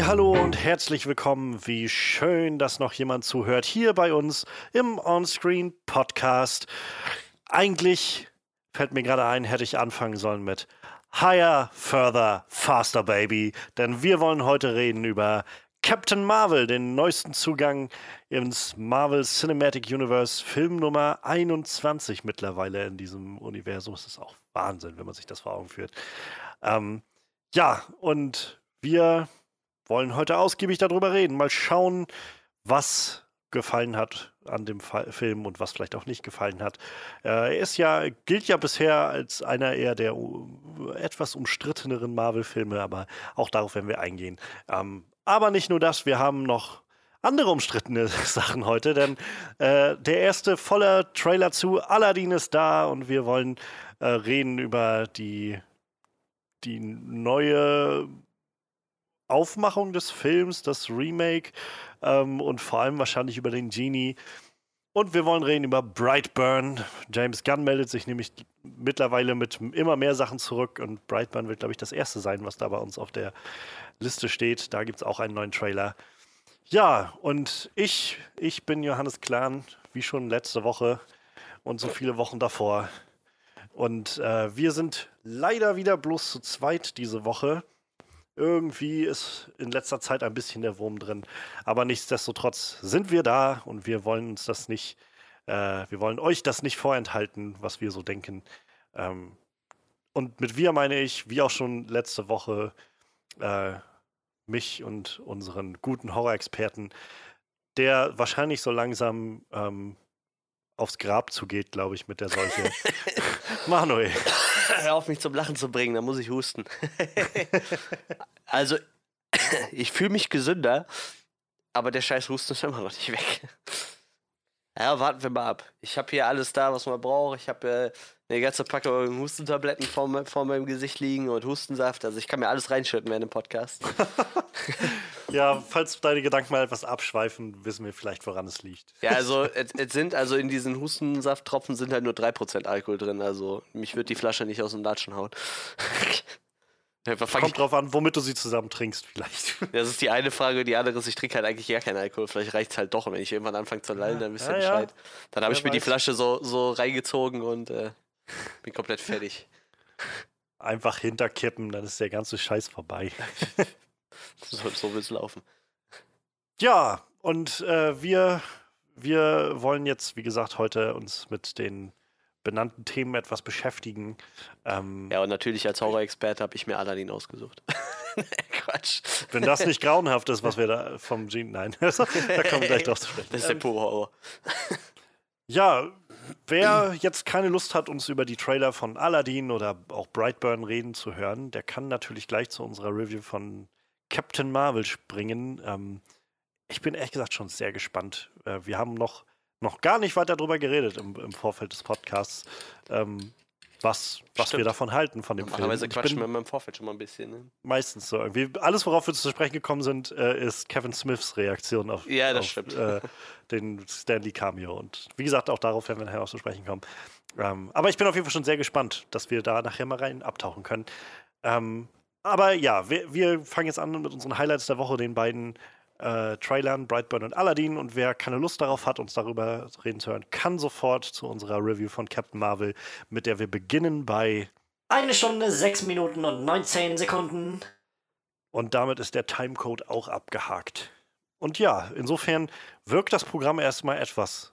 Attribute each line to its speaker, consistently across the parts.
Speaker 1: Hallo und herzlich willkommen. Wie schön, dass noch jemand zuhört hier bei uns im Onscreen Podcast. Eigentlich fällt mir gerade ein, hätte ich anfangen sollen mit Higher, Further, Faster Baby, denn wir wollen heute reden über Captain Marvel, den neuesten Zugang ins Marvel Cinematic Universe, Film Nummer 21 mittlerweile in diesem Universum. Das ist auch Wahnsinn, wenn man sich das vor Augen führt. Ähm, ja, und wir wollen heute ausgiebig darüber reden. Mal schauen, was gefallen hat an dem Film und was vielleicht auch nicht gefallen hat. Äh, er ist ja, gilt ja bisher als einer eher der etwas umstritteneren Marvel-Filme, aber auch darauf werden wir eingehen. Ähm, aber nicht nur das, wir haben noch andere umstrittene Sachen heute, denn äh, der erste voller Trailer zu Aladdin ist da und wir wollen äh, reden über die, die neue Aufmachung des Films, das Remake ähm, und vor allem wahrscheinlich über den Genie. Und wir wollen reden über Brightburn. James Gunn meldet sich nämlich mittlerweile mit immer mehr Sachen zurück und Brightburn wird, glaube ich, das erste sein, was da bei uns auf der Liste steht. Da gibt es auch einen neuen Trailer. Ja, und ich, ich bin Johannes Klahn, wie schon letzte Woche und so viele Wochen davor. Und äh, wir sind leider wieder bloß zu zweit diese Woche irgendwie ist in letzter Zeit ein bisschen der Wurm drin. Aber nichtsdestotrotz sind wir da und wir wollen uns das nicht, äh, wir wollen euch das nicht vorenthalten, was wir so denken. Ähm, und mit wir meine ich, wie auch schon letzte Woche, äh, mich und unseren guten Horror-Experten, der wahrscheinlich so langsam ähm, aufs Grab zugeht, glaube ich, mit der Seuche. Manuel.
Speaker 2: Hör auf, mich zum Lachen zu bringen, da muss ich husten. also, ich fühle mich gesünder, aber der scheiß Husten ist immer noch nicht weg. Ja, warten wir mal ab. Ich habe hier alles da, was man braucht. Ich habe äh, eine ganze Packung Hustentabletten vor, vor, meinem Gesicht liegen und Hustensaft. Also ich kann mir alles reinschütten während dem Podcast.
Speaker 1: ja, falls deine Gedanken mal etwas abschweifen, wissen wir vielleicht, woran es liegt.
Speaker 2: Ja, also es, es sind, also in diesen Hustensafttropfen sind halt nur 3% Alkohol drin. Also mich wird die Flasche nicht aus dem Latschen hauen.
Speaker 1: Kommt drauf an, womit du sie zusammen trinkst, vielleicht.
Speaker 2: Das ist die eine Frage. Die andere ist, ich trinke halt eigentlich gar keinen Alkohol. Vielleicht reicht es halt doch. Und wenn ich irgendwann anfange zu lallen, dann ein bisschen ja, ja. Dann habe ich mir weiß. die Flasche so, so reingezogen und äh, bin komplett fertig.
Speaker 1: Einfach hinterkippen, dann ist der ganze Scheiß vorbei.
Speaker 2: so so will es laufen.
Speaker 1: Ja, und äh, wir, wir wollen jetzt, wie gesagt, heute uns mit den benannten Themen etwas beschäftigen.
Speaker 2: Ähm, ja, und natürlich als Horror-Experte habe ich mir Aladdin ausgesucht.
Speaker 1: Quatsch. Wenn das nicht grauenhaft ist, was wir da vom Gene. Nein, da kommen wir gleich drauf zu sprechen.
Speaker 2: Das ist der pure Horror.
Speaker 1: Ja, wer jetzt keine Lust hat, uns über die Trailer von Aladdin oder auch Brightburn reden zu hören, der kann natürlich gleich zu unserer Review von Captain Marvel springen. Ähm, ich bin ehrlich gesagt schon sehr gespannt. Äh, wir haben noch noch gar nicht weiter darüber geredet im, im Vorfeld des Podcasts, ähm, was, was wir davon halten von dem Film.
Speaker 2: Normalerweise quatschen wir im Vorfeld schon mal ein bisschen. Ne?
Speaker 1: Meistens so irgendwie. Alles, worauf wir zu sprechen gekommen sind, äh, ist Kevin Smiths Reaktion auf,
Speaker 2: ja,
Speaker 1: auf äh, den Stanley Cameo. Und wie gesagt, auch darauf werden wir nachher auch zu sprechen kommen. Ähm, aber ich bin auf jeden Fall schon sehr gespannt, dass wir da nachher mal rein abtauchen können. Ähm, aber ja, wir, wir fangen jetzt an mit unseren Highlights der Woche, den beiden äh, Trailern, Brightburn und Aladdin. Und wer keine Lust darauf hat, uns darüber reden zu hören, kann sofort zu unserer Review von Captain Marvel, mit der wir beginnen bei
Speaker 3: eine Stunde, sechs Minuten und 19 Sekunden.
Speaker 1: Und damit ist der Timecode auch abgehakt. Und ja, insofern wirkt das Programm erstmal etwas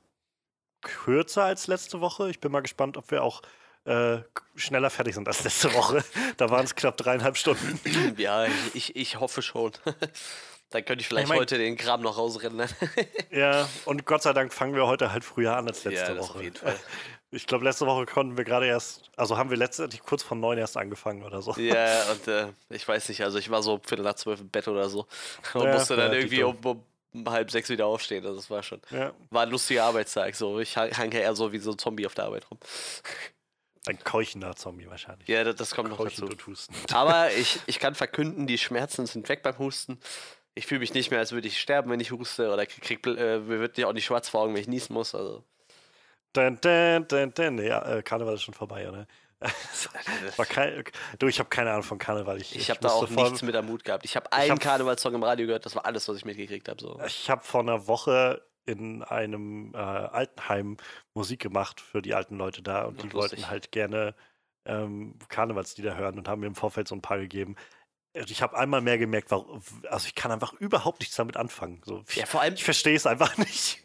Speaker 1: kürzer als letzte Woche. Ich bin mal gespannt, ob wir auch äh, schneller fertig sind als letzte Woche. da waren es knapp dreieinhalb Stunden.
Speaker 2: Ja, ich, ich hoffe schon. Dann könnte ich vielleicht ich mein, heute den Kram noch rausrennen. Ne?
Speaker 1: ja, und Gott sei Dank fangen wir heute halt früher an als letzte ja, Woche. Auf jeden Fall. Ich glaube, letzte Woche konnten wir gerade erst, also haben wir letztendlich kurz vor neun erst angefangen oder so.
Speaker 2: Ja, und äh, ich weiß nicht, also ich war so Viertel nach zwölf im Bett oder so und ja, musste dann ja, irgendwie um, um, halb sechs wieder aufstehen. Also das war schon, ja. war ein lustiger Arbeitstag. So, ich hang ja eher so wie so ein Zombie auf der Arbeit rum.
Speaker 1: Ein keuchender Zombie wahrscheinlich.
Speaker 2: Ja, das, das kommt Keuchend noch dazu. Aber ich, ich kann verkünden, die Schmerzen sind weg beim Husten ich fühle mich nicht mehr, als würde ich sterben, wenn ich huste oder krieg, krieg äh, mir wird auch nicht schwarz vor Augen, wenn ich niesen muss. Also.
Speaker 1: Dun, dun, dun, dun. Ja, äh, Karneval ist schon vorbei, oder? War kein, du, ich habe keine Ahnung von Karneval. Ich,
Speaker 2: Ich habe da auch nichts mit am Mut gehabt. Ich habe einen
Speaker 1: hab-
Speaker 2: Karnevalssong im Radio gehört, das war alles, was ich mitgekriegt habe. So.
Speaker 1: Ich habe vor einer Woche in einem äh, Altenheim Musik gemacht für die alten Leute da und
Speaker 2: Ach,
Speaker 1: die
Speaker 2: lustig.
Speaker 1: wollten halt gerne ähm, Karnevalslieder hören und haben mir im Vorfeld so ein paar gegeben. Ich habe einmal mehr gemerkt, warum, also ich kann einfach überhaupt nichts damit anfangen. So, ich,
Speaker 2: Ja, vor allem,
Speaker 1: ich verstehe es einfach nicht.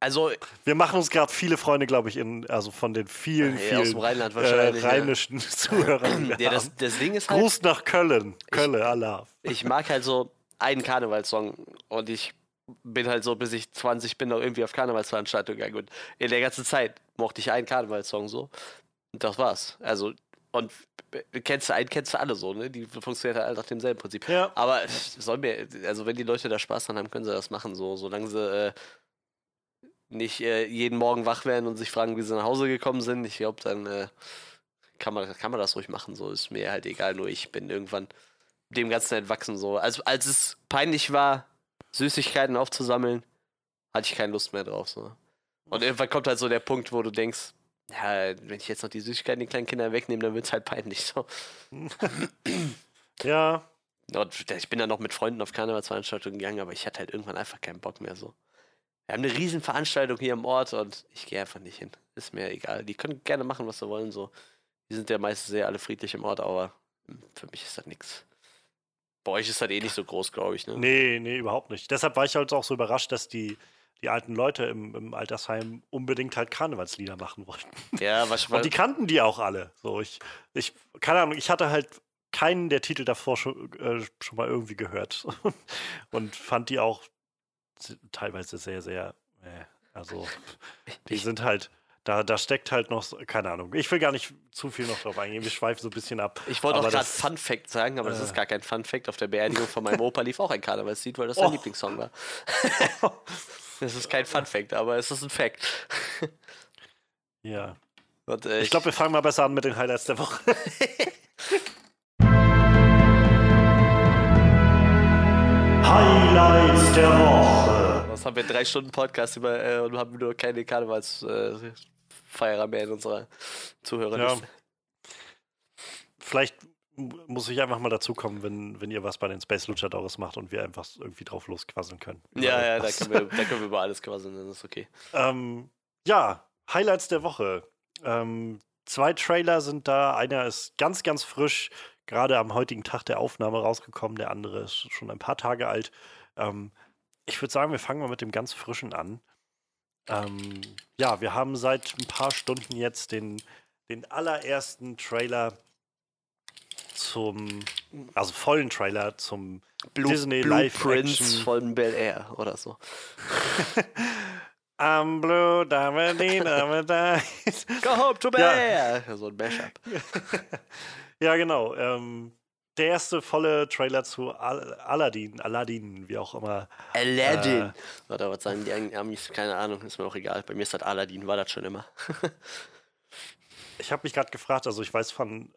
Speaker 2: also
Speaker 1: Wir machen uns gerade viele Freunde, glaube ich, in, also von den vielen,
Speaker 2: Ja,
Speaker 1: vielen
Speaker 2: aus dem Rheinland
Speaker 1: äh,
Speaker 2: wahrscheinlich, ja.
Speaker 1: rheinischen Zuhörern. die wir
Speaker 2: ja, das, das Ding ist halt,
Speaker 1: Gruß nach Köln. Köln, Allah.
Speaker 2: ich mag halt so einen Karnevalssong und ich bin halt so, bis ich 20 bin, noch irgendwie auf Karnevalsveranstaltungen gegangen und in der ganzen Zeit mochte ich einen Karnevalssong so und das war's. Also und kennst du einen, kennst du alle so, ne? Die funktioniert halt nach demselben Prinzip.
Speaker 1: Ja.
Speaker 2: Aber soll mir, also wenn die Leute da Spaß dran haben, können sie das machen, so, solange sie äh, nicht äh, jeden Morgen wach werden und sich fragen, wie sie nach Hause gekommen sind. Ich glaube, dann äh, kann, man, kann man das ruhig machen, so ist mir halt egal, nur ich bin irgendwann dem Ganzen entwachsen, so. Als, als es peinlich war, Süßigkeiten aufzusammeln, hatte ich keine Lust mehr drauf, so. Und irgendwann kommt halt so der Punkt, wo du denkst, ja, wenn ich jetzt noch die Süßigkeiten den kleinen Kindern wegnehme, dann wird es halt peinlich, so.
Speaker 1: Ja,
Speaker 2: Und ich bin dann noch mit Freunden auf Karnevalsveranstaltungen gegangen, aber ich hatte halt irgendwann einfach keinen Bock mehr so. Wir haben eine riesen Veranstaltung hier im Ort und ich gehe einfach nicht hin. Ist mir egal. Die können gerne machen, was sie wollen. So. Die sind ja meistens sehr alle friedlich im Ort, aber für mich ist das nichts. Bei euch ist das eh nicht so groß, glaube ich. Ne?
Speaker 1: Nee, nee, überhaupt nicht. Deshalb war ich halt auch so überrascht, dass die, die alten Leute im, im Altersheim unbedingt halt Karnevalslieder machen wollten.
Speaker 2: Ja, was
Speaker 1: Und die kannten die auch alle. So, ich, ich, keine Ahnung, ich hatte halt keinen der Titel davor schon, äh, schon mal irgendwie gehört. Und fand die auch teilweise sehr, sehr, äh, also, die
Speaker 2: ich,
Speaker 1: sind halt, da, da steckt halt noch, keine Ahnung. Ich will gar nicht zu viel noch drauf eingehen. Wir schweifen so ein bisschen ab.
Speaker 2: ich wollte auch gerade
Speaker 1: das-
Speaker 2: Fun Fact sagen, aber das
Speaker 1: äh.
Speaker 2: ist gar kein Fun Fact. Auf der Beerdigung von meinem Opa lief auch ein Karnevalslied, weil das sein
Speaker 1: Oh.
Speaker 2: Lieblingssong war. Das ist kein Fun Fact, aber es ist ein Fact.
Speaker 1: Ja.
Speaker 2: Und, äh,
Speaker 1: Ich glaube, wir fangen mal besser an mit den Highlights der Woche. Highlights der Woche.
Speaker 2: Was haben wir drei Stunden Podcast über äh, und haben nur keine Karnevalsfeierer äh, mehr in unserer Zuhörerliste.
Speaker 1: Vielleicht m- muss ich einfach mal dazukommen, wenn, wenn ihr was bei den Space Luchadores macht und wir einfach irgendwie drauf losquasseln können.
Speaker 2: Ja, ja, da können, wir, da können wir über alles quasseln, dann ist okay.
Speaker 1: ähm, ja, Highlights der Woche. Ähm, zwei Trailer sind da. Einer ist ganz, ganz frisch, gerade am heutigen Tag der Aufnahme rausgekommen. Der andere ist schon ein paar Tage alt. Ähm, ich würde sagen, wir fangen mal mit dem ganz frischen an. Ähm, ja, wir haben seit ein paar Stunden jetzt den, den allerersten Trailer zum, also vollen Trailer zum
Speaker 2: Blue,
Speaker 1: Disney
Speaker 2: Blueprints
Speaker 1: Live-Action.
Speaker 2: von Bel Air oder so.
Speaker 1: I'm blue, dame, da.
Speaker 2: Go home to Bel
Speaker 1: Ja.
Speaker 2: Air! So ein Mashup.
Speaker 1: ja, genau. Ähm, der erste volle Trailer zu Al Aladdin, Aladdin, wie auch immer.
Speaker 2: Aladdin.
Speaker 1: Äh.
Speaker 2: Warte, was sagen die Am- Amis? Keine Ahnung, ist mir auch egal. Bei mir ist das Aladdin, war das schon immer.
Speaker 1: Ich habe mich gerade gefragt, also ich weiß von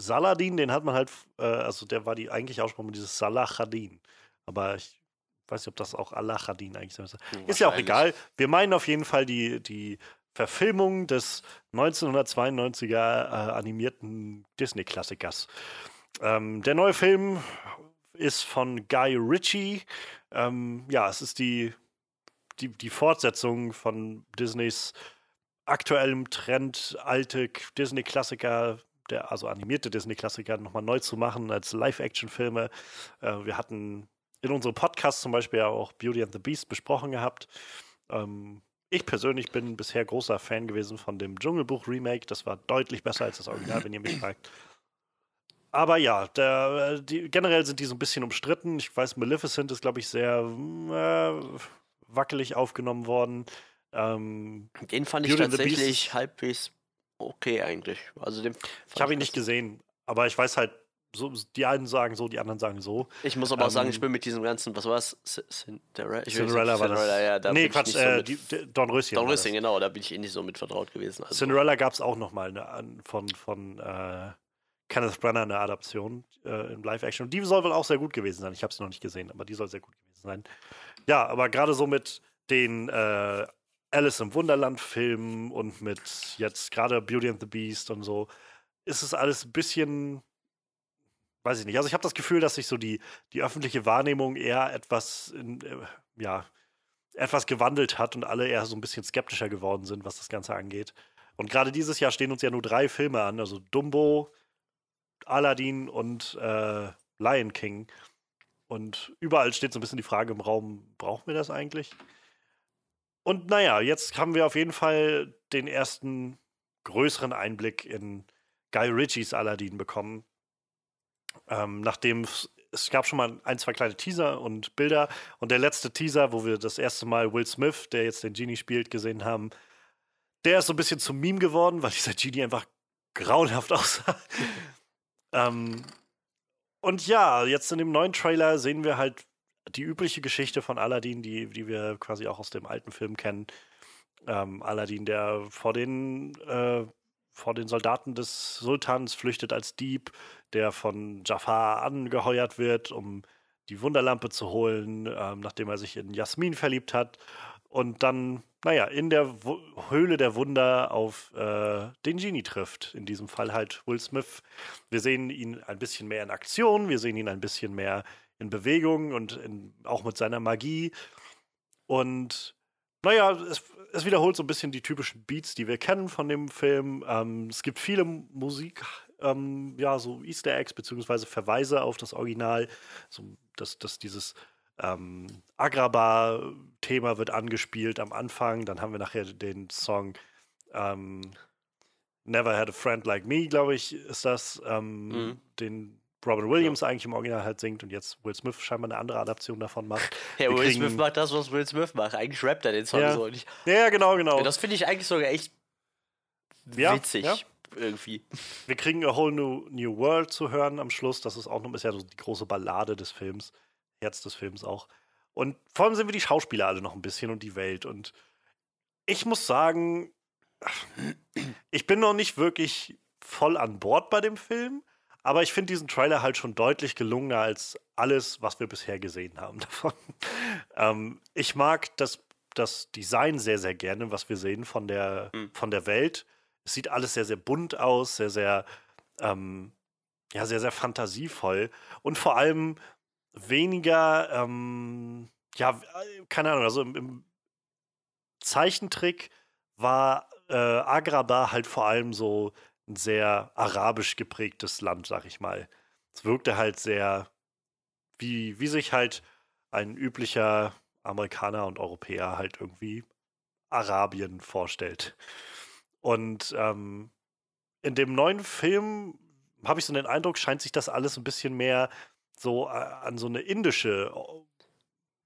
Speaker 1: Saladin, den hat man halt, äh, also der war die eigentlich Aussprache dieses Salahadin. Aber ich weiß nicht, ob das auch Alachadin eigentlich sein soll. Ist ja auch egal. Wir meinen auf jeden Fall die, die Verfilmung des 1992er äh, animierten Disney-Klassikers. Ähm, der neue Film ist von Guy Ritchie. Ähm, ja, es ist die, die, die Fortsetzung von Disneys aktuellem Trend, alte Disney-Klassiker, der, also animierte Disney-Klassiker, nochmal neu zu machen als Live-Action-Filme. Äh, wir hatten in unserem Podcast zum Beispiel ja auch Beauty and the Beast besprochen gehabt. Ähm, ich persönlich bin bisher großer Fan gewesen von dem Dschungelbuch-Remake. Das war deutlich besser als das Original, wenn ihr mich fragt. Aber ja, der, die, generell sind die so ein bisschen umstritten. Ich weiß, Maleficent ist, glaube ich, sehr mm, äh, wackelig aufgenommen worden. Ähm,
Speaker 2: Den fand ich
Speaker 1: Beauty
Speaker 2: tatsächlich halbwegs okay eigentlich. Also den
Speaker 1: ich habe ihn nicht gesehen, aber ich weiß halt, so, die einen sagen so, die anderen sagen so.
Speaker 2: Ich muss aber auch sagen,
Speaker 1: Ähm,
Speaker 2: ich bin mit diesem ganzen, was war's? Cinderella? Ich will nicht-
Speaker 1: Cinderella war das.
Speaker 2: Cinderella, ja, da
Speaker 1: nee, Quatsch,
Speaker 2: so
Speaker 1: äh,
Speaker 2: mit,
Speaker 1: die, Don Röschen.
Speaker 2: Don
Speaker 1: das.
Speaker 2: Röschen, genau, da bin ich eh nicht so mit vertraut gewesen. Also,
Speaker 1: Cinderella gab es auch noch mal eine, an- von, von äh, Kenneth Branagh eine Adaption äh, in Live-Action. Und die soll wohl auch sehr gut gewesen sein. Ich habe sie noch nicht gesehen, aber die soll sehr gut gewesen sein. Ja, aber gerade so mit den äh, Alice im Wunderland-Filmen und mit jetzt gerade Beauty and the Beast und so, ist es alles ein bisschen, weiß ich nicht. Also ich habe das Gefühl, dass sich so die, die öffentliche Wahrnehmung eher etwas, in, äh, ja, etwas gewandelt hat und alle eher so ein bisschen skeptischer geworden sind, was das Ganze angeht. Und gerade dieses Jahr stehen uns ja nur drei Filme an, also Dumbo, Aladdin und äh, Lion King. Und überall steht so ein bisschen die Frage im Raum, brauchen wir das eigentlich? Und naja, jetzt haben wir auf jeden Fall den ersten größeren Einblick in Guy Ritchies Aladdin bekommen. Ähm, nachdem es gab schon mal ein, zwei kleine Teaser und Bilder. Und der letzte Teaser, wo wir das erste Mal Will Smith, der jetzt den Genie spielt, gesehen haben, der ist so ein bisschen zum Meme geworden, weil dieser Genie einfach grauenhaft aussah. ähm, und ja, jetzt in dem neuen Trailer sehen wir halt die übliche Geschichte von Aladdin, die, die wir quasi auch aus dem alten Film kennen. Ähm, Aladdin, der vor den, äh, vor den Soldaten des Sultans flüchtet als Dieb, der von Jafar angeheuert wird, um die Wunderlampe zu holen, ähm, nachdem er sich in Jasmin verliebt hat. Und dann, naja, in der w Höhle der Wunder auf äh, den Genie trifft. In diesem Fall halt Will Smith. Wir sehen ihn ein bisschen mehr in Aktion, wir sehen ihn ein bisschen mehr in Bewegung und in, auch mit seiner Magie. Und naja, es, es, wiederholt so ein bisschen die typischen Beats, die wir kennen von dem Film. Ähm, es gibt viele Musik, ähm, ja, so Easter Eggs beziehungsweise Verweise auf das Original, so, dass, dass dieses ähm, Agrabah-Thema wird angespielt am Anfang. Dann haben wir nachher den Song ähm, Never Had a Friend Like Me, glaube ich, ist das, ähm, mhm. den Robin Williams ja. eigentlich im Original halt singt und jetzt Will Smith scheinbar eine andere Adaption davon macht.
Speaker 2: Ja, Will Smith macht das, was Will Smith macht. Eigentlich rappt er den Song
Speaker 1: ja.
Speaker 2: so. Und ich,
Speaker 1: ja, genau, genau.
Speaker 2: Das finde ich eigentlich sogar echt witzig. Ja, irgendwie.
Speaker 1: Wir kriegen A Whole New, New World zu hören am Schluss. Das ist auch noch bisher so die große Ballade des Films. Herz des Films auch. Und vor allem sind wir die Schauspieler alle noch ein bisschen und die Welt. Und ich muss sagen, ich bin noch nicht wirklich voll an Bord bei dem Film. Aber ich finde diesen Trailer halt schon deutlich gelungener als alles, was wir bisher gesehen haben davon. ähm, ich mag das, das Design sehr, sehr gerne, was wir sehen von der, mhm. von der Welt. Es sieht alles sehr, sehr bunt aus, sehr, sehr, ähm, ja, sehr, sehr fantasievoll. Und vor allem weniger, ähm, ja, keine Ahnung, also im, im Zeichentrick war äh, Agrabah halt vor allem so ein sehr arabisch geprägtes Land, sag ich mal. Es wirkte halt sehr, wie, wie sich halt ein üblicher Amerikaner und Europäer halt irgendwie Arabien vorstellt. Und ähm, in dem neuen Film habe ich so den Eindruck, scheint sich das alles ein bisschen mehr so äh, an so eine indische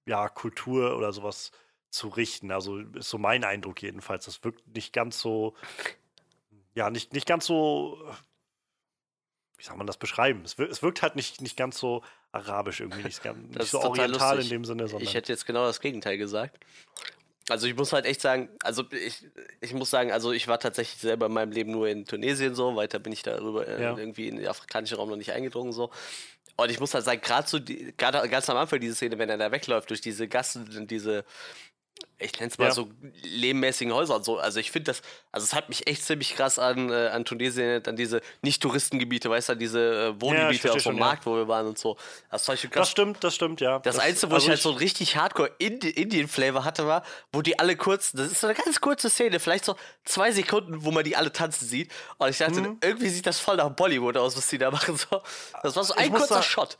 Speaker 1: ja, Kultur oder sowas zu richten. Also ist so mein Eindruck jedenfalls. Das wirkt nicht ganz so ja, nicht, nicht ganz so, wie soll man das beschreiben? Es, wirkt, es wirkt halt nicht, nicht ganz so arabisch irgendwie, nicht, nicht so oriental lustig. in dem Sinne.
Speaker 2: Sondern ich hätte jetzt genau das Gegenteil gesagt. Also ich muss halt echt sagen, also ich, ich muss sagen, also ich war tatsächlich selber in meinem Leben nur in Tunesien so, weiter bin ich darüber äh, ja. irgendwie in den afrikanischen Raum noch nicht eingedrungen so. Und ich muss halt sagen, gerade so, gerade ganz am Anfang diese Szene, wenn er da wegläuft durch diese Gassen, diese ich nenne es mal ja. so lehmmäßigen Häuser und so. Also ich finde das, also es hat mich echt ziemlich krass an, äh, an Tunesien, an diese Nicht-Touristengebiete, weißt du, diese äh, Wohngebiete ja, aus dem Markt, ja. wo wir waren und so.
Speaker 1: Das, das, das stimmt, das stimmt, ja.
Speaker 2: Das, das Einzige, wo also ich halt so ein richtig hardcore Indian-Flavor hatte, war, wo die alle kurz, das ist so eine ganz kurze Szene, vielleicht so zwei Sekunden, wo man die alle tanzen sieht. Und ich dachte, mhm. irgendwie sieht das voll nach Bollywood aus, was die da machen. So. Das war so ein kurzer Shot.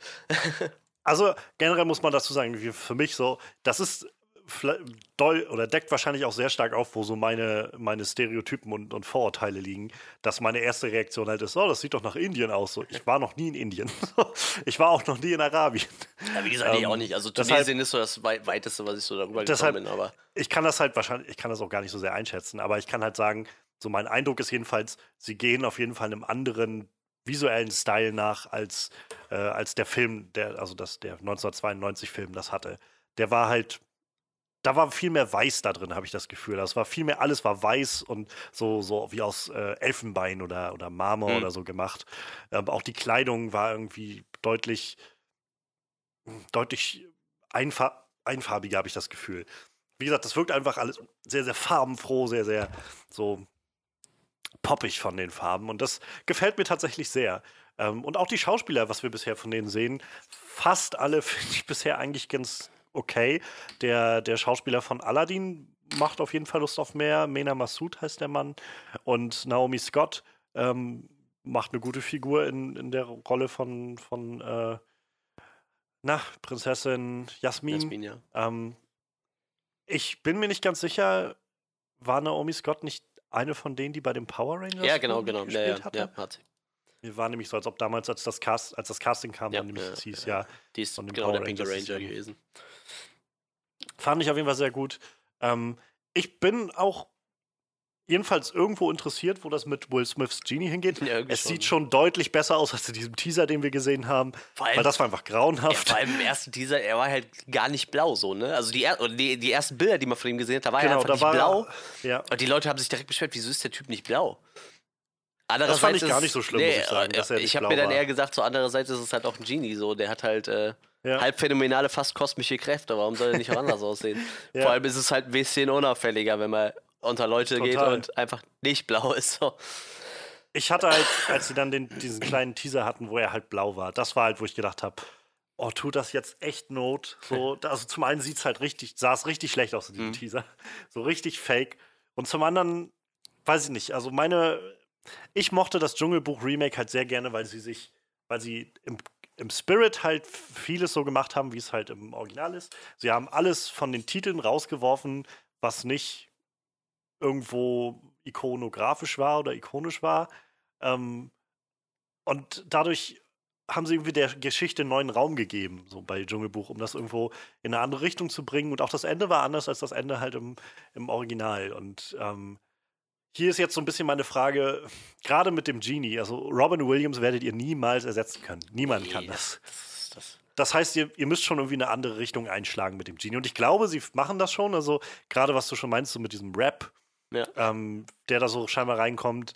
Speaker 1: Also generell muss man dazu sagen, für mich so, das ist doll oder deckt wahrscheinlich auch sehr stark auf, wo so meine, meine Stereotypen und, und Vorurteile liegen, dass meine erste Reaktion halt ist, oh, das sieht doch nach Indien aus. So, ich war noch nie in Indien. ich war auch noch nie in Arabien.
Speaker 2: Ja, wie gesagt, ähm, ich auch nicht. Also Tunesien deshalb, ist so das weiteste, was ich so darüber deshalb, gekommen bin. Aber
Speaker 1: ich kann das halt wahrscheinlich, ich kann das auch gar nicht so sehr einschätzen, aber ich kann halt sagen, so mein Eindruck ist jedenfalls, sie gehen auf jeden Fall einem anderen visuellen Style nach, als, äh, als der Film, der, also das, der 1992 Film das hatte. Der war halt da war viel mehr Weiß da drin, habe ich das Gefühl. Das war viel mehr, alles war weiß und so, so wie aus äh, Elfenbein oder, oder Marmor mhm. oder so gemacht. Ähm, auch die Kleidung war irgendwie deutlich, deutlich einfa einfarbiger, habe ich das Gefühl. wie gesagt, das wirkt einfach alles sehr, sehr farbenfroh, sehr, sehr so poppig von den Farben. Und das gefällt mir tatsächlich sehr. Ähm, und auch die Schauspieler, was wir bisher von denen sehen, fast alle finde ich bisher eigentlich ganz okay. Der, der Schauspieler von Aladdin macht auf jeden Fall Lust auf mehr. Mena Massoud heißt der Mann. Und Naomi Scott ähm, macht eine gute Figur in, in der Rolle von, von äh, na, Prinzessin Jasmin.
Speaker 2: Jasmin, ja.
Speaker 1: Ähm, ich bin mir nicht ganz sicher, war Naomi Scott nicht eine von denen, die bei den Power Rangers
Speaker 2: Ja, genau, genau.
Speaker 1: Gespielt
Speaker 2: ja,
Speaker 1: hatte?
Speaker 2: ja, hat sie.
Speaker 1: Mir war nämlich so, als ob damals, als das, Cast, als das Casting kam,
Speaker 2: Ja,
Speaker 1: dann nämlich
Speaker 2: ja,
Speaker 1: es hieß,
Speaker 2: ja,
Speaker 1: ja,
Speaker 2: Die ist genau
Speaker 1: Power
Speaker 2: der
Speaker 1: Rangers
Speaker 2: Ranger gewesen.
Speaker 1: Fand ich auf jeden Fall sehr gut. Ähm, ich bin auch jedenfalls irgendwo interessiert, wo das mit Will Smiths Genie hingeht.
Speaker 2: Ja,
Speaker 1: es
Speaker 2: schon.
Speaker 1: sieht schon deutlich besser aus als in diesem Teaser, den wir gesehen haben,
Speaker 2: allem,
Speaker 1: weil das war einfach
Speaker 2: ja,
Speaker 1: grauenhaft.
Speaker 2: vor allem im ersten Teaser, er war halt gar nicht blau so, ne? Also die, er die, die ersten Bilder, die man von ihm gesehen hat, da war er
Speaker 1: genau,
Speaker 2: einfach
Speaker 1: da
Speaker 2: nicht
Speaker 1: war
Speaker 2: blau.
Speaker 1: Ja,
Speaker 2: Und die Leute haben sich direkt beschwert, wieso ist der Typ nicht blau?
Speaker 1: Das fand ich gar nicht so schlimm, muss ich sagen,
Speaker 2: äh,
Speaker 1: dass er nicht
Speaker 2: Ich habe mir dann eher gesagt, so andererseits ist es halt auch ein Genie, so, der hat halt äh,
Speaker 1: ja.
Speaker 2: halb phänomenale, fast kosmische Kräfte. Warum soll er nicht auch anders aussehen?
Speaker 1: Ja.
Speaker 2: Vor allem ist es halt ein bisschen unauffälliger, wenn man unter Leute geht
Speaker 1: Total.
Speaker 2: und einfach nicht blau ist. So.
Speaker 1: Ich hatte halt, als sie dann den, diesen kleinen Teaser hatten, wo er halt blau war, das war halt, wo ich gedacht habe, oh, tut das jetzt echt Not? So, also zum einen sieht es halt richtig, sah es richtig schlecht aus in diesem
Speaker 2: Mhm.
Speaker 1: Teaser. So richtig fake. Und zum anderen, weiß ich nicht, also meine, ich mochte das Dschungelbuch-Remake halt sehr gerne, weil sie sich, weil sie im, im Spirit halt vieles so gemacht haben, wie es halt im Original ist. Sie haben alles von den Titeln rausgeworfen, was nicht irgendwo ikonografisch war oder ikonisch war. Ähm, und dadurch haben sie irgendwie der Geschichte einen neuen Raum gegeben, so bei Dschungelbuch, um das irgendwo in eine andere Richtung zu bringen. Und auch das Ende war anders als das Ende halt im, im Original. Und ähm, hier ist jetzt so ein bisschen meine Frage, gerade mit dem Genie, also Robin Williams werdet ihr niemals ersetzen können. Niemand kann
Speaker 2: Nee,
Speaker 1: das.
Speaker 2: Das, das,
Speaker 1: Das heißt, ihr, ihr müsst schon irgendwie eine andere Richtung einschlagen mit dem Genie. Und ich glaube, sie machen das schon. Also, gerade was du schon meinst, so mit diesem Rap,
Speaker 2: Ja.
Speaker 1: ähm, der da so scheinbar reinkommt.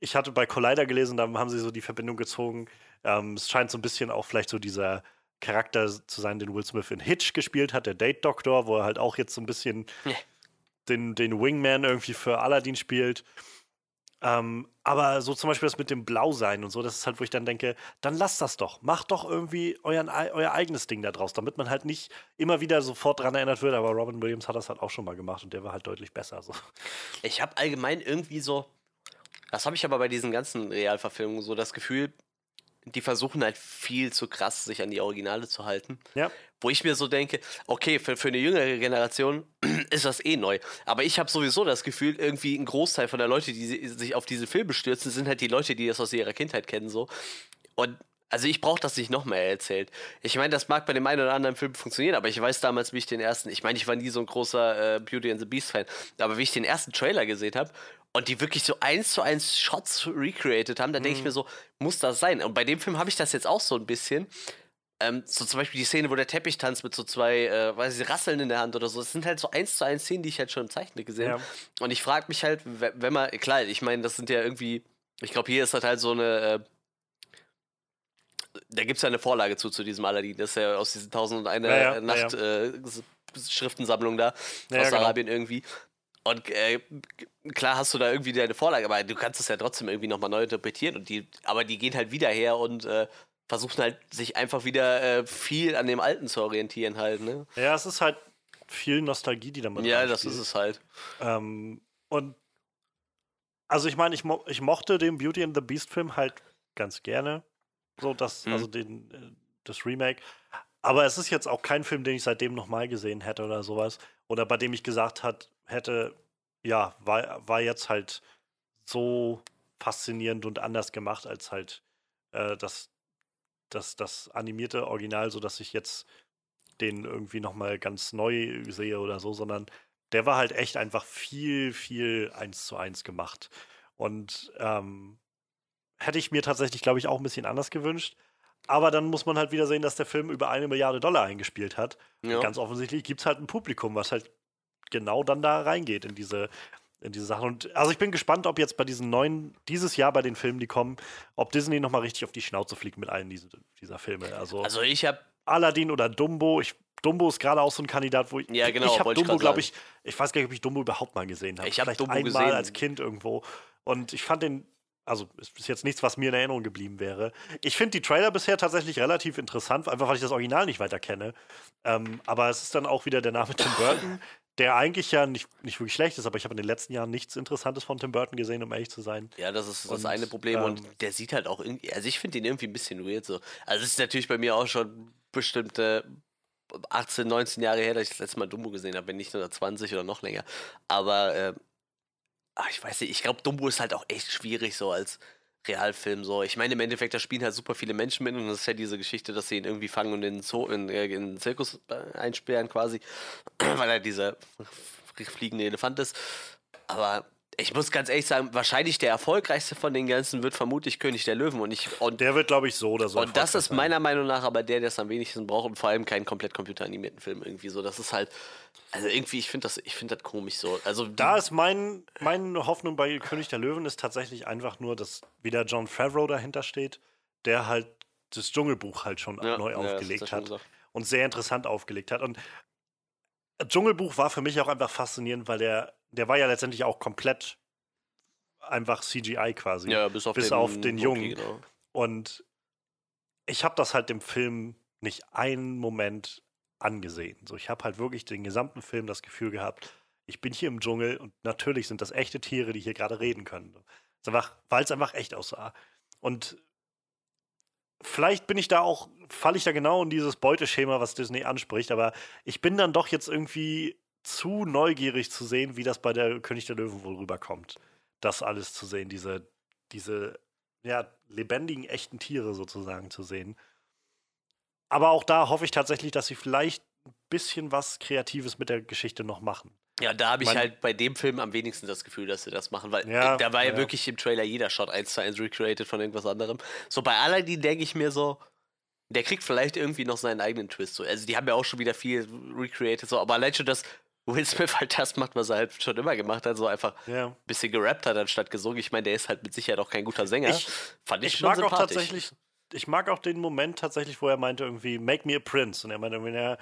Speaker 1: Ich hatte bei Collider gelesen, da haben sie so die Verbindung gezogen. Ähm, es scheint so ein bisschen auch vielleicht so dieser Charakter zu sein, den Will Smith in Hitch gespielt hat, der Date Doctor, wo er halt auch jetzt so ein bisschen
Speaker 2: Ja.
Speaker 1: Den, den Wingman irgendwie für Aladdin spielt. Ähm, aber so zum Beispiel das mit dem Blausein und so, das ist halt, wo ich dann denke, dann lasst das doch. Macht doch irgendwie euren, euer eigenes Ding da draus, damit man halt nicht immer wieder sofort dran erinnert wird. Aber Robin Williams hat das halt auch schon mal gemacht und der war halt deutlich besser. So.
Speaker 2: Ich habe allgemein irgendwie so, das habe ich aber bei diesen ganzen Realverfilmungen so das Gefühl, die versuchen halt viel zu krass, sich an die Originale zu halten.
Speaker 1: Ja.
Speaker 2: Wo ich mir so denke, okay, für, für eine jüngere Generation ist das eh neu. Aber ich habe sowieso das Gefühl, irgendwie ein Großteil von der Leute, die si- sich auf diese Filme stürzen, sind halt die Leute, die das aus ihrer Kindheit kennen. so. Und also ich brauche das nicht noch mehr erzählt. Ich meine, das mag bei dem einen oder anderen Film funktionieren, aber ich weiß damals, wie ich den ersten, ich meine, ich war nie so ein großer äh, Beauty and the Beast Fan, aber wie ich den ersten Trailer gesehen habe und die wirklich so eins zu eins Shots recreated haben, da denke ich mir so, muss das sein? Und bei dem Film habe ich das jetzt auch so ein bisschen. Ähm, so zum Beispiel die Szene, wo der Teppich tanzt mit so zwei, äh, weiß ich, Rasseln in der Hand oder so. Das sind halt so eins zu eins Szenen, die ich halt schon im Zeichner gesehen
Speaker 1: Ja.
Speaker 2: habe. Und ich frage mich halt, we- wenn man, klar, ich meine, das sind ja irgendwie, ich glaube, hier ist das halt so eine, äh, da gibt es ja eine Vorlage zu, zu diesem Aladdin. Das ist ja aus diesen 1001
Speaker 1: Ja, ja,
Speaker 2: Nacht
Speaker 1: ja,
Speaker 2: Äh, Schriftensammlung da
Speaker 1: Ja,
Speaker 2: aus
Speaker 1: genau.
Speaker 2: Arabien irgendwie. Und äh, klar hast du da irgendwie deine Vorlage, aber du kannst es ja trotzdem irgendwie nochmal neu interpretieren. Und die, aber die gehen halt wieder her und äh, versuchen halt, sich einfach wieder äh, viel an dem Alten zu orientieren halt, ne?
Speaker 1: Ja, es ist halt viel Nostalgie, die damit
Speaker 2: Ja, das ist es halt.
Speaker 1: Ähm, und also ich meine, ich, mo ich mochte den Beauty and the Beast Film halt ganz gerne. So, das,
Speaker 2: Mhm.
Speaker 1: also den, äh, das Remake. Aber es ist jetzt auch kein Film, den ich seitdem nochmal gesehen hätte oder sowas. Oder bei dem ich gesagt hat, hätte, ja, war, war jetzt halt so faszinierend und anders gemacht als halt äh, das, das, das animierte Original, sodass ich jetzt den irgendwie nochmal ganz neu sehe oder so, sondern der war halt echt einfach viel, viel eins zu eins gemacht. Und ähm, hätte ich mir tatsächlich, glaube ich, auch ein bisschen anders gewünscht. Aber dann muss man halt wieder sehen, dass der Film über eine Milliarde Dollar eingespielt hat.
Speaker 2: Ja.
Speaker 1: Ganz offensichtlich gibt es halt ein Publikum, was halt genau dann da reingeht in diese, in diese Sachen. Und also ich bin gespannt, ob jetzt bei diesen neuen, dieses Jahr bei den Filmen, die kommen, ob Disney nochmal richtig auf die Schnauze fliegt mit allen diesen, dieser Filme. Also,
Speaker 2: Also ich habe
Speaker 1: Aladdin oder Dumbo. Ich, Dumbo ist gerade auch so ein Kandidat, wo ich.
Speaker 2: Ja, genau,
Speaker 1: Ich habe Dumbo, glaube ich, ich weiß gar nicht, ob ich Dumbo überhaupt mal gesehen habe.
Speaker 2: Ich hab
Speaker 1: Vielleicht
Speaker 2: Dumbo
Speaker 1: einmal
Speaker 2: gesehen.
Speaker 1: als Kind irgendwo. Und ich fand den. Also, es ist jetzt nichts, was mir in Erinnerung geblieben wäre. Ich finde die Trailer bisher tatsächlich relativ interessant, einfach weil ich das Original nicht weiter kenne. Ähm, aber es ist dann auch wieder der Name Tim Burton, der eigentlich ja nicht, nicht wirklich schlecht ist, aber ich habe in den letzten Jahren nichts Interessantes von Tim Burton gesehen, um ehrlich zu sein.
Speaker 2: Ja, das ist das
Speaker 1: Und,
Speaker 2: eine Problem.
Speaker 1: ähm,
Speaker 2: und der sieht halt auch irgendwie, also ich finde ihn irgendwie ein bisschen weird so. Also es ist natürlich bei mir auch schon bestimmte 18, 19 Jahre her, dass ich das letzte Mal Dumbo gesehen habe, wenn nicht nur 20 oder noch länger. Aber äh, ach, ich weiß nicht, ich glaube, Dumbo ist halt auch echt schwierig so als Realfilm so. Ich meine, im Endeffekt, da spielen halt super viele Menschen mit und das ist ja diese Geschichte, dass sie ihn irgendwie fangen und in den, Zoo, in, äh, in den Zirkus äh, einsperren quasi, weil er dieser fliegende Elefant ist. Aber ich muss ganz ehrlich sagen, wahrscheinlich der erfolgreichste von den ganzen wird vermutlich König der Löwen und ich und,
Speaker 1: Der wird, glaube ich, so oder so.
Speaker 2: und das ist meiner Meinung nach aber der, der es am wenigsten braucht und vor allem keinen komplett computeranimierten Film irgendwie so. Das ist halt, also irgendwie, ich finde das, ich finde das komisch so. Also
Speaker 1: Da ist mein, meine Hoffnung bei König der Löwen ist tatsächlich einfach nur, dass wieder John Favreau dahinter steht, der halt das Dschungelbuch halt schon
Speaker 2: Ja,
Speaker 1: neu
Speaker 2: ja,
Speaker 1: aufgelegt hat und sehr interessant aufgelegt hat. Und Dschungelbuch war für mich auch einfach faszinierend, weil der, der war ja letztendlich auch komplett einfach CGI quasi.
Speaker 2: ja, bis auf
Speaker 1: bis
Speaker 2: den,
Speaker 1: auf den Jungen.
Speaker 2: Genau.
Speaker 1: Und ich habe das halt dem Film nicht einen Moment angesehen. So, ich habe halt wirklich den gesamten Film das Gefühl gehabt, ich bin hier im Dschungel und natürlich sind das echte Tiere, die hier gerade reden können. Weil es einfach echt aussah. Und vielleicht bin ich da auch, falle ich da genau in dieses Beuteschema, was Disney anspricht, aber ich bin dann doch jetzt irgendwie zu neugierig zu sehen, wie das bei der König der Löwen wohl rüberkommt. Das alles zu sehen, diese, diese ja, lebendigen, echten Tiere sozusagen zu sehen. Aber auch da hoffe ich tatsächlich, dass sie vielleicht ein bisschen was Kreatives mit der Geschichte noch machen.
Speaker 2: Ja, da habe ich
Speaker 1: Man-
Speaker 2: halt bei dem Film am wenigsten das Gefühl, dass sie das machen, weil
Speaker 1: Ja,
Speaker 2: da war ja,
Speaker 1: ja.
Speaker 2: wirklich im Trailer jeder Shot 1 zu 1 recreated von irgendwas anderem. So bei Aladdin denke ich mir so, der kriegt vielleicht irgendwie noch seinen eigenen Twist. So. Also die haben ja auch schon wieder viel recreated, so, aber allein schon, dass Will Smith halt das macht, was er halt schon immer gemacht hat, so einfach ein bisschen gerappt hat anstatt gesungen. Ich meine, der ist halt mit Sicherheit auch kein guter Sänger.
Speaker 1: Ich-
Speaker 2: Fand ich,
Speaker 1: Ich
Speaker 2: schon
Speaker 1: mag auch
Speaker 2: sympathisch.
Speaker 1: tatsächlich, ich mag auch den Moment tatsächlich, wo er meinte irgendwie, make me a prince. Und er meinte irgendwie, ja,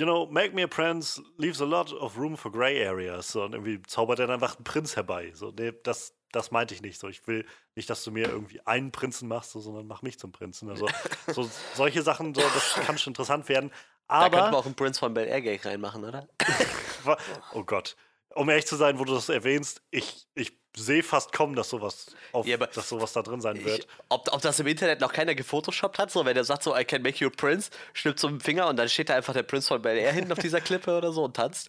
Speaker 1: you know, make me a prince leaves a lot of room for gray areas. So, und irgendwie zaubert er dann einfach einen Prinz herbei. So, nee, das, das meinte ich nicht so. Ich will nicht, dass du mir irgendwie einen Prinzen machst, so, sondern mach mich zum Prinzen. Also, so, solche Sachen, so, das kann schon interessant werden.
Speaker 2: Da könnte man
Speaker 1: Aber,
Speaker 2: auch einen Prince von Bel Air Gag reinmachen, oder?
Speaker 1: oh Gott, um ehrlich zu sein, wo du das erwähnst, ich, ich sehe fast kommen, dass sowas, auf,
Speaker 2: Ja,
Speaker 1: dass sowas da drin sein wird.
Speaker 2: Ich, ob, ob das im Internet noch keiner gefotoshoppt hat, so wenn er sagt so, I can make you a prince, schnippt so dem Finger und dann steht da einfach der Prinz von Bel Air hinten auf dieser Klippe oder so und tanzt.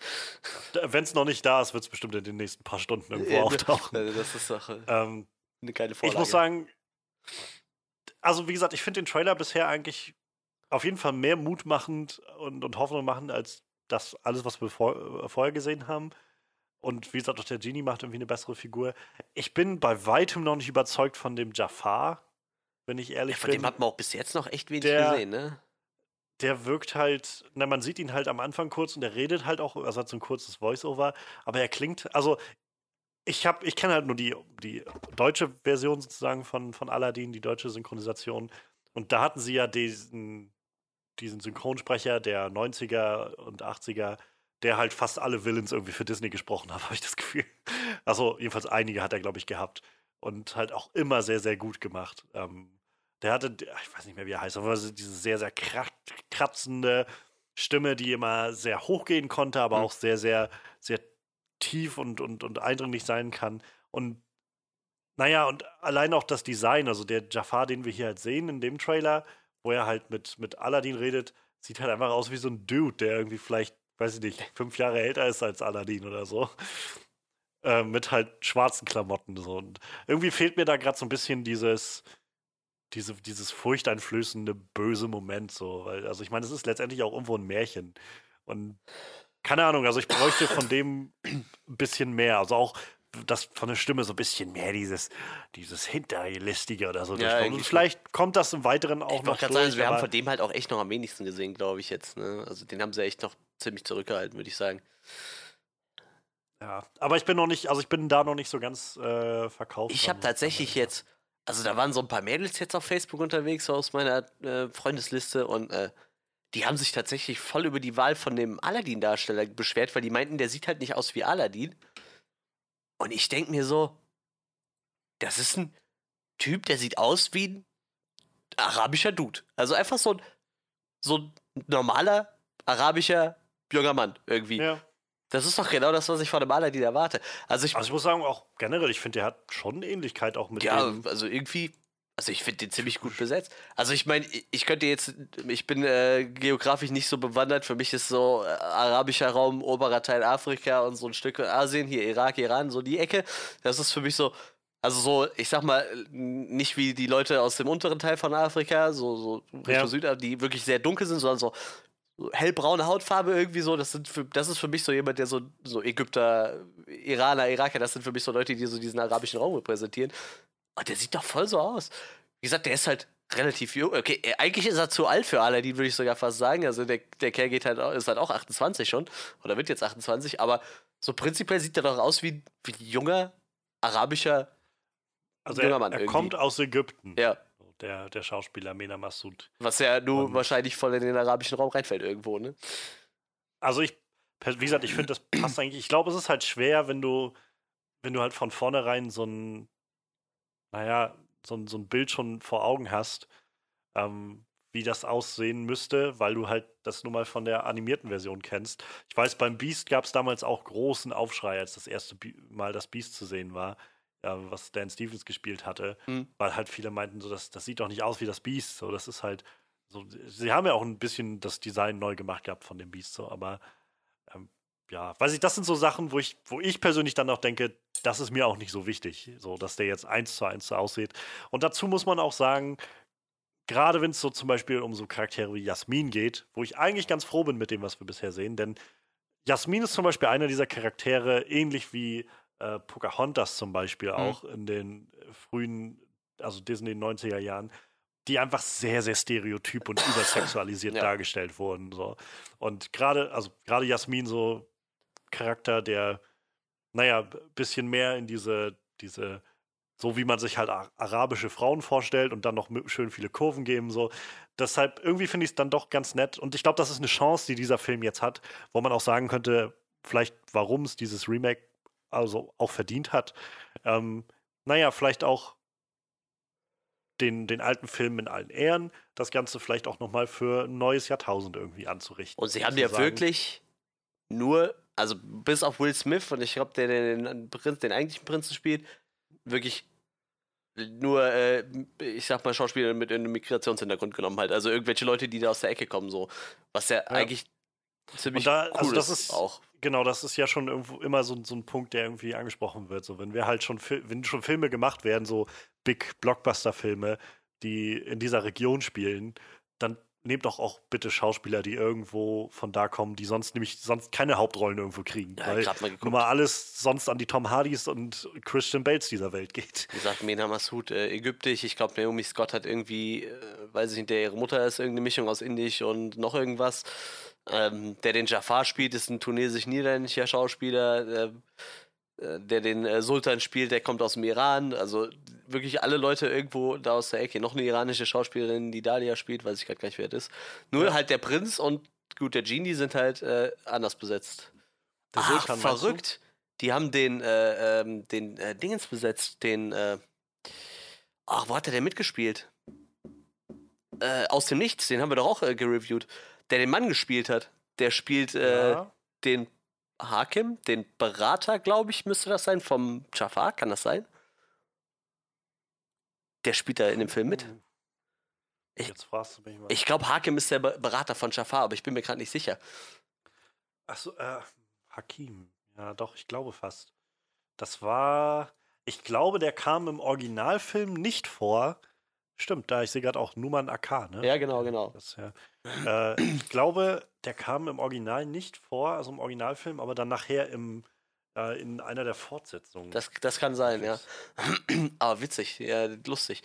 Speaker 1: Wenn es noch nicht da ist, wird es bestimmt in den nächsten paar Stunden irgendwo
Speaker 2: Ja,
Speaker 1: auftauchen.
Speaker 2: Also das ist doch äh,
Speaker 1: Ähm,
Speaker 2: eine geile
Speaker 1: ich
Speaker 2: Vorlage.
Speaker 1: muss sagen, also wie gesagt, ich finde den Trailer bisher eigentlich auf jeden Fall mehr mutmachend und, und Hoffnung machend als das alles, was wir vor, äh, vorher gesehen haben. Und wie gesagt, auch der Genie macht irgendwie eine bessere Figur. Ich bin bei weitem noch nicht überzeugt von dem Jafar, wenn ich ehrlich
Speaker 2: von
Speaker 1: bin.
Speaker 2: dem hat man auch bis jetzt noch echt wenig
Speaker 1: Der-
Speaker 2: gesehen, ne?
Speaker 1: der wirkt halt, na, man sieht ihn halt am Anfang kurz und der redet halt auch, also hat so ein kurzes Voice-Over, aber er klingt, also ich habe, ich kenne halt nur die, die deutsche Version sozusagen von, von Aladdin, die deutsche Synchronisation. Und da hatten sie ja diesen, diesen Synchronsprecher der 90er und 80er, der halt fast alle Villains irgendwie für Disney gesprochen hat, habe ich das Gefühl. Also jedenfalls einige hat er, glaube ich, gehabt. Und halt auch immer sehr, sehr gut gemacht. Ähm, der hatte, ich weiß nicht mehr, wie er heißt, aber diese sehr, sehr krat kratzende Stimme, die immer sehr hoch gehen konnte, aber
Speaker 2: Mhm.
Speaker 1: auch sehr, sehr, sehr tief und, und, und eindringlich sein kann. Und naja, und allein auch das Design, also der Jafar, den wir hier halt sehen in dem Trailer, wo er halt mit, mit Aladdin redet, sieht halt einfach aus wie so ein Dude, der irgendwie vielleicht, weiß ich nicht, fünf Jahre älter ist als Aladdin oder so. Äh, mit halt schwarzen Klamotten. So. Und irgendwie fehlt mir da gerade so ein bisschen dieses, diese, dieses furchteinflößende, böse Moment. So. Weil, also ich meine, es ist letztendlich auch irgendwo ein Märchen. Und keine Ahnung, also ich bräuchte von dem ein bisschen mehr. Also auch das von der Stimme so ein bisschen mehr dieses, dieses Hinterlistige oder so.
Speaker 2: Ja,
Speaker 1: durchkommt. Und vielleicht kommt das im Weiteren auch
Speaker 2: Ich
Speaker 1: noch
Speaker 2: wollte gerade
Speaker 1: durch.
Speaker 2: sagen, wir haben von dem halt auch echt noch am wenigsten gesehen, glaube ich jetzt. Ne? Also den haben sie echt noch ziemlich zurückgehalten, würde ich sagen.
Speaker 1: ja, aber ich bin noch nicht, also ich bin da noch nicht so ganz äh, verkauft.
Speaker 2: Ich habe tatsächlich jetzt, also da waren so ein paar Mädels jetzt auf Facebook unterwegs so aus meiner äh, Freundesliste und äh, die haben sich tatsächlich voll über die Wahl von dem Aladdin-Darsteller beschwert, weil die meinten, der sieht halt nicht aus wie Aladdin. Und ich denke mir so, das ist ein Typ, der sieht aus wie ein arabischer Dude. Also einfach so ein, so ein normaler arabischer junger Mann irgendwie.
Speaker 1: Ja.
Speaker 2: Das ist doch genau das, was ich von dem Aladdin erwarte. Also ich,
Speaker 1: Also ich muss sagen, auch generell, ich finde, der hat schon eine Ähnlichkeit auch mit
Speaker 2: ja,
Speaker 1: dem.
Speaker 2: also irgendwie, also ich finde den ziemlich gut besetzt. Also ich meine, ich könnte jetzt, ich bin äh, geografisch nicht so bewandert. Für mich ist so äh, arabischer Raum, oberer Teil Afrika und so ein Stück Asien, hier Irak, Iran, so die Ecke. Das ist für mich so, also so, ich sag mal, nicht wie die Leute aus dem unteren Teil von Afrika, so, so Richtung
Speaker 1: Ja.
Speaker 2: Süd, die wirklich sehr dunkel sind, sondern so so hellbraune Hautfarbe irgendwie so. Das, sind für, das ist für mich so jemand, der so, so Ägypter, Iraner, Iraker, das sind für mich so Leute, die so diesen arabischen Raum repräsentieren. Und der sieht doch voll so aus. Wie gesagt, der ist halt relativ jung. Okay, äh, eigentlich ist er zu alt für Aladdin, würde ich sogar fast sagen. Also der, der Kerl geht halt, auch- ist halt auch 28 schon. Oder wird jetzt 28. Aber so prinzipiell sieht er doch aus wie, wie ein junger arabischer.
Speaker 1: Also
Speaker 2: junger
Speaker 1: er,
Speaker 2: Mann
Speaker 1: er
Speaker 2: irgendwie.
Speaker 1: kommt aus Ägypten.
Speaker 2: Ja.
Speaker 1: Der, der Schauspieler Mena Massoud.
Speaker 2: Was ja nur
Speaker 1: Und-
Speaker 2: wahrscheinlich voll in den arabischen Raum reinfällt irgendwo, ne?
Speaker 1: Also ich, wie gesagt, ich finde, das passt eigentlich. Ich glaube, es ist halt schwer, wenn du, wenn du halt von vornherein so ein, naja, so ein, so ein Bild schon vor Augen hast, ähm, wie das aussehen müsste, weil du halt das nur mal von der animierten Version kennst. Ich weiß, beim Beast gab es damals auch großen Aufschrei, als das erste Mal das Beast zu sehen war, was Dan Stevens gespielt hatte,
Speaker 2: Mhm.
Speaker 1: weil halt viele meinten, so, das, das sieht doch nicht aus wie das Beast. So, das ist halt so, sie haben ja auch ein bisschen das Design neu gemacht gehabt von dem Beast, so, aber ähm, ja, weiß ich, das sind so Sachen, wo ich, wo ich persönlich dann auch denke, das ist mir auch nicht so wichtig, so dass der jetzt eins zu eins so aussieht. Und dazu muss man auch sagen, gerade wenn es so zum Beispiel um so Charaktere wie Jasmin geht, wo ich eigentlich ganz froh bin mit dem, was wir bisher sehen, denn Jasmin ist zum Beispiel einer dieser Charaktere, ähnlich wie äh, Pocahontas zum Beispiel auch in den frühen, also Disney 90er Jahren, die einfach sehr, sehr stereotyp und übersexualisiert
Speaker 2: Ja.
Speaker 1: dargestellt wurden. So. Und gerade, also gerade Jasmin so Charakter, der, naja, ein bisschen mehr in diese, diese, so wie man sich halt arabische Frauen vorstellt und dann noch schön viele Kurven geben, so. Deshalb, irgendwie finde ich es dann doch ganz nett. Und ich glaube, das ist eine Chance, die dieser Film jetzt hat, wo man auch sagen könnte, vielleicht, warum es dieses Remake also auch verdient hat. Ähm, naja, vielleicht auch den, den alten Film in allen Ehren, das Ganze vielleicht auch nochmal für ein neues Jahrtausend irgendwie anzurichten.
Speaker 2: Und sie haben ja wirklich nur, also bis auf Will Smith und ich glaube, der, den, Prinz, den eigentlichen Prinzen spielt, wirklich nur, äh, ich sag mal, Schauspieler mit einem Migrationshintergrund genommen halt. Also irgendwelche Leute, die da aus der Ecke kommen, so. Was ja, eigentlich ziemlich
Speaker 1: Und da-
Speaker 2: cool
Speaker 1: also das
Speaker 2: ist, auch.
Speaker 1: Genau, das ist ja schon irgendwo immer so, so ein Punkt, der irgendwie angesprochen wird. So, wenn wir halt schon, wenn schon Filme gemacht werden, so Big Blockbuster-Filme, die in dieser Region spielen, dann nehmt doch auch bitte Schauspieler, die irgendwo von da kommen, die sonst nämlich sonst keine Hauptrollen irgendwo kriegen.
Speaker 2: Ja,
Speaker 1: weil
Speaker 2: mal
Speaker 1: nun mal alles sonst an die Tom Hardys und Christian Bales dieser Welt geht.
Speaker 2: Wie gesagt, Mena Massoud, äh, ägyptisch. Ich glaube, Naomi Scott hat irgendwie, äh, weiß ich nicht, der ihre Mutter ist irgendeine Mischung aus Indisch und noch irgendwas. Ähm, der den Jafar spielt, ist ein tunesisch-niederländischer Schauspieler. Äh, äh, der den äh, Sultan spielt, der kommt aus dem Iran. Also wirklich alle Leute irgendwo da aus der Ecke. Noch eine iranische Schauspielerin, die Dalia spielt, weiß ich gerade gar nicht, wer das ist. Nur halt der Prinz und gut, der Genie sind halt äh, anders besetzt.
Speaker 1: Der
Speaker 2: Ach,
Speaker 1: Sultan,
Speaker 2: verrückt. Die haben den, äh, ähm, den äh, Dingens besetzt, den, ach, wo hat der denn mitgespielt? Äh, aus dem Nichts, den haben wir doch auch gereviewt. Der den Mann gespielt hat. Der spielt äh,
Speaker 1: Ja.
Speaker 2: den Hakim, den Berater, glaube ich, müsste das sein, vom Jafar, kann das sein? Der spielt da in dem Film mit. Ich-
Speaker 1: Jetzt fragst du mich mal.
Speaker 2: Ich glaube, Hakim ist der Be- Berater von Jafar, aber ich bin mir gerade nicht sicher.
Speaker 1: Achso, äh, Hakim. Ja, doch, ich glaube fast. Das war. Ich glaube, der kam im Originalfilm nicht vor. Stimmt, da ich sehe gerade auch Numan Akar, ne?
Speaker 2: Ja, genau, genau.
Speaker 1: Das, ja. Äh, ich glaube, der kam im Original nicht vor, also im Originalfilm, aber dann nachher im, äh, in einer der Fortsetzungen.
Speaker 2: Das, das kann sein, ja. Aber witzig, ja, lustig.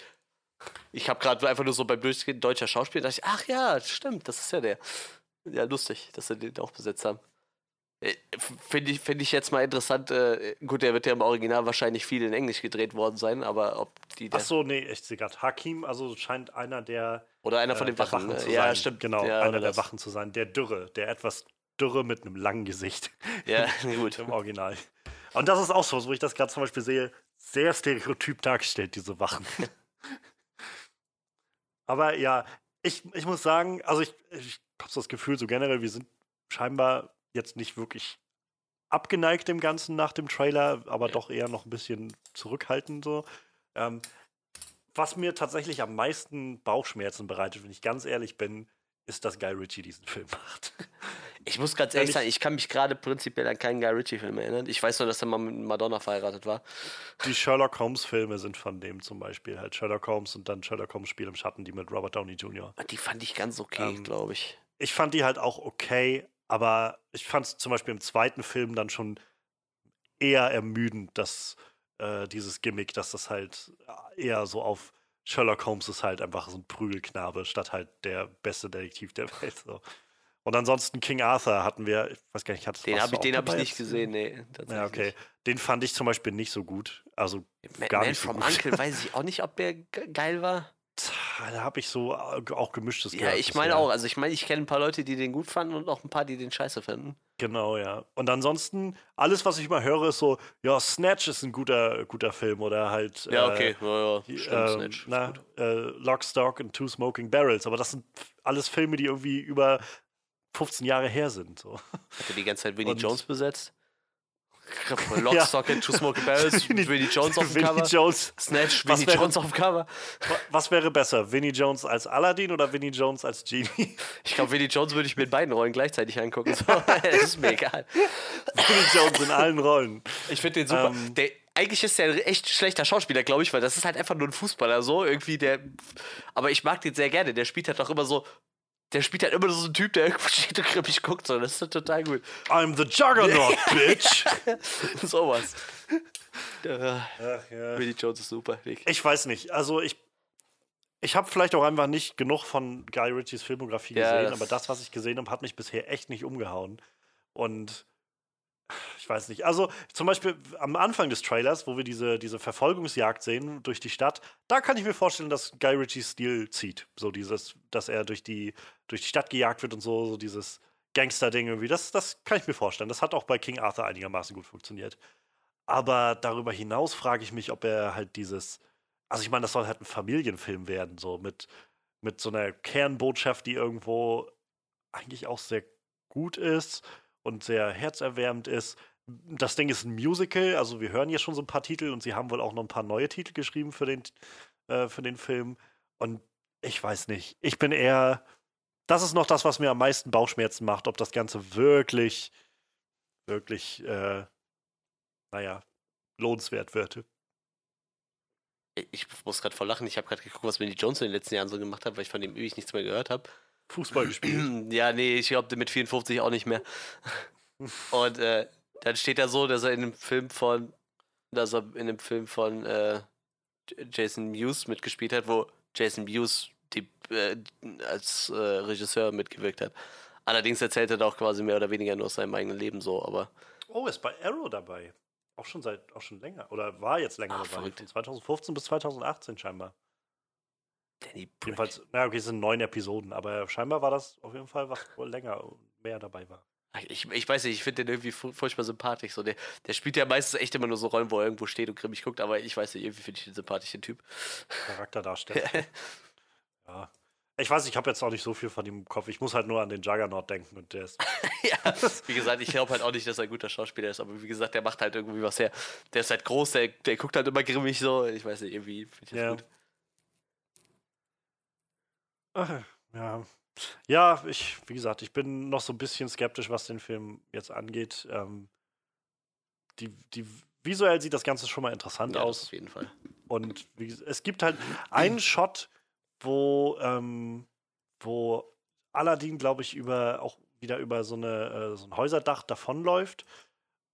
Speaker 2: Ich habe gerade einfach nur so beim Durchgehen deutscher Schauspieler dachte ich, ach ja, stimmt, das ist ja der. Ja, lustig, dass sie den auch besetzt haben. Äh, Finde ich, find ich jetzt mal interessant. Äh, gut, der wird ja im Original wahrscheinlich viel in Englisch gedreht worden sein, aber ob die.
Speaker 1: Ach so, nee, ich sehe gerade. Hakim, also scheint einer der.
Speaker 2: Oder einer von
Speaker 1: äh,
Speaker 2: den
Speaker 1: der
Speaker 2: Wachen. ne?
Speaker 1: zu
Speaker 2: ja,
Speaker 1: sein.
Speaker 2: stimmt.
Speaker 1: Genau,
Speaker 2: ja,
Speaker 1: einer der
Speaker 2: das.
Speaker 1: Wachen zu sein. Der Dürre, der etwas Dürre mit einem langen Gesicht
Speaker 2: Ja, gut.
Speaker 1: im Original. Und das ist auch so, wo ich das gerade zum Beispiel sehe, sehr stereotyp dargestellt, diese Wachen. Aber ja, ich, ich muss sagen, also ich, ich habe so das Gefühl, so generell, wir sind scheinbar jetzt nicht wirklich abgeneigt dem Ganzen nach dem Trailer, aber doch eher noch ein bisschen zurückhaltend so. Ähm, was mir tatsächlich am meisten Bauchschmerzen bereitet, wenn ich ganz ehrlich bin, ist, dass Guy Ritchie diesen Film macht.
Speaker 2: Ich muss ganz ehrlich sagen, ich kann mich gerade prinzipiell an keinen Guy Ritchie-Film erinnern. Ich weiß nur, dass er mal mit Madonna verheiratet war.
Speaker 1: Die Sherlock Holmes-Filme sind von dem zum Beispiel. Halt Sherlock Holmes und dann Sherlock Holmes Spiel im Schatten, die mit Robert Downey Jr.
Speaker 2: Die fand ich ganz okay,
Speaker 1: Ähm,
Speaker 2: glaube ich.
Speaker 1: Ich fand die halt auch okay, aber ich fand es zum Beispiel im zweiten Film dann schon eher ermüdend, dass äh, dieses Gimmick, dass das halt eher so auf Sherlock Holmes ist halt einfach so ein Prügelknabe, statt halt der beste Detektiv der Welt. So. Und ansonsten King Arthur hatten wir, ich weiß gar nicht, hat
Speaker 2: Den habe ich, den hab ich nicht
Speaker 1: jetzt?
Speaker 2: gesehen, nee.
Speaker 1: Ja, okay. Den fand ich zum Beispiel nicht so gut. Also
Speaker 2: Ma-
Speaker 1: gar
Speaker 2: Man
Speaker 1: nicht so
Speaker 2: from
Speaker 1: gut.
Speaker 2: Uncle weiß ich auch nicht, ob der ge- geil war.
Speaker 1: Da habe ich so äh, auch gemischtes
Speaker 2: Ja,
Speaker 1: gehört
Speaker 2: ich meine
Speaker 1: bisher.
Speaker 2: auch. Also ich meine, ich kenne ein paar Leute, die den gut fanden und auch ein paar, die den scheiße fanden.
Speaker 1: Genau, ja. Und ansonsten, alles, was ich mal höre, ist so, ja, Snatch ist ein guter, guter Film oder halt.
Speaker 2: Ja,
Speaker 1: äh,
Speaker 2: okay. Ja, ja.
Speaker 1: die,
Speaker 2: Stimmt,
Speaker 1: ähm,
Speaker 2: Snatch.
Speaker 1: na, äh, Lock, Stock and Two Smoking Barrels. Aber das sind alles Filme, die irgendwie über 15 Jahre her sind. So.
Speaker 2: Hat er die ganze Zeit Winnie
Speaker 1: und-
Speaker 2: Jones besetzt? Lock,
Speaker 1: Ja.
Speaker 2: And Two Smoking Barrels, Winnie Jones auf dem Cover.
Speaker 1: Jones.
Speaker 2: Snatch,
Speaker 1: wäre-
Speaker 2: Jones auf dem Cover.
Speaker 1: Wa- Was wäre besser? Winnie Jones als Aladdin oder Winnie Jones als Genie?
Speaker 2: Ich glaube, Winnie Jones würde ich mir in beiden Rollen gleichzeitig angucken. So, das ist mir egal.
Speaker 1: Winnie Jones in allen Rollen.
Speaker 2: Ich finde den super.
Speaker 1: Ähm,
Speaker 2: der, eigentlich ist der ein echt schlechter Schauspieler, glaube ich, weil das ist halt einfach nur ein Fußballer, so irgendwie der. Aber ich mag den sehr gerne. Der spielt halt auch immer so. Der spielt halt immer so ein Typ, der irgendwo steht und grimmig guckt. So. Das ist total gut.
Speaker 1: I'm the Juggernaut, bitch.
Speaker 2: Sowas.
Speaker 1: Ach, ja.
Speaker 2: Winnie Jones ist super. Nick.
Speaker 1: Ich weiß nicht. Also ich, ich habe vielleicht auch einfach nicht genug von Guy Ritchies Filmografie
Speaker 2: Ja,
Speaker 1: gesehen,
Speaker 2: das-
Speaker 1: aber das, was ich gesehen habe, hat mich bisher echt nicht umgehauen. Und ich weiß nicht. Also zum Beispiel am Anfang des Trailers, wo wir diese, diese Verfolgungsjagd sehen durch die Stadt, da kann ich mir vorstellen, dass Guy Ritchies Stil zieht. So dieses, dass er durch die, durch die Stadt gejagt wird und so, so dieses Gangster-Ding irgendwie. Das, das kann ich mir vorstellen. Das hat auch bei King Arthur einigermaßen gut funktioniert. Aber darüber hinaus frage ich mich, ob er halt dieses, also ich meine, das soll halt ein Familienfilm werden, so mit, mit so einer Kernbotschaft, die irgendwo eigentlich auch sehr gut ist und sehr herzerwärmend ist. Das Ding ist ein Musical, also wir hören hier schon so ein paar Titel und sie haben wohl auch noch ein paar neue Titel geschrieben für den, äh, für den Film. Und ich weiß nicht, ich bin eher, das ist noch das, was mir am meisten Bauchschmerzen macht, ob das Ganze wirklich, wirklich, äh, naja, lohnenswert wird.
Speaker 2: Ich muss gerade voll lachen. Ich habe gerade geguckt, was Winnie Jones in den letzten Jahren so gemacht hat, weil ich von dem ewig nichts mehr gehört habe.
Speaker 1: Fußball gespielt.
Speaker 2: ja, nee, ich glaube mit 54 auch nicht mehr. Und äh, dann steht da so, dass er in einem Film von, dass er in einem Film von äh, Jason Mewes mitgespielt hat, wo Jason Mewes die, äh, als äh, Regisseur mitgewirkt hat. Allerdings erzählt er da auch quasi mehr oder weniger nur aus seinem eigenen Leben so, aber
Speaker 1: Oh, ist bei Arrow dabei. Auch schon seit, auch schon länger. Oder war jetzt länger
Speaker 2: Ah,
Speaker 1: dabei.
Speaker 2: verrückt.
Speaker 1: Von 2015 bis 2018 scheinbar.
Speaker 2: Danny Brick.
Speaker 1: Jedenfalls, na okay, es sind neun Episoden, aber scheinbar war das auf jeden Fall was länger und mehr dabei war.
Speaker 2: Ich, ich weiß nicht, ich finde den irgendwie fu- furchtbar sympathisch. So, der, der spielt ja meistens echt immer nur so Rollen, wo er irgendwo steht und grimmig guckt, aber ich weiß nicht, irgendwie finde ich den sympathischen Typ.
Speaker 1: Charakterdarsteller. ja. Ich weiß, ich habe jetzt auch nicht so viel von ihm im Kopf. Ich muss halt nur an den Juggernaut denken und der ist.
Speaker 2: ja, wie gesagt, ich glaube halt auch nicht, dass er ein guter Schauspieler ist, aber wie gesagt, der macht halt irgendwie was her. Der ist halt groß, der, der guckt halt immer grimmig so. Ich weiß nicht, irgendwie finde ich das
Speaker 1: Ja.
Speaker 2: gut.
Speaker 1: Ach, ja. Ja, ich, wie gesagt, ich bin noch so ein bisschen skeptisch, was den Film jetzt angeht. Ähm, die, die, visuell sieht das Ganze schon mal interessant
Speaker 2: Ja,
Speaker 1: aus.
Speaker 2: auf jeden Fall.
Speaker 1: Und wie, es gibt halt einen Shot, wo, ähm, wo Aladdin, glaube ich, über auch wieder über so, eine, äh, so ein Häuserdach davonläuft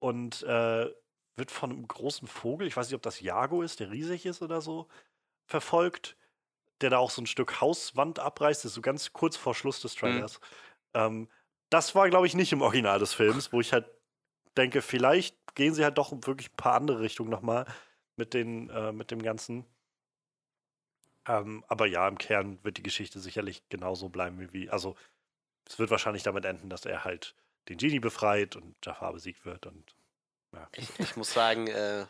Speaker 1: und äh, wird von einem großen Vogel, ich weiß nicht, ob das Jago ist, der riesig ist oder so, verfolgt, der da auch so ein Stück Hauswand abreißt, ist so ganz kurz vor Schluss des Trailers. Ähm, das war, glaube ich, nicht im Original des Films, wo ich halt denke, vielleicht gehen sie halt doch wirklich ein paar andere Richtungen nochmal mit, den, äh, mit dem Ganzen. Ähm, aber ja, im Kern wird die Geschichte sicherlich genauso bleiben wie. Also, es wird wahrscheinlich damit enden, dass er halt den Genie befreit und Jafar besiegt wird. Und ja.
Speaker 2: Ich, ich muss sagen, äh,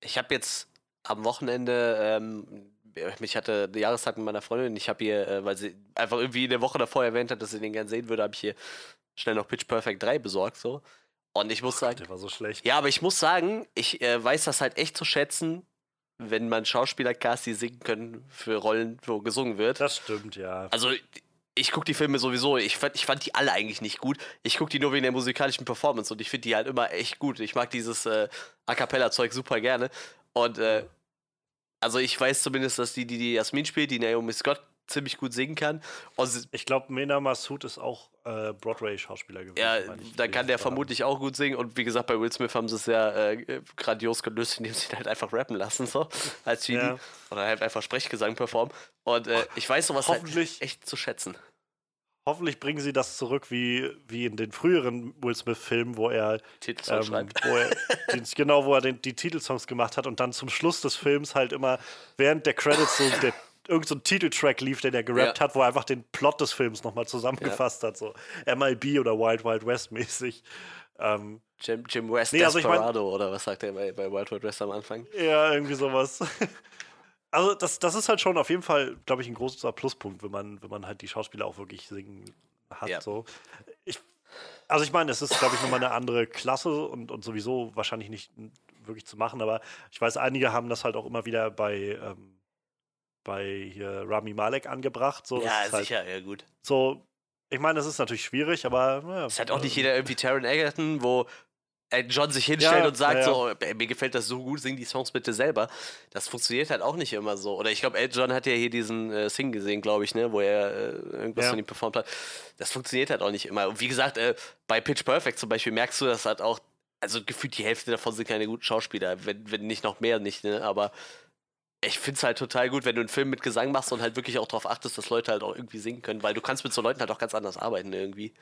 Speaker 2: ich habe jetzt am Wochenende, ähm, mich hatte eine Jahrestag mit meiner Freundin, ich habe ihr, äh, weil sie einfach irgendwie eine Woche davor erwähnt hat, dass sie den gern sehen würde, habe ich ihr schnell noch Pitch Perfect 3 besorgt, so. Und ich muss sagen.
Speaker 1: Der war so schlecht.
Speaker 2: Ja, aber ich muss sagen, ich äh, weiß das halt echt zu schätzen, wenn man Schauspieler cast, die singen können für Rollen, wo gesungen wird.
Speaker 1: Das stimmt, ja.
Speaker 2: Also, ich gucke die Filme sowieso, ich fand, ich fand die alle eigentlich nicht gut. Ich gucke die nur wegen der musikalischen Performance und ich finde die halt immer echt gut. Ich mag dieses äh, A Cappella-Zeug super gerne. Und äh, also ich weiß zumindest, dass die, die, die Jasmin spielt, die Naomi Scott, ziemlich gut singen kann. Und
Speaker 1: Ich glaube, Mena Massoud ist auch äh, Broadway-Schauspieler gewesen.
Speaker 2: ja,
Speaker 1: ich,
Speaker 2: da kann der vermutlich auch gut singen. Und wie gesagt, bei Will Smith haben sie es ja äh, grandios gelöst, indem sie ihn halt einfach rappen lassen, so als Genie.
Speaker 1: Ja.
Speaker 2: Oder halt einfach Sprechgesang performen. Und äh, ich weiß sowas halt echt zu schätzen.
Speaker 1: Hoffentlich bringen sie das zurück wie, wie in den früheren Will Smith-Filmen, wo er,
Speaker 2: Titelsong
Speaker 1: ähm,
Speaker 2: schreibt.
Speaker 1: wo er den, genau, wo er den, die Titelsongs gemacht hat und dann zum Schluss des Films halt immer während der Credits so der, irgend so ein Titeltrack lief, den er gerappt
Speaker 2: Ja.
Speaker 1: hat, wo er einfach den Plot des Films nochmal zusammengefasst hat, so MIB oder Wild Wild West mäßig. Ähm,
Speaker 2: Jim, Jim West
Speaker 1: Nee, also ich mein-
Speaker 2: Desperado oder was sagt er bei, bei Wild Wild West am Anfang?
Speaker 1: Ja, irgendwie sowas. Also das, das ist halt schon auf jeden Fall, glaube ich, ein großer Pluspunkt, wenn man, wenn man halt die Schauspieler auch wirklich singen hat.
Speaker 2: Ja.
Speaker 1: So. Ich, also ich meine, es ist, glaube ich, nochmal eine andere Klasse und, und sowieso wahrscheinlich nicht wirklich zu machen, aber ich weiß, einige haben das halt auch immer wieder bei, ähm, bei hier Rami Malek angebracht. So,
Speaker 2: ja,
Speaker 1: halt
Speaker 2: sicher, ja gut.
Speaker 1: so, ich meine, das ist natürlich schwierig, aber ja,
Speaker 2: Es hat auch nicht jeder irgendwie Taron Egerton, wo John sich hinstellt
Speaker 1: Ja,
Speaker 2: und sagt
Speaker 1: ja,
Speaker 2: so, "Ey, mir gefällt das so gut, sing die Songs bitte selber. Das funktioniert halt auch nicht immer so. Oder ich glaube, Elton John hat ja hier diesen äh, Sing gesehen, glaube ich, ne, wo er äh, irgendwas
Speaker 1: Ja.
Speaker 2: von ihm performt hat. Das funktioniert halt auch nicht immer. Und wie gesagt, äh, bei Pitch Perfect zum Beispiel merkst du, dass halt auch, also gefühlt die Hälfte davon sind keine guten Schauspieler, wenn, wenn nicht noch mehr nicht, ne, aber ich finde es halt total gut, wenn du einen Film mit Gesang machst und halt wirklich auch darauf achtest, dass Leute halt auch irgendwie singen können, weil du kannst mit so Leuten halt auch ganz anders arbeiten irgendwie.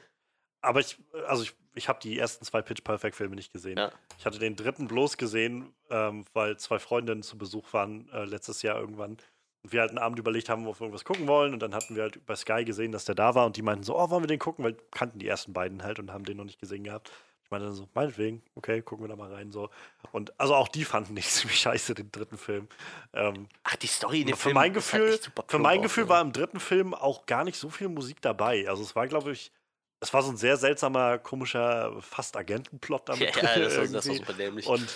Speaker 1: Aber ich, also ich, ich habe die ersten zwei Pitch Perfect Filme nicht gesehen.
Speaker 2: Ja.
Speaker 1: Ich hatte den dritten bloß gesehen, ähm, weil zwei Freundinnen zu Besuch waren äh, letztes Jahr irgendwann. Und wir halt einen Abend überlegt haben, ob wir irgendwas gucken wollen. Und dann hatten wir halt bei Sky gesehen, dass der da war. Und die meinten so, oh, wollen wir den gucken? Weil kannten die ersten beiden halt und haben den noch nicht gesehen gehabt. Ich meinte dann so, meinetwegen, okay, gucken wir da mal rein. So. Und also auch die fanden nicht ziemlich scheiße, den dritten Film. Ähm,
Speaker 2: Ach, die Story in dem
Speaker 1: für
Speaker 2: Film
Speaker 1: mein
Speaker 2: halt
Speaker 1: Gefühl,
Speaker 2: super
Speaker 1: für mein Gefühl
Speaker 2: ne?
Speaker 1: war im dritten Film auch gar nicht so viel Musik dabei. Also es war, glaube ich, es war so ein sehr seltsamer, komischer, fast Agentenplot damit.
Speaker 2: Ja, ja
Speaker 1: drin
Speaker 2: das, war, das war
Speaker 1: irgendwie.
Speaker 2: super dämlich.
Speaker 1: Und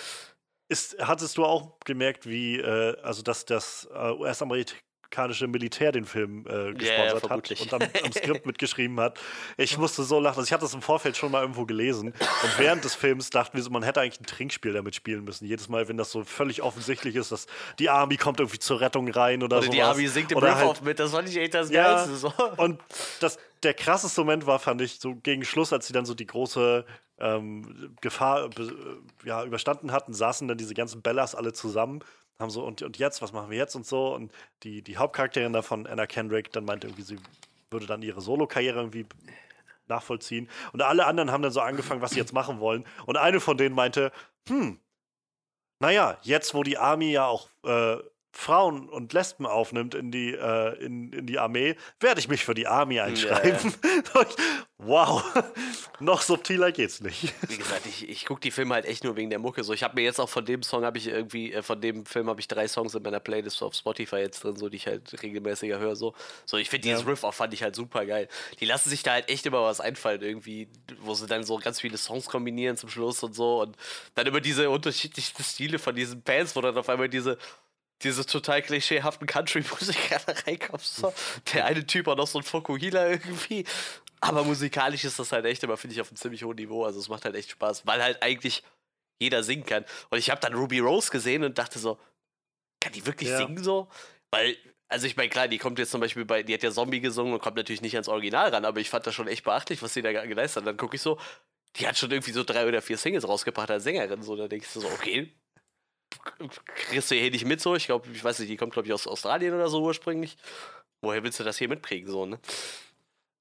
Speaker 1: ist, hattest du auch gemerkt, wie, äh, also dass das äh, US-amerikanische Militär den Film äh, gesponsert hat
Speaker 2: vermutlich.
Speaker 1: und am, am Skript mitgeschrieben hat? Ich musste so lachen. Also ich hatte das im Vorfeld schon mal irgendwo gelesen. Und während des Films dachten wir so, man hätte eigentlich ein Trinkspiel damit spielen müssen. Jedes Mal, wenn das so völlig offensichtlich ist, dass die Army kommt irgendwie zur Rettung rein oder,
Speaker 2: Oder die
Speaker 1: sowas.
Speaker 2: Army singt im Riff
Speaker 1: halt-
Speaker 2: mit, das fand ich echt das
Speaker 1: Ja,
Speaker 2: Geilste. So.
Speaker 1: und das, der krasseste Moment war, fand ich, so gegen Schluss, als sie dann so die große ähm, Gefahr äh, ja, überstanden hatten, saßen dann diese ganzen Bellas alle zusammen, haben so, und, und jetzt, was machen wir jetzt und so. Und die, die Hauptcharakterin davon, Anna Kendrick, dann meinte irgendwie, sie würde dann ihre Solo-Karriere irgendwie nachvollziehen. Und alle anderen haben dann so angefangen, was sie jetzt machen wollen. Und eine von denen meinte, hm, naja, jetzt wo die Army ja auch äh, Frauen und Lesben aufnimmt in die, äh, in, in die Armee, werde ich mich für die Army einschreiben. wow, noch subtiler geht's nicht.
Speaker 2: Wie gesagt, ich, ich gucke die Filme halt echt nur wegen der Mucke. So, ich habe mir jetzt auch von dem Song habe ich irgendwie, äh, von dem Film habe ich drei Songs in meiner Playlist auf Spotify jetzt drin, so die ich halt regelmäßiger höre. So, so ich finde dieses
Speaker 1: Ja.
Speaker 2: Riff auch fand ich halt super geil. Die lassen sich da halt echt immer was einfallen irgendwie, wo sie dann so ganz viele Songs kombinieren zum Schluss und so und dann immer diese unterschiedlichen Stile von diesen Bands, wo dann auf einmal diese diese total klischeehaften Country-Musiker da reinkommst. So. Der eine Typ auch noch so ein Fokuhila irgendwie. Aber musikalisch ist das halt echt immer, finde ich, auf einem ziemlich hohen Niveau. Also es macht halt echt Spaß, weil halt eigentlich jeder singen kann. Und ich habe dann Ruby Rose gesehen und dachte so, kann die wirklich
Speaker 1: Ja.
Speaker 2: singen so? Weil, also ich meine, klar, die kommt jetzt zum Beispiel bei, die hat ja Zombie gesungen und kommt natürlich nicht ans Original ran, aber ich fand das schon echt beachtlich, was sie da ge- geleistet hat. Dann gucke ich so, die hat schon irgendwie so drei oder vier Singles rausgebracht als Sängerin. So, da denkst du so, okay, kriegst du hier nicht mit so. Ich glaube, ich weiß nicht, die kommt, glaube ich, aus Australien oder so ursprünglich. Woher willst du das hier mitkriegen, so, ne?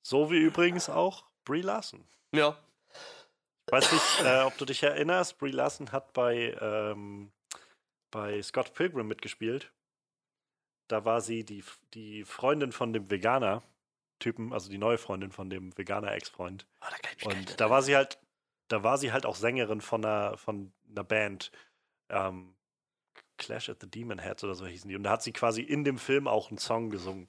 Speaker 1: So wie übrigens auch Brie Larson.
Speaker 2: Ja.
Speaker 1: Ich weiß nicht, äh, ob du dich erinnerst, Brie Larson hat bei, ähm, bei Scott Pilgrim mitgespielt. Da war sie die, die Freundin von dem Veganer-Typen, also die neue Freundin von dem Veganer-Ex-Freund.
Speaker 2: Oh, da kann ich mich gar nicht
Speaker 1: Und da war sie halt, da war sie halt auch Sängerin von einer, von einer Band. Ähm, Clash at the Demon Heads oder so hießen die. Und da hat sie quasi in dem Film auch einen Song gesungen.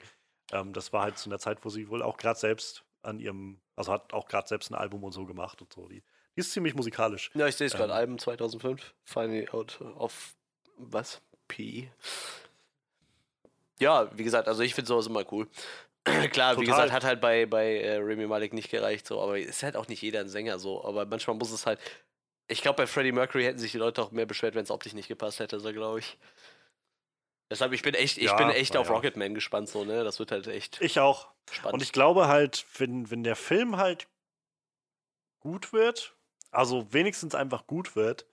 Speaker 1: Ähm, das war halt zu einer Zeit, wo sie wohl auch gerade selbst an ihrem, also hat auch gerade selbst ein Album und so gemacht und so. Die, die ist ziemlich musikalisch.
Speaker 2: Ja, ich sehe es gerade.
Speaker 1: Ähm.
Speaker 2: Album 2005. Finally out of was? P. Ja, wie gesagt, also ich finde sowas immer cool. Klar, wie
Speaker 1: Total.
Speaker 2: gesagt, hat halt bei, bei äh, Remy Malek nicht gereicht, so, aber ist halt auch nicht jeder ein Sänger so. Aber manchmal muss es halt. Ich glaube, bei Freddie Mercury hätten sich die Leute auch mehr beschwert, wenn es optisch nicht gepasst hätte, so glaube ich. Deshalb, ich bin echt, ich
Speaker 1: Ja,
Speaker 2: bin echt auf
Speaker 1: ja.
Speaker 2: Rocketman gespannt, so, ne? Das wird halt echt
Speaker 1: Ich auch.
Speaker 2: spannend.
Speaker 1: Und ich glaube halt, wenn, wenn der Film halt gut wird, also wenigstens einfach gut wird,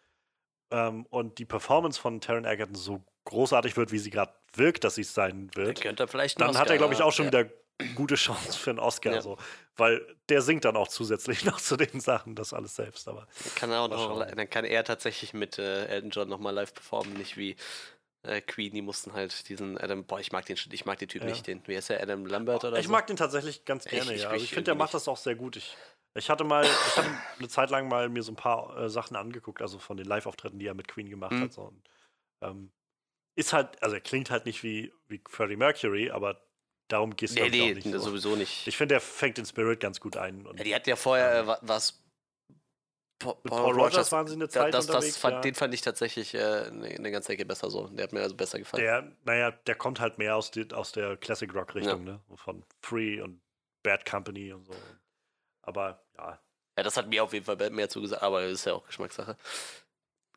Speaker 1: ähm, und die Performance von Taron Egerton so großartig wird, wie sie gerade wirkt, dass sie es sein
Speaker 2: Dann
Speaker 1: wird,
Speaker 2: einen
Speaker 1: dann hat er, glaube ich, auch schon
Speaker 2: ja.
Speaker 1: wieder gute Chance für einen Oscar.
Speaker 2: Ja.
Speaker 1: So. Weil der singt dann auch zusätzlich noch zu den Sachen, das alles selbst. Aber
Speaker 2: Kann er auch noch, dann kann er tatsächlich mit äh, Elton John nochmal live performen, nicht wie äh, Queen, die mussten halt diesen Adam, boah, ich mag den, ich mag den Typen
Speaker 1: Ja.
Speaker 2: nicht, den, wie heißt der, Adam Lambert oder
Speaker 1: ich
Speaker 2: so?
Speaker 1: mag den tatsächlich ganz
Speaker 2: Ich-
Speaker 1: gerne,
Speaker 2: ich-
Speaker 1: ja. Also
Speaker 2: ich
Speaker 1: ich finde, der macht das auch sehr gut. Ich, ich hatte mal, ich hatte eine Zeit lang mal mir so ein paar äh, Sachen angeguckt, also von den Live-Auftritten, die er mit Queen gemacht
Speaker 2: Mhm.
Speaker 1: hat. So. Und, ähm, ist halt, also er klingt halt nicht wie, wie Freddie Mercury, aber darum geht es
Speaker 2: Nee, nee,
Speaker 1: nicht. So.
Speaker 2: sowieso nicht.
Speaker 1: Ich finde, der fängt den Spirit ganz gut ein.
Speaker 2: Ja, die hatten ja vorher, äh, wa- was Pa-
Speaker 1: mit Paul Rogers waren sie eine Zeit
Speaker 2: das, das fand,
Speaker 1: ja.
Speaker 2: Den fand ich tatsächlich äh, eine, eine ganze Ecke besser so. Der hat mir also besser gefallen.
Speaker 1: Der, naja, der kommt halt mehr aus, die, aus der Classic Rock Richtung, ne? So Von Free und Bad Company und so. Aber ja,
Speaker 2: Ja, das hat mir auf jeden Fall mehr zugesagt, aber das ist ja auch Geschmackssache.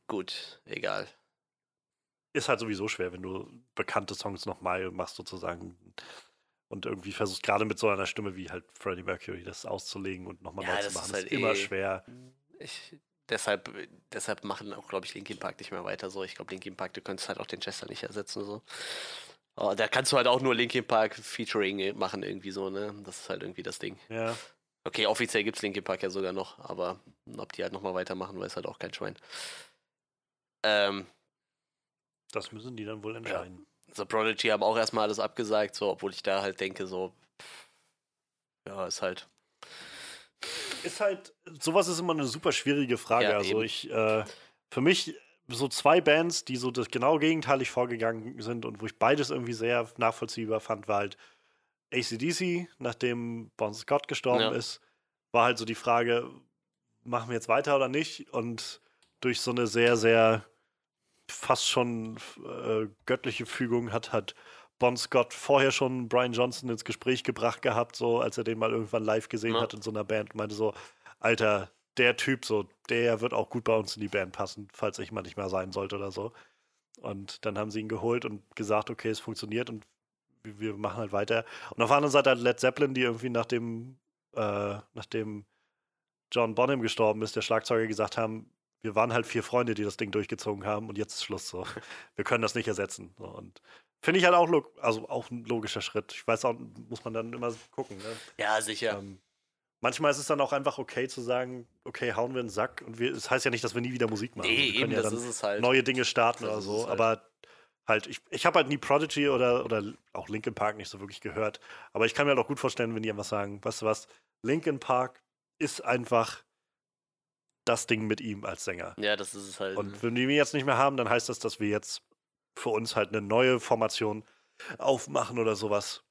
Speaker 2: Gut, egal.
Speaker 1: ist halt sowieso schwer, wenn du bekannte Songs nochmal machst, sozusagen. Und irgendwie versuchst, gerade mit so einer Stimme wie halt Freddie Mercury, das auszulegen und nochmal
Speaker 2: Ja,
Speaker 1: neu zu machen.
Speaker 2: ist halt
Speaker 1: ist immer
Speaker 2: eh-
Speaker 1: schwer.
Speaker 2: Ich, deshalb, deshalb machen auch, glaube ich, Linkin Park nicht mehr weiter so. Ich glaube, Linkin Park, du könntest halt auch den Chester nicht ersetzen so. Aber da kannst du halt auch nur Linkin Park Featuring machen irgendwie so, ne? Das ist halt irgendwie das Ding.
Speaker 1: Ja.
Speaker 2: Okay, offiziell gibt's Linkin Park ja sogar noch, aber ob die halt nochmal weitermachen, weiß halt auch kein Schwein. Ähm,
Speaker 1: Das müssen die dann wohl entscheiden.
Speaker 2: The Prodigy haben auch erstmal alles abgesagt, so, obwohl ich da halt denke, so, ja, ist halt.
Speaker 1: Ist halt, sowas ist immer eine super schwierige Frage.
Speaker 2: Ja,
Speaker 1: also
Speaker 2: eben.
Speaker 1: ich, äh, für mich so zwei Bands, die so das genau gegenteilig vorgegangen sind und wo ich beides irgendwie sehr nachvollziehbar fand, war halt ACDC, nachdem Bon Scott gestorben
Speaker 2: Ja.
Speaker 1: ist, war halt so die Frage, machen wir jetzt weiter oder nicht? Und durch so eine sehr, sehr fast schon äh, göttliche Fügung hat hat Bon Scott vorher schon Brian Johnson ins Gespräch gebracht gehabt, so als er den mal irgendwann live gesehen
Speaker 2: Ja.
Speaker 1: hat in so einer Band und meinte so, Alter, der Typ, so, der wird auch gut bei uns in die Band passen, falls ich mal nicht mehr sein sollte oder so. Und dann haben sie ihn geholt und gesagt, okay, es funktioniert und wir, machen halt weiter. Und auf der anderen Seite hat Led Zeppelin, die irgendwie nachdem, äh, nachdem John Bonham gestorben ist, der Schlagzeuger gesagt haben, wir waren halt vier Freunde, die das Ding durchgezogen haben und jetzt ist Schluss so. Wir können das nicht ersetzen. So. Und finde ich halt auch, also auch ein logischer Schritt. Ich weiß auch, muss man dann immer gucken. Ne?
Speaker 2: Ja, sicher.
Speaker 1: Ähm, manchmal ist es dann auch einfach okay zu sagen, okay, hauen wir einen Sack und wir, es das heißt ja nicht, dass wir nie wieder Musik machen.
Speaker 2: nee,
Speaker 1: wir
Speaker 2: eben,
Speaker 1: können ja
Speaker 2: das ist es halt.
Speaker 1: neue Dinge starten
Speaker 2: Das
Speaker 1: oder so,
Speaker 2: halt.
Speaker 1: aber halt, ich, ich habe halt nie Prodigy oder, oder auch Linkin Park nicht so wirklich gehört, aber ich kann mir halt auch gut vorstellen, wenn die einfach sagen, weißt du was, Linkin Park ist einfach das Ding mit ihm als Sänger.
Speaker 2: Ja, das ist es halt.
Speaker 1: Und wenn wir ihn jetzt nicht mehr haben, dann heißt das, dass wir jetzt für uns halt eine neue Formation aufmachen oder sowas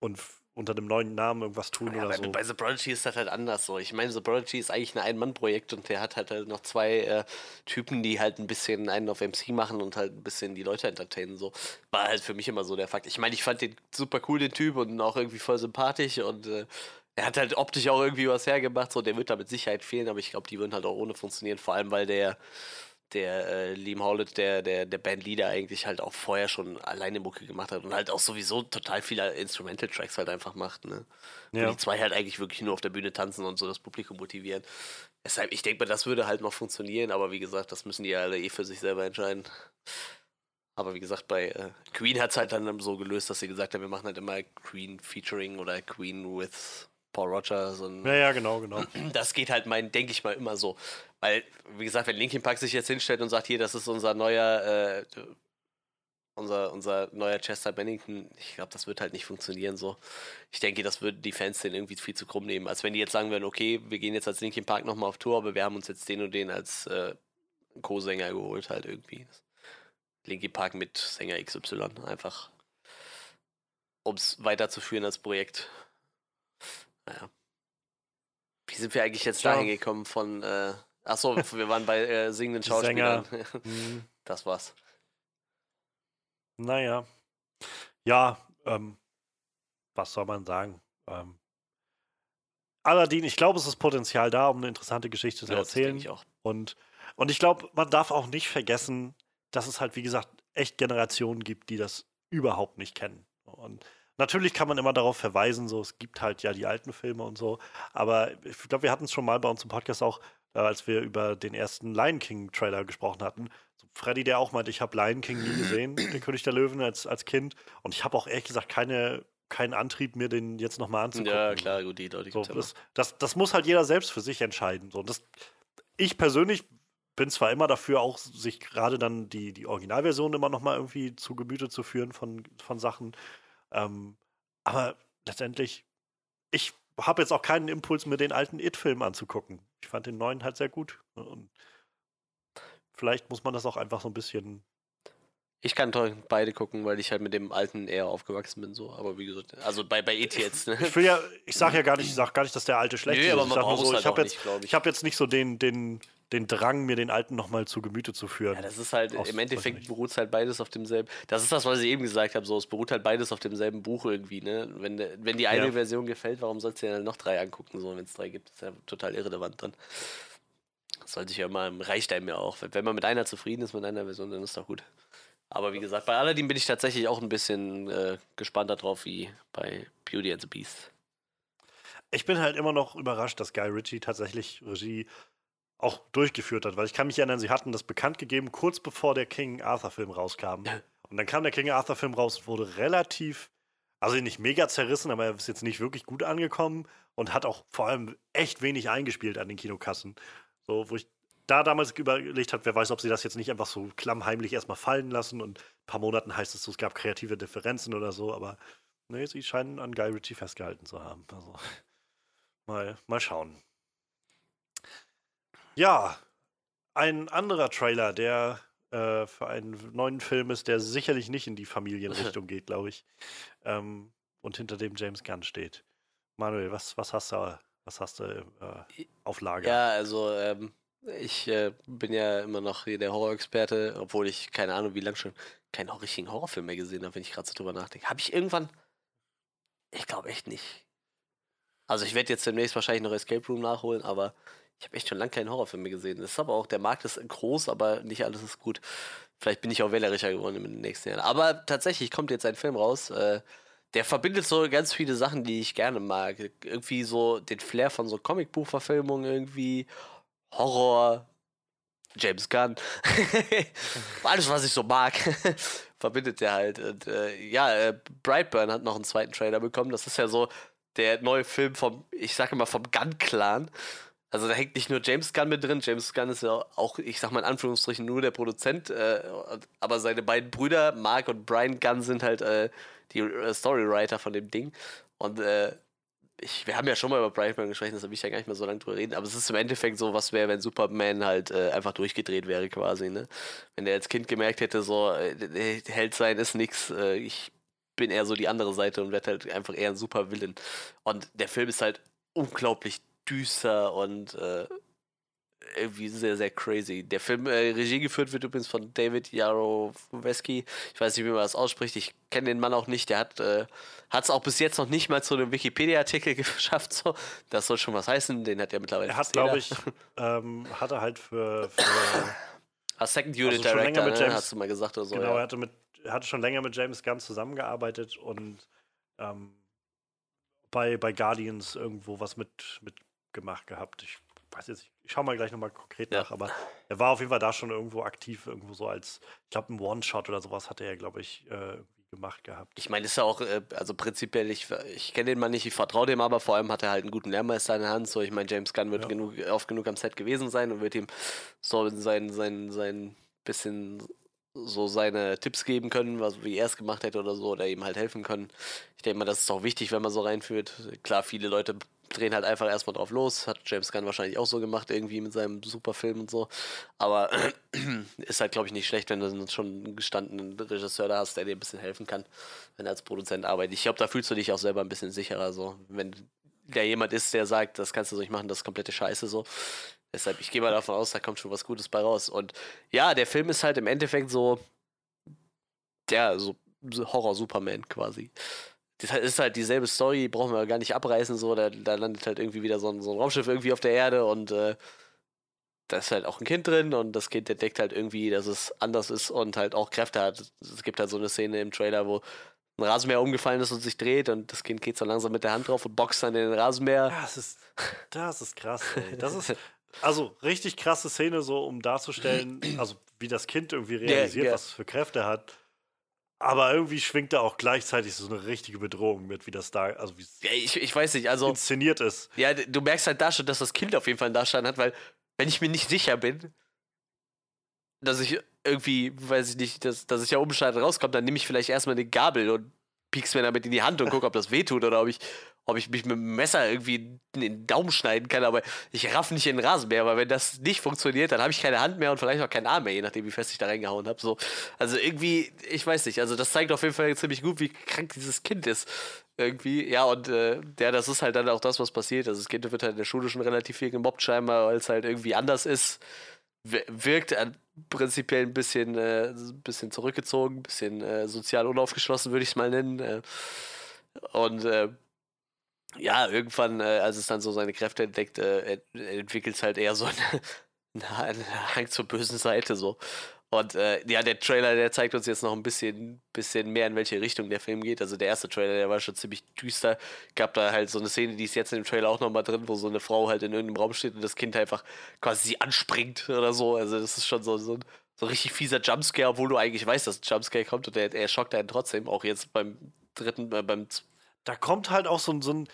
Speaker 1: und unter dem neuen Namen irgendwas tun
Speaker 2: Ja,
Speaker 1: oder
Speaker 2: bei,
Speaker 1: so.
Speaker 2: bei The Prodigy ist das halt anders so. Ich meine, The Prodigy ist eigentlich ein Ein-Mann-Projekt und der hat halt, halt noch zwei äh, Typen, die halt ein bisschen einen auf MC machen und halt ein bisschen die Leute entertainen. So. War halt für mich immer so der Fakt. Ich meine, ich fand den super cool, den Typ, und auch irgendwie voll sympathisch und äh, er hat halt optisch auch irgendwie was hergemacht. So, der wird da mit Sicherheit fehlen, aber ich glaube, die würden halt auch ohne funktionieren. Vor allem, weil der der äh, Liam Howlett, der, der, der Bandleader, eigentlich halt auch vorher schon alleine Mucke gemacht hat und halt auch sowieso total viele Instrumental-Tracks halt einfach macht, ne?
Speaker 1: Ja.
Speaker 2: die zwei halt eigentlich wirklich nur auf der Bühne tanzen und so das Publikum motivieren. Deshalb, ich denke mal, das würde halt noch funktionieren, aber wie gesagt, das müssen die ja alle eh für sich selber entscheiden. Aber wie gesagt, bei äh, Queen hat es halt dann so gelöst, dass sie gesagt haben, wir machen halt immer Queen featuring oder Queen with Paul Roger, so ein
Speaker 1: Ja, ja, genau, genau.
Speaker 2: das geht halt mein, denke ich mal, immer so. Weil, wie gesagt, wenn Linkin Park sich jetzt hinstellt und sagt, hier, das ist unser neuer, äh, unser, unser neuer Chester Bennington, ich glaube, das wird halt nicht funktionieren so. Ich denke, das würden die Fans den irgendwie viel zu krumm nehmen. Als wenn die jetzt sagen würden, okay, wir gehen jetzt als Linkin Park nochmal auf Tour, aber wir haben uns jetzt den und den als äh, Co-Sänger geholt, halt irgendwie. Linkin Park mit Sänger XY, einfach um es weiterzuführen als Projekt. Naja. Wie sind wir eigentlich jetzt
Speaker 1: Tja.
Speaker 2: dahin gekommen von, äh, achso, wir waren bei äh, singenden
Speaker 1: Sänger.
Speaker 2: Schauspielern.
Speaker 1: Hm,
Speaker 2: Das war's.
Speaker 1: naja. Ja, ähm, was soll man sagen? Ähm, Aladdin, ich glaube, es ist Potenzial da, um eine interessante Geschichte zu
Speaker 2: Ja, das
Speaker 1: erzählen.
Speaker 2: ich auch.
Speaker 1: Und, und ich glaube, man darf auch nicht vergessen, dass es halt, wie gesagt, echt Generationen gibt, die das überhaupt nicht kennen. Und natürlich kann man immer darauf verweisen, so es gibt halt ja die alten Filme und so. Aber ich glaube, wir hatten es schon mal bei uns im Podcast auch, äh, als wir über den ersten Lion King Trailer gesprochen hatten. So Freddy, der auch meinte, ich habe Lion King nie gesehen, den König der Löwen als, als Kind. Und ich habe auch ehrlich gesagt keine, keinen Antrieb, mir den jetzt nochmal anzugucken.
Speaker 2: Ja, klar, gut, die Leute
Speaker 1: So, das, das, das muss halt jeder selbst für sich entscheiden. So, das, ich persönlich bin zwar immer dafür, auch sich gerade dann die, die Originalversion immer noch mal irgendwie zu Gemüte zu führen von, von Sachen. Ähm, aber letztendlich, ich habe jetzt auch keinen Impuls, mir den alten It-Film anzugucken. Ich fand den neuen halt sehr gut. Und vielleicht muss man das auch einfach so ein bisschen.
Speaker 2: Ich kann toll beide gucken, weil ich halt mit dem alten eher aufgewachsen bin, so. Aber wie gesagt, also bei, bei E.T. jetzt, ne?
Speaker 1: Ich will ja, ich sage ja gar nicht, ich sage gar nicht, dass der alte schlecht
Speaker 2: Nö,
Speaker 1: ist.
Speaker 2: aber
Speaker 1: ich
Speaker 2: man
Speaker 1: sag nur so,
Speaker 2: es
Speaker 1: ich
Speaker 2: halt
Speaker 1: habe jetzt,
Speaker 2: nicht, ich.
Speaker 1: ich habe jetzt nicht so den, den, den Drang, mir den alten noch mal zu Gemüte zu führen.
Speaker 2: Ja, das ist halt, im Endeffekt beruht es halt beides auf demselben. Das ist das, was ich eben gesagt habe, so, es beruht halt beides auf demselben Buch irgendwie, ne? Wenn, wenn die eine
Speaker 1: Ja.
Speaker 2: Version gefällt, warum sollst du dir dann noch drei angucken, so, wenn es drei gibt? ist ja total irrelevant dann. Das sollte ich ja immer, reicht einem ja auch. Wenn man mit einer zufrieden ist, mit einer Version, dann ist doch gut. Aber wie gesagt, bei Aladdin bin ich tatsächlich auch ein bisschen äh, gespannter drauf wie bei Beauty and the Beast.
Speaker 1: Ich bin halt immer noch überrascht, dass Guy Ritchie tatsächlich Regie auch durchgeführt hat, weil ich kann mich erinnern, sie hatten das bekannt gegeben, kurz bevor der King Arthur-Film rauskam. Und dann kam der King Arthur-Film raus und wurde relativ, also nicht mega zerrissen, aber er ist jetzt nicht wirklich gut angekommen und hat auch vor allem echt wenig eingespielt an den Kinokassen. So, wo ich da damals überlegt habe, wer weiß, ob sie das jetzt nicht einfach so klammheimlich erstmal fallen lassen und ein paar Monaten heißt es so, es gab kreative Differenzen oder so, aber nee, sie scheinen an Guy Ritchie festgehalten zu haben. Also mal, mal schauen. Ja, ein anderer Trailer, der äh, für einen neuen Film ist, der sicherlich nicht in die Familienrichtung geht, glaube ich. Ähm, und hinter dem James Gunn steht. Manuel, was, was hast du, was hast du äh, auf Lager?
Speaker 2: Ja, also ähm, ich äh, bin ja immer noch hier der Horrorexperte, obwohl ich keine Ahnung, wie lange schon keinen richtigen Horrorfilm mehr gesehen habe, wenn ich gerade so drüber nachdenke. Habe ich irgendwann? Ich glaube echt nicht. Also ich werde jetzt demnächst wahrscheinlich noch Escape Room nachholen, aber ich habe echt schon lange keinen Horrorfilm mehr gesehen. Das ist aber auch, der Markt ist groß, aber nicht alles ist gut. Vielleicht bin ich auch wählerischer geworden in den nächsten Jahren. Aber tatsächlich kommt jetzt ein Film raus, äh, der verbindet so ganz viele Sachen, die ich gerne mag. Irgendwie so den Flair von so Comicbuchverfilmungen irgendwie, Horror, James Gunn. Alles, was ich so mag, verbindet der halt. Und, äh, ja, äh, Brightburn hat noch einen zweiten Trailer bekommen. Das ist ja so der neue Film vom, ich sage immer, vom Gunn-Clan. Also da hängt nicht nur James Gunn mit drin. James Gunn ist ja auch, ich sag mal in Anführungsstrichen, nur der Produzent. Äh, aber seine beiden Brüder, Mark und Brian Gunn, sind halt äh, die äh, Storywriter von dem Ding. Und äh, ich, wir haben ja schon mal über Brightburn gesprochen, deshalb will ich ja gar nicht mehr so lange drüber reden. Aber es ist im Endeffekt so, was wäre, wenn Superman halt äh, einfach durchgedreht wäre quasi. Ne? Wenn der als Kind gemerkt hätte, so, äh, Held sein ist nix. Ich bin eher so die andere Seite und werde halt einfach eher ein Supervillain. Und der Film ist halt unglaublich düster und äh, irgendwie sehr, sehr crazy. Der Film äh, Regie geführt wird übrigens von David Jaroweski. Ich weiß nicht, wie man das ausspricht. Ich kenne den Mann auch nicht. Der hat es auch bis jetzt noch nicht mal zu einem Wikipedia-Artikel geschafft. So. Das soll schon was heißen. Den hat er mittlerweile.
Speaker 1: Er hat, glaube ich, ähm, hat er halt für, für
Speaker 2: Ah, Second Unit
Speaker 1: Also
Speaker 2: Director, ne?
Speaker 1: James-
Speaker 2: hast du mal gesagt oder so.
Speaker 1: genau, er
Speaker 2: ja.
Speaker 1: hatte mit, er hatte schon länger mit James Gunn zusammengearbeitet und ähm, bei, bei Guardians irgendwo was mit, mit gemacht gehabt. Ich weiß jetzt, ich schau mal gleich nochmal konkret
Speaker 2: Ja.
Speaker 1: nach, aber er war auf jeden Fall da schon irgendwo aktiv, irgendwo so als, ich glaube, ein One-Shot oder sowas hatte er, glaube ich, äh, gemacht gehabt.
Speaker 2: Ich meine, ist ja auch, äh, also prinzipiell, ich, ich kenne den Mann nicht, ich vertraue dem, aber vor allem hat er halt einen guten Lehrmeister in der Hand. So, ich meine, James Gunn wird
Speaker 1: Ja.
Speaker 2: genug, oft genug am Set gewesen sein und wird ihm so sein, sein, sein bisschen so seine Tipps geben können, was, wie er es gemacht hätte oder so, oder ihm halt helfen können. Ich denke mal, das ist auch wichtig, wenn man so reinführt. Klar, viele Leute drehen halt einfach erstmal drauf los. Hat James Gunn wahrscheinlich auch so gemacht, irgendwie mit seinem Superfilm und so. Aber ist halt, glaube ich, nicht schlecht, wenn du schon einen gestandenen Regisseur da hast, der dir ein bisschen helfen kann, wenn er als Produzent arbeitet. Ich glaube, da fühlst du dich auch selber ein bisschen sicherer, so. Wenn der jemand ist, der sagt, das kannst du so nicht machen, das ist komplette Scheiße, so. Deshalb, ich gehe mal davon aus, da kommt schon was Gutes bei raus. Und ja, der Film ist halt im Endeffekt so, ja, so, Horror-Superman quasi. Das ist halt dieselbe Story, brauchen wir gar nicht abreißen, so, da, da landet halt irgendwie wieder so ein, so ein Raumschiff irgendwie auf der Erde und äh, da ist halt auch ein Kind drin und das Kind entdeckt halt irgendwie, dass es anders ist und halt auch Kräfte hat. Es gibt halt so eine Szene im Trailer, wo ein Rasenmäher umgefallen ist und sich dreht und das Kind geht so langsam mit der Hand drauf und boxt dann in den Rasenmäher.
Speaker 1: Das ist, das ist krass, ey. Das ist, also richtig krasse Szene, so um darzustellen, also wie das Kind irgendwie realisiert,
Speaker 2: ja.
Speaker 1: was es für Kräfte hat. Aber irgendwie schwingt da auch gleichzeitig so eine richtige Bedrohung mit, wie das da, also wie es
Speaker 2: Ja, ich, ich weiß nicht, also
Speaker 1: inszeniert ist.
Speaker 2: Ja, du merkst halt da schon, dass das Kind auf jeden Fall einen Darstand hat, weil wenn ich mir nicht sicher bin, dass ich irgendwie, weiß ich nicht, dass, dass ich ja umschneide rauskommt, dann nehme ich vielleicht erstmal eine Gabel und piek's mir damit in die Hand und gucke, ob das wehtut oder ob ich, ob ich mich mit dem Messer irgendwie in den Daumen schneiden kann, aber ich raff nicht in den Rasenmäher, weil wenn das nicht funktioniert, dann habe ich keine Hand mehr und vielleicht auch keinen Arm mehr, je nachdem, wie fest ich da reingehauen habe. So. Also irgendwie, ich weiß nicht, also das zeigt auf jeden Fall ziemlich gut, wie krank dieses Kind ist. Irgendwie, ja, und äh, ja, das ist halt dann auch das, was passiert. Also das Kind wird halt in der Schule schon relativ viel gemobbt, scheinbar, weil es halt irgendwie anders ist. Wir- Wirkt äh, prinzipiell ein bisschen, äh, bisschen zurückgezogen, ein bisschen äh, sozial unaufgeschlossen, würde ich es mal nennen. Äh, und äh, ja, irgendwann, äh, als es dann so seine Kräfte entdeckt, äh, entwickelt es halt eher so einen, einen Hang zur bösen Seite so. Und äh, ja, der Trailer, der zeigt uns jetzt noch ein bisschen, bisschen mehr, in welche Richtung der Film geht. Also der erste Trailer, der war schon ziemlich düster. Gab da halt so eine Szene, die ist jetzt in dem Trailer auch nochmal drin, wo so eine Frau halt in irgendeinem Raum steht und das Kind einfach quasi sie anspringt oder so. Also das ist schon so, so, ein, so ein richtig fieser Jumpscare, obwohl du eigentlich weißt, dass ein Jumpscare kommt und er, er schockt einen trotzdem. Auch jetzt beim dritten, äh, beim
Speaker 1: Da kommt halt auch so ein, so ein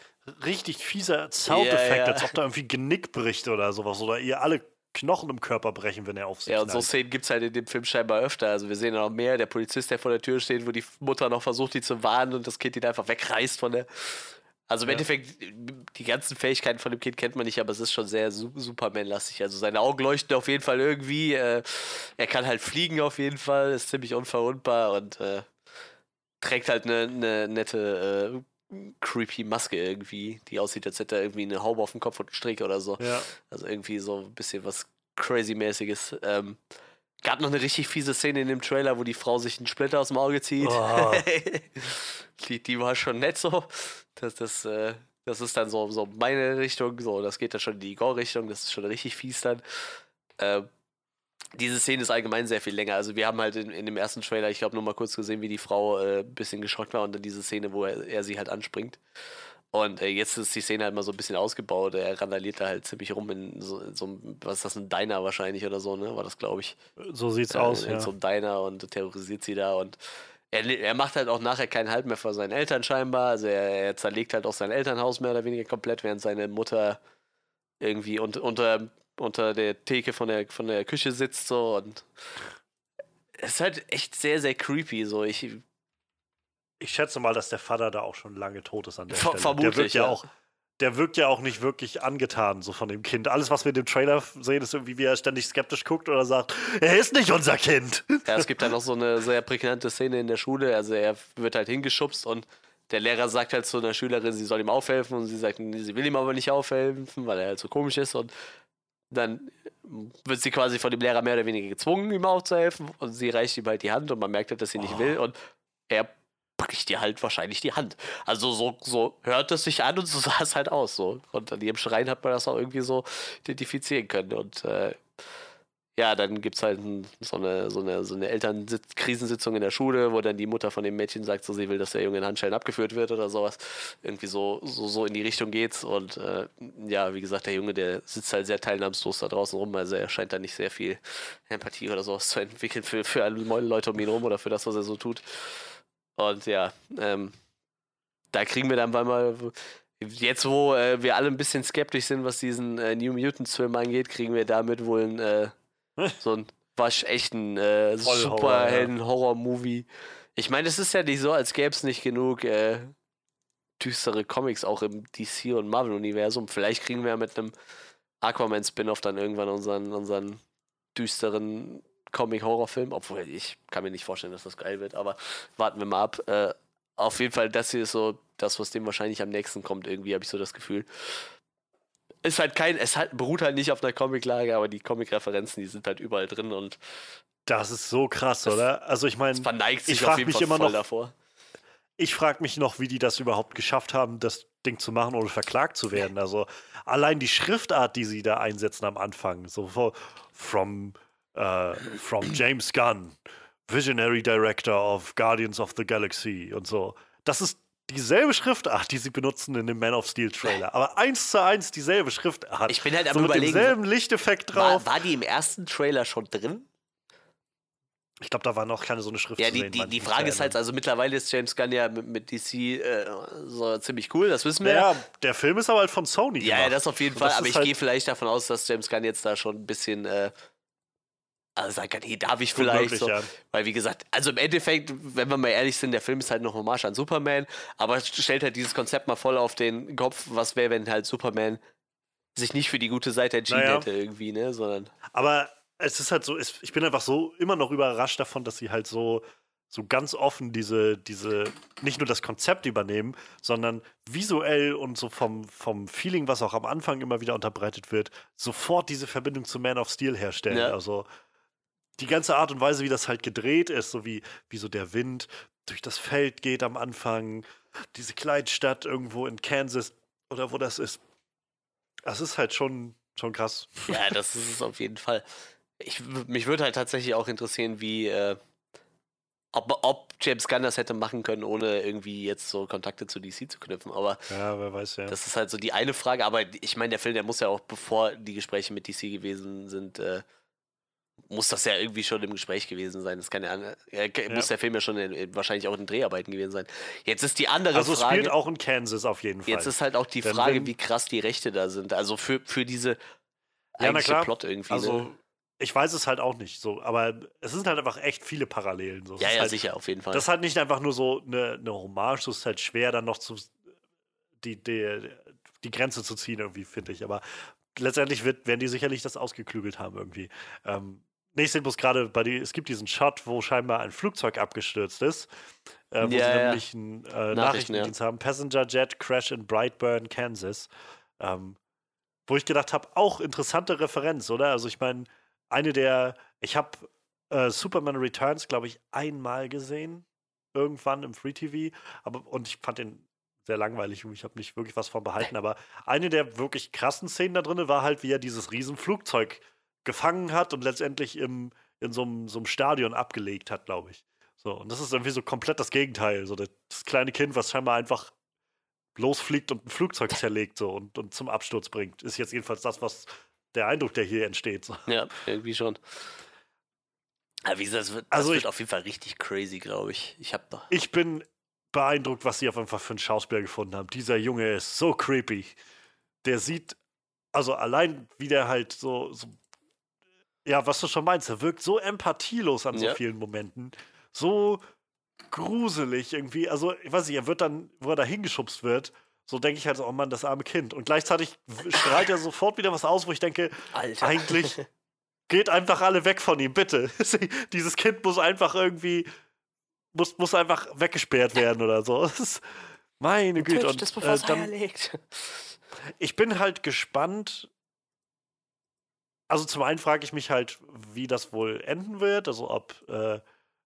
Speaker 1: richtig fieser Soundeffekt,
Speaker 2: Ja, ja.
Speaker 1: als ob da irgendwie Genick bricht oder sowas. Oder ihr alle Knochen im Körper brechen, wenn er auf sich
Speaker 2: Ja, und so
Speaker 1: knallt.
Speaker 2: Szenen gibt es halt in dem Film scheinbar öfter. Also wir sehen ja noch mehr. Der Polizist, der vor der Tür steht, wo die Mutter noch versucht, die zu warnen und das Kind ihn einfach wegreißt von der. Also im
Speaker 1: Ja.
Speaker 2: Endeffekt, die ganzen Fähigkeiten von dem Kind kennt man nicht, aber es ist schon sehr Su- Superman-lastig. Also seine Augen leuchten auf jeden Fall irgendwie. Äh, er kann halt fliegen auf jeden Fall, ist ziemlich unverwundbar und äh, trägt halt eine, eine nette, äh, creepy Maske irgendwie, die aussieht, als hätte er irgendwie eine Haube auf dem Kopf und einen Strick oder so.
Speaker 1: Ja.
Speaker 2: Also irgendwie so ein bisschen was Crazy-mäßiges. Ähm, gab noch eine richtig fiese Szene in dem Trailer, wo die Frau sich einen Splitter aus dem Auge zieht.
Speaker 1: Oh.
Speaker 2: die, die war schon nett so. Das, das, äh, das ist dann so, so meine Richtung. So, das geht dann schon in die Gore-Richtung. Das ist schon richtig fies dann. Ähm, diese Szene ist allgemein sehr viel länger. Also wir haben halt in, in dem ersten Trailer, ich glaube, nur mal kurz gesehen, wie die Frau äh, ein bisschen geschockt war und dann diese Szene, wo er, er sie halt anspringt. Und äh, jetzt ist die Szene halt mal so ein bisschen ausgebaut. Er randaliert da halt ziemlich rum in so, in so einem, was ist das, ein Diner wahrscheinlich oder so, ne? War das, glaube ich.
Speaker 1: So sieht's
Speaker 2: Äh,
Speaker 1: aus,
Speaker 2: in
Speaker 1: ja.
Speaker 2: so einem Diner und terrorisiert sie da und er, er macht halt auch nachher keinen Halt mehr vor seinen Eltern scheinbar. Also er, er zerlegt halt auch sein Elternhaus mehr oder weniger komplett, während seine Mutter irgendwie unter, unter, unter der Theke von der, von der Küche sitzt so und es ist halt echt sehr, sehr creepy. So, ich,
Speaker 1: Ich schätze mal, dass der Vater da auch schon lange tot ist an der
Speaker 2: Ver-
Speaker 1: Stelle.
Speaker 2: vermutlich,
Speaker 1: der wirkt ja,
Speaker 2: ja.
Speaker 1: auch, der wirkt ja auch nicht wirklich angetan so von dem Kind. Alles, was wir in dem Trailer sehen, ist irgendwie, wie er ständig skeptisch guckt oder sagt, er ist nicht unser Kind.
Speaker 2: Ja, es gibt dann noch so eine sehr prägnante Szene in der Schule. Also er wird halt hingeschubst und der Lehrer sagt halt zu einer Schülerin, sie soll ihm aufhelfen und sie sagt, sie will ihm aber nicht aufhelfen, weil er halt so komisch ist und dann wird sie quasi von dem Lehrer mehr oder weniger gezwungen, ihm aufzuhelfen und sie reicht ihm halt die Hand und man merkt halt, dass sie nicht
Speaker 1: Oh.
Speaker 2: will und er bricht ihr halt wahrscheinlich die Hand. Also so, so hört es sich an und so sah es halt aus. So. Und an ihrem Schreien hat man das auch irgendwie so identifizieren können. Und äh, ja, dann gibt es halt so eine, so eine, so eine Elternkrisensitzung in der Schule, wo dann die Mutter von dem Mädchen sagt, so sie will, dass der Junge in Handschellen abgeführt wird oder sowas. Irgendwie so, so, so in die Richtung geht's. Und äh, ja, wie gesagt, der Junge, der sitzt halt sehr teilnahmslos da draußen rum, also er scheint da nicht sehr viel Empathie oder sowas zu entwickeln für, für alle Leute um ihn rum oder für das, was er so tut. Und ja, ähm, da kriegen wir dann mal, jetzt wo äh, wir alle ein bisschen skeptisch sind, was diesen äh, New Mutants-Film angeht, kriegen wir damit wohl ein, äh, so ein waschechten äh, Superhelden-Horror-Movie. Ich meine, es ist ja nicht so, als gäbe es nicht genug äh, düstere Comics auch im DC- und Marvel-Universum. Vielleicht kriegen wir ja mit einem Aquaman-Spin-Off dann irgendwann unseren, unseren düsteren Comic-Horrorfilm. Obwohl, ich kann mir nicht vorstellen, dass das geil wird, aber warten wir mal ab. Äh, auf jeden Fall, das hier ist so das, was dem wahrscheinlich am nächsten kommt, irgendwie, habe ich so das Gefühl. Ist halt kein, es halt, beruht halt nicht auf einer Comic-Lage, aber die Comic-Referenzen, die sind halt überall drin und
Speaker 1: Das ist so krass, oder? Also ich meine, ich
Speaker 2: auf
Speaker 1: frag
Speaker 2: jeden
Speaker 1: mich
Speaker 2: Fall
Speaker 1: immer noch-
Speaker 2: davor.
Speaker 1: ich frage mich noch, wie die das überhaupt geschafft haben, das Ding zu machen, ohne verklagt zu werden. Also allein die Schriftart, die sie da einsetzen am Anfang, so from, äh, from James Gunn, Visionary Director of Guardians of the Galaxy und so. Das ist dieselbe Schriftart, die sie benutzen in dem Man of Steel Trailer. Aber eins zu eins dieselbe Schriftart.
Speaker 2: Ich bin halt am
Speaker 1: so mit
Speaker 2: Überlegen,
Speaker 1: demselben Lichteffekt drauf.
Speaker 2: War, war die im ersten Trailer schon drin?
Speaker 1: ich glaube, da war noch keine so eine Schrift
Speaker 2: Ja,
Speaker 1: zu
Speaker 2: die,
Speaker 1: sehen.
Speaker 2: die, die Frage ist halt, also mittlerweile ist James Gunn ja mit, mit DC äh, so ziemlich cool, das wissen wir.
Speaker 1: Ja, der Film ist aber halt von Sony
Speaker 2: Ja, ja,
Speaker 1: gemacht.
Speaker 2: das auf jeden Fall. Aber ich
Speaker 1: halt
Speaker 2: gehe vielleicht davon aus, dass James Gunn jetzt da schon ein bisschen, äh, also sagen kann, hey, darf ich vielleicht so.
Speaker 1: ja.
Speaker 2: Weil, wie gesagt, also im Endeffekt, wenn wir mal ehrlich sind, der Film ist halt noch Hommage an Superman, aber stellt halt dieses Konzept mal voll auf den Kopf, was wäre, wenn halt Superman sich nicht für die gute Seite entschieden
Speaker 1: Naja.
Speaker 2: hätte irgendwie, ne, sondern
Speaker 1: Aber es ist halt so, es, ich bin einfach so immer noch überrascht davon, dass sie halt so, so ganz offen diese, diese, nicht nur das Konzept übernehmen, sondern visuell und so vom, vom Feeling, was auch am Anfang immer wieder unterbreitet wird, sofort diese Verbindung zu Man of Steel herstellen.
Speaker 2: Ja.
Speaker 1: Also die ganze Art und Weise, wie das halt gedreht ist, so wie, wie so der Wind durch das Feld geht am Anfang, diese Kleinstadt irgendwo in Kansas oder wo das ist. Das ist halt schon, schon krass.
Speaker 2: Ja, das ist es auf jeden Fall. Ich, mich würde halt tatsächlich auch interessieren, wie, äh, ob, ob James Gunn das hätte machen können, ohne irgendwie jetzt so Kontakte zu DC zu knüpfen. Aber
Speaker 1: Ja, wer weiß ja.
Speaker 2: das ist halt so die eine Frage. Aber ich meine, der Film, der muss ja auch, bevor die Gespräche mit DC gewesen sind, äh, muss das ja irgendwie schon im Gespräch gewesen sein. Das kann ja, äh,
Speaker 1: Ja.
Speaker 2: muss der Film ja schon in, in, wahrscheinlich auch in Dreharbeiten gewesen sein. Jetzt ist die andere
Speaker 1: Also
Speaker 2: Frage.
Speaker 1: spielt auch in Kansas auf jeden Fall.
Speaker 2: Jetzt ist halt auch die
Speaker 1: Denn
Speaker 2: Frage, wie krass die Rechte da sind. Also für, für diese
Speaker 1: Ja,
Speaker 2: eigentliche
Speaker 1: klar.
Speaker 2: Plot irgendwie.
Speaker 1: also
Speaker 2: ne?
Speaker 1: ich weiß es halt auch nicht so, aber es sind halt einfach echt viele Parallelen. So.
Speaker 2: Ja, ja,
Speaker 1: halt,
Speaker 2: sicher, auf jeden Fall.
Speaker 1: Das ist halt nicht einfach nur so eine, eine Hommage, so ist halt schwer dann noch zu die, die, die Grenze zu ziehen irgendwie, finde ich. Aber letztendlich wird, werden die sicherlich das ausgeklügelt haben irgendwie. Ähm, ich sehe bloß gerade bei die, es gibt diesen Shot, wo scheinbar ein Flugzeug abgestürzt ist, äh, wo
Speaker 2: Ja,
Speaker 1: sie
Speaker 2: ja.
Speaker 1: nämlich einen äh,
Speaker 2: Nachrichten,
Speaker 1: Nachrichtendienst haben. Passenger Jet Crash in Brightburn, Kansas. Ähm, wo ich gedacht habe, auch interessante Referenz, oder? Also ich meine, eine der, ich habe äh, Superman Returns, glaube ich, einmal gesehen, irgendwann im Free TV, aber und ich fand den sehr langweilig und ich habe nicht wirklich was von behalten, aber eine der wirklich krassen Szenen da drin war halt, wie er dieses riesen Flugzeug gefangen hat und letztendlich im, in so einem so einem Stadion abgelegt hat, glaube ich. So, und das ist irgendwie so komplett das Gegenteil. So das, das kleine Kind, was scheinbar einfach losfliegt und ein Flugzeug zerlegt so und, und zum Absturz bringt. Ist jetzt jedenfalls das, was der Eindruck, der hier entsteht. So.
Speaker 2: Ja, irgendwie schon. Aber wie gesagt, das wird,
Speaker 1: Also
Speaker 2: das
Speaker 1: ich-
Speaker 2: wird auf jeden Fall richtig crazy, glaube ich. Ich habe
Speaker 1: Ich bin beeindruckt, was sie auf jeden Fall für einen Schauspieler gefunden haben. Dieser Junge ist so creepy. Der sieht, also allein wie der halt so, so ja, was du schon meinst, er wirkt so empathielos an so
Speaker 2: Ja.
Speaker 1: vielen Momenten. So gruselig irgendwie. Also, ich weiß nicht, er wird dann, wo er da hingeschubst wird, so denke ich halt oh Mann, das arme Kind. Und gleichzeitig strahlt er sofort wieder was aus, wo ich denke,
Speaker 2: Alter.
Speaker 1: eigentlich geht einfach alle weg von ihm, bitte. Dieses Kind muss einfach irgendwie, muss, muss einfach weggesperrt werden oder so. Meine Güte. Und,
Speaker 2: bevor
Speaker 1: äh, dann, ich bin halt gespannt. Also zum einen frage ich mich halt, wie das wohl enden wird. Also ob, äh,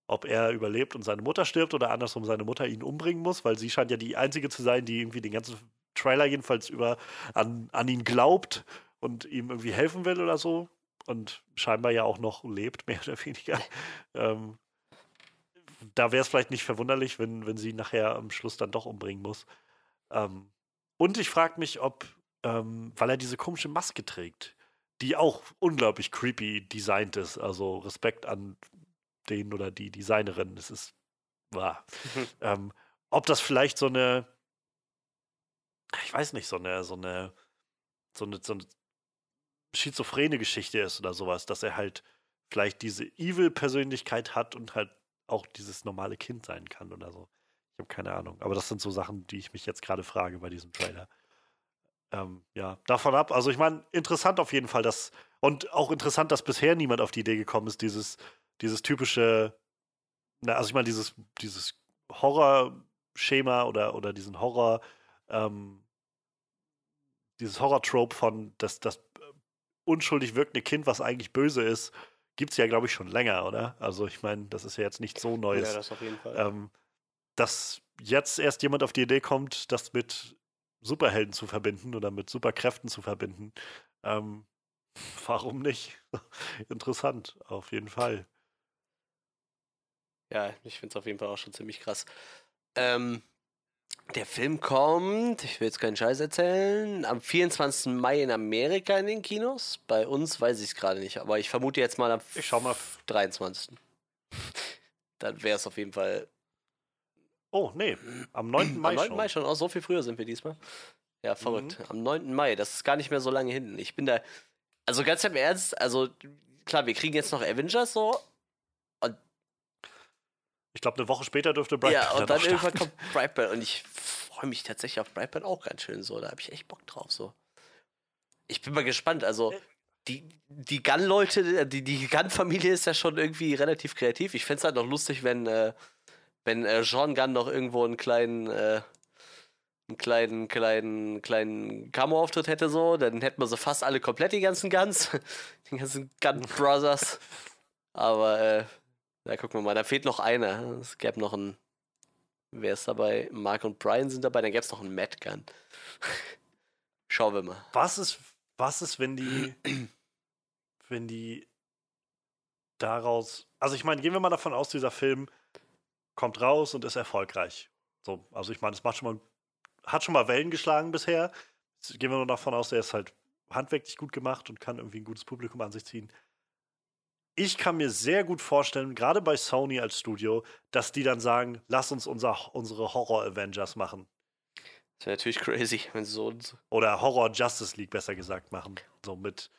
Speaker 1: ob er überlebt und seine Mutter stirbt oder andersrum seine Mutter ihn umbringen muss, weil sie scheint ja die einzige zu sein, die irgendwie den ganzen Trailer jedenfalls über an, an ihn glaubt und ihm irgendwie helfen will oder so. Und scheinbar ja auch noch lebt, mehr oder weniger. ähm, da wäre es vielleicht nicht verwunderlich, wenn, wenn sie nachher am Schluss dann doch umbringen muss. Ähm, und ich frage mich, ob, ähm, weil er diese komische Maske trägt, die auch unglaublich creepy designt ist. Also Respekt an den oder die Designerin. Es ist war. ähm, ob das vielleicht so eine, ich weiß nicht, so eine, so eine, so eine, so eine schizophrene Geschichte ist oder sowas, dass er halt vielleicht diese Evil-Persönlichkeit hat und halt auch dieses normale Kind sein kann oder so. Ich habe keine Ahnung. Aber das sind so Sachen, die ich mich jetzt gerade frage bei diesem Trailer. Ähm, ja, davon ab. Also ich meine, interessant auf jeden Fall, dass und auch interessant, dass bisher niemand auf die Idee gekommen ist, dieses, dieses typische, na, also ich meine, dieses, dieses Horror-Schema oder, oder diesen Horror, ähm, dieses Horror-Trope von das, das unschuldig wirkende Kind, was eigentlich böse ist, gibt es ja, glaube ich, schon länger, oder? Also ich meine, das ist ja jetzt nicht so Neues.
Speaker 2: Ja, das auf jeden Fall.
Speaker 1: Ähm, dass jetzt erst jemand auf die Idee kommt, das mit Superhelden zu verbinden oder mit Superkräften zu verbinden. Ähm, warum nicht? Interessant, auf jeden Fall.
Speaker 2: Ja, ich finde es auf jeden Fall auch schon ziemlich krass. Ähm, der Film kommt, ich will jetzt keinen Scheiß erzählen, am 24. Mai in Amerika in den Kinos. Bei uns weiß ich es gerade nicht, aber ich vermute jetzt mal am
Speaker 1: Ich schau mal.
Speaker 2: 23. Dann wäre es auf jeden Fall.
Speaker 1: Oh, nee, am 9. Mai
Speaker 2: am 9.
Speaker 1: schon.
Speaker 2: Mai schon. Oh, so viel früher sind wir diesmal. Ja, verrückt. Am 9. Mai, das ist gar nicht mehr so lange hinten. Ich bin da. Also ganz im Ernst, also klar, wir kriegen jetzt noch Avengers so.
Speaker 1: Ich glaube, eine Woche später dürfte Bright
Speaker 2: ja, und dann
Speaker 1: noch
Speaker 2: irgendwann kommt Brightburn und ich freue mich tatsächlich auf Brightburn auch ganz schön so. Da habe ich echt Bock drauf so. Ich bin mal gespannt. Also die, die Gunn-Leute, die, die Gunn-Familie ist ja schon irgendwie relativ kreativ. Ich fände es halt noch lustig, wenn, äh, wenn äh, Sean Gunn noch irgendwo einen kleinen, äh, einen kleinen, kleinen, kleinen Cameo-Auftritt hätte so. Dann hätten wir so fast alle komplett, die ganzen Guns. Die ganzen Gunn-Brothers. Aber äh, da gucken wir mal. Da fehlt noch einer. Es gäbe noch einen. Wer ist dabei? Mark und Brian sind dabei. Dann gäbe es noch einen Matt Gunn. Schauen wir mal.
Speaker 1: Was ist, was ist, wenn die, wenn die daraus, also ich meine, gehen wir mal davon aus, dieser Film kommt raus und ist erfolgreich. So, also ich meine, es macht schon mal, hat schon mal Wellen geschlagen bisher. Jetzt gehen wir nur davon aus, der ist halt handwerklich gut gemacht und kann irgendwie ein gutes Publikum an sich ziehen. Ich kann mir sehr gut vorstellen, gerade bei Sony als Studio, dass die dann sagen, lass uns unser, unsere Horror-Avengers machen.
Speaker 2: Das wäre natürlich crazy, wenn sie so.
Speaker 1: oder Horror Justice League besser gesagt machen. So mit,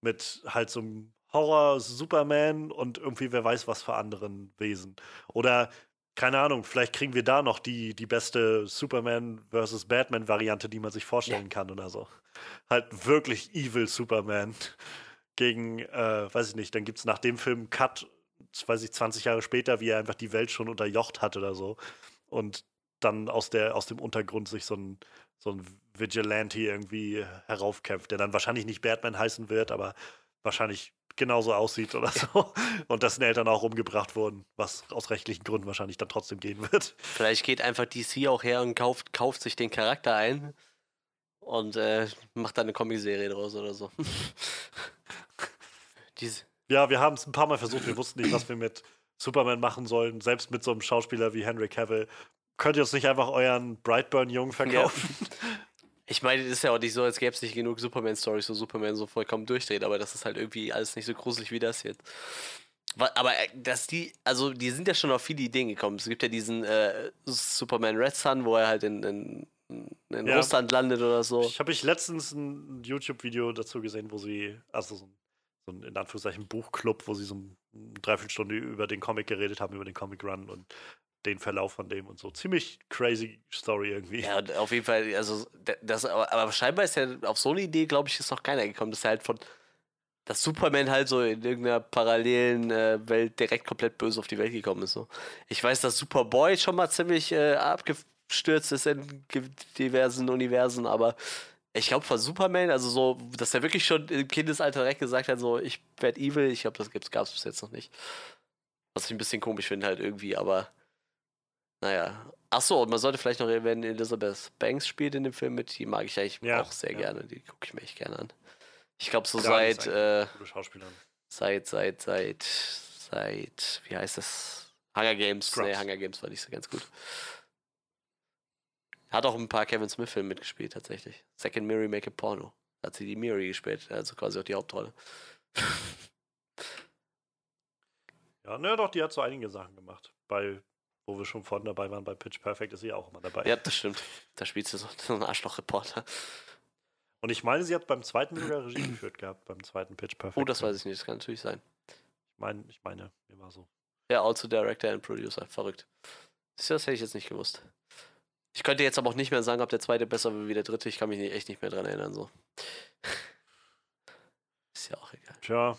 Speaker 1: mit halt so einem Horror Superman und irgendwie wer weiß was für anderen Wesen. Oder keine Ahnung, vielleicht kriegen wir da noch die, die beste Superman versus Batman Variante, die man sich vorstellen kann oder so. Halt wirklich evil Superman gegen, äh, weiß ich nicht, dann gibt es nach dem Film Cut, weiß ich, 20 Jahre später, wie er einfach die Welt schon unterjocht hat oder so. Und dann aus, der, aus dem Untergrund sich so ein, so ein Vigilante irgendwie heraufkämpft, der dann wahrscheinlich nicht Batman heißen wird, aber wahrscheinlich genauso aussieht oder so. Und dessen Eltern auch umgebracht wurden, was aus rechtlichen Gründen wahrscheinlich dann trotzdem gehen wird.
Speaker 2: Vielleicht geht einfach DC auch her und kauft, kauft sich den Charakter ein und äh, macht dann eine Comicserie draus oder so.
Speaker 1: Ja, wir haben es ein paar Mal versucht, wir wussten nicht, was wir mit Superman machen sollen, selbst mit so einem Schauspieler wie Henry Cavill. Könnt ihr uns nicht einfach euren Brightburn-Jungen verkaufen?
Speaker 2: ich meine, es ist ja auch nicht so, als gäbe es nicht genug Superman-Stories, wo Superman so vollkommen durchdreht, aber das ist halt irgendwie alles nicht so gruselig wie das jetzt. Aber äh, dass die, also die sind ja schon auf viele Ideen gekommen. Es gibt ja diesen äh, Superman Red Sun, wo er halt in, in, in
Speaker 1: Ja.
Speaker 2: Russland landet oder so.
Speaker 1: Ich habe ich letztens ein YouTube-Video dazu gesehen, wo sie, also so ein, so ein in Anführungszeichen Buchclub, wo sie so eine Dreiviertelstunde über den Comic geredet haben, über den Comic Run und den Verlauf von dem und so. Ziemlich crazy Story irgendwie.
Speaker 2: Ja, auf jeden Fall, also das, aber, aber scheinbar ist ja auf so eine Idee, glaube ich, ist noch keiner gekommen, dass er halt von dass Superman halt so in irgendeiner parallelen äh, Welt direkt komplett böse auf die Welt gekommen ist. So. Ich weiß, dass Superboy schon mal ziemlich äh, abgestürzt ist in diversen Universen, aber ich glaube von Superman, also so, dass er wirklich schon im Kindesalter direkt gesagt hat, so, ich werde evil, ich glaube, das gab es bis jetzt noch nicht. Was ich ein bisschen komisch finde halt irgendwie, aber naja. Ach so, und man sollte vielleicht noch erwähnen, Elizabeth Banks spielt in dem Film mit. Die mag ich eigentlich
Speaker 1: Ja,
Speaker 2: auch sehr
Speaker 1: ja.
Speaker 2: gerne. Die gucke ich mir echt gerne an. Ich glaube, so
Speaker 1: Ja,
Speaker 2: seit, äh, seit, seit, seit, seit, wie heißt das? Hunger Games.
Speaker 1: Scrubs.
Speaker 2: Nee, Hunger Games war nicht so ganz gut. Hat auch ein paar Kevin Smith-Filme mitgespielt, tatsächlich. Second Mary Make a Porno. Da hat sie die Mary gespielt, also quasi auch die Hauptrolle.
Speaker 1: Ja, ne, doch, die hat so einige Sachen gemacht. Bei, wo wir schon vorhin dabei waren bei Pitch Perfect, ist sie auch immer dabei.
Speaker 2: Ja, das stimmt. Da spielt sie so, so einen Arschloch-Reporter.
Speaker 1: Und ich meine, sie hat beim zweiten sogar Regie geführt gehabt, beim zweiten Pitch Perfect.
Speaker 2: Oh, das weiß ich nicht. Das kann natürlich sein.
Speaker 1: Ich meine, ich meine, mir war so.
Speaker 2: Ja, also Director and Producer. Verrückt. Das hätte ich jetzt nicht gewusst. Ich könnte jetzt aber auch nicht mehr sagen, ob der zweite besser war wie der dritte. Ich kann mich nicht, echt nicht mehr dran erinnern. So. Ist ja auch egal.
Speaker 1: Tja.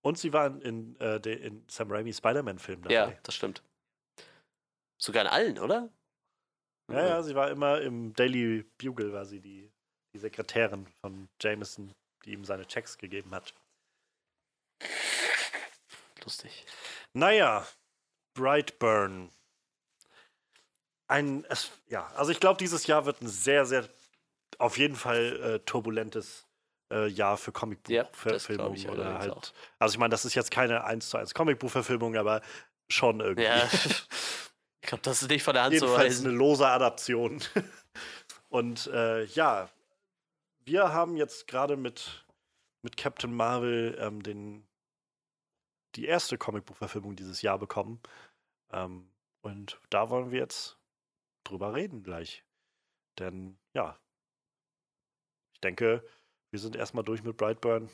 Speaker 1: Und sie war in, äh, in Sam Raimi Spider-Man-Film dabei.
Speaker 2: Ja, das stimmt. Sogar in allen, oder?
Speaker 1: Ja, ja, sie war immer im Daily Bugle, war sie die, die Sekretärin von Jameson, die ihm seine Checks gegeben hat.
Speaker 2: Lustig.
Speaker 1: Naja, Brightburn. Ein, es, ja, also ich glaube, dieses Jahr wird ein sehr, sehr, auf jeden Fall äh, turbulentes äh, Jahr für
Speaker 2: Ja,
Speaker 1: Comicbuchverfilmungen.
Speaker 2: ich
Speaker 1: oder halt,
Speaker 2: auch.
Speaker 1: also ich meine, das ist jetzt keine 1 zu 1 Comicbuchverfilmung, aber schon irgendwie.
Speaker 2: Ja. ich glaube, das ist nicht von der Hand zu
Speaker 1: Jedenfalls eine
Speaker 2: weisen.
Speaker 1: lose Adaption. Und äh, ja, wir haben jetzt gerade mit, mit Captain Marvel ähm, den, die erste Comicbuchverfilmung dieses Jahr bekommen. Ähm, und da wollen wir jetzt drüber reden gleich. Denn ja, ich denke, wir sind erstmal durch mit Brightburn.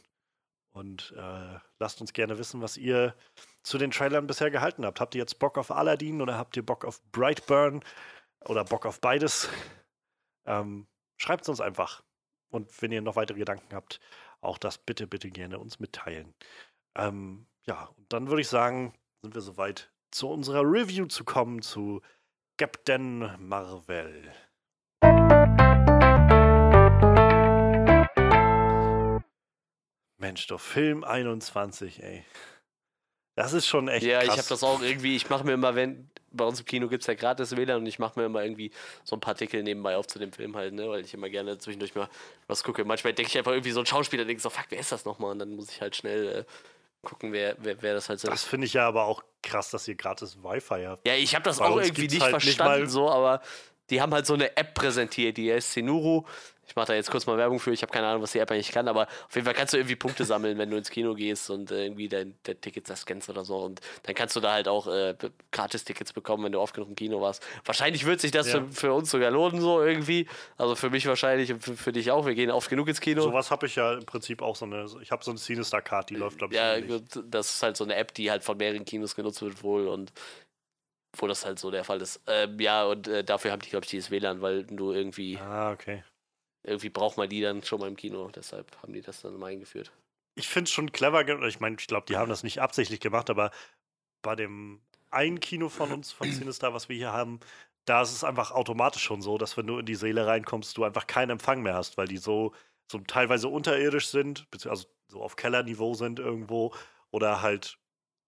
Speaker 1: Und äh, lasst uns gerne wissen, was ihr zu den Trailern bisher gehalten habt. Habt ihr jetzt Bock auf Aladdin oder habt ihr Bock auf Brightburn oder Bock auf beides? Ähm, Schreibt es uns einfach. Und wenn ihr noch weitere Gedanken habt, auch das bitte, bitte gerne uns mitteilen. Ähm, ja, und dann würde ich sagen, sind wir soweit, zu unserer Review zu kommen zu Captain Marvel. Mensch, doch Film 21, ey. Das ist schon echt
Speaker 2: Ja,
Speaker 1: krass.
Speaker 2: ich habe das auch irgendwie, ich mache mir immer, wenn, bei uns im Kino gibt es ja gratis WLAN und ich mache mir immer irgendwie so ein paar Artikel nebenbei auf zu dem Film halt, ne, weil ich immer gerne zwischendurch mal was gucke. Manchmal denke ich einfach irgendwie so ein Schauspieler, denke so, fuck, wer ist das nochmal? Und dann muss ich halt schnell äh, gucken, wer, wer, wer das halt so
Speaker 1: Das finde ich ja aber auch krass, dass ihr gratis Wi-Fi habt.
Speaker 2: Ja, ich habe das
Speaker 1: Bei
Speaker 2: auch irgendwie nicht
Speaker 1: halt nicht
Speaker 2: verstanden,
Speaker 1: mal-
Speaker 2: so, aber die haben halt so eine App präsentiert, die heißt Senuru. Ich mache da jetzt kurz mal Werbung für, ich habe keine Ahnung, was die App eigentlich kann, aber auf jeden Fall kannst du irgendwie Punkte sammeln, wenn du ins Kino gehst und äh, irgendwie dein, dein Ticket scannst oder so. Und dann kannst du da halt auch äh, Gratis-Tickets bekommen, wenn du oft genug im Kino warst. Wahrscheinlich wird sich das
Speaker 1: Ja.
Speaker 2: für, für uns sogar lohnen, so irgendwie. Also für mich wahrscheinlich und für, für dich auch. Wir gehen oft genug ins Kino.
Speaker 1: Sowas habe ich ja im Prinzip auch so eine. Ich habe so eine Cinestar-Card, die läuft, glaube ich,
Speaker 2: Ja, gut, das ist halt so eine App, die halt von mehreren Kinos genutzt wird wohl und wo das halt so der Fall ist. Ähm, ja, und äh, dafür haben die, glaube ich, dieses WLAN, weil du irgendwie,
Speaker 1: Ah, okay.
Speaker 2: Irgendwie braucht man die dann schon mal im Kino. Deshalb haben die das dann mal eingeführt.
Speaker 1: Ich finde es schon clever. Ich meine, ich glaube, die haben das nicht absichtlich gemacht, aber bei dem einen Kino von uns, von Cinestar, was wir hier haben, da ist es einfach automatisch schon so, dass wenn du in die Seele reinkommst, du einfach keinen Empfang mehr hast, weil die so, so teilweise unterirdisch sind, beziehungsweise so auf Kellerniveau sind irgendwo oder halt,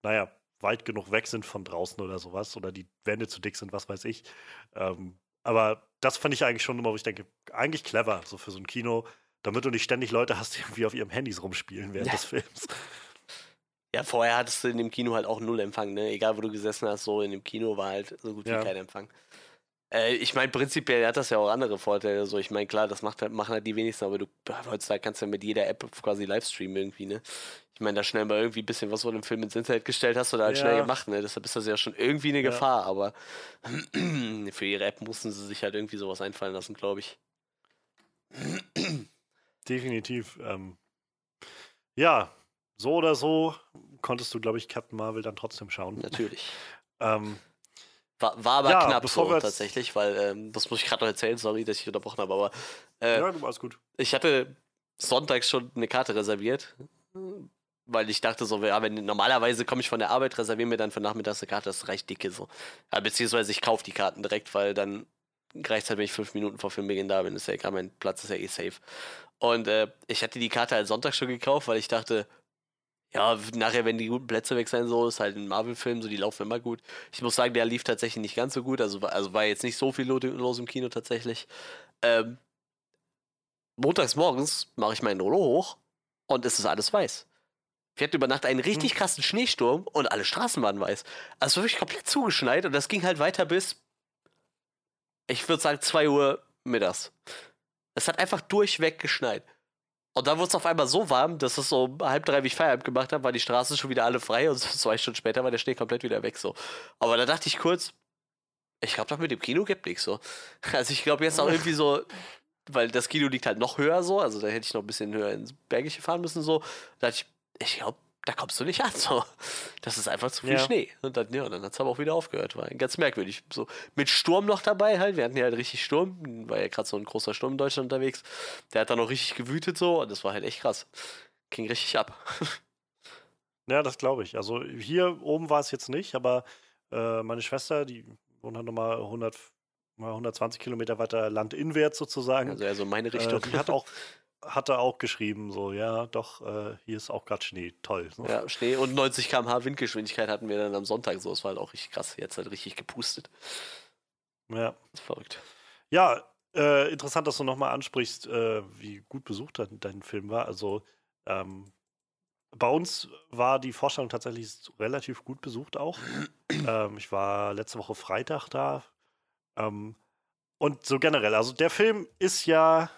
Speaker 1: naja, weit genug weg sind von draußen oder sowas oder die Wände zu dick sind, was weiß ich. Ähm, aber das fand ich eigentlich schon immer, wo ich denke, eigentlich clever, so für so ein Kino, damit du nicht ständig Leute hast, die irgendwie auf ihrem Handys rumspielen während
Speaker 2: Ja.
Speaker 1: des Films.
Speaker 2: Ja, vorher hattest du in dem Kino halt auch null Empfang, ne? Egal, wo du gesessen hast, so in dem Kino war halt so gut
Speaker 1: Ja.
Speaker 2: wie kein Empfang. Äh, ich meine, prinzipiell hat das ja auch andere Vorteile. So, ich meine, klar, das macht halt, machen halt die wenigsten, aber du heutzutage kannst du ja mit jeder App quasi Livestreamen irgendwie, ne? Ich meine, da schnell mal irgendwie ein bisschen was von dem Film ins Internet gestellt hast da halt
Speaker 1: Ja.
Speaker 2: schnell gemacht, ne? Deshalb ist das ja schon irgendwie eine
Speaker 1: Ja.
Speaker 2: Gefahr, aber für ihre App mussten sie sich halt irgendwie sowas einfallen lassen, glaube ich.
Speaker 1: Definitiv. Ähm, ja, so oder so konntest du, glaube ich, Captain Marvel dann trotzdem schauen.
Speaker 2: Natürlich.
Speaker 1: Ähm,
Speaker 2: War, war aber
Speaker 1: Ja,
Speaker 2: knapp so tatsächlich, weil, ähm, das muss ich gerade noch erzählen, sorry, dass ich unterbrochen habe, aber äh,
Speaker 1: ja, du warst gut.
Speaker 2: Ich hatte sonntags schon eine Karte reserviert, weil ich dachte so, ja, wenn, normalerweise komme ich von der Arbeit, reserviere mir dann für nachmittags eine Karte, das reicht dicke so. Ja, beziehungsweise ich kaufe die Karten direkt, weil dann reicht halt, wenn ich fünf Minuten vor Filmbeginn da bin, ist ja egal, mein Platz ist ja eh safe. Und äh, ich hatte die Karte halt Sonntag schon gekauft, weil ich dachte, ja, nachher, wenn die guten Plätze weg sein so, ist halt ein Marvel-Film, so die laufen immer gut. Ich muss sagen, der lief tatsächlich nicht ganz so gut, also, also war jetzt nicht so viel lo- los im Kino tatsächlich. Ähm, montags morgens mache ich meinen Rollo hoch und es ist alles weiß. Wir hatten über Nacht einen richtig krassen Schneesturm und alle Straßen waren weiß. Also wirklich komplett zugeschneit und das ging halt weiter bis, ich würde sagen, 2 Uhr mittags. Es hat einfach durchweg geschneit. Und dann wurde es auf einmal so warm, dass es so um halb drei, wie ich Feierabend gemacht habe, waren die Straßen schon wieder alle frei und so zwei Stunden später war der Schnee komplett wieder weg so. Aber da dachte ich kurz, Ich glaube, doch mit dem Kino gibt nichts so. Also ich glaube jetzt auch irgendwie so, weil das Kino liegt halt noch höher so, also da hätte ich noch ein bisschen höher ins Bergische fahren müssen so. Da dachte ich, ich glaube, da kommst du nicht an so. Das ist einfach zu viel
Speaker 1: Ja.
Speaker 2: Schnee. Und dann, ja, dann hat es aber auch wieder aufgehört. War ganz merkwürdig. So mit Sturm noch dabei halt. Wir hatten ja halt richtig Sturm. War ja gerade so ein großer Sturm in Deutschland unterwegs. Der hat dann noch richtig gewütet so und das war halt echt krass. Ging richtig ab.
Speaker 1: Ja, das glaube ich. Also hier oben war es jetzt nicht, aber äh, meine Schwester, die wohnt halt nochmal 100, mal 120 Kilometer weiter landinwärts sozusagen.
Speaker 2: Also eher so meine
Speaker 1: äh,
Speaker 2: Richtung.
Speaker 1: die hat auch, hatte auch geschrieben, so, ja, doch, äh, hier ist auch gerade Schnee. Toll. So.
Speaker 2: Ja, Schnee und 90 km/h Windgeschwindigkeit hatten wir dann am Sonntag so. Das war halt auch richtig krass. Jetzt halt richtig gepustet.
Speaker 1: ja.
Speaker 2: Verrückt.
Speaker 1: Ja, äh, interessant, dass du nochmal ansprichst, äh, wie gut besucht dein, dein Film war. Also ähm, bei uns war die Vorstellung tatsächlich relativ gut besucht auch. ähm, ich war letzte Woche Freitag da. Ähm, und so generell, also der Film ist ja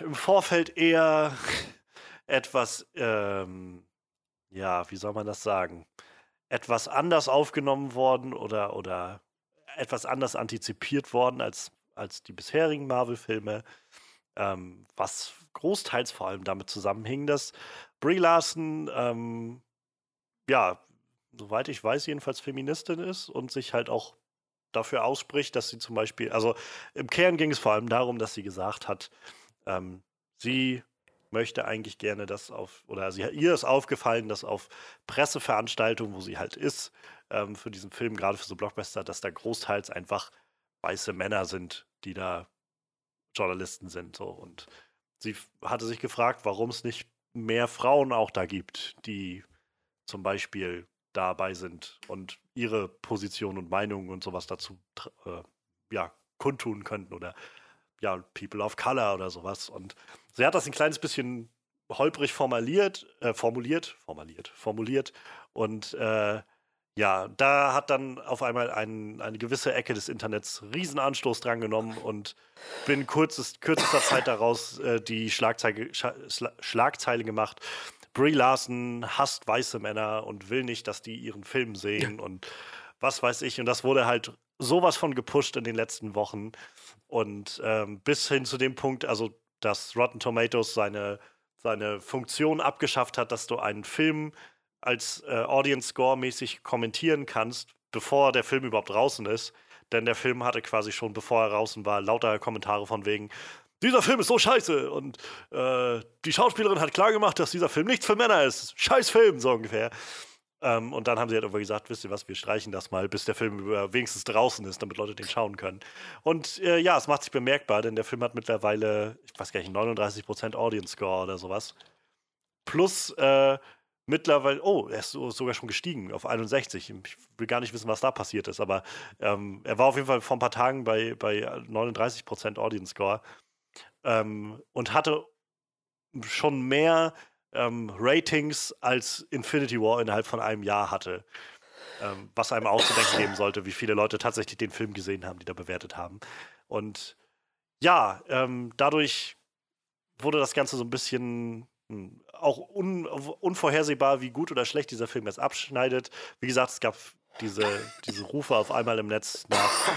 Speaker 1: im Vorfeld eher etwas, ähm, ja, wie soll man das sagen? Etwas anders aufgenommen worden oder, oder etwas anders antizipiert worden als, als die bisherigen Marvel-Filme, ähm, was großteils vor allem damit zusammenhing, dass Brie Larson, ähm, ja, soweit ich weiß, jedenfalls Feministin ist und sich halt auch dafür ausspricht, dass sie zum Beispiel, also im Kern ging es vor allem darum, dass sie gesagt hat, ähm, sie möchte eigentlich gerne das auf, oder sie, ihr ist aufgefallen, dass auf Presseveranstaltungen, wo sie halt ist, ähm, für diesen Film, gerade für so Blockbuster, dass da großteils einfach weiße Männer sind, die da Journalisten sind. So. Und sie hatte sich gefragt, warum es nicht mehr Frauen auch da gibt, die zum Beispiel dabei sind und ihre Position und Meinung und sowas dazu äh, ja, kundtun könnten oder ja, People of Color oder sowas. Und sie hat das ein kleines bisschen holprig formuliert, äh, formuliert, formuliert, formuliert und äh, ja, da hat dann auf einmal ein, eine gewisse Ecke des Internets Riesenanstoß dran genommen und binnen kurzes, kürzester Zeit daraus äh, die Schlagzeile, Schla Schlagzeile gemacht. Brie Larson hasst weiße Männer und will nicht, dass die ihren Film sehen und was weiß ich. Und das wurde halt sowas von gepusht in den letzten Wochen. Und ähm, bis hin zu dem Punkt, also dass Rotten Tomatoes seine, seine Funktion abgeschafft hat, dass du einen Film als äh, Audience Score mäßig kommentieren kannst, bevor der Film überhaupt draußen ist. Denn der Film hatte quasi schon, bevor er draußen war, lauter Kommentare von wegen, dieser Film ist so scheiße und äh, die Schauspielerin hat klargemacht, dass dieser Film nichts für Männer ist. Scheiß Film, so ungefähr. Ähm, und dann haben sie halt irgendwann gesagt, wisst ihr was, wir streichen das mal, bis der Film über- wenigstens draußen ist, damit Leute den schauen können. Und äh, ja, es macht sich bemerkbar, denn der Film hat mittlerweile, ich weiß gar nicht, 39% Audience Score oder sowas. Plus äh, mittlerweile, oh, er ist so, sogar schon gestiegen auf 61. Ich will gar nicht wissen, was da passiert ist, aber ähm, er war auf jeden Fall vor ein paar Tagen bei, bei 39% Audience Score ähm, und hatte schon mehr ähm, Ratings als Infinity War innerhalb von einem Jahr hatte. Ähm, was einem auch zu denken geben sollte, wie viele Leute tatsächlich den Film gesehen haben, die da bewertet haben. Und ja, ähm, dadurch wurde das Ganze so ein bisschen hm, auch un unvorhersehbar, wie gut oder schlecht dieser Film jetzt abschneidet. Wie gesagt, es gab diese, diese Rufe auf einmal im Netz nach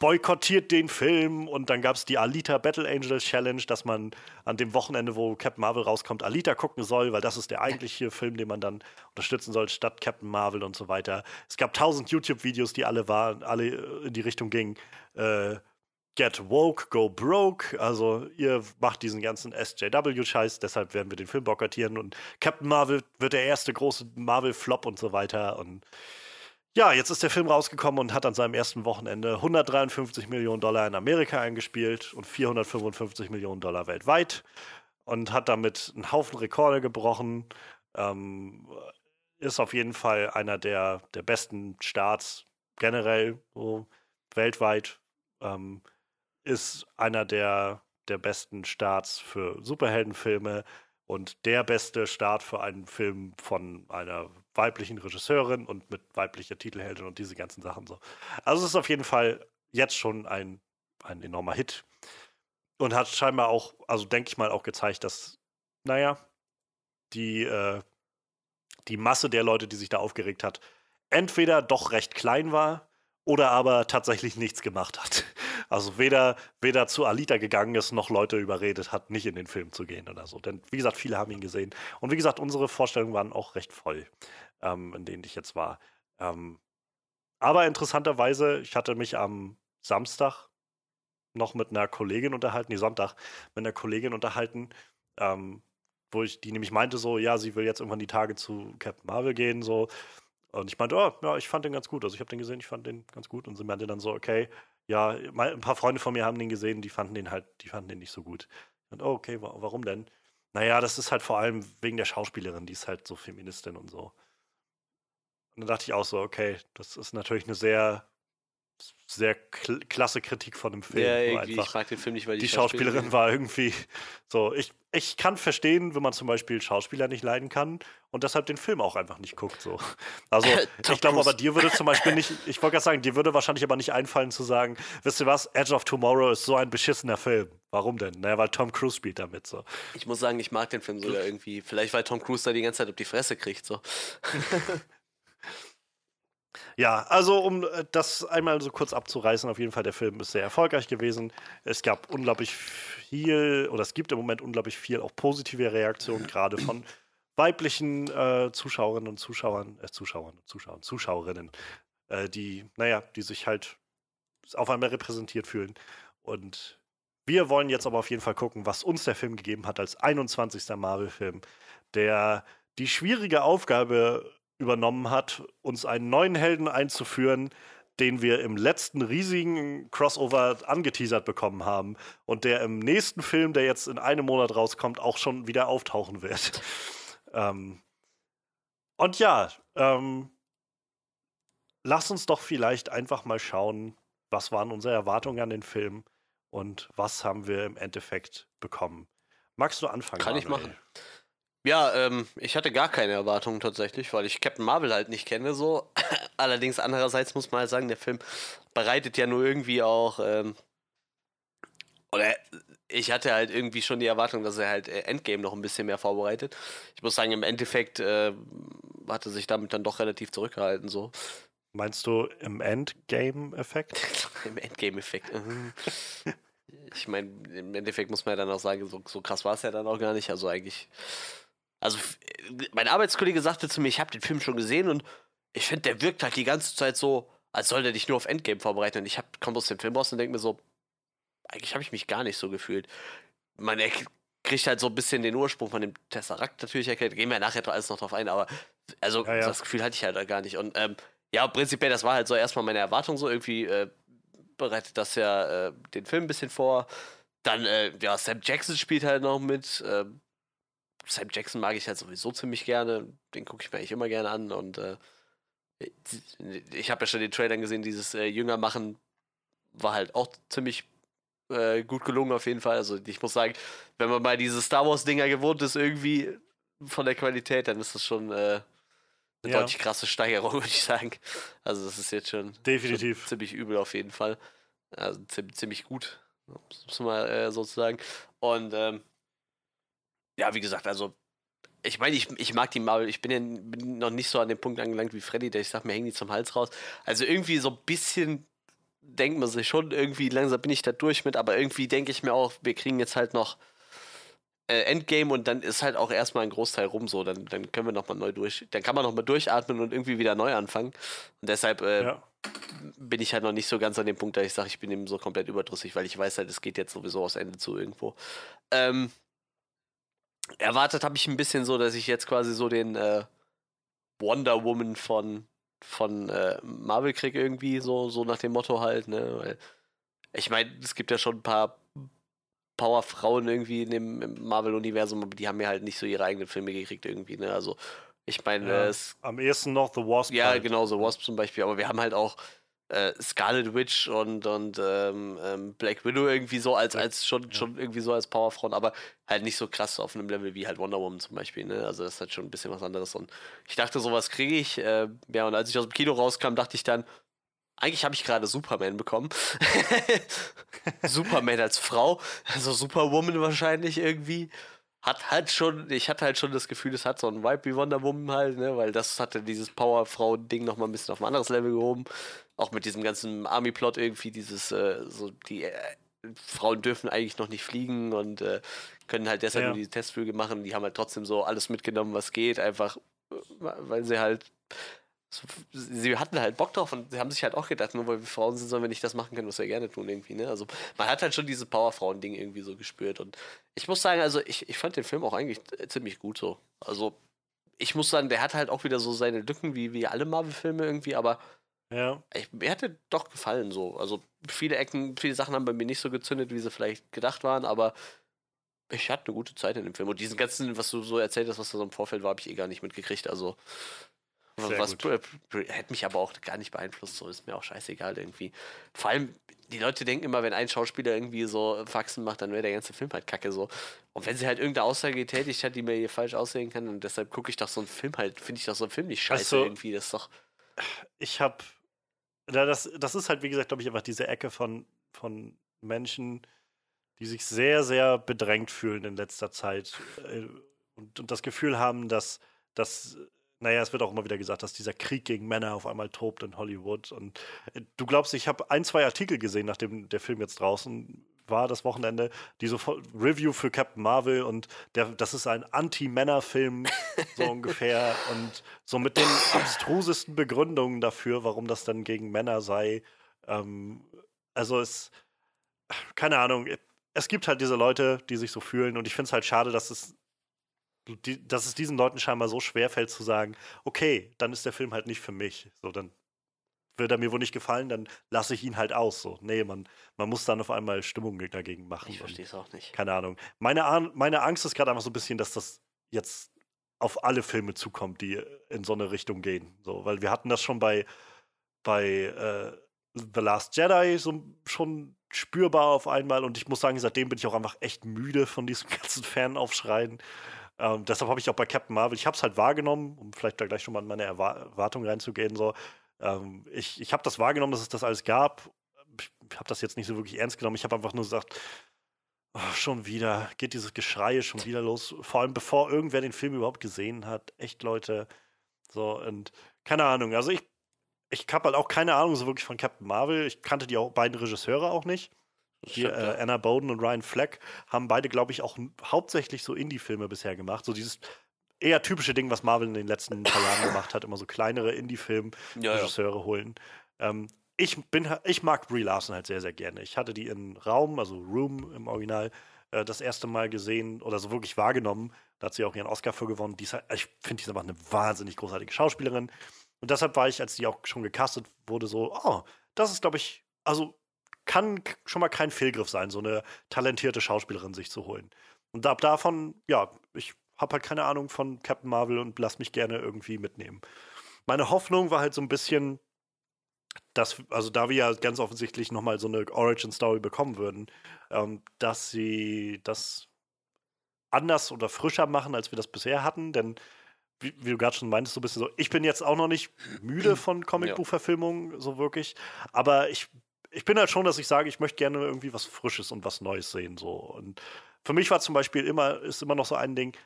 Speaker 1: boykottiert den Film und dann gab es die Alita Battle Angel Challenge, dass man an dem Wochenende, wo Captain Marvel rauskommt, Alita gucken soll, weil das ist der eigentliche Film, den man dann unterstützen soll, statt Captain Marvel und so weiter. Es gab tausend YouTube-Videos, die alle waren, alle in die Richtung gingen. Äh, Get woke, go broke. Also ihr macht diesen ganzen SJW-Scheiß, deshalb werden wir den Film boykottieren und Captain Marvel wird der erste große Marvel-Flop und so weiter. Und ja, jetzt ist der Film rausgekommen und hat an seinem ersten Wochenende 153 Millionen Dollar in Amerika eingespielt und 455 Millionen Dollar weltweit und hat damit einen Haufen Rekorde gebrochen. Ähm, ist auf jeden Fall einer der, der besten Starts generell so weltweit. Ähm, ist einer der, der besten Starts für Superheldenfilme und der beste Start für einen Film von einer weiblichen Regisseurin und mit weiblicher Titelheldin und diese ganzen Sachen so. Also es ist auf jeden Fall jetzt schon ein, ein enormer Hit und hat scheinbar auch, also denke ich mal, auch gezeigt, dass, naja, die, äh, die Masse der Leute, die sich da aufgeregt hat, entweder doch recht klein war oder aber tatsächlich nichts gemacht hat. Also weder, weder zu Alita gegangen ist, noch Leute überredet hat, nicht in den Film zu gehen oder so. Denn wie gesagt, viele haben ihn gesehen. Und wie gesagt, unsere Vorstellungen waren auch recht voll, ähm, in denen ich jetzt war. Ähm, aber interessanterweise, ich hatte mich am Samstag noch mit einer Kollegin unterhalten, nee, Sonntag, mit einer Kollegin unterhalten, ähm, wo ich, die nämlich meinte so, ja, sie will jetzt irgendwann die Tage zu Captain Marvel gehen, so. Und ich meinte, oh, ja, ich fand den ganz gut. Also ich habe den gesehen, ich fand den ganz gut. Und sie meinte dann so, okay, ja, ein paar Freunde von mir haben den gesehen, die fanden den halt, die fanden den nicht so gut. Und oh, okay, warum denn? Naja, das ist halt vor allem wegen der Schauspielerin, die ist halt so Feministin und so. Und dann dachte ich auch so, okay, das ist natürlich eine sehr sehr kl klasse Kritik von dem Film.
Speaker 2: Ja, irgendwie, ich mag den Film nicht, weil
Speaker 1: die, die Schauspielerin, Schauspielerin war irgendwie so. Ich, ich kann verstehen, wenn man zum Beispiel Schauspieler nicht leiden kann und deshalb den Film auch einfach nicht guckt. So. Also ich glaube aber, dir würde zum Beispiel nicht, ich wollte gerade sagen, dir würde wahrscheinlich aber nicht einfallen zu sagen, wisst ihr was, Edge of Tomorrow ist so ein beschissener Film. Warum denn? Naja, weil Tom Cruise spielt damit so.
Speaker 2: Ich muss sagen, ich mag den Film sogar irgendwie. Vielleicht, weil Tom Cruise da die ganze Zeit auf die Fresse kriegt. So.
Speaker 1: Ja, also um äh, das einmal so kurz abzureißen, auf jeden Fall, der Film ist sehr erfolgreich gewesen. Es gab unglaublich viel, oder es gibt im Moment unglaublich viel auch positive Reaktionen, gerade von weiblichen äh, Zuschauerinnen und Zuschauern, äh, Zuschauern Zuschauern, Zuschauerinnen, äh, die, naja, die sich halt auf einmal repräsentiert fühlen. Und wir wollen jetzt aber auf jeden Fall gucken, was uns der Film gegeben hat als 21. Marvel-Film, der die schwierige Aufgabe übernommen hat, uns einen neuen Helden einzuführen, den wir im letzten riesigen Crossover angeteasert bekommen haben und der im nächsten Film, der jetzt in einem Monat rauskommt, auch schon wieder auftauchen wird. ähm, und ja, ähm, lass uns doch vielleicht einfach mal schauen, was waren unsere Erwartungen an den Film und was haben wir im Endeffekt bekommen. Magst du anfangen?
Speaker 2: Kann Manuel? ich machen. Ja, ähm, ich hatte gar keine Erwartungen tatsächlich, weil ich Captain Marvel halt nicht kenne so. Allerdings andererseits muss man halt sagen, der Film bereitet ja nur irgendwie auch ähm, oder ich hatte halt irgendwie schon die Erwartung, dass er halt äh, Endgame noch ein bisschen mehr vorbereitet. Ich muss sagen, im Endeffekt äh, hatte sich damit dann doch relativ zurückgehalten so.
Speaker 1: Meinst du im Endgame-Effekt?
Speaker 2: Im Endgame-Effekt. Mhm. ich meine, im Endeffekt muss man ja dann auch sagen, so, so krass war es ja dann auch gar nicht. Also eigentlich also, mein Arbeitskollege sagte zu mir, ich habe den Film schon gesehen und ich finde, der wirkt halt die ganze Zeit so, als soll der dich nur auf Endgame vorbereiten. Und ich komme aus dem Film raus und denke mir so, eigentlich habe ich mich gar nicht so gefühlt. Man kriegt halt so ein bisschen den Ursprung von dem Tesseract natürlich erklärt. Gehen wir nachher alles noch drauf ein, aber also ja, ja. das Gefühl hatte ich halt gar nicht. Und ähm, ja, prinzipiell, das war halt so erstmal meine Erwartung so. Irgendwie äh, bereitet das ja äh, den Film ein bisschen vor. Dann, äh, ja, Sam Jackson spielt halt noch mit. Ähm, Sam Jackson mag ich halt sowieso ziemlich gerne. Den gucke ich mir eigentlich immer gerne an. Und äh, ich habe ja schon den Trailern gesehen, dieses äh, Jünger machen war halt auch ziemlich äh, gut gelungen auf jeden Fall. Also ich muss sagen, wenn man mal diese Star Wars-Dinger gewohnt ist, irgendwie von der Qualität, dann ist das schon äh, eine ja. deutlich krasse Steigerung, würde ich sagen. Also das ist jetzt schon,
Speaker 1: Definitiv.
Speaker 2: Schon ziemlich übel auf jeden Fall. Also ziemlich gut, muss man äh, sozusagen. Und ähm, ja, wie gesagt, also ich meine, ich, ich mag die Marvel. Ich bin ja bin noch nicht so an dem Punkt angelangt wie Freddy, der ich sag, mir hängen die zum Hals raus. Also irgendwie so ein bisschen denkt man sich schon, irgendwie langsam bin ich da durch mit, aber irgendwie denke ich mir auch, wir kriegen jetzt halt noch äh, Endgame und dann ist halt auch erstmal ein Großteil rum so. Dann, dann können wir nochmal neu durch. Dann kann man nochmal durchatmen und irgendwie wieder neu anfangen. Und deshalb äh, ja. bin ich halt noch nicht so ganz an dem Punkt, dass ich sage, ich bin eben so komplett überdrüssig, weil ich weiß halt, es geht jetzt sowieso aufs Ende zu irgendwo. Ähm, erwartet habe ich ein bisschen so, dass ich jetzt quasi so den äh, Wonder Woman von, von äh, Marvel kriege irgendwie, so, so nach dem Motto halt, ne? Weil ich meine, es gibt ja schon ein paar Powerfrauen irgendwie in dem Marvel-Universum, aber die haben ja halt nicht so ihre eigenen Filme gekriegt irgendwie, ne? Also ich meine, ja,
Speaker 1: am ehesten noch The Wasp.
Speaker 2: Ja, halt. genau, The Wasp zum Beispiel, aber wir haben halt auch äh, Scarlet Witch und, und ähm, ähm, Black Widow irgendwie so als, als schon, ja. schon irgendwie so als Powerfrauen, aber halt nicht so krass auf einem Level wie halt Wonder Woman zum Beispiel. Ne? Also das ist halt schon ein bisschen was anderes. Und ich dachte, sowas kriege ich. Äh, ja, und als ich aus dem Kino rauskam, dachte ich dann, eigentlich habe ich gerade Superman bekommen. Superman als Frau, also Superwoman wahrscheinlich irgendwie. hat halt schon, ich hatte halt schon das Gefühl, es hat so ein Vibe wie Wonder Woman halt, ne, weil das hatte dieses Powerfrau-Ding nochmal ein bisschen auf ein anderes Level gehoben. Auch mit diesem ganzen Army-Plot irgendwie, dieses, äh, so, die äh, Frauen dürfen eigentlich noch nicht fliegen und äh, können halt deshalb
Speaker 1: Ja.
Speaker 2: nur diese Testflüge machen. Die haben halt trotzdem so alles mitgenommen, was geht, einfach, äh, weil sie halt sie hatten halt Bock drauf und sie haben sich halt auch gedacht, nur weil wir Frauen sind, sollen wir nicht das machen können, was wir gerne tun irgendwie, ne? Also man hat halt schon dieses Powerfrauen-Ding irgendwie so gespürt und ich muss sagen, also ich, ich fand den Film auch eigentlich ziemlich gut so. Also ich muss sagen, der hat halt auch wieder so seine Lücken wie, wie alle Marvel-Filme irgendwie, aber
Speaker 1: Ja.
Speaker 2: ich, mir hat der doch gefallen so. Also viele Ecken, viele Sachen haben bei mir nicht so gezündet, wie sie vielleicht gedacht waren, aber ich hatte eine gute Zeit in dem Film. Und diesen ganzen, was du so erzählt hast, was da so im Vorfeld war, habe ich eh gar nicht mitgekriegt. Also
Speaker 1: Sehr
Speaker 2: was hätte mich aber auch gar nicht beeinflusst, so ist mir auch scheißegal irgendwie. Vor allem, die Leute denken immer, wenn ein Schauspieler irgendwie so Faxen macht, dann wäre der ganze Film halt kacke so. Und wenn sie halt irgendeine Aussage getätigt hat, die mir hier falsch aussehen kann, und deshalb gucke ich doch so einen Film halt, finde ich doch so einen Film nicht scheiße
Speaker 1: Also-
Speaker 2: irgendwie. Das ist doch.
Speaker 1: ich habe, das, das ist halt, wie gesagt, glaube ich, einfach diese Ecke von, von Menschen, die sich sehr, sehr bedrängt fühlen in letzter Zeit äh, und, und das Gefühl haben, dass, dass, naja, es wird auch immer wieder gesagt, dass dieser Krieg gegen Männer auf einmal tobt in Hollywood. Und äh, du glaubst, ich habe ein, zwei Artikel gesehen, nachdem der Film jetzt draußen war, das Wochenende, die so voll- Review für Captain Marvel und der, das ist ein Anti-Männer-Film, so ungefähr. Und so mit den abstrusesten Begründungen dafür, warum das dann gegen Männer sei. Ähm, also es, keine Ahnung, es gibt halt diese Leute, die sich so fühlen und ich finde es halt schade, dass es, die, dass es diesen Leuten scheinbar so schwer fällt zu sagen, okay, dann ist der Film halt nicht für mich. So, dann wird er mir wohl nicht gefallen, dann lasse ich ihn halt aus. So, nee, man, man muss dann auf einmal Stimmung dagegen machen.
Speaker 2: Ich verstehe es auch nicht.
Speaker 1: keine Ahnung. Meine, Ahn- meine Angst ist gerade einfach so ein bisschen, dass das jetzt auf alle Filme zukommt, die in so eine Richtung gehen. So, weil wir hatten das schon bei, bei äh, The Last Jedi so schon spürbar auf einmal und ich muss sagen, seitdem bin ich auch einfach echt müde von diesem ganzen Fanaufschreien. Ähm, deshalb habe ich auch bei Captain Marvel, ich habe es halt wahrgenommen, um vielleicht da gleich schon mal in meine Erwa Erwartungen reinzugehen. So. Ähm, ich ich habe das wahrgenommen, dass es das alles gab. Ich habe das jetzt nicht so wirklich ernst genommen. Ich habe einfach nur gesagt, Oh, schon wieder geht dieses Geschrei schon wieder los. Vor allem bevor irgendwer den Film überhaupt gesehen hat. Echt, Leute. So, und keine Ahnung. Also ich, ich habe halt auch keine Ahnung so wirklich von Captain Marvel. Ich kannte die auch, beiden Regisseure auch nicht. Hier,
Speaker 2: stimmt, ja.
Speaker 1: äh, Anna Bowden und Ryan Fleck haben beide, glaube ich, auch hauptsächlich so Indie-Filme bisher gemacht. So dieses eher typische Ding, was Marvel in den letzten paar Jahren gemacht hat. Immer so kleinere Indie-Film
Speaker 2: ja, ja.
Speaker 1: Regisseure holen. Ähm, ich, bin, ich mag Brie Larson halt sehr, sehr gerne. Ich hatte die in Raum, also Room im Original, äh, das erste Mal gesehen oder so wirklich wahrgenommen. Da hat sie auch ihren Oscar für gewonnen. Die ist, halt- ich finde, die ist einfach eine wahnsinnig großartige Schauspielerin. Und deshalb war ich, als die auch schon gecastet wurde, so, oh, das ist, glaube ich, also kann schon mal kein Fehlgriff sein, so eine talentierte Schauspielerin sich zu holen. Und ab davon, ja, ich habe halt keine Ahnung von Captain Marvel und lass mich gerne irgendwie mitnehmen. Meine Hoffnung war halt so ein bisschen, dass, also da wir ja ganz offensichtlich nochmal so eine Origin-Story bekommen würden, ähm, dass sie das anders oder frischer machen, als wir das bisher hatten, denn wie, wie du gerade schon meintest, so ein bisschen so, ich bin jetzt auch noch nicht müde von Comicbuchverfilmungen, so wirklich, aber ich, ich bin halt schon, dass ich sage, ich möchte gerne irgendwie was Frisches und was Neues sehen, so. Und für mich war zum Beispiel immer, ist immer noch so ein Ding,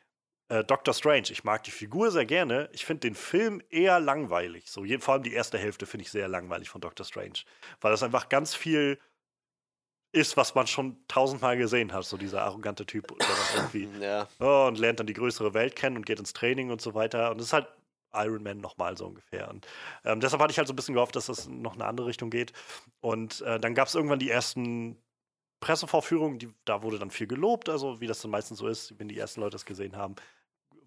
Speaker 1: äh, Doctor Strange. Ich mag die Figur sehr gerne. Ich finde den Film eher langweilig. So, je, vor allem die erste Hälfte finde ich sehr langweilig von Doctor Strange. Weil das einfach ganz viel ist, was man schon tausendmal gesehen hat. So dieser arrogante Typ, der irgendwie
Speaker 2: Ja,
Speaker 1: oh, und lernt dann die größere Welt kennen und geht ins Training und so weiter. Und das ist halt Iron Man nochmal so ungefähr. Und ähm, deshalb hatte ich halt so ein bisschen gehofft, dass das noch eine andere Richtung geht. Und äh, dann gab es irgendwann die ersten Pressevorführungen, die, da wurde dann viel gelobt, also wie das dann meistens so ist, wenn die ersten Leute das gesehen haben,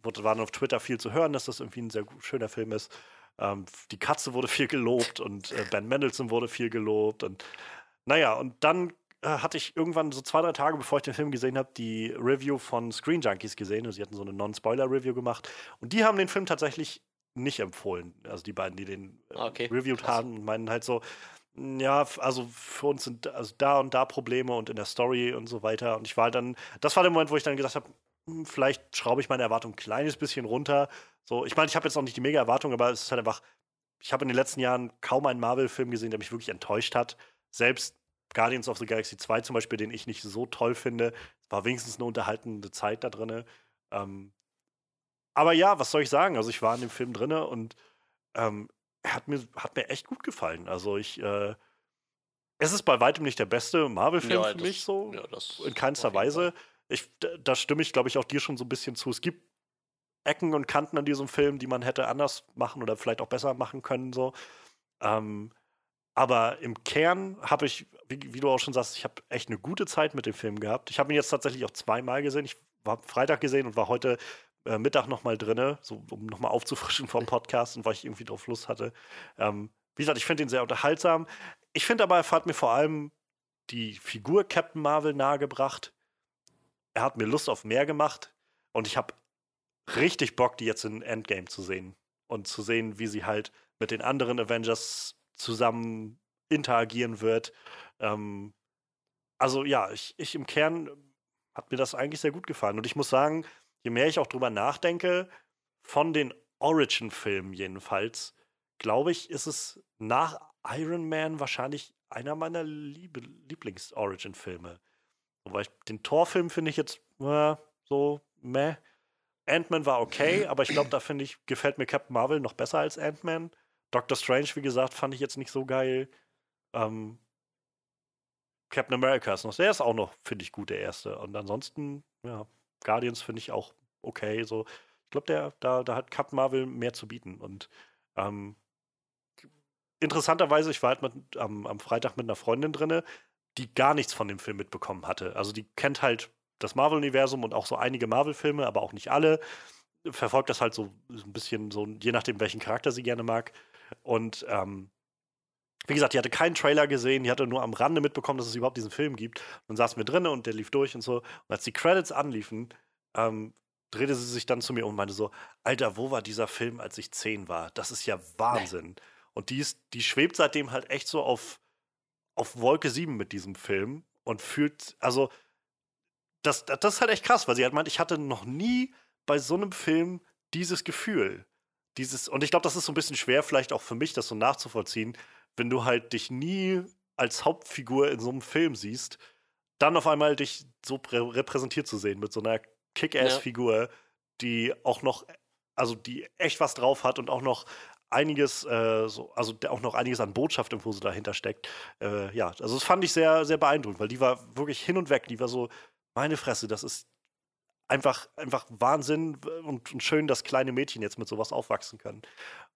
Speaker 1: wurde, war dann auf Twitter viel zu hören, dass das irgendwie ein sehr schöner Film ist. Ähm, die Katze wurde viel gelobt und äh, Ben Mendelssohn wurde viel gelobt. Und naja, und dann äh, hatte ich irgendwann so zwei, drei Tage, bevor ich den Film gesehen habe, die Review von Screen Junkies gesehen. Und sie hatten so eine Non-Spoiler-Review gemacht. Und die haben den Film tatsächlich nicht empfohlen. Also die beiden, die den äh,
Speaker 2: Ah, okay.
Speaker 1: reviewed
Speaker 2: Krass.
Speaker 1: haben und meinen halt so, "Mm, ja, also für uns sind also da und da Probleme und in der Story und so weiter. Und ich war dann, das war der Moment, wo ich dann gesagt habe, hm, vielleicht schraube ich meine Erwartung ein kleines bisschen runter. So, ich meine, ich habe jetzt noch nicht die mega Erwartung, aber es ist halt einfach, ich habe in den letzten Jahren kaum einen Marvel-Film gesehen, der mich wirklich enttäuscht hat. Selbst Guardians of the Galaxy 2 zum Beispiel, den ich nicht so toll finde, war wenigstens eine unterhaltende Zeit da drin. Ähm, aber ja, was soll ich sagen? Also ich war in dem Film drin und ähm, er hat mir, hat mir echt gut gefallen. Also ich, äh, es ist bei weitem nicht der beste Marvel-Film
Speaker 2: Ja,
Speaker 1: für mich so.
Speaker 2: ja,
Speaker 1: in keinster Weise. Ich, da- stimme ich, glaube ich, auch dir schon so ein bisschen zu. Es gibt Ecken und Kanten an diesem Film, die man hätte anders machen oder vielleicht auch besser machen können. So. Ähm, aber im Kern habe ich, wie, wie du auch schon sagst, ich habe echt eine gute Zeit mit dem Film gehabt. Ich habe ihn jetzt tatsächlich auch zweimal gesehen. Ich war Freitag gesehen und war heute äh, Mittag nochmal drinne, so, um nochmal aufzufrischen vom Podcast und weil ich irgendwie drauf Lust hatte. Ähm, wie gesagt, ich finde ihn sehr unterhaltsam. Ich finde aber, er hat mir vor allem die Figur Captain Marvel nahegebracht. Er hat mir Lust auf mehr gemacht und ich habe richtig Bock, die jetzt in Endgame zu sehen und zu sehen, wie sie halt mit den anderen Avengers zusammen interagieren wird. Ähm, also ja, ich, ich im Kern hat mir das eigentlich sehr gut gefallen und ich muss sagen, je mehr ich auch drüber nachdenke, von den Origin-Filmen jedenfalls, glaube ich, ist es nach Iron Man wahrscheinlich einer meiner Lieblings-Origin-Filme. Wobei ich den Thor-Film finde ich jetzt äh, so meh. Ant-Man war okay, aber ich glaube, da finde ich, gefällt mir Captain Marvel noch besser als Ant-Man. Doctor Strange, wie gesagt, fand ich jetzt nicht so geil. Ähm, Captain America ist noch, der ist auch noch, finde ich, gut, der erste. Und ansonsten, ja, Guardians finde ich auch okay. So, ich glaube, der, da, da hat Captain Marvel mehr zu bieten. Und ähm, interessanterweise, ich war halt mit, am, am Freitag mit einer Freundin drinne, die gar nichts von dem Film mitbekommen hatte. Also die kennt halt das Marvel-Universum und auch so einige Marvel-Filme, aber auch nicht alle. Verfolgt das halt so ein bisschen so, je nachdem, welchen Charakter sie gerne mag. Und ähm, wie gesagt, die hatte keinen Trailer gesehen, die hatte nur am Rande mitbekommen, dass es überhaupt diesen Film gibt. Dann saßen wir drinnen und der lief durch und so. Und als die Credits anliefen, ähm, drehte sie sich dann zu mir um und meinte so: Alter, wo war dieser Film, als ich zehn war? Das ist ja Wahnsinn. Und die, ist, die schwebt seitdem halt echt so auf, auf Wolke 7 mit diesem Film und fühlt, also, das, das ist halt echt krass, weil sie halt meint, ich hatte noch nie bei so einem Film dieses Gefühl. Dieses, und ich glaube, das ist so ein bisschen schwer, vielleicht auch für mich, das so nachzuvollziehen, wenn du halt dich nie als Hauptfigur in so einem Film siehst, dann auf einmal dich so prä repräsentiert zu sehen mit so einer Kick-Ass-Figur, die auch noch, also die echt was drauf hat und auch noch einiges, äh, so, also auch noch einiges an Botschaft im Hose dahinter steckt. Äh, ja, also das fand ich sehr, sehr beeindruckend, weil die war wirklich hin und weg. Die war so, meine Fresse, das ist einfach, einfach Wahnsinn und, und schön, dass kleine Mädchen jetzt mit sowas aufwachsen können.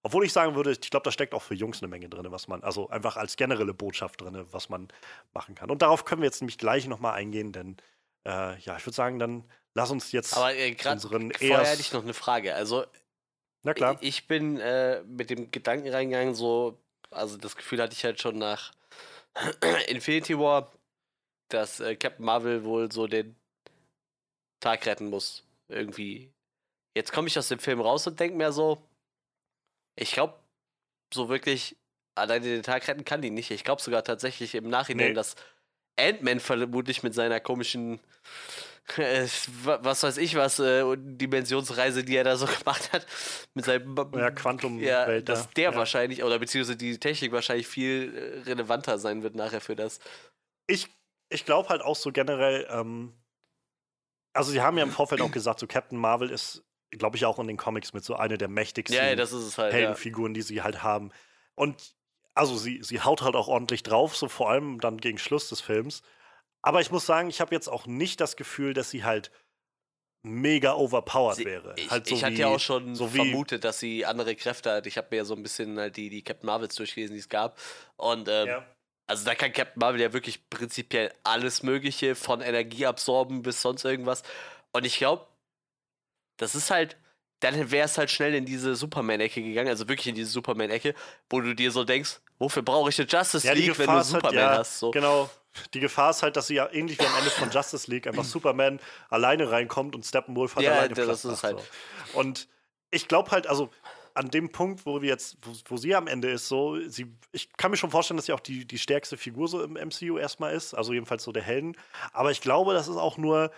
Speaker 1: Obwohl ich sagen würde, ich glaube, da steckt auch für Jungs eine Menge drin, was man, also einfach als generelle Botschaft drin, was man machen kann. Und darauf können wir jetzt nämlich gleich nochmal eingehen, denn äh, ja, ich würde sagen, dann lass uns jetzt
Speaker 2: Aber äh, gerade
Speaker 1: unseren
Speaker 2: vorher
Speaker 1: erst-
Speaker 2: hätte ich noch eine Frage. Also,
Speaker 1: Na klar.
Speaker 2: ich bin äh, mit dem Gedanken reingegangen, so, also das Gefühl hatte ich halt schon nach Infinity War, dass äh, Captain Marvel wohl so den Tag retten muss. Irgendwie. Jetzt komme ich aus dem Film raus und denke mir so, ich glaube, so wirklich alleine den Tag retten kann die nicht. Ich glaube sogar tatsächlich im Nachhinein,
Speaker 1: Nee.
Speaker 2: dass Ant-Man vermutlich mit seiner komischen, was weiß ich was, äh, Dimensionsreise, die er da so gemacht hat, mit seinem
Speaker 1: Ja, Quantum
Speaker 2: ja,
Speaker 1: Welt da.
Speaker 2: dass der
Speaker 1: Ja.
Speaker 2: wahrscheinlich, oder beziehungsweise die Technik wahrscheinlich viel äh, relevanter sein wird nachher für das.
Speaker 1: ich, ich glaube halt auch so generell, ähm, also sie haben ja im Vorfeld auch gesagt, so Captain Marvel ist, glaube ich, auch in den Comics mit so einer der mächtigsten
Speaker 2: Ja, halt.
Speaker 1: Heldenfiguren, die sie halt haben. Und also sie, sie haut halt auch ordentlich drauf, so vor allem dann gegen Schluss des Films. Aber ich muss sagen, ich habe jetzt auch nicht das Gefühl, dass sie halt mega overpowered
Speaker 2: Sie-
Speaker 1: wäre.
Speaker 2: Ich,
Speaker 1: halt so
Speaker 2: ich hatte ja auch schon
Speaker 1: so
Speaker 2: vermutet, dass sie andere Kräfte hat. Ich habe mir ja so ein bisschen halt die, die Captain Marvels durchgelesen, die es gab. Und ähm,
Speaker 1: Ja.
Speaker 2: also da kann Captain Marvel ja wirklich prinzipiell alles Mögliche, von Energie absorben bis sonst irgendwas. Und ich glaube, das ist halt, dann wäre es halt schnell in diese Superman-Ecke gegangen, also wirklich in diese Superman-Ecke, wo du dir so denkst, wofür brauche ich eine Justice
Speaker 1: Ja,
Speaker 2: League, wenn du
Speaker 1: halt,
Speaker 2: Superman
Speaker 1: ja,
Speaker 2: hast? So.
Speaker 1: Genau. Die Gefahr ist halt, dass sie ja ähnlich wie am Ende von Justice League einfach Superman alleine reinkommt und Steppenwolf hat
Speaker 2: Ja,
Speaker 1: alleine
Speaker 2: das
Speaker 1: Platz
Speaker 2: ist halt-
Speaker 1: so. Und ich glaube halt, also an dem Punkt, wo wir jetzt, wo, wo sie am Ende ist, so, sie, ich kann mir schon vorstellen, dass sie auch die, die stärkste Figur so im MCU erstmal ist, also jedenfalls so der Helden. Aber ich glaube, das ist auch nur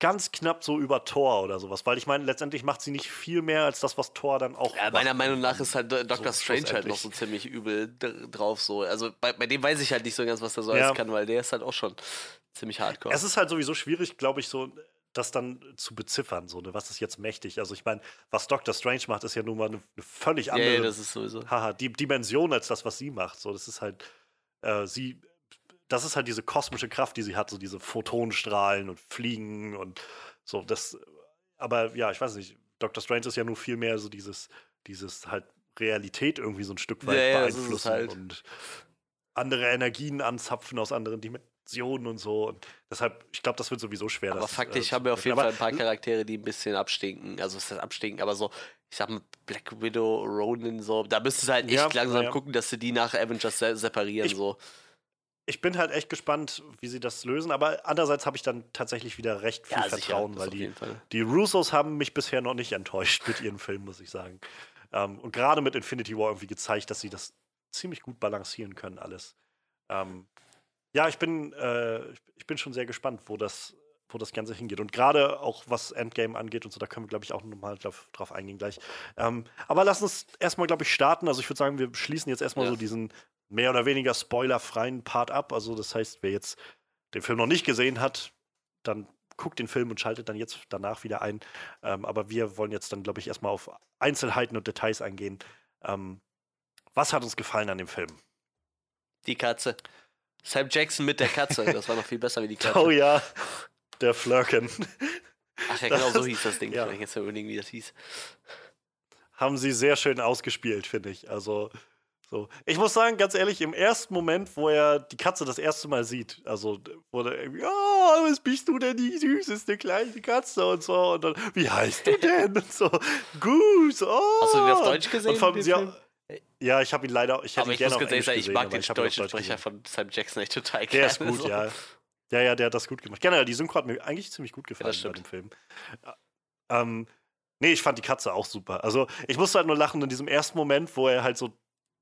Speaker 1: ganz knapp so über Thor oder sowas, weil ich meine, letztendlich macht sie nicht viel mehr als das, was Thor dann auch
Speaker 2: Ja, meiner
Speaker 1: macht.
Speaker 2: Meinung nach ist halt Doctor
Speaker 1: So,
Speaker 2: Strange halt noch so ziemlich übel dr- drauf so. Also bei, bei dem weiß ich halt nicht so ganz, was der so
Speaker 1: Ja.
Speaker 2: alles kann, weil der ist halt auch schon ziemlich hardcore.
Speaker 1: Es ist halt sowieso schwierig, glaube ich, so das dann zu beziffern, so, ne? was ist jetzt mächtig. Also ich meine, was Doctor Strange macht, ist ja nun mal eine, eine völlig
Speaker 2: ja,
Speaker 1: andere
Speaker 2: ja, das ist sowieso.
Speaker 1: haha, die Dimension als das, was sie macht. So, das ist halt, äh, sie, das ist halt diese kosmische Kraft, die sie hat, so diese Photonenstrahlen und Fliegen und so. Das, aber ja, ich weiß nicht, Doctor Strange ist ja nur viel mehr so dieses, dieses halt Realität irgendwie so ein Stück weit
Speaker 2: Ja, ja,
Speaker 1: beeinflussen
Speaker 2: halt.
Speaker 1: und andere Energien anzapfen aus anderen Dimensionen und so. Und deshalb, ich glaube, das wird sowieso schwer.
Speaker 2: Aber
Speaker 1: das,
Speaker 2: faktisch
Speaker 1: äh,
Speaker 2: haben wir auf jeden. Fall ein paar Charaktere, die ein bisschen abstinken. Also, es ist abstinken, aber so, ich sag mal, Black Widow, Ronin, so, da müsstest du halt echt
Speaker 1: Ja,
Speaker 2: langsam
Speaker 1: ja.
Speaker 2: gucken, dass sie die nach Avengers se separieren,
Speaker 1: Ich-
Speaker 2: so.
Speaker 1: Ich bin halt echt gespannt, wie sie das lösen. Aber andererseits habe ich dann tatsächlich wieder recht viel
Speaker 2: Ja,
Speaker 1: Vertrauen, weil die, die Russos haben mich bisher noch nicht enttäuscht mit ihren Filmen, muss ich sagen. Ähm, und gerade mit Infinity War irgendwie gezeigt, dass sie das ziemlich gut balancieren können, alles. Ähm, ja, ich bin, äh, ich bin schon sehr gespannt, wo das, wo das Ganze hingeht. Und gerade auch was Endgame angeht und so, da können wir, glaube ich, auch nochmal drauf, drauf eingehen gleich. Ähm, aber lass uns erstmal, glaube ich, starten. Also ich würde sagen, wir schließen jetzt erstmal
Speaker 2: Ja.
Speaker 1: so diesen mehr oder weniger spoilerfreien Part ab. Also das heißt, wer jetzt den Film noch nicht gesehen hat, dann guckt den Film und schaltet dann jetzt danach wieder ein. Ähm, aber wir wollen jetzt dann, glaube ich, erstmal auf Einzelheiten und Details eingehen. Ähm, was hat uns gefallen an dem Film?
Speaker 2: Die Katze. Sam Jackson mit der Katze, das war noch viel besser wie die Katze.
Speaker 1: Oh ja, der Flirken.
Speaker 2: Ach ja, genau so hieß das Ding.
Speaker 1: ja.
Speaker 2: Ich jetzt überlegen, wie das hieß.
Speaker 1: haben sie sehr schön ausgespielt, finde ich. Also, so. Ich muss sagen, ganz ehrlich, im ersten Moment, wo er die Katze das erste Mal sieht, also, wo er irgendwie, oh, was bist du denn, die süßeste kleine Katze und so, und dann, wie heißt du denn? Und so, Goose, oh.
Speaker 2: Hast du den auf Deutsch gesehen,
Speaker 1: ja, ich habe ihn leider, ich hätte ihn gerne auf Englisch
Speaker 2: sagen, ich
Speaker 1: gesehen,
Speaker 2: mag den
Speaker 1: ich
Speaker 2: deutschen
Speaker 1: Deutsch
Speaker 2: Sprecher
Speaker 1: gesehen.
Speaker 2: von Sam Jackson echt total
Speaker 1: Der ist
Speaker 2: gerne,
Speaker 1: gut,
Speaker 2: so.
Speaker 1: ja. Ja, ja, der hat das gut gemacht. Generell, die Synchro hat mir eigentlich ziemlich gut gefallen
Speaker 2: das
Speaker 1: bei dem Film. Ähm, nee, ich fand die Katze auch super. Also, ich musste halt nur lachen in diesem ersten Moment, wo er halt so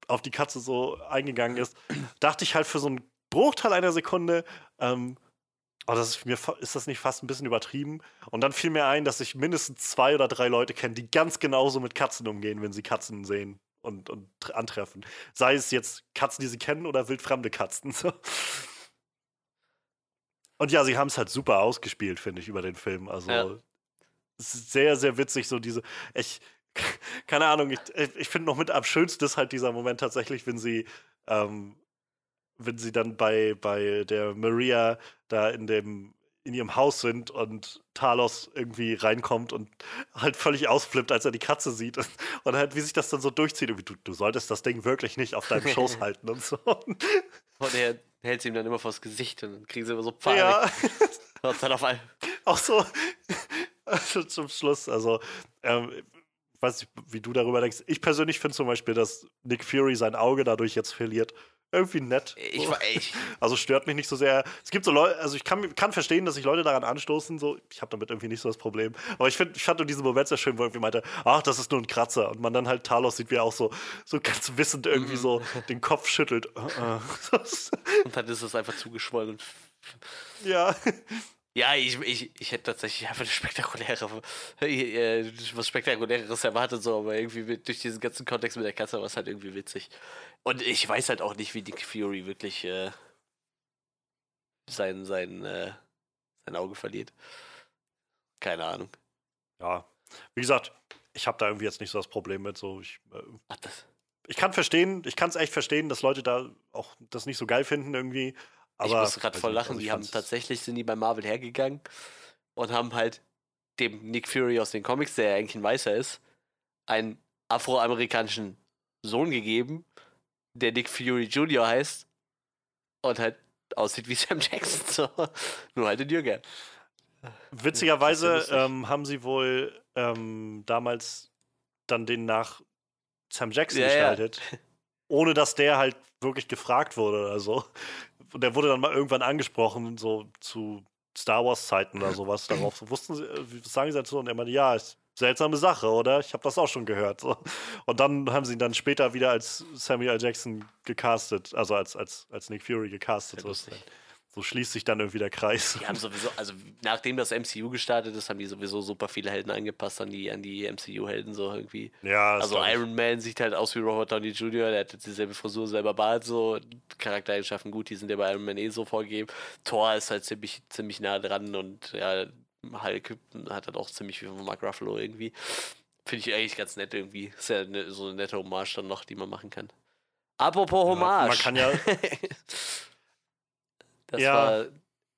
Speaker 1: auf die Katze so eingegangen ist. dachte ich halt für so einen Bruchteil einer Sekunde, ähm, oh, das ist, mir, ist das nicht fast ein bisschen übertrieben? Und dann fiel mir ein, dass ich mindestens zwei oder drei Leute kenne, die ganz genauso mit Katzen umgehen, wenn sie Katzen sehen und, und tr- antreffen. Sei es jetzt Katzen, die sie kennen oder wildfremde Katzen. So. Und ja, sie haben es halt super ausgespielt, finde ich, über den Film. Also
Speaker 2: Ja.
Speaker 1: sehr, sehr witzig, so diese. Ich, keine Ahnung, ich, ich finde noch mit am schönsten ist halt dieser Moment tatsächlich, wenn sie, ähm, wenn sie dann bei, bei der Maria da in dem in ihrem Haus sind und Talos irgendwie reinkommt und halt völlig ausflippt, als er die Katze sieht. Und, und halt, wie sich das dann so durchzieht. Du, du solltest das Ding wirklich nicht auf deinem Schoß halten und so.
Speaker 2: Und er hält sie ihm dann immer vors Gesicht und dann kriegen sie immer so Panik.
Speaker 1: ja.
Speaker 2: Und dann auf einmal.
Speaker 1: auch so also zum Schluss. Also, ähm, weiß nicht, wie du darüber denkst. Ich persönlich finde zum Beispiel, dass Nick Fury sein Auge dadurch jetzt verliert. Irgendwie nett.
Speaker 2: Ich, ich,
Speaker 1: Also stört mich nicht so sehr. Es gibt so Leute, also ich kann, kann verstehen, dass sich Leute daran anstoßen. So, ich habe damit irgendwie nicht so das Problem. Aber ich, find, ich fand nur diesen Moment sehr schön, wo irgendwie meinte, ach, das ist nur ein Kratzer. Und man dann halt Talos sieht, wie er auch so, so ganz wissend irgendwie so den Kopf schüttelt.
Speaker 2: Und dann ist es einfach zugeschwollen.
Speaker 1: Ja.
Speaker 2: ja, ich, ich, ich hätte tatsächlich einfach eine spektakuläre, äh, was Spektakuläres erwartet, so, aber irgendwie mit, durch diesen ganzen Kontext mit der Katze war es halt irgendwie witzig. Und ich weiß halt auch nicht, wie Nick Fury wirklich äh, sein, sein, äh, sein Auge verliert. Keine Ahnung.
Speaker 1: ja. Wie gesagt, ich habe da irgendwie jetzt nicht so das Problem mit. So, ich, äh,
Speaker 2: Ach, das,
Speaker 1: ich kann verstehen, ich kann es echt verstehen, dass Leute da auch das nicht so geil finden irgendwie. Aber
Speaker 2: ich muss gerade voll
Speaker 1: nicht,
Speaker 2: lachen.
Speaker 1: also
Speaker 2: die haben tatsächlich, sind die bei Marvel hergegangen und haben halt dem Nick Fury aus den Comics, der ja eigentlich ein Weißer ist, einen afroamerikanischen Sohn gegeben, der Nick Fury Jr. heißt und halt aussieht wie Sam Jackson. So. Nur halt in Jünger.
Speaker 1: Witzigerweise
Speaker 2: ja
Speaker 1: ähm, haben sie wohl ähm, damals dann den nach Sam Jackson
Speaker 2: Ja, ja.
Speaker 1: gestaltet, ohne dass der halt wirklich gefragt wurde oder so. Und der wurde dann mal irgendwann angesprochen, so zu Star Wars Zeiten oder sowas. Darauf so, wussten sie, äh, was sagen sie dazu? Und er meinte, ja, ist seltsame Sache, oder? Ich habe das auch schon gehört. So. Und dann haben sie ihn dann später wieder als Samuel L. Jackson gecastet, also als, als, als Nick Fury gecastet.
Speaker 2: Sehr lustig.
Speaker 1: so schließt sich dann irgendwie der Kreis.
Speaker 2: Die haben sowieso, also nachdem das MCU gestartet ist, haben die sowieso super viele Helden angepasst an die, an die MCU-Helden so irgendwie.
Speaker 1: Ja,
Speaker 2: Also. Iron Man sieht halt aus wie Robert Downey Jr., der hat dieselbe Frisur, selber Bart, so Charaktereigenschaften gut, die sind ja bei Iron Man eh so vorgegeben. Thor ist halt ziemlich, ziemlich nah dran und ja, Hulk hat halt auch ziemlich viel von Mark Ruffalo irgendwie. Finde ich eigentlich ganz nett irgendwie. Ist ja ne, so eine nette Hommage dann noch, die man machen kann. Apropos
Speaker 1: Ja,
Speaker 2: Hommage.
Speaker 1: man kann ja-
Speaker 2: das
Speaker 1: Ja.
Speaker 2: war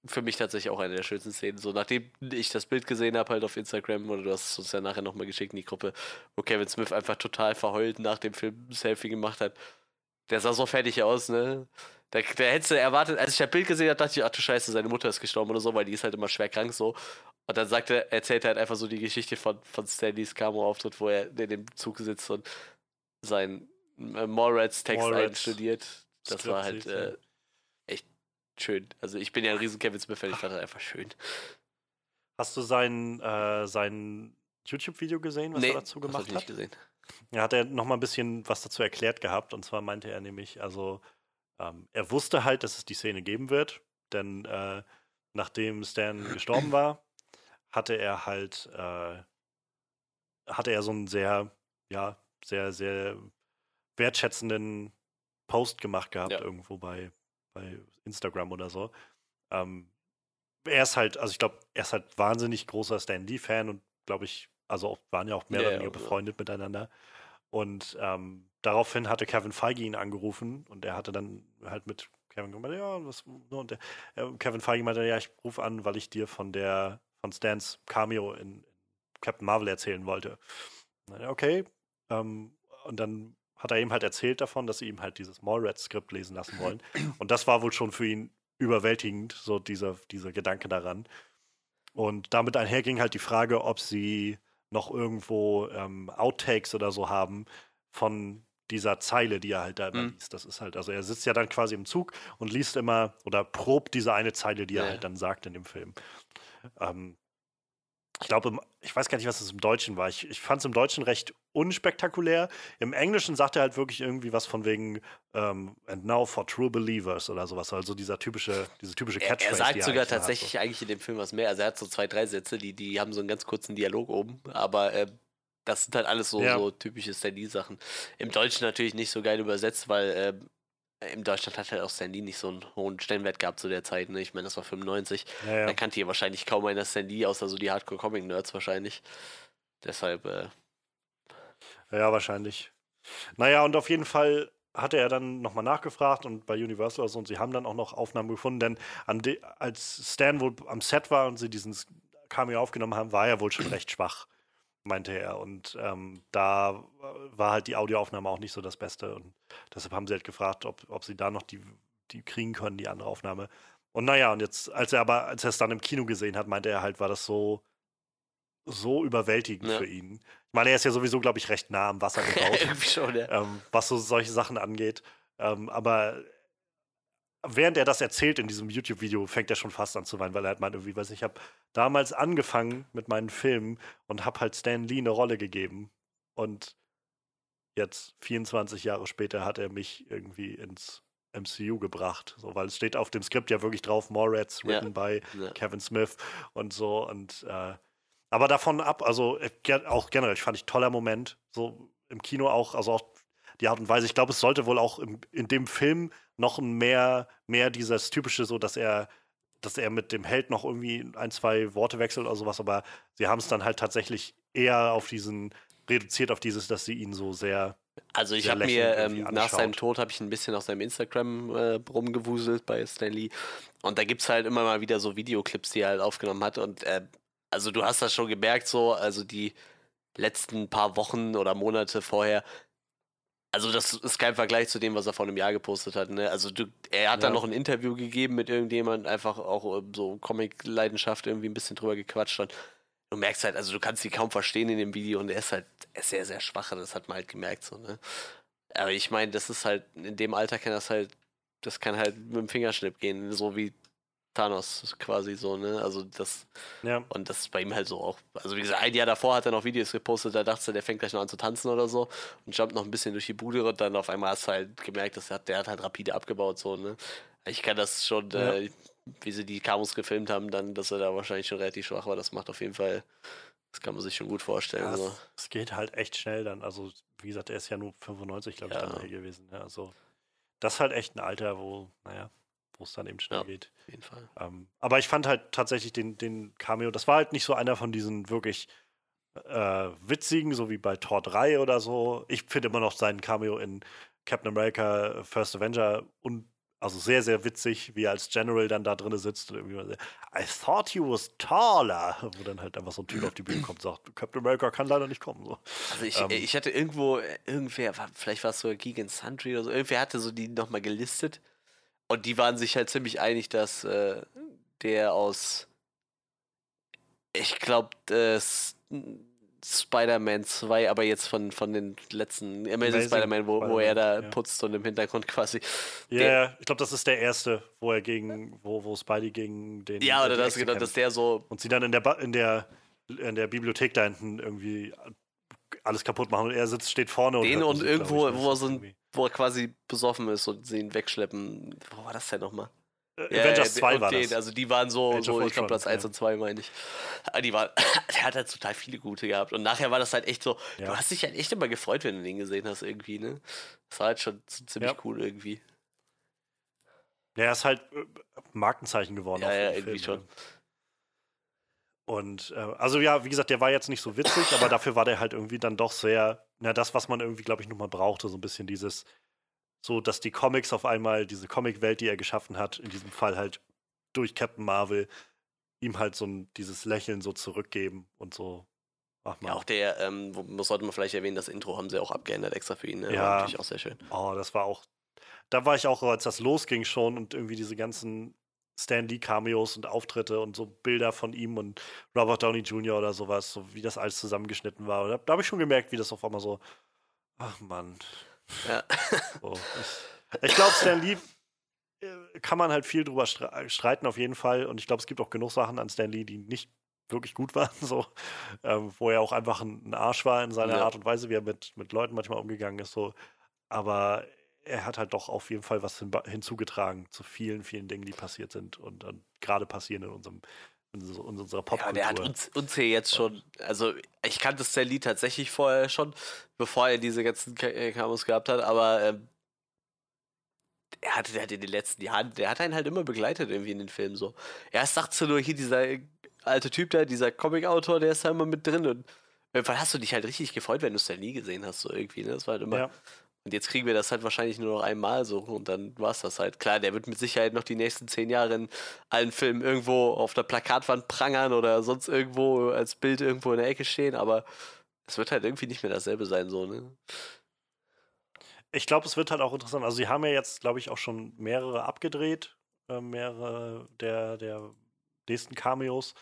Speaker 2: für mich tatsächlich auch eine der schönsten Szenen. So, nachdem ich das Bild gesehen habe, halt auf Instagram, oder du hast es uns ja nachher nochmal geschickt in die Gruppe, wo Kevin Smith einfach total verheult nach dem Film ein Selfie gemacht hat. Der sah so fertig aus, ne? Da, da hättest du erwartet, als ich das Bild gesehen habe, dachte ich, ach du Scheiße, seine Mutter ist gestorben oder so, weil die ist halt immer schwer krank so. Und dann sagt er, erzählt er halt einfach so die Geschichte von, von Stanleys Camo-Auftritt, wo er in dem Zug sitzt und seinen äh, Mallrats-Text
Speaker 1: Mallrats
Speaker 2: einstudiert. Das war halt äh, schön. Also ich bin ja ein riesen Kevin Smith-Fan, ich fand das einfach schön.
Speaker 1: Hast du sein, äh, sein YouTube-Video gesehen, was er dazu
Speaker 2: das hab
Speaker 1: gemacht
Speaker 2: ich nicht
Speaker 1: hat?
Speaker 2: gesehen.
Speaker 1: Ja, hat er noch mal ein bisschen was dazu erklärt gehabt. Und zwar meinte er nämlich, also ähm, er wusste halt, dass es die Szene geben wird, denn äh, nachdem Stan gestorben war, hatte er halt, äh, hatte er so einen sehr, ja, sehr, sehr wertschätzenden Post gemacht gehabt
Speaker 2: Ja.
Speaker 1: irgendwo bei, bei Instagram oder so. Ähm, er ist halt, also ich glaube, er ist halt wahnsinnig großer Stan Lee-Fan und glaube ich, also auch, waren ja auch mehr
Speaker 2: Ja,
Speaker 1: oder weniger
Speaker 2: ja.
Speaker 1: befreundet miteinander. Und ähm, daraufhin hatte Kevin Feige ihn angerufen und er hatte dann halt mit Kevin gemeint, ja, was, und der, äh, Kevin Feige meinte, ja, ich rufe an, weil ich dir von der, von Stans Cameo in, in Captain Marvel erzählen wollte. Okay. Ähm, und dann hat er ihm halt erzählt davon, dass sie ihm halt dieses Mallrats-Skript lesen lassen wollen. Und das war wohl schon für ihn überwältigend, so dieser, dieser Gedanke daran. Und damit einherging halt die Frage, ob sie noch irgendwo ähm, Outtakes oder so haben von dieser Zeile, die er halt da immer
Speaker 2: Mhm.
Speaker 1: liest. Das ist halt, also er sitzt ja dann quasi im Zug und liest immer oder probt diese eine Zeile, die er
Speaker 2: Ja.
Speaker 1: halt dann sagt in dem Film. Ähm, ich glaube, ich weiß gar nicht, was es im Deutschen war. Ich, ich fand es im Deutschen recht unspektakulär. Im Englischen sagt er halt wirklich irgendwie was von wegen ähm, And now for true believers oder sowas. Also dieser typische, diese typische Catchphrase.
Speaker 2: er sagt sogar
Speaker 1: eigentlich hat,
Speaker 2: tatsächlich eigentlich in dem Film was mehr. Also er hat so zwei, drei Sätze, die, die haben so einen ganz kurzen Dialog oben, aber äh, das sind halt alles so,
Speaker 1: Ja.
Speaker 2: so typische Stan Lee-Sachen. Im Deutschen natürlich nicht so geil übersetzt, weil äh, im Deutschland hat halt auch Stan Lee nicht so einen hohen Stellenwert gehabt zu der Zeit. Ne? Ich meine, das war 95.
Speaker 1: Ja, ja.
Speaker 2: Da kannte hier wahrscheinlich kaum einer Stan Lee, außer so die Hardcore-Comic-Nerds wahrscheinlich. Deshalb, äh,
Speaker 1: Ja, wahrscheinlich. Naja, und auf jeden Fall hatte er dann nochmal nachgefragt und bei Universal oder so, und sie haben dann auch noch Aufnahmen gefunden, denn als Stan wohl am Set war und sie diesen Cameo aufgenommen haben, war er wohl schon recht schwach, meinte er. Und ähm, da war halt die Audioaufnahme auch nicht so das Beste. Und deshalb haben sie halt gefragt, ob, ob sie da noch die, die kriegen können, die andere Aufnahme. Und naja, und jetzt, als er aber, als er es dann im Kino gesehen hat, meinte er halt, war das so, so überwältigend
Speaker 2: Ja.
Speaker 1: für ihn. Ich meine, er ist ja sowieso, glaube ich, recht nah am Wasser gebaut,
Speaker 2: schon, ja.
Speaker 1: ähm, was so solche Sachen angeht. Ähm, aber während er das erzählt in diesem YouTube-Video, fängt er schon fast an zu weinen, weil er halt meint, irgendwie, weiß ich, habe damals angefangen mit meinen Filmen und habe halt Stan Lee eine Rolle gegeben. Und jetzt, 24 Jahre später, hat er mich irgendwie ins MCU gebracht. So, weil es steht auf dem Skript ja wirklich drauf, Morats,
Speaker 2: Ja.
Speaker 1: written by
Speaker 2: ja.
Speaker 1: Kevin Smith und so. Und äh, aber davon ab, also äh, auch generell, ich fand ich toller Moment. So im Kino auch, also auch die Art und Weise. Ich glaube, es sollte wohl auch im, in dem Film noch mehr, mehr dieses typische, so dass er, dass er mit dem Held noch irgendwie ein, zwei Worte wechselt oder sowas, aber sie haben es dann halt tatsächlich eher auf diesen, reduziert auf dieses, dass sie ihn so sehr
Speaker 2: Also ich habe mir ähm, nach seinem. Tod habe ich ein bisschen auf seinem Instagram äh, rumgewuselt bei Stanley und da gibt es halt immer mal wieder so Videoclips, die er halt aufgenommen hat und äh, also du hast das schon gemerkt so, also die letzten paar Wochen oder Monate vorher, also das ist kein Vergleich zu dem, was er vor einem Jahr gepostet hat. Ne? Also du, er hat dann
Speaker 1: Ja.
Speaker 2: noch ein Interview gegeben mit irgendjemand, einfach auch äh, so Comic-Leidenschaft irgendwie ein bisschen drüber gequatscht und du merkst halt, also du kannst ihn kaum verstehen in dem Video und er ist halt er ist sehr, sehr schwach, das hat man halt gemerkt so, ne? Aber ich meine, das ist halt, in dem Alter kann das halt, das kann halt mit dem Fingerschnipp gehen, so wie Thanos quasi so, ne? Also das,
Speaker 1: ja,
Speaker 2: und das ist bei ihm halt so auch. Also wie gesagt, ein Jahr davor hat er noch Videos gepostet, da dachte er, der fängt gleich noch an zu tanzen oder so und jumpt noch ein bisschen durch die Bude und dann auf einmal hast du halt gemerkt, dass er hat, der hat halt rapide abgebaut, so, ne? Ich kann das schon
Speaker 1: Ja.
Speaker 2: äh, wie sie die Camus gefilmt haben, dann, dass er da wahrscheinlich schon relativ schwach war. Das macht auf jeden Fall, das kann man sich schon gut vorstellen.
Speaker 1: Ja,
Speaker 2: so.
Speaker 1: es, geht halt echt schnell dann. Also, wie gesagt, er ist ja nur 95, glaube ich,
Speaker 2: Ja.
Speaker 1: gewesen. Ja, also, das ist halt echt ein Alter, wo, naja, wo es dann eben schnell
Speaker 2: Ja.
Speaker 1: geht.
Speaker 2: Auf jeden Fall.
Speaker 1: Ähm, aber ich fand halt tatsächlich den, den Cameo, das war halt nicht so einer von diesen wirklich äh, witzigen, so wie bei Tor 3 oder so. Ich finde immer noch seinen Cameo in Captain America First Avenger und also sehr, sehr witzig, wie er als General dann da drin sitzt und irgendwie mal so, I thought he was taller, wo dann halt einfach so ein Typ auf die Bühne kommt und sagt, Captain America kann leider nicht kommen. So.
Speaker 2: Also ich,
Speaker 1: Ähm.
Speaker 2: ich hatte irgendwo, äh, irgendwer, vielleicht war es sogar Gegan Sundry oder so, irgendwer hatte so die nochmal gelistet und die waren sich halt ziemlich einig, dass äh, der aus, ich glaube, Spider-Man 2, aber jetzt von, von den letzten Amazing,
Speaker 1: Amazing
Speaker 2: Spider-Man, wo, wo er da
Speaker 1: ja.
Speaker 2: putzt und im Hintergrund quasi.
Speaker 1: Ja, yeah, ich glaube, das ist der erste, wo er gegen, wo, wo Spidey gegen den.
Speaker 2: Ja,
Speaker 1: äh,
Speaker 2: oder das, genau, dass der so
Speaker 1: und sie dann in der, Ba- in der, in der Bibliothek da hinten irgendwie alles kaputt machen und er sitzt, steht vorne und.
Speaker 2: Den und irgendwo,
Speaker 1: ne?
Speaker 2: wo er so ein, wo er quasi besoffen ist und sie ihn wegschleppen. Wo war das denn nochmal?
Speaker 1: Äh, Avengers
Speaker 2: ja,
Speaker 1: 2
Speaker 2: und
Speaker 1: war das.
Speaker 2: Also die waren so,
Speaker 1: of
Speaker 2: so ich glaube Platz 1
Speaker 1: ja.
Speaker 2: und 2 meine ich. Aber die waren, der hat halt total viele gute gehabt. Und nachher war das halt echt so,
Speaker 1: Ja.
Speaker 2: du hast dich halt echt immer gefreut, wenn du den gesehen hast irgendwie, ne? Das war halt schon ziemlich cool irgendwie.
Speaker 1: Ja, er ist halt äh, Markenzeichen geworden.
Speaker 2: Ja, ja, irgendwie
Speaker 1: Film,
Speaker 2: schon.
Speaker 1: ne? Und äh, also ja, wie gesagt, der war jetzt nicht so witzig, aber dafür war der halt irgendwie dann doch sehr, na, das, was man irgendwie, glaube ich, nochmal brauchte, so ein bisschen dieses, so, dass die Comics auf einmal, diese Comic-Welt, die er geschaffen hat, in diesem Fall halt durch Captain Marvel, ihm halt so ein, dieses Lächeln so zurückgeben und so. Ach man,
Speaker 2: Ja, auch der, ähm, sollte man vielleicht erwähnen, das Intro haben sie auch abgeändert extra für ihn. Ne?
Speaker 1: Ja.
Speaker 2: War natürlich auch sehr schön.
Speaker 1: Oh, das war auch. Da war ich auch, als das losging schon und irgendwie diese ganzen Stan Lee Cameos und Auftritte und so Bilder von ihm und Robert Downey Jr. oder sowas, so wie das alles zusammengeschnitten war. Und da, da habe ich schon gemerkt, wie das auf einmal so. Ach Mann.
Speaker 2: Ja.
Speaker 1: So. Ich, ich glaube, Stan Lee äh, kann man halt viel drüber stre- streiten, auf jeden Fall. Und ich glaube, es gibt auch genug Sachen an Stan Lee, die nicht wirklich gut waren, so, ähm, wo er auch einfach ein, ein Arsch war in seiner
Speaker 2: Ja.
Speaker 1: Art und Weise, wie er mit, mit Leuten manchmal umgegangen ist. So. Aber er hat halt doch auf jeden Fall was hin, hinzugetragen zu vielen, vielen Dingen, die passiert sind und, und gerade passieren in unserem in, so, in unserer
Speaker 2: Ja,
Speaker 1: Popkultur.
Speaker 2: der hat uns, uns hier jetzt schon, also ich kannte Stan Lee tatsächlich vorher schon, bevor er diese ganzen Ka- äh, gehabt hat, aber ähm, er hatte der hat in den letzten Jahren, der hat einen halt immer begleitet irgendwie in den Filmen so. Erst du nur hier dieser äh, alte Typ da, dieser Comic-Autor, der ist da immer mit drin und irgendwann hast du dich halt richtig gefreut, wenn du Stan Lee gesehen hast, so irgendwie, ne? Das war halt immer.
Speaker 1: ja.
Speaker 2: Und jetzt kriegen wir das halt wahrscheinlich nur noch einmal so und dann war es das halt. Klar, der wird mit Sicherheit noch die nächsten zehn Jahre in allen Filmen irgendwo auf der Plakatwand prangern oder sonst irgendwo als Bild irgendwo in der Ecke stehen, aber es wird halt irgendwie nicht mehr dasselbe sein, so, ne?
Speaker 1: Ich glaube, es wird halt auch interessant. Also, sie haben ja jetzt, glaube ich, auch schon mehrere abgedreht, äh, mehrere der, der nächsten Cameos.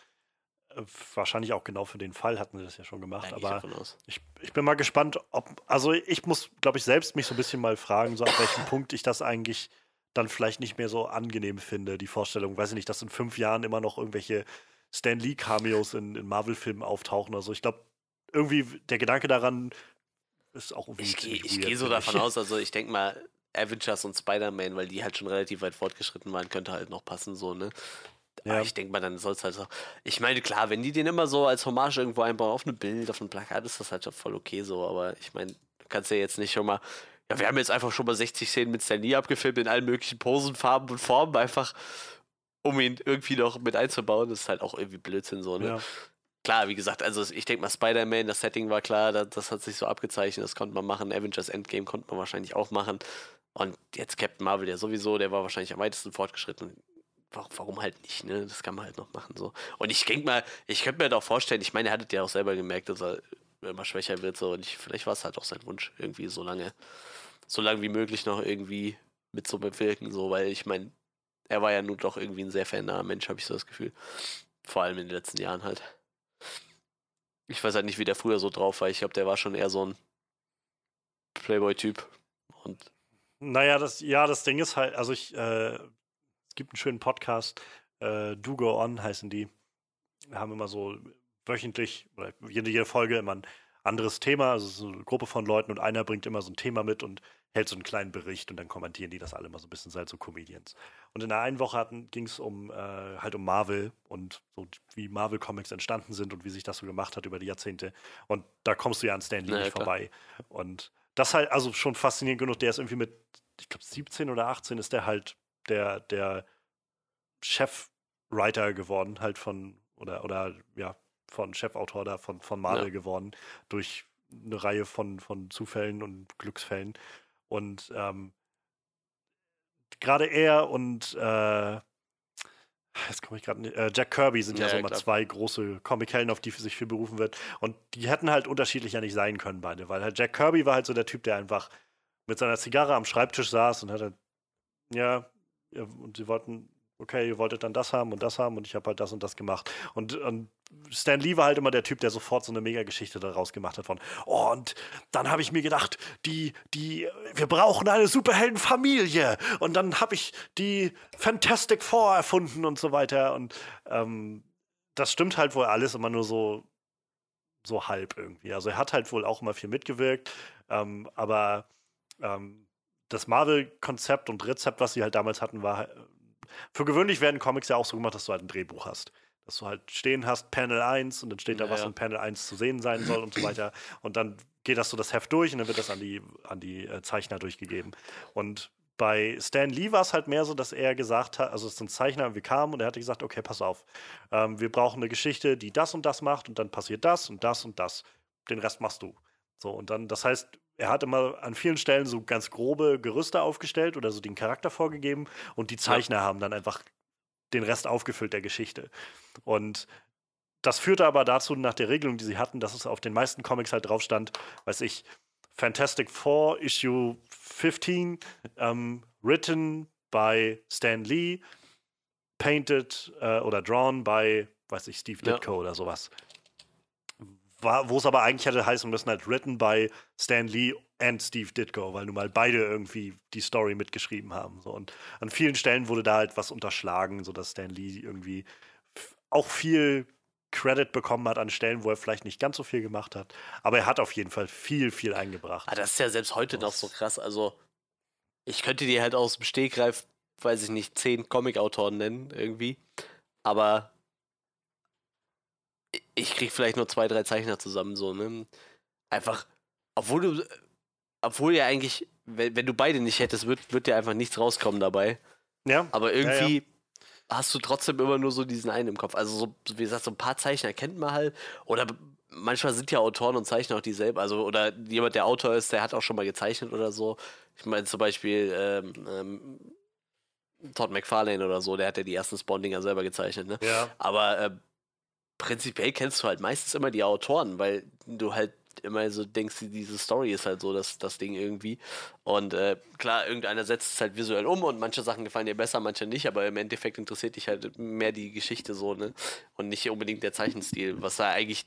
Speaker 1: Wahrscheinlich auch genau für den Fall hatten sie das ja schon gemacht.
Speaker 2: Eigentlich
Speaker 1: aber ich, ich bin mal gespannt, ob. Also, ich muss, glaube ich, selbst mich so ein bisschen mal fragen, so ab welchem Punkt ich das eigentlich dann vielleicht nicht mehr so angenehm finde, die Vorstellung. Weiß ich nicht, dass in fünf Jahren immer noch irgendwelche Stan Lee-Cameos in, in Marvel-Filmen auftauchen. Also, ich glaube, irgendwie der Gedanke daran ist auch irgendwie.
Speaker 2: Ich gehe ich
Speaker 1: weird,
Speaker 2: geh so davon
Speaker 1: ich.
Speaker 2: aus, also ich denke mal, Avengers und Spider-Man, weil die halt schon relativ weit fortgeschritten waren, könnte halt noch passen, so, ne?
Speaker 1: Ja.
Speaker 2: Aber ich denke mal, dann soll es halt so. Ich meine, klar, wenn die den immer so als Hommage irgendwo einbauen, auf ein Bild, auf ein Plakat, ist das halt schon voll okay so. Aber ich meine, du kannst ja jetzt nicht schon mal. Ja, wir haben jetzt einfach schon mal 60 Szenen mit Stan Lee abgefilmt in allen möglichen Posen, Farben und Formen, einfach um ihn irgendwie noch mit einzubauen. Das ist halt auch irgendwie Blödsinn so, ne?
Speaker 1: Ja.
Speaker 2: Klar, wie gesagt, also ich denke mal, Spider-Man, das Setting war klar, das, das hat sich so abgezeichnet, das konnte man machen. Avengers Endgame konnte man wahrscheinlich auch machen. Und jetzt Captain Marvel, der sowieso, der war wahrscheinlich am weitesten fortgeschritten. Warum, halt nicht, ne? Das kann man halt noch machen, so. Und ich denke mal, ich könnte mir doch vorstellen, ich meine, er hat ja auch selber gemerkt, dass er immer schwächer wird, so. Und ich, vielleicht war es halt auch sein Wunsch, irgendwie so lange, so lange wie möglich noch irgendwie mit so bewirken, so, weil ich meine, er war ja nun doch irgendwie ein sehr fernnaher Mensch, habe ich so das Gefühl. Vor allem in den letzten Jahren halt. Ich weiß halt nicht, wie der früher so drauf war. Ich glaube, der war schon eher so ein Playboy-Typ. Und
Speaker 1: Naja, das, ja, das Ding ist halt, also ich, äh, gibt einen schönen Podcast, äh, Do Go On heißen die. Wir haben immer so wöchentlich, oder jede, jede Folge immer ein anderes Thema, also so eine Gruppe von Leuten und einer bringt immer so ein Thema mit und hält so einen kleinen Bericht und dann kommentieren die das alle mal so ein bisschen, halt so Comedians. Und in der einen Woche ging es um äh, halt um Marvel und so wie Marvel Comics entstanden sind und wie sich das so gemacht hat über die Jahrzehnte. Und da kommst du ja an Stan Lee
Speaker 2: Naja,
Speaker 1: nicht
Speaker 2: klar.
Speaker 1: vorbei. Und das halt, also schon faszinierend genug, der ist irgendwie mit, ich glaube, 17 oder 18 ist der halt der, der Chefwriter geworden, halt von, oder, oder ja, von Chefautor da von, von Marvel
Speaker 2: Ja.
Speaker 1: geworden, durch eine Reihe von, von Zufällen und Glücksfällen. Und ähm, gerade er und äh, jetzt komme ich gerade nicht, äh, Jack Kirby sind ja,
Speaker 2: Ja,
Speaker 1: so
Speaker 2: ja,
Speaker 1: mal
Speaker 2: klar.
Speaker 1: zwei große Comichelden, auf die sich viel berufen wird. Und die hätten halt unterschiedlicher nicht sein können, beide, weil halt Jack Kirby war halt so der Typ, der einfach mit seiner Zigarre am Schreibtisch saß und hat halt, ja, ja, und sie wollten, okay, ihr wolltet dann das haben und das haben und ich habe halt das und das gemacht. Und, und Stan Lee war halt immer der Typ, der sofort so eine Mega-Geschichte daraus gemacht hat von, oh, und dann habe ich mir gedacht, die, die, wir brauchen eine Superheldenfamilie. Und dann habe ich die Fantastic Four erfunden und so weiter. Und ähm, das stimmt halt wohl alles immer nur so, so halb irgendwie. Also er hat halt wohl auch immer viel mitgewirkt, ähm, aber ähm, das Marvel-Konzept und Rezept, was sie halt damals hatten, war, äh, für gewöhnlich werden Comics ja auch so gemacht, dass du halt ein Drehbuch hast. Dass du halt stehen hast, Panel 1 und dann steht da,
Speaker 2: Ja,
Speaker 1: was
Speaker 2: ja.
Speaker 1: in Panel 1 zu sehen sein soll und so weiter. Und dann geht das so das Heft durch und dann wird das an die, an die äh, Zeichner durchgegeben. Und bei Stan Lee war es halt mehr so, dass er gesagt hat, also es ist ein Zeichner irgendwie kam und er hatte gesagt, okay, pass auf, ähm, wir brauchen eine Geschichte, die das und das macht und dann passiert das und das und das. Den Rest machst du. So, und dann, das heißt, er hat immer an vielen Stellen so ganz grobe Gerüste aufgestellt oder so den Charakter vorgegeben und die Zeichner haben dann einfach den Rest aufgefüllt der Geschichte. Und das führte aber dazu, nach der Regelung, die sie hatten, dass es auf den meisten Comics halt drauf stand, weiß ich, Fantastic Four, Issue 15, ähm, written by Stan Lee, painted äh, oder drawn by, weiß ich, Steve
Speaker 2: Ja.
Speaker 1: Ditko oder sowas. Wo es aber eigentlich hätte heißen müssen, halt written by Stan Lee and Steve Ditko, weil nun mal beide irgendwie die Story mitgeschrieben haben. So. Und an vielen Stellen wurde da halt was unterschlagen, sodass Stan Lee irgendwie auch viel Credit bekommen hat an Stellen, wo er vielleicht nicht ganz so viel gemacht hat. Aber er hat auf jeden Fall viel, viel eingebracht.
Speaker 2: Ah, das ist ja selbst heute noch so krass. Also, ich könnte dir halt aus dem Stegreif, weiß ich nicht, zehn Comic-Autoren nennen, irgendwie. Aber ich krieg vielleicht nur zwei, drei Zeichner zusammen, so, ne? Einfach, obwohl du, obwohl ja eigentlich, wenn, wenn du beide nicht hättest, wird, wird dir einfach nichts rauskommen dabei.
Speaker 1: Ja,
Speaker 2: Aber
Speaker 1: Ja, ja.
Speaker 2: irgendwie hast du trotzdem immer nur so diesen einen im Kopf. Also, so, wie gesagt, so ein paar Zeichner kennt man halt. Oder manchmal sind ja Autoren und Zeichner auch dieselben. Also, oder jemand, der Autor ist, der hat auch schon mal gezeichnet oder so. Ich meine zum Beispiel ähm, ähm, Todd McFarlane oder so, der hat ja die ersten Spawn-Dinger selber gezeichnet, ne?
Speaker 1: ja.
Speaker 2: Aber äh, prinzipiell kennst du halt meistens immer die Autoren, weil du halt immer so denkst, diese Story ist halt so das, das Ding irgendwie. Und äh, klar, irgendeiner setzt es halt visuell um und manche Sachen gefallen dir besser, manche nicht, aber im Endeffekt interessiert dich halt mehr die Geschichte so, ne? Und nicht unbedingt der Zeichenstil, was da eigentlich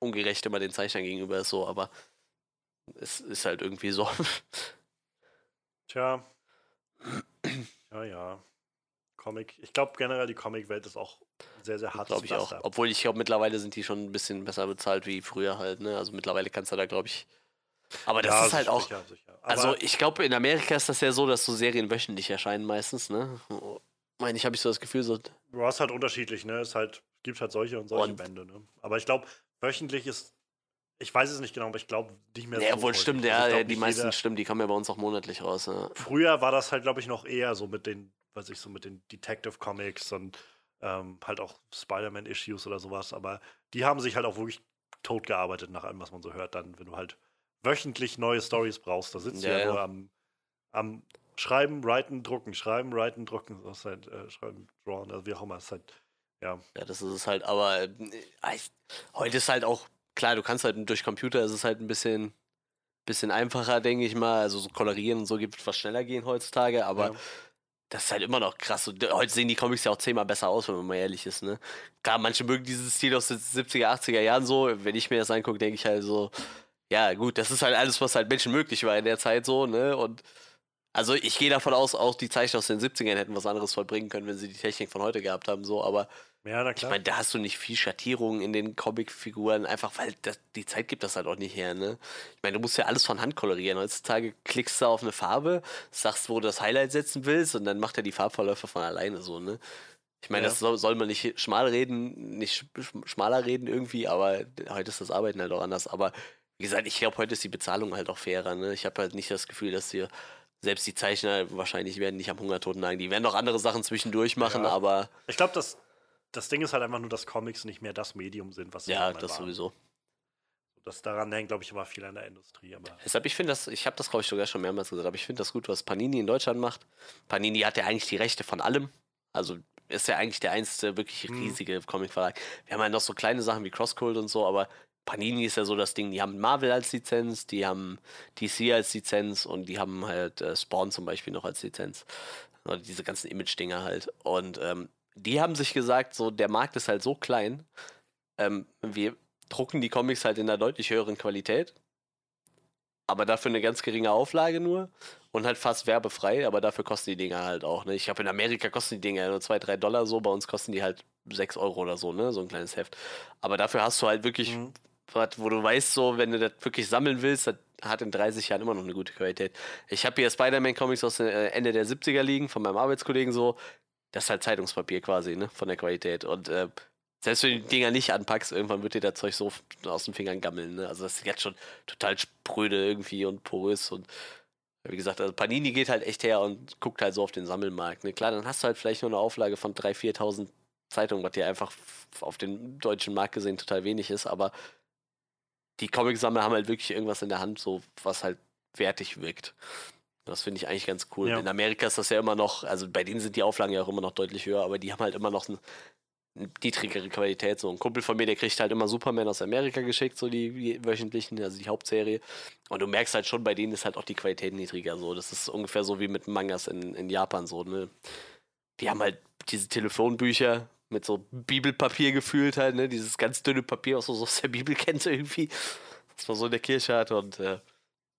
Speaker 2: ungerecht immer den Zeichnern gegenüber ist so, aber es ist halt irgendwie so.
Speaker 1: Tja. Ja, ja. Comic. Ich glaube generell, die Comicwelt ist auch sehr, sehr hart.
Speaker 2: glaube ich auch. Obwohl ich glaube, mittlerweile sind die schon ein bisschen besser bezahlt wie früher halt, ne? Also mittlerweile kannst du da, glaube ich. Aber das
Speaker 1: ja,
Speaker 2: ist halt
Speaker 1: sicher,
Speaker 2: auch.
Speaker 1: Sicher.
Speaker 2: Also ich glaube, in Amerika ist das ja so, dass so Serien wöchentlich erscheinen meistens, ne? Meine ich, habe ich so das Gefühl, so.
Speaker 1: Du hast halt unterschiedlich, ne? Es halt, gibt halt solche und solche
Speaker 2: Und-
Speaker 1: Bände, ne? Aber ich glaube, wöchentlich ist, ich weiß es nicht genau, aber ich glaube nicht mehr
Speaker 2: Ja,
Speaker 1: so
Speaker 2: wohl stimmt,
Speaker 1: Also
Speaker 2: ja,
Speaker 1: glaub,
Speaker 2: die meisten stimmen, die kommen ja bei uns auch monatlich raus. Ja.
Speaker 1: Früher war das halt, glaube ich, noch eher so mit den, weiß ich, so mit den Detective Comics und ähm, halt auch Spider-Man-Issues oder sowas, aber die haben sich halt auch wirklich tot gearbeitet nach allem, was man so hört, dann, wenn du halt wöchentlich neue Stories brauchst, da sitzt du
Speaker 2: Ja,
Speaker 1: ja,
Speaker 2: ja.
Speaker 1: nur am, am Schreiben, Writen, Drucken, Schreiben, Writen, Drucken, das ist halt, äh, Schreiben, Drawn, also wie auch immer, das ist halt, ja.
Speaker 2: Ja, das ist es halt, aber äh, ich, heute ist halt auch, klar, du kannst halt durch Computer, ist es halt ein bisschen, bisschen einfacher, denke ich mal. Also so kolorieren und so gibt was schneller gehen heutzutage, aber
Speaker 1: ja.
Speaker 2: Das ist halt immer noch krass. Und d- heute sehen die Comics ja auch zehnmal besser aus, wenn man mal ehrlich ist, ne? Klar, manche mögen diesen Stil aus den 70er, 80er Jahren so. Wenn ich mir das angucke, denke ich halt so, ja, gut, das ist halt alles, was halt Menschen möglich war in der Zeit so, ne? Und also ich gehe davon aus, auch die Zeichner aus den 70ern hätten was anderes vollbringen können, wenn sie die Technik von heute gehabt haben, so, aber
Speaker 1: Ja, na
Speaker 2: Ich
Speaker 1: klar.
Speaker 2: meine, da hast du nicht viel Schattierungen in den Comicfiguren, einfach weil das, die Zeit gibt das halt auch nicht her, ne? Ich meine, du musst ja alles von Hand kolorieren. Heutzutage klickst du auf eine Farbe, sagst, wo du das Highlight setzen willst und dann macht er die Farbverläufe von alleine so, ne? Ich meine,
Speaker 1: Ja.
Speaker 2: das soll, soll man nicht schmal reden, nicht sch- schmaler reden irgendwie, aber heute ist das Arbeiten halt auch anders. Aber wie gesagt, ich glaube, heute ist die Bezahlung halt auch fairer, ne? Ich habe halt nicht das Gefühl, dass hier selbst die Zeichner wahrscheinlich werden nicht am Hungertod nagen. Die werden doch andere Sachen zwischendurch machen,
Speaker 1: Ja.
Speaker 2: aber
Speaker 1: Ich glaube, das, das Ding ist halt einfach nur, dass Comics nicht mehr das Medium sind, was sie
Speaker 2: ja, das
Speaker 1: waren.
Speaker 2: sowieso.
Speaker 1: Das daran hängt, glaube ich, immer viel an der Industrie. Aber
Speaker 2: Deshalb, ich finde das, ich habe das, glaube ich, sogar schon mehrmals gesagt, aber ich finde das gut, was Panini in Deutschland macht. Panini hat ja eigentlich die Rechte von allem. Also ist ja eigentlich der einzige wirklich
Speaker 1: Mhm.
Speaker 2: riesige Comic-Verlag. Wir haben ja noch so kleine Sachen wie Crosscult und so, aber Panini ist ja so das Ding, die haben Marvel als Lizenz, die haben DC als Lizenz und die haben halt äh, Spawn zum Beispiel noch als Lizenz. Oder diese ganzen Image-Dinger halt. Und ähm, die haben sich gesagt, so der Markt ist halt so klein, ähm, wir drucken die Comics halt in einer deutlich höheren Qualität aber dafür eine ganz geringe Auflage nur und halt fast werbefrei, aber dafür kosten die Dinger halt auch. Ne? Ich glaube, in Amerika kosten die Dinger nur 2, 3 Dollar so, bei uns kosten die halt 6 Euro oder so, ne? So ein kleines Heft. Aber dafür hast du halt wirklich
Speaker 1: Mhm.
Speaker 2: was, wo du weißt, so, wenn du das wirklich sammeln willst, das hat in 30 Jahren immer noch eine gute Qualität. Ich habe hier Spider-Man-Comics aus äh, Ende der 70er liegen, von meinem Arbeitskollegen so. Das ist halt Zeitungspapier quasi, ne? Von der Qualität. Und äh, selbst wenn du die Dinger nicht anpackst, irgendwann wird dir das Zeug so aus den Fingern gammeln. Ne? Also das ist jetzt schon total spröde irgendwie und porös und wie gesagt, also Panini geht halt echt her und guckt halt so auf den Sammelmarkt. Ne? Klar, dann hast du halt vielleicht nur eine Auflage von 3.000, 4.000 Zeitungen, was dir einfach auf den deutschen Markt gesehen total wenig ist, aber die Comicsammler haben halt wirklich irgendwas in der Hand, so was halt wertig wirkt. Das finde ich eigentlich ganz cool.
Speaker 1: Ja.
Speaker 2: In Amerika ist das ja immer noch, also bei denen sind die Auflagen ja auch immer noch deutlich höher, aber die haben halt immer noch ein, eine niedrigere Qualität. So ein Kumpel von mir, der kriegt halt immer Superman aus Amerika geschickt, so die, die wöchentlichen, also die Hauptserie. Und du merkst halt schon, bei denen ist halt auch die Qualität niedriger. So, das ist ungefähr so wie mit Mangas in, in Japan so. Ne? Die haben halt diese Telefonbücher mit so Bibelpapier gefühlt halt, ne? Dieses ganz dünne Papier, was man so aus der Bibel kennt irgendwie, was man so in der Kirche hat und äh,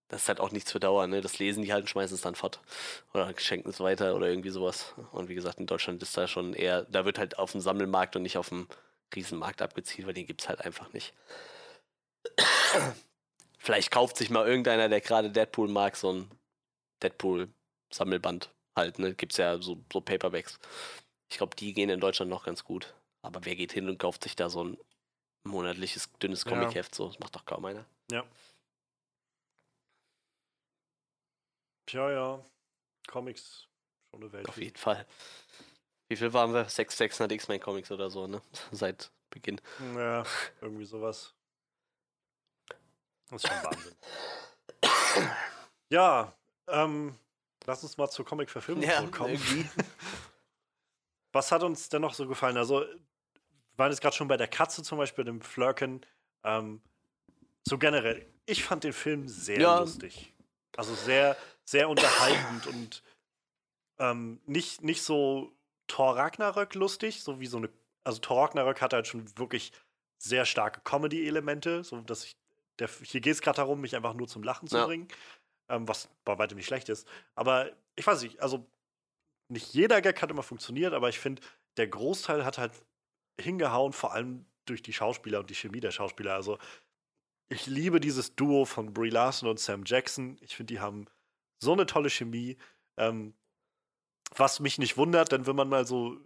Speaker 2: das ist halt auch nichts für Dauer, ne? Das lesen die halt und schmeißen es dann fort. Oder schenken es weiter oder irgendwie sowas. Und wie gesagt, in Deutschland ist da schon eher, da wird halt auf dem Sammelmarkt und nicht auf dem Riesenmarkt abgezielt, weil den gibt es halt einfach nicht. Vielleicht kauft sich mal irgendeiner, der gerade Deadpool mag, so ein Deadpool-Sammelband halt, ne? Gibt's ja so, so Paperbacks. Ich glaube, die gehen in Deutschland noch ganz gut. Aber wer geht hin und kauft sich da so ein monatliches, dünnes
Speaker 1: Ja.
Speaker 2: Comic-Heft? So, das macht doch kaum einer.
Speaker 1: Ja. Tja, ja. Comics, schon eine Welt.
Speaker 2: Auf jeden Fall. Wie viel waren wir? 6, 600 X-Men Comics oder so, ne? Seit Beginn.
Speaker 1: Ja, irgendwie sowas. Das ist schon Wahnsinn. ja, ähm, lass uns mal zur Comic-Verfilmung zurückkommen.
Speaker 2: irgendwie.
Speaker 1: Was hat uns denn noch so gefallen? Also, wir waren jetzt gerade schon bei der Katze zum Beispiel, dem Flirken. Ähm, so generell, ich fand den Film sehr
Speaker 2: Ja.
Speaker 1: lustig. Also sehr, sehr unterhaltend und ähm, nicht, nicht so Thor Ragnarök lustig, so wie so eine. Also Thor Ragnarök hat halt schon wirklich sehr starke Comedy-Elemente, so dass ich. Der, hier geht es gerade darum, mich einfach nur zum Lachen zu
Speaker 2: Ja.
Speaker 1: bringen, ähm, was bei weitem nicht schlecht ist. Aber ich weiß nicht, also nicht jeder Gag hat immer funktioniert, aber ich finde, der Großteil hat halt hingehauen, vor allem durch die Schauspieler und die Chemie der Schauspieler. Also ich liebe dieses Duo von Brie Larson und Sam Jackson. Ich finde, die haben so eine tolle Chemie. Ähm, was mich nicht wundert, denn wenn man mal so,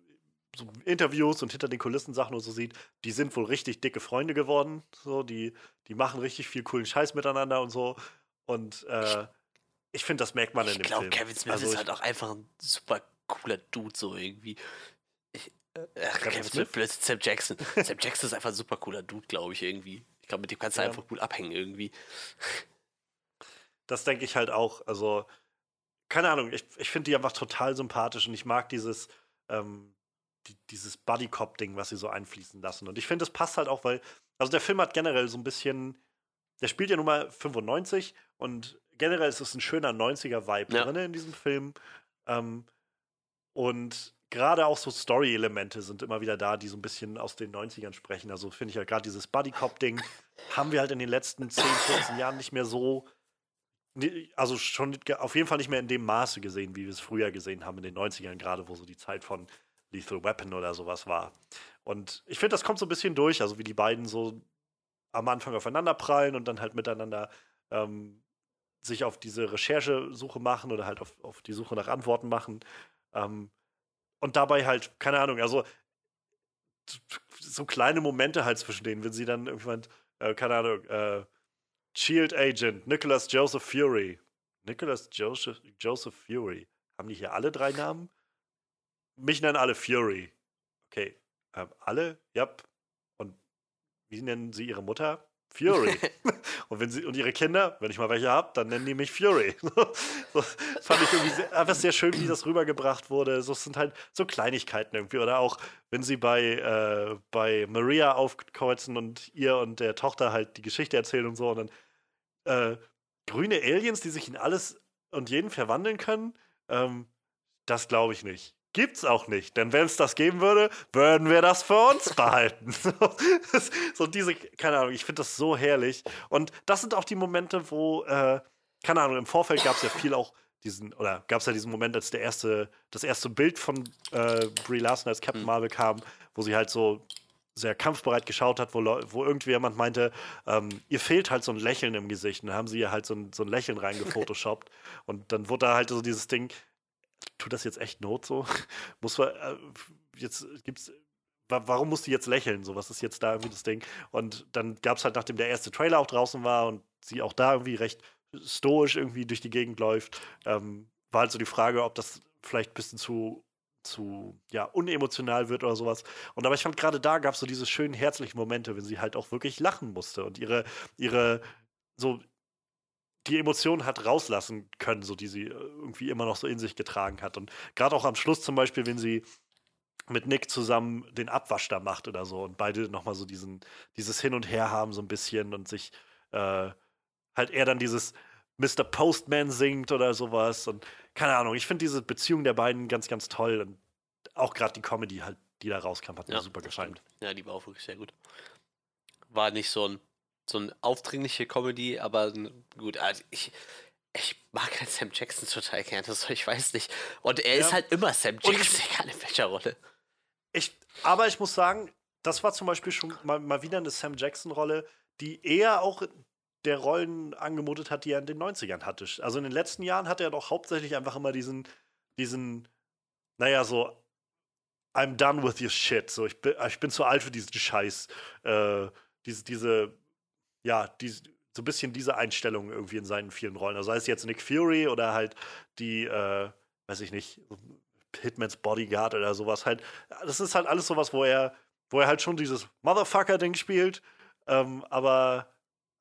Speaker 1: so Interviews und hinter den Kulissen Sachen und so sieht, die sind wohl richtig dicke Freunde geworden. So, die, die machen richtig viel coolen Scheiß miteinander und so. Und äh, ich finde, das merkt man in
Speaker 2: Ich
Speaker 1: dem
Speaker 2: glaube,
Speaker 1: Film.
Speaker 2: Kevin Smith
Speaker 1: Also
Speaker 2: ist
Speaker 1: ich-
Speaker 2: halt auch einfach ein super cooler Dude, so irgendwie. Ich, äh,
Speaker 1: Kevin Smith?
Speaker 2: Sam Jackson. Sam Jackson ist einfach ein super cooler Dude, glaube ich, irgendwie. Ich glaube, mit dem kannst du
Speaker 1: Ja.
Speaker 2: einfach gut abhängen, irgendwie.
Speaker 1: Das denke ich halt auch. Also, keine Ahnung, ich, ich finde die einfach total sympathisch und ich mag dieses, ähm, die, dieses Buddy-Cop-Ding, was sie so einfließen lassen. Und ich finde, das passt halt auch, weil, also der Film hat generell so ein bisschen, der spielt ja nun mal 95 und generell ist es ein schöner 90er-Vibe
Speaker 2: Ja.
Speaker 1: drin in diesem Film. Ähm, und gerade auch so Story-Elemente sind immer wieder da, die so ein bisschen aus den 90ern sprechen. Also finde ich ja gerade dieses Buddy-Cop-Ding haben wir halt in den letzten 10, 15 Jahren nicht mehr so also schon auf jeden Fall nicht mehr in dem Maße gesehen, wie wir es früher gesehen haben in den 90ern, gerade wo so die Zeit von Lethal Weapon oder sowas war. Und ich finde, das kommt so ein bisschen durch, also wie die beiden so am Anfang aufeinander prallen und dann halt miteinander ähm, sich auf diese Recherchesuche machen oder halt auf, auf die Suche nach Antworten machen. Ähm, und dabei halt, keine Ahnung, also so kleine Momente halt zwischen denen, wenn sie dann irgendwann, äh, keine Ahnung, äh, Shield Agent, Nicholas Joseph Fury. Nicholas Joseph, Joseph Fury. Haben die hier alle drei Namen? Mich nennen alle Fury. Okay. Ähm, alle? Yep. Und wie nennen sie ihre Mutter? Fury. und, wenn sie, und ihre Kinder, wenn ich mal welche habe, dann nennen die mich Fury. so, fand ich irgendwie sehr, einfach sehr schön, wie das rübergebracht wurde. So sind halt so Kleinigkeiten irgendwie. Oder auch, wenn sie bei, äh, bei Maria aufkreuzen und ihr und der Tochter halt die Geschichte erzählen und so. Und dann äh, grüne Aliens, die sich in alles und jeden verwandeln können, ähm, das glaube ich nicht. Gibt's auch nicht, denn wenn es das geben würde, würden wir das für uns behalten. so diese, keine Ahnung, ich finde das so herrlich. Und das sind auch die Momente, wo, äh, keine Ahnung, im Vorfeld gab es ja viel auch diesen, oder gab es ja diesen Moment, als der erste, das erste Bild von äh, Brie Larson als Captain Marvel kam, wo sie halt so sehr kampfbereit geschaut hat, wo, wo irgendjemand meinte, ähm, ihr fehlt halt so ein Lächeln im Gesicht. Und dann haben sie ihr halt so ein, so ein Lächeln reingefotoshoppt. und dann wurde da halt so dieses Ding, tut das jetzt echt Not so? Muss man, äh, jetzt gibt's, warum muss die jetzt lächeln? So, was ist jetzt da irgendwie das Ding? Und dann gab es halt, nachdem der erste Trailer auch draußen war und sie auch da irgendwie recht stoisch irgendwie durch die Gegend läuft, ähm, war halt so die Frage, ob das vielleicht ein bisschen zu zu ja unemotional wird oder sowas. Und aber ich fand gerade da gab es so diese schönen herzlichen Momente, wenn sie halt auch wirklich lachen musste und ihre ihre so die Emotionen hat rauslassen können, so die sie äh, irgendwie immer noch so in sich getragen hat. Und gerade auch am Schluss zum Beispiel, wenn sie mit Nick zusammen den Abwasch da macht oder so und beide nochmal so diesen, dieses Hin und Her haben so ein bisschen und sich äh, halt eher dann dieses Mr. Postman singt oder sowas und keine Ahnung, ich finde diese Beziehung der beiden ganz, ganz toll und auch gerade die Comedy halt, die da rauskam, hat
Speaker 2: ja,
Speaker 1: mir super gefallen.
Speaker 2: Ja, die war auch wirklich sehr gut. War nicht so ein so eine aufdringliche Comedy, aber gut, also ich, ich mag halt Sam Jackson total gerne, so ich weiß nicht. Und er ja. ist halt immer Sam Jackson, egal in welcher Rolle.
Speaker 1: Ich, aber ich muss sagen, das war zum Beispiel schon mal, mal wieder eine Sam Jackson-Rolle, die eher auch der Rollen angemutet hat, die er in den 90ern hatte. Also in den letzten Jahren hat er doch hauptsächlich einfach immer diesen, diesen, naja, so, I'm done with your shit. So, ich bin, ich bin zu alt für diesen Scheiß. Äh, diese, diese ja, die, so ein bisschen diese Einstellung irgendwie in seinen vielen Rollen. Also sei es jetzt Nick Fury oder halt die, äh, weiß ich nicht, Hitmans Bodyguard oder sowas halt. Das ist halt alles sowas, wo er, wo er halt schon dieses Motherfucker-Ding spielt, ähm, aber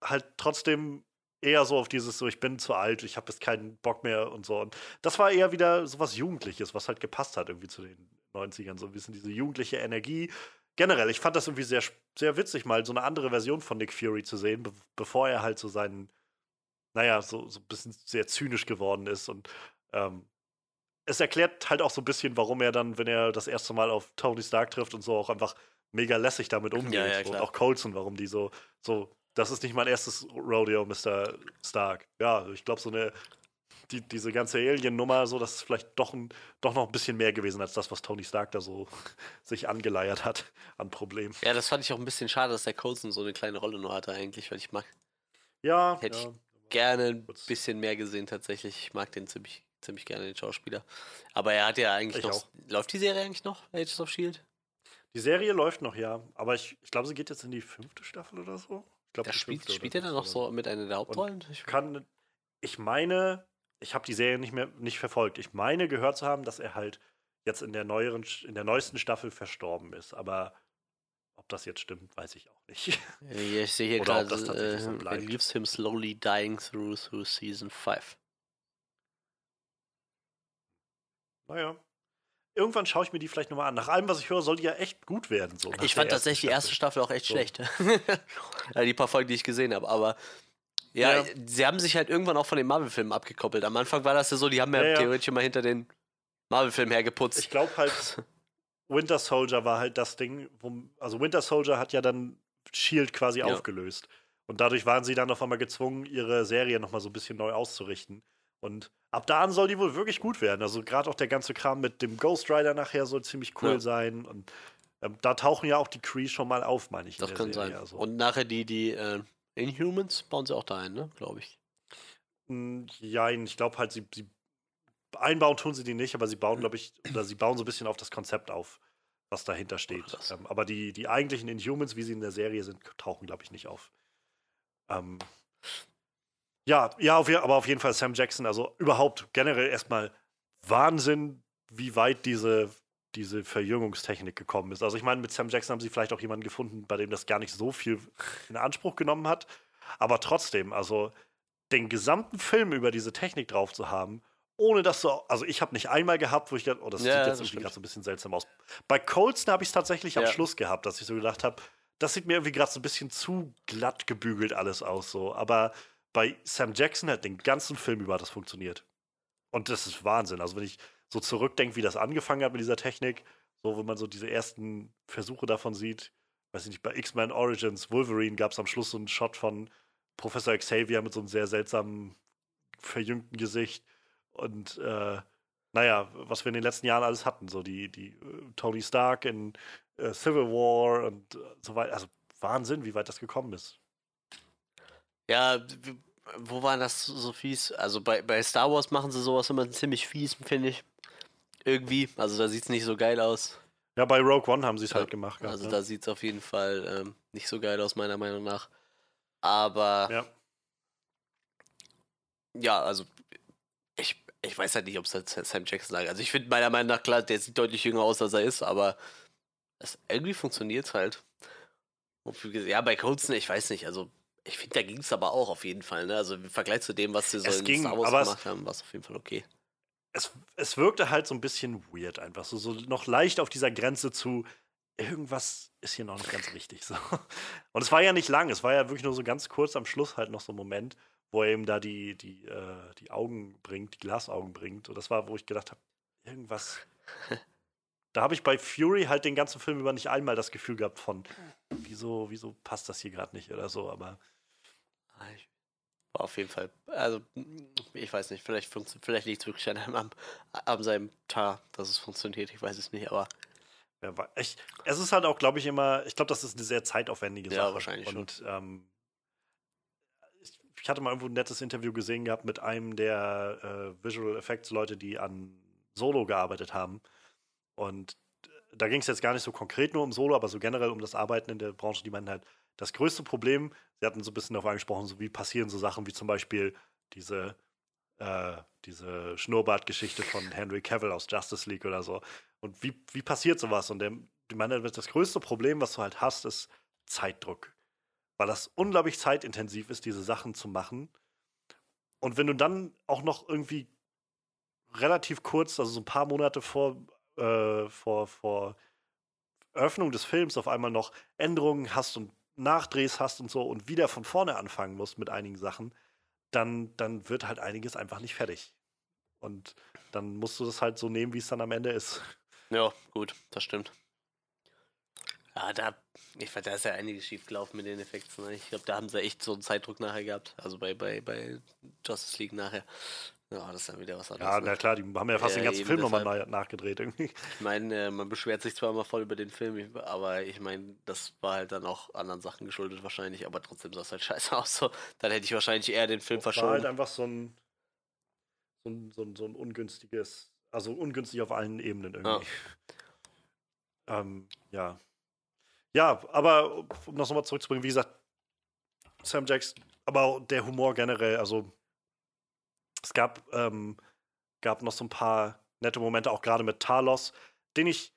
Speaker 1: halt trotzdem eher so auf dieses so, ich bin zu alt, ich habe jetzt keinen Bock mehr und so. Und das war eher wieder sowas Jugendliches, was halt gepasst hat irgendwie zu den 90ern. So ein bisschen diese jugendliche Energie, generell, ich fand das irgendwie sehr, sehr witzig, mal so eine andere Version von Nick Fury zu sehen, be bevor er halt so seinen, naja, so, so ein bisschen sehr zynisch geworden ist. Und ähm, es erklärt halt auch so ein bisschen, warum er dann, wenn er das erste Mal auf Tony Stark trifft und so, auch einfach mega lässig damit umgeht. Ja, ja, und auch Colson, warum die so, so, das ist nicht mein erstes Rodeo, Mr. Stark. Ja, ich glaube, so eine die, diese ganze Alien-Nummer, so, das ist vielleicht doch, ein, doch noch ein bisschen mehr gewesen als das, was Tony Stark da so sich angeleiert hat an Problemen.
Speaker 2: Ja, das fand ich auch ein bisschen schade, dass der Coulson so eine kleine Rolle nur hatte, eigentlich, weil ich mag.
Speaker 1: Ja.
Speaker 2: Hätte
Speaker 1: ja,
Speaker 2: ich gerne ein bisschen mehr gesehen, tatsächlich. Ich mag den ziemlich, ziemlich gerne, den Schauspieler. Aber er hat ja eigentlich ich noch. Auch. Läuft die Serie eigentlich noch, Agents of Shield?
Speaker 1: Die Serie läuft noch, ja. Aber ich, ich glaube, sie geht jetzt in die fünfte Staffel oder so. Ich
Speaker 2: glaub, da spielt, spielt er dann noch so mit einer der Hauptrollen?
Speaker 1: Ich kann, ich meine, ich habe die Serie nicht mehr nicht verfolgt. Ich meine gehört zu haben, dass er halt jetzt in der neueren, in der neuesten Staffel verstorben ist. Aber ob das jetzt stimmt, weiß ich auch nicht.
Speaker 2: Ja, ich sehe hier gerade, äh, so leaves him slowly dying through, through season 5.
Speaker 1: Naja. Irgendwann schaue ich mir die vielleicht nochmal an. Nach allem, was ich höre, soll die ja echt gut werden. So
Speaker 2: ich fand tatsächlich die erste Staffel auch echt so. schlecht. die paar Folgen, die ich gesehen habe. Aber ja, ja, sie haben sich halt irgendwann auch von den Marvel-Filmen abgekoppelt. Am Anfang war das ja so, die haben ja, ja theoretisch immer hinter den Marvel-Filmen hergeputzt.
Speaker 1: Ich glaube halt, Winter Soldier war halt das Ding, wo, also Winter Soldier hat ja dann Shield quasi ja. aufgelöst. Und dadurch waren sie dann auf einmal gezwungen, ihre Serie nochmal so ein bisschen neu auszurichten. Und ab da an soll die wohl wirklich gut werden. Also gerade auch der ganze Kram mit dem Ghost Rider nachher soll ziemlich cool sein. Und ähm, da tauchen ja auch die Kree schon mal auf, meine ich.
Speaker 2: Das kann
Speaker 1: Serie.
Speaker 2: sein.
Speaker 1: Also,
Speaker 2: Und nachher die, die äh, Inhumans bauen sie auch da ein, ne? Glaube ich.
Speaker 1: mh, ja, ich glaube halt, sie, sie einbauen tun sie die nicht, aber sie bauen, glaube ich, oder sie bauen so ein bisschen auf das Konzept auf, was dahinter steht. Ähm, aber die, die eigentlichen Inhumans, wie sie in der Serie sind, tauchen, glaube ich, nicht auf. Ähm, ja, ja, auf, aber auf jeden Fall Sam Jackson, also überhaupt generell erstmal Wahnsinn, wie weit diese, diese Verjüngungstechnik gekommen ist. Also ich meine, mit Sam Jackson haben sie vielleicht auch jemanden gefunden, bei dem das gar nicht so viel in Anspruch genommen hat. Aber trotzdem, also den gesamten Film über diese Technik drauf zu haben, ohne dass so, also ich habe nicht einmal gehabt, wo ich gedacht, oh, das
Speaker 2: Ja,
Speaker 1: sieht jetzt irgendwie gerade so ein bisschen seltsam aus. Bei Colston habe ich es tatsächlich am
Speaker 2: Ja.
Speaker 1: Schluss gehabt, dass ich so gedacht habe, das sieht mir irgendwie gerade so ein bisschen zu glatt gebügelt alles aus so. Aber bei Sam Jackson hat den ganzen Film über das funktioniert. Und das ist Wahnsinn. Also wenn ich so zurückdenke, wie das angefangen hat mit dieser Technik, so wenn man so diese ersten Versuche davon sieht, weiß ich nicht, bei X-Men Origins, Wolverine gab es am Schluss so einen Shot von Professor Xavier mit so einem sehr seltsamen, verjüngten Gesicht. Und äh, naja, was wir in den letzten Jahren alles hatten, so die, die äh, Tony Stark in äh, Civil War und äh, so weiter. Also Wahnsinn, wie weit das gekommen ist.
Speaker 2: Ja, wo war das so fies? Also bei, bei Star Wars machen sie sowas immer ziemlich fies, finde ich. Irgendwie. Also da sieht es nicht so geil aus.
Speaker 1: Ja, bei Rogue One haben sie es
Speaker 2: Ja,
Speaker 1: halt gemacht. gehabt,
Speaker 2: Also
Speaker 1: ne?
Speaker 2: da sieht es auf jeden Fall ähm, nicht so geil aus, meiner Meinung nach. Aber
Speaker 1: ja.
Speaker 2: ja, also ich, ich weiß halt nicht, ob es halt Sam Jackson lag. Also ich finde meiner Meinung nach klar, der sieht deutlich jünger aus, als er ist, aber es, irgendwie funktioniert es halt. Ja, bei Colson, ich weiß nicht, also ich finde, da ging es aber auch auf jeden Fall. Ne? Also im Vergleich zu dem, was sie so
Speaker 1: Es
Speaker 2: in
Speaker 1: ging,
Speaker 2: Star Wars gemacht haben, war es auf jeden Fall okay.
Speaker 1: Es, es wirkte halt so ein bisschen weird einfach. So, so noch leicht auf dieser Grenze zu irgendwas ist hier noch nicht ganz richtig. So. Und es war ja nicht lang, es war ja wirklich nur so ganz kurz am Schluss halt noch so ein Moment, wo er eben da die, die, äh, die Augen bringt, die Glasaugen bringt. Und das war, wo ich gedacht habe, irgendwas. Da habe ich bei Fury halt den ganzen Film über nicht einmal das Gefühl gehabt von, wieso, wieso passt das hier gerade nicht oder so, aber
Speaker 2: Ah, ich- War auf jeden Fall, also ich weiß nicht, vielleicht, vielleicht liegt es wirklich an, einem, am, an seinem Tar, dass es funktioniert, ich weiß es nicht, aber
Speaker 1: Ja, ich, es ist halt auch, glaube ich, immer, ich glaube, das ist eine sehr zeitaufwendige
Speaker 2: Ja,
Speaker 1: Sache.
Speaker 2: wahrscheinlich schon.
Speaker 1: Und ähm, ich, ich hatte mal irgendwo ein nettes Interview gesehen gehabt mit einem der äh, Visual Effects Leute, die an Solo gearbeitet haben. Und da ging es jetzt gar nicht so konkret nur um Solo, aber so generell um das Arbeiten in der Branche, die meinten halt, das größte Problem, sie hatten so ein bisschen darauf angesprochen, so wie passieren so Sachen wie zum Beispiel diese, äh, diese Schnurrbart-Geschichte von Henry Cavill aus Justice League oder so. Und wie, wie passiert sowas? Und der, die meinen, das größte Problem, was du halt hast, ist Zeitdruck. Weil das unglaublich zeitintensiv ist, diese Sachen zu machen. Und wenn du dann auch noch irgendwie relativ kurz, also so ein paar Monate vor, äh, vor, vor Eröffnung des Films auf einmal noch Änderungen hast und Nachdrehs hast und so und wieder von vorne anfangen musst mit einigen Sachen, dann, dann wird halt einiges einfach nicht fertig. Und dann musst du das halt so nehmen, wie es dann am Ende ist.
Speaker 2: ja, gut, das stimmt. Ja, da, ich fand, da ist ja einiges schief gelaufen mit den Effekten. Ne? Ich glaube, da haben sie echt so einen Zeitdruck nachher gehabt, also bei, bei, bei Justice League nachher. Ja, das ist dann wieder was anderes.
Speaker 1: Ja,
Speaker 2: ne?
Speaker 1: na klar, die haben ja fast
Speaker 2: Ja,
Speaker 1: den ganzen Film nochmal na- nachgedreht irgendwie.
Speaker 2: Ich meine, äh, man beschwert sich zwar immer voll über den Film, aber ich meine, das war halt dann auch anderen Sachen geschuldet wahrscheinlich, aber trotzdem sah es halt scheiße aus. So. Dann hätte ich wahrscheinlich eher den Film
Speaker 1: Das war halt einfach so ein, so ein, so ein, so ein ungünstiges, also ungünstig auf allen Ebenen irgendwie. Ja. ähm, ja. Ja, aber um das nochmal zurückzubringen, wie gesagt, Sam Jackson, aber der Humor generell, also es gab, ähm, gab noch so ein paar nette Momente, auch gerade mit Talos, den ich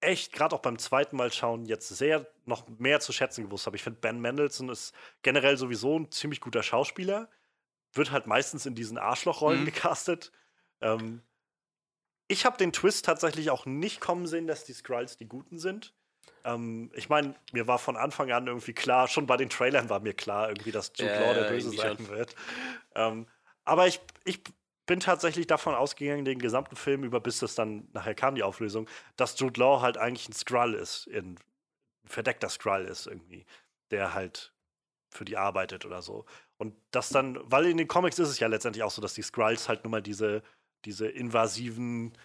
Speaker 1: echt, gerade auch beim zweiten Mal schauen, jetzt sehr noch mehr zu schätzen gewusst habe. Ich finde, Ben Mendelssohn ist generell sowieso ein ziemlich guter Schauspieler. Wird halt meistens in diesen Arschlochrollen
Speaker 2: Mhm.
Speaker 1: gecastet. Ähm, ich habe den Twist tatsächlich auch nicht kommen sehen, dass die Skrulls die Guten sind. Ähm, ich meine, mir war von Anfang an irgendwie klar, schon bei den Trailern war mir klar, irgendwie, dass Jude
Speaker 2: Ja,
Speaker 1: Law der Böse sein wird. Ähm, aber ich, ich bin tatsächlich davon ausgegangen, den gesamten Film über, bis das dann nachher kam, die Auflösung, dass Jude Law halt eigentlich ein Skrull ist, in, ein verdeckter Skrull ist irgendwie, der halt für die arbeitet oder so. Und das dann, weil in den Comics ist es ja letztendlich auch so, dass die Skrulls halt nun mal diese, diese invasiven,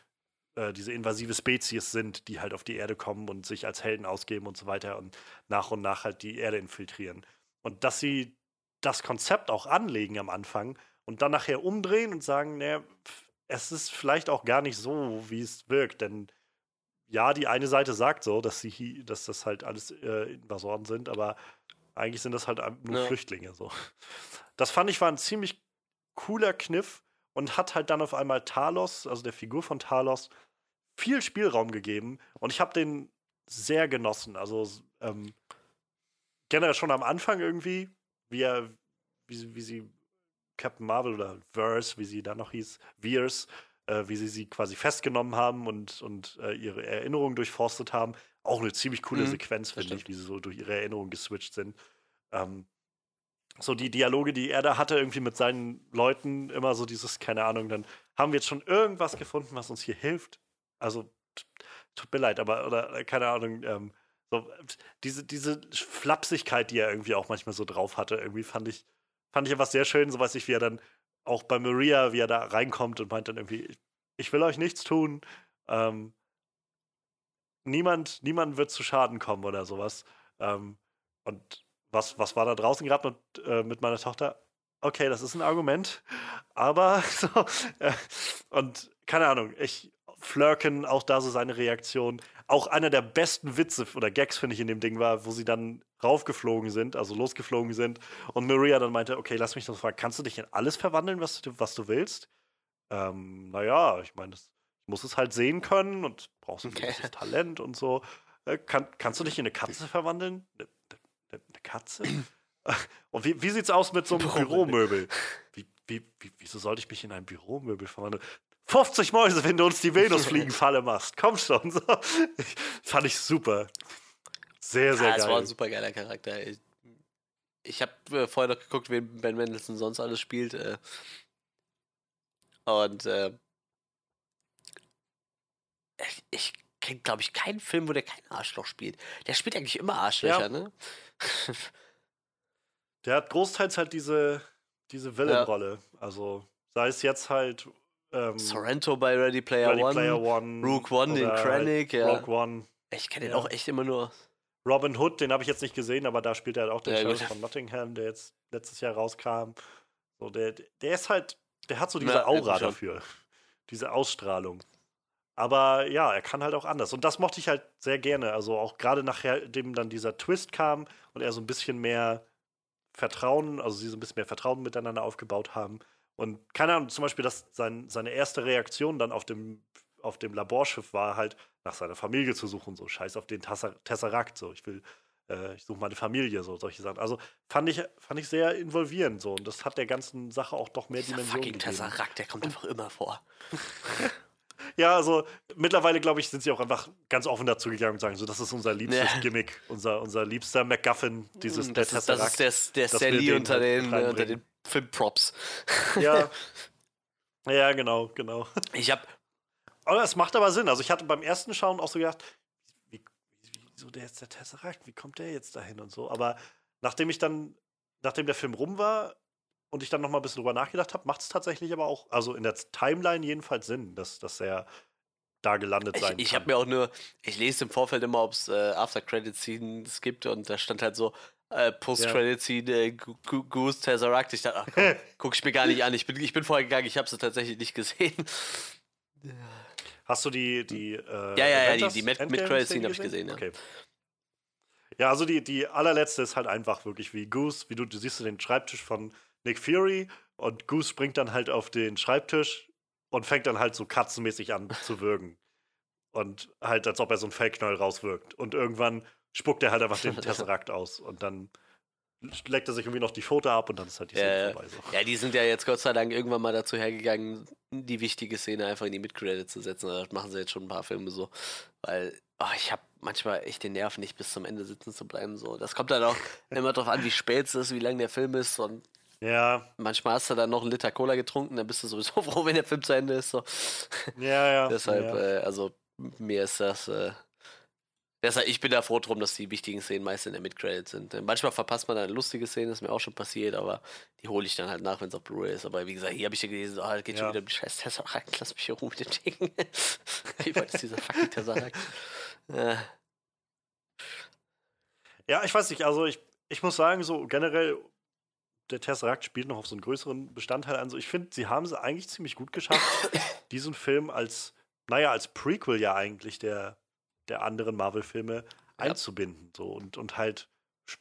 Speaker 1: äh, diese invasive Spezies sind, die halt auf die Erde kommen und sich als Helden ausgeben und so weiter und nach und nach halt die Erde infiltrieren. Und dass sie das Konzept auch anlegen am Anfang und dann nachher umdrehen und sagen, naja, es ist vielleicht auch gar nicht so, wie es wirkt, denn ja, die eine Seite sagt so, dass sie, dass das halt alles äh, Invasoren sind, aber eigentlich sind das halt nur
Speaker 2: Ja.
Speaker 1: Flüchtlinge so. Das fand ich war ein ziemlich cooler Kniff und hat halt dann auf einmal Talos, also der Figur von Talos, viel Spielraum gegeben und ich habe den sehr genossen. Also ähm, generell schon am Anfang irgendwie, wie er, wie, wie sie Captain Marvel oder Verse, wie sie da noch hieß, Veers, äh, wie sie sie quasi festgenommen haben und, und äh, ihre Erinnerungen durchforstet haben. Auch eine ziemlich coole
Speaker 2: Mhm,
Speaker 1: Sequenz, finde ich, wie sie so durch ihre Erinnerungen geswitcht sind. Ähm, so die Dialoge, die er da hatte, irgendwie mit seinen Leuten, immer so dieses, keine Ahnung, dann haben wir jetzt schon irgendwas gefunden, was uns hier hilft. Also, tut mir leid, aber, oder, äh, keine Ahnung, ähm, so, diese, diese Flapsigkeit, die er irgendwie auch manchmal so drauf hatte, irgendwie fand ich, fand ich was sehr schön, so weiß ich, wie er dann auch bei Maria, wie er da reinkommt und meint dann irgendwie, ich, ich will euch nichts tun, ähm, niemand, niemand wird zu Schaden kommen oder sowas. Ähm, und was, was war da draußen gerade mit, äh, mit meiner Tochter? Okay, das ist ein Argument, aber so, äh, und keine Ahnung, ich Flirken, auch da so seine Reaktion. Auch einer der besten Witze oder Gags, finde ich, in dem Ding war, wo sie dann raufgeflogen sind, also losgeflogen sind. Und Maria dann meinte, okay, lass mich das fragen, kannst du dich in alles verwandeln, was du, was du willst? Ähm, naja, ich meine, ich muss es halt sehen können und brauchst ein gewisses Talent und so. Äh, kann, kannst du dich in eine Katze verwandeln? Eine, eine, eine Katze? und wie, wie sieht's aus mit so einem
Speaker 2: Büromöbel.
Speaker 1: Wie, wie, wie, wieso sollte ich mich in ein Büromöbel verwandeln? 50 Mäuse, wenn du uns die Venusfliegenfalle machst. Komm schon. So. Fand ich super. Sehr, sehr
Speaker 2: ja, es war ein
Speaker 1: geil.
Speaker 2: super geiler Charakter. Ich, ich habe äh, vorher noch geguckt, wen Ben Mendelssohn sonst alles spielt. Äh, und äh, ich, ich kenne, glaube ich, keinen Film, wo der kein Arschloch spielt. Der spielt eigentlich immer Arschlöcher,
Speaker 1: Ja.
Speaker 2: ne?
Speaker 1: Der hat großteils halt diese, diese Villain-Rolle. Also sei es jetzt halt ähm,
Speaker 2: Sorrento bei Ready Player
Speaker 1: Ready
Speaker 2: One.
Speaker 1: Player One.
Speaker 2: Rogue One, den Krennic, ja.
Speaker 1: Rogue One.
Speaker 2: Ich kenne den
Speaker 1: Ja.
Speaker 2: auch echt immer nur.
Speaker 1: Robin Hood, den habe ich jetzt nicht gesehen, aber da spielt er halt auch den
Speaker 2: Ja,
Speaker 1: Sheriff von Nottingham, der jetzt letztes Jahr rauskam. So, der, der ist halt, der hat so diese
Speaker 2: Ja,
Speaker 1: Aura dafür. Diese Ausstrahlung. Aber ja, er kann halt auch anders. Und das mochte ich halt sehr gerne. Also auch gerade nachdem dann dieser Twist kam und er so ein bisschen mehr Vertrauen, also sie so ein bisschen mehr Vertrauen miteinander aufgebaut haben. Und keine Ahnung, zum Beispiel, dass sein, seine erste Reaktion dann auf dem, auf dem Laborschiff war, halt nach seiner Familie zu suchen, so scheiß auf den Tesseract, so ich will, äh, ich suche meine Familie, so solche Sachen. Also fand ich, fand ich sehr involvierend so und das hat der ganzen Sache auch doch mehr
Speaker 2: Dieser
Speaker 1: Dimension
Speaker 2: fucking
Speaker 1: gegeben.
Speaker 2: Tesseract, der kommt einfach immer vor.
Speaker 1: Ja, also mittlerweile, glaube ich, sind sie auch einfach ganz offen dazu gegangen und sagen, so, das ist unser liebstes
Speaker 2: Ja.
Speaker 1: Gimmick, unser, unser liebster MacGuffin, dieses
Speaker 2: Mm,
Speaker 1: der
Speaker 2: das, ist, das ist
Speaker 1: Tesseract.
Speaker 2: der, der Sally
Speaker 1: den
Speaker 2: unter
Speaker 1: halt
Speaker 2: den, unter
Speaker 1: reinbringen.
Speaker 2: den Filmprops.
Speaker 1: Ja. ja, genau, genau.
Speaker 2: Ich habe
Speaker 1: Aber es macht aber Sinn. Also ich hatte beim ersten Schauen auch so gedacht, wie, wie, wieso der jetzt der Tesseract, wie kommt der jetzt dahin und so. Aber nachdem ich dann, nachdem der Film rum war und ich dann noch mal ein bisschen drüber nachgedacht habe, macht es tatsächlich aber auch, also in der Timeline jedenfalls Sinn, dass, dass er da gelandet
Speaker 2: Ich,
Speaker 1: sein
Speaker 2: ich
Speaker 1: kann.
Speaker 2: habe mir auch nur, ich lese im Vorfeld immer, ob es äh, After-Credit-Scenes gibt und da stand halt so äh, Post-Credit-Scene, äh, Goose, Tesseract. Ich dachte, ach, komm, guck ich mir gar nicht an. Ich bin, ich bin vorher gegangen, ich habe sie tatsächlich nicht gesehen.
Speaker 1: Hast du die, die äh,
Speaker 2: Ja, ja, ja, die- die Mid-
Speaker 1: Endgame
Speaker 2: Mid-Credit-Scene
Speaker 1: Szene
Speaker 2: hab ich gesehen, ja.
Speaker 1: Okay. Ja, also die, die allerletzte ist halt einfach wirklich wie Goose, wie du, du siehst den Schreibtisch von Nick Fury und Goose springt dann halt auf den Schreibtisch und fängt dann halt so katzenmäßig an zu würgen. Und halt, als ob er so ein Fellknäuel rauswirkt. Und irgendwann spuckt er halt einfach den Tesseract aus und dann leckt er sich irgendwie noch die Pfote ab und dann ist halt die Szene
Speaker 2: Ja,
Speaker 1: vorbei. So.
Speaker 2: Ja, die sind ja jetzt Gott sei Dank irgendwann mal dazu hergegangen, die wichtige Szene einfach in die Mid-Credit zu setzen. Das machen sie jetzt schon ein paar Filme so. Weil oh, ich habe manchmal echt den Nerv, nicht bis zum Ende sitzen zu bleiben. So. Das kommt dann auch immer drauf an, wie spät es ist, wie lang der Film ist. Und
Speaker 1: Ja,
Speaker 2: manchmal hast du dann noch einen Liter Cola getrunken, dann bist du sowieso froh, wenn der Film zu Ende ist. So.
Speaker 1: ja, ja.
Speaker 2: Deshalb,
Speaker 1: ja.
Speaker 2: äh, also mir ist das, äh, Deshalb, ich bin da froh drum, dass die wichtigen Szenen meist in der Mid-Credit sind. Manchmal verpasst man dann lustige Szenen, das ist mir auch schon passiert, aber die hole ich dann halt nach, wenn es auf Blu-ray ist. Aber wie gesagt, hier habe ich ja gelesen, oh, geht schon
Speaker 1: Ja.
Speaker 2: wieder um die scheiß Tesseract, lass mich hier ruhen mit den Dingen. wie weit ist dieser fucking Tesseract?
Speaker 1: Ja, ich weiß nicht, also ich, ich muss sagen, so generell, der Tesseract spielt noch auf so einen größeren Bestandteil an. So, ich finde, sie haben es eigentlich ziemlich gut geschafft, diesen Film als, naja, als Prequel ja eigentlich der, der anderen Marvel-Filme einzubinden. So, und, und halt,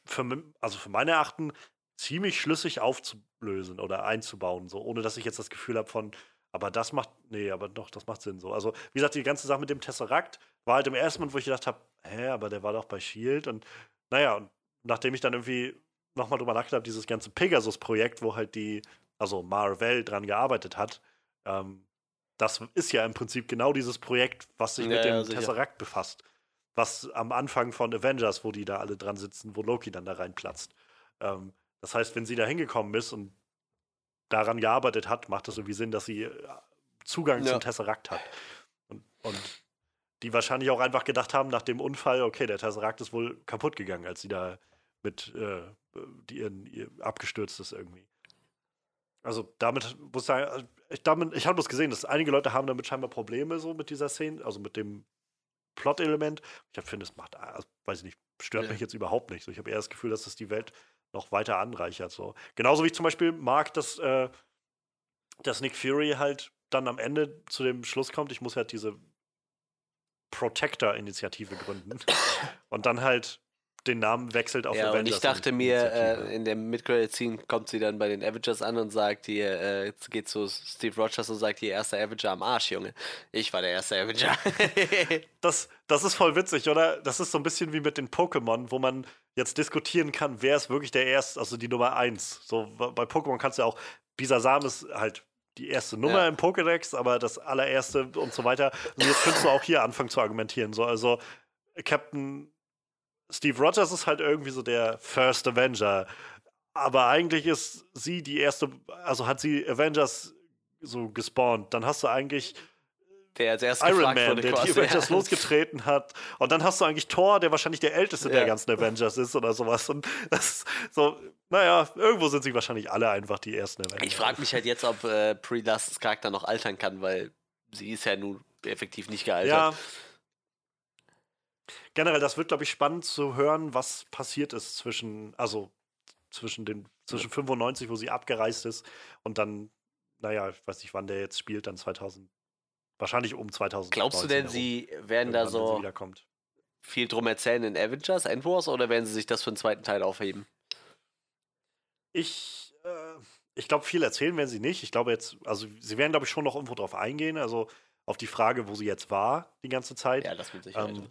Speaker 1: für, also für meine Erachten, ziemlich schlüssig aufzulösen oder einzubauen, so, ohne dass ich jetzt das Gefühl habe von, aber das macht, nee, aber doch, das macht Sinn. So. Also, wie gesagt, die ganze Sache mit dem Tesseract war halt im ersten Moment, wo ich gedacht habe, hä, aber der war doch bei Shield und naja, und nachdem ich dann irgendwie nochmal drüber nachgedacht habe, dieses ganze Pegasus-Projekt, wo halt die, also Marvel dran gearbeitet hat, ähm, das ist ja im Prinzip genau dieses Projekt, was sich
Speaker 2: Ja,
Speaker 1: mit
Speaker 2: ja,
Speaker 1: dem
Speaker 2: sicher.
Speaker 1: Tesseract befasst. Was am Anfang von Avengers, wo die da alle dran sitzen, wo Loki dann da reinplatzt. Ähm, das heißt, wenn sie da hingekommen ist und daran gearbeitet hat, macht es irgendwie Sinn, dass sie äh, Zugang
Speaker 2: Ja.
Speaker 1: zum Tesseract hat. Und, und die wahrscheinlich auch einfach gedacht haben, nach dem Unfall, okay, der Tesseract ist wohl kaputt gegangen, als sie da mit, äh, die ihren, ihr abgestürzt ist irgendwie. Also damit muss ich sagen, ich, damit, ich habe bloß gesehen, dass einige Leute haben damit scheinbar Probleme so mit dieser Szene, also mit dem Plot-Element. Ich finde, es macht, also, weiß ich nicht, stört
Speaker 2: Ja.
Speaker 1: mich jetzt überhaupt nicht. So, ich habe eher das Gefühl, dass es die Welt noch weiter anreichert. So. Genauso wie ich zum Beispiel mag, dass, äh, dass Nick Fury halt dann am Ende zu dem Schluss kommt, ich muss halt diese Protector-Initiative gründen und dann halt den Namen wechselt auf
Speaker 2: ja, und
Speaker 1: Avengers.
Speaker 2: ich dachte mir,
Speaker 1: Initiative.
Speaker 2: äh, in der Mid-Credit-Scene kommt sie dann bei den Avengers an und sagt hier, äh, jetzt geht zu Steve Rogers und sagt, hier, erster Avenger am Arsch, Junge. Ich war der erste Avenger.
Speaker 1: das, das ist voll witzig, oder? Das ist so ein bisschen wie mit den Pokémon, wo man jetzt diskutieren kann, wer ist wirklich der Erste, also die Nummer eins. So, bei Pokémon kannst du ja auch, Bisasam ist halt die erste Nummer
Speaker 2: Ja.
Speaker 1: im Pokédex, aber das allererste und so weiter. Und jetzt könntest du auch hier anfangen zu argumentieren. So, also Captain Steve Rogers ist halt irgendwie so der First Avenger. Aber eigentlich ist sie die erste, also hat sie Avengers so gespawnt. Dann hast du eigentlich
Speaker 2: der als erstes
Speaker 1: Iron Man, der
Speaker 2: quasi.
Speaker 1: die Avengers losgetreten hat. Und dann hast du eigentlich Thor, der wahrscheinlich der älteste der
Speaker 2: Ja.
Speaker 1: ganzen Avengers ist oder sowas. Und das ist so, naja, irgendwo sind sie wahrscheinlich alle einfach die ersten Avengers.
Speaker 2: Ich frage mich halt jetzt, ob äh, Larsons Charakter noch altern kann, weil sie ist ja nun effektiv nicht gealtert.
Speaker 1: Ja. Generell, das wird, glaube ich, spannend zu hören, was passiert ist zwischen, also zwischen den, zwischen 95, wo sie abgereist ist, und dann, naja, ich weiß nicht, wann der jetzt spielt, dann 2000, wahrscheinlich um 2000.
Speaker 2: Glaubst du denn, sie werden da so viel drum erzählen in Avengers, Endwars, oder werden sie sich das für den zweiten Teil aufheben?
Speaker 1: Ich, äh, ich glaube, viel erzählen werden sie nicht. Ich glaube jetzt, also sie werden, glaube ich, schon noch irgendwo drauf eingehen, also auf die Frage, wo sie jetzt war, die ganze Zeit.
Speaker 2: Ja, das mit Sicherheit.
Speaker 1: Ähm,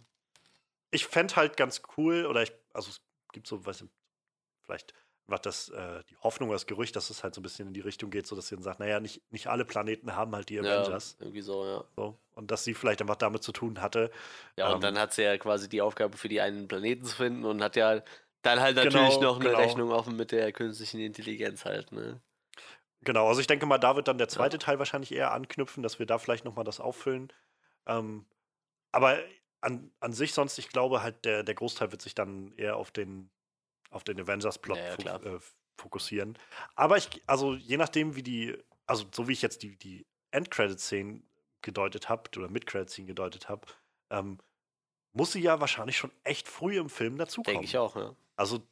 Speaker 1: ich fände halt ganz cool, oder ich, also es gibt so, weiß nicht, vielleicht was das, äh, die Hoffnung oder das Gerücht, dass es halt so ein bisschen in die Richtung geht, so dass sie dann sagt, naja, nicht, nicht alle Planeten haben halt die
Speaker 2: ja,
Speaker 1: Avengers.
Speaker 2: irgendwie so, ja.
Speaker 1: So. Und dass sie vielleicht einfach damit zu tun hatte.
Speaker 2: Ja, und
Speaker 1: Ähm,
Speaker 2: dann hat sie ja quasi die Aufgabe, für die einen Planeten zu finden und hat ja dann halt
Speaker 1: Genau,
Speaker 2: natürlich noch eine
Speaker 1: genau.
Speaker 2: Rechnung offen mit der künstlichen Intelligenz halt, ne?
Speaker 1: Genau, also ich denke mal, da wird dann der zweite Teil wahrscheinlich eher anknüpfen, dass wir da vielleicht nochmal das auffüllen. Ähm, aber an, an sich sonst, ich glaube halt, der, der Großteil wird sich dann eher auf den, auf den Avengers-Plot
Speaker 2: Ja, ja,
Speaker 1: äh, fokussieren. Aber ich, also je nachdem, wie die, also so wie ich jetzt die, die End-Credit-Szenen gedeutet habe, oder Mid-Credit-Szenen gedeutet habe, ähm, muss sie ja wahrscheinlich schon echt früh im Film dazukommen.
Speaker 2: Denke ich auch, ja.
Speaker 1: Also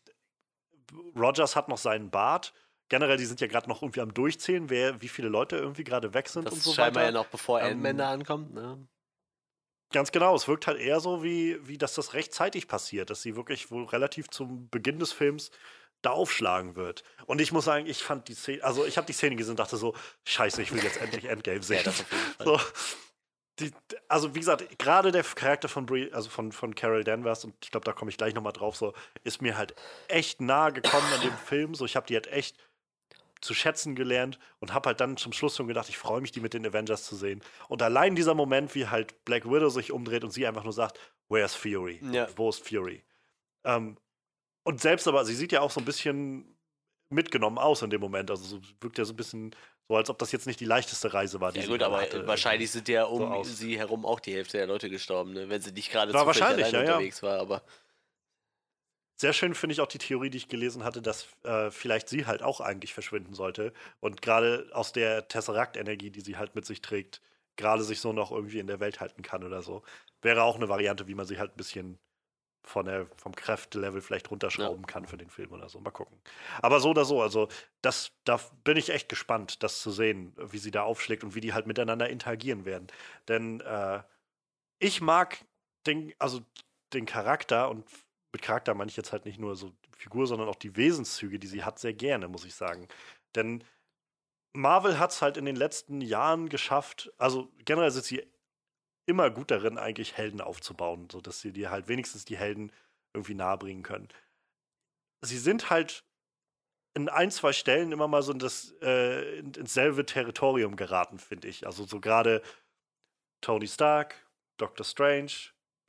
Speaker 1: Rogers hat noch seinen Bart. Generell, die sind ja gerade noch irgendwie am Durchzählen, wer, wie viele Leute irgendwie gerade weg sind
Speaker 2: Das
Speaker 1: und
Speaker 2: ist
Speaker 1: so
Speaker 2: scheinbar
Speaker 1: weiter.
Speaker 2: ja noch bevor
Speaker 1: Ähm,
Speaker 2: da ankommt, ne?
Speaker 1: Ganz genau, es wirkt halt eher so, wie, wie dass das rechtzeitig passiert, dass sie wirklich wohl relativ zum Beginn des Films da aufschlagen wird. Und ich muss sagen, ich fand die Szene, also ich habe die Szene gesehen und dachte so, scheiße, ich will jetzt endlich Endgame sehen.
Speaker 2: Ja,
Speaker 1: so, die, also wie gesagt, gerade der Charakter von Brie, also von, von Carol Danvers, und ich glaube, da komme ich gleich nochmal drauf, so, ist mir halt echt nahe gekommen an dem Film. So, ich habe die halt echt zu schätzen gelernt und habe halt dann zum Schluss schon gedacht, ich freue mich, die mit den Avengers zu sehen. Und allein dieser Moment, wie halt Black Widow sich umdreht und sie einfach nur sagt, Where's Fury?
Speaker 2: Ja.
Speaker 1: Wo ist Fury? Ähm, und selbst aber, sie sieht ja auch so ein bisschen mitgenommen aus in dem Moment. Also so, wirkt ja so ein bisschen So als ob das jetzt nicht die leichteste Reise war, die
Speaker 2: Ja gut, aber
Speaker 1: hatte.
Speaker 2: wahrscheinlich sind ja um
Speaker 1: so
Speaker 2: sie herum auch die Hälfte der Leute gestorben, ne? wenn sie nicht gerade
Speaker 1: Ja,
Speaker 2: zufällig
Speaker 1: wahrscheinlich, ja, ja.
Speaker 2: unterwegs war. Aber
Speaker 1: Sehr schön finde ich auch die Theorie, die ich gelesen hatte, dass äh, vielleicht sie halt auch eigentlich verschwinden sollte und gerade aus der Tesseract-Energie, die sie halt mit sich trägt, gerade sich so noch irgendwie in der Welt halten kann oder so. Wäre auch eine Variante, wie man sie halt ein bisschen von der, vom Kräftelevel vielleicht runterschrauben kann für den Film oder so. Mal gucken. Aber so oder so, also das, da bin ich echt gespannt, das zu sehen, wie sie da aufschlägt und wie die halt miteinander interagieren werden. Denn äh, ich mag den, also den Charakter und mit Charakter meine ich jetzt halt nicht nur so die Figur, sondern auch die Wesenszüge, die sie hat, sehr gerne, muss ich sagen. Denn Marvel hat es halt in den letzten Jahren geschafft, also generell sind sie immer gut darin, eigentlich Helden aufzubauen, sodass sie dir halt wenigstens die Helden irgendwie nahebringen können. Sie sind halt in ein, zwei Stellen immer mal so in das, äh, in, ins selbe Territorium geraten, finde ich. Also so gerade Tony Stark, Doctor Strange,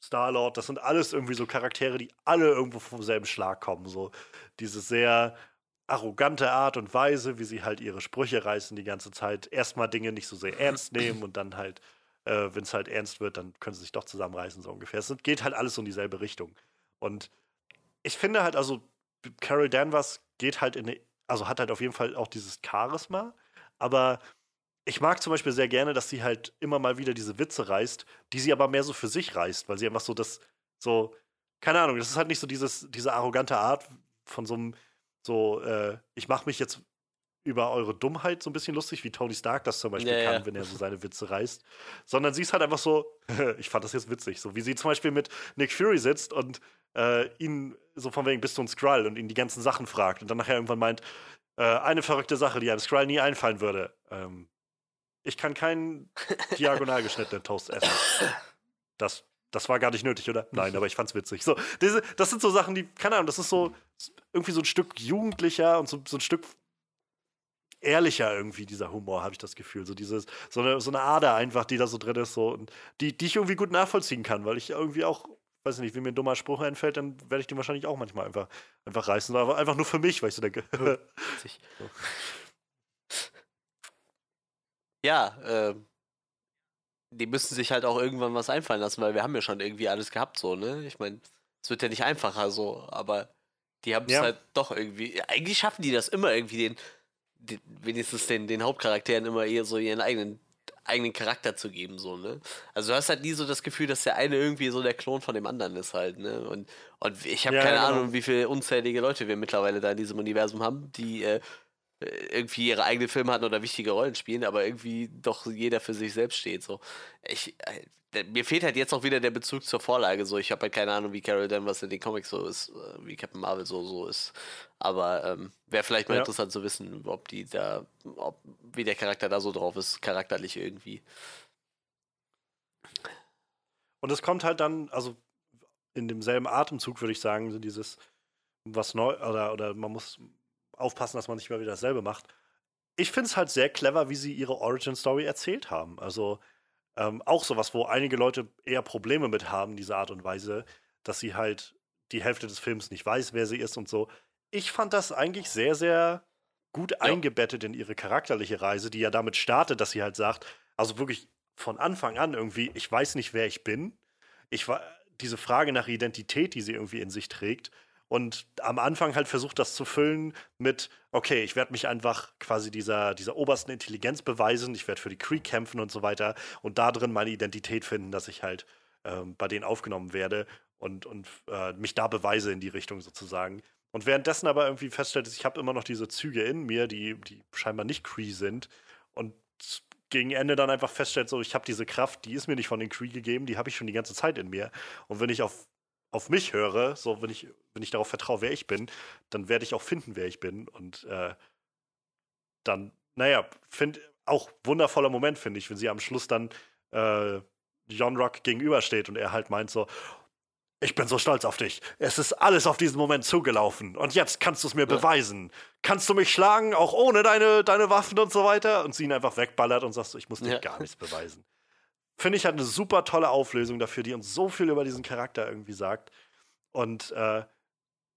Speaker 1: Star-Lord, das sind alles irgendwie so Charaktere, die alle irgendwo vom selben Schlag kommen. So diese sehr arrogante Art und Weise, wie sie halt ihre Sprüche reißen die ganze Zeit. Erstmal Dinge nicht so sehr ernst nehmen und dann halt, äh, wenn es halt ernst wird, dann können sie sich doch zusammenreißen, so ungefähr. Es geht halt alles so in dieselbe Richtung. Und ich finde halt, also Carol Danvers geht halt in eine, also hat halt auf jeden Fall auch dieses Charisma, aber ich mag zum Beispiel sehr gerne, dass sie halt immer mal wieder diese Witze reißt, die sie aber mehr so für sich reißt, weil sie einfach so das, so, keine Ahnung, das ist halt nicht so dieses, diese arrogante Art von so einem, so, äh, ich mache mich jetzt über eure Dummheit so ein bisschen lustig, wie Tony Stark das zum Beispiel
Speaker 2: Ja, ja.
Speaker 1: kann, wenn er so seine Witze reißt. Sondern sie ist halt einfach so, ich fand das jetzt witzig, so wie sie zum Beispiel mit Nick Fury sitzt und äh, ihn so von wegen bist du ein Skrull und ihn die ganzen Sachen fragt und dann nachher irgendwann meint, äh, eine verrückte Sache, die einem Skrull nie einfallen würde. Ähm, ich kann keinen diagonal geschnittenen Toast essen. Das, das war gar nicht nötig, oder? Nein, aber ich fand's witzig. So, diese, das sind so Sachen, die, keine Ahnung, das ist so irgendwie so ein Stück jugendlicher und so, so ein Stück ehrlicher irgendwie, dieser Humor, habe ich das Gefühl. So dieses, so eine, so eine Ader einfach, die da so drin ist, so und die, die ich irgendwie gut nachvollziehen kann, weil ich irgendwie auch, weiß nicht, wenn mir ein dummer Spruch einfällt, dann werde ich den wahrscheinlich auch manchmal einfach, einfach reißen. Aber einfach nur für mich, weil ich so denke.
Speaker 2: witzig. Ja, ähm, die müssen sich halt auch irgendwann was einfallen lassen, weil wir haben ja schon irgendwie alles gehabt, so, ne? Ich meine, es wird ja nicht einfacher so, aber die haben es
Speaker 1: Ja.
Speaker 2: halt doch irgendwie. Eigentlich schaffen die das immer irgendwie den, den wenigstens den, den Hauptcharakteren immer eher so ihren eigenen eigenen Charakter zu geben, so, ne? Also du hast halt nie so das Gefühl, dass der eine irgendwie so der Klon von dem anderen ist halt, ne? Und, und ich habe
Speaker 1: Ja,
Speaker 2: keine
Speaker 1: genau.
Speaker 2: Ahnung, wie viele unzählige Leute wir mittlerweile da in diesem Universum haben, die äh, irgendwie ihre eigenen Filme hatten oder wichtige Rollen spielen, aber irgendwie doch jeder für sich selbst steht. So. Ich, äh, mir fehlt halt jetzt auch wieder der Bezug zur Vorlage. So. Ich habe halt keine Ahnung, wie Carol Danvers in den Comics so ist, äh, wie Captain Marvel so, so ist. Aber ähm, wäre vielleicht mal
Speaker 1: Ja.
Speaker 2: interessant zu wissen, ob die da, ob, wie der Charakter da so drauf ist, charakterlich irgendwie.
Speaker 1: Und es kommt halt dann, also in demselben Atemzug würde ich sagen, so dieses was neu oder, oder man muss aufpassen, dass man nicht mal wieder dasselbe macht. Ich finde es halt sehr clever, wie sie ihre Origin Story erzählt haben. Also ähm, auch sowas, wo einige Leute eher Probleme mit haben, diese Art und Weise, dass sie halt die Hälfte des Films nicht weiß, wer sie ist und so. Ich fand das eigentlich sehr, sehr gut eingebettet in ihre charakterliche Reise, die ja damit startet, dass sie halt sagt, also wirklich von Anfang an irgendwie, ich weiß nicht, wer ich bin. Ich war diese Frage nach Identität, die sie irgendwie in sich trägt. Und am Anfang halt versucht, das zu füllen mit, okay, ich werde mich einfach quasi dieser, dieser obersten Intelligenz beweisen, ich werde für die Creek kämpfen und so weiter und da drin meine Identität finden, dass ich halt ähm, bei denen aufgenommen werde und, und äh, mich da beweise in die Richtung sozusagen. Und währenddessen aber irgendwie feststellt, ich habe immer noch diese Züge in mir, die, die scheinbar nicht Cree sind und gegen Ende dann einfach feststellt, so ich habe diese Kraft, die ist mir nicht von den Cree gegeben, die habe ich schon die ganze Zeit in mir. Und wenn ich auf, auf mich höre, so wenn ich, wenn ich darauf vertraue, wer ich bin, dann werde ich auch finden, wer ich bin. Und äh, dann, naja, finde auch wundervoller Moment, finde ich, wenn sie am Schluss dann äh, John Rock gegenübersteht und er halt meint so, ich bin so stolz auf dich. Es ist alles auf diesen Moment zugelaufen. Und jetzt kannst du es mir
Speaker 2: Ja.
Speaker 1: beweisen. Kannst du mich schlagen, auch ohne deine, deine Waffen und so weiter? Und sie ihn einfach wegballert und sagt so, ich muss dir
Speaker 2: Ja.
Speaker 1: gar nichts beweisen. Finde ich halt eine super tolle Auflösung dafür, die uns so viel über diesen Charakter irgendwie sagt. Und äh,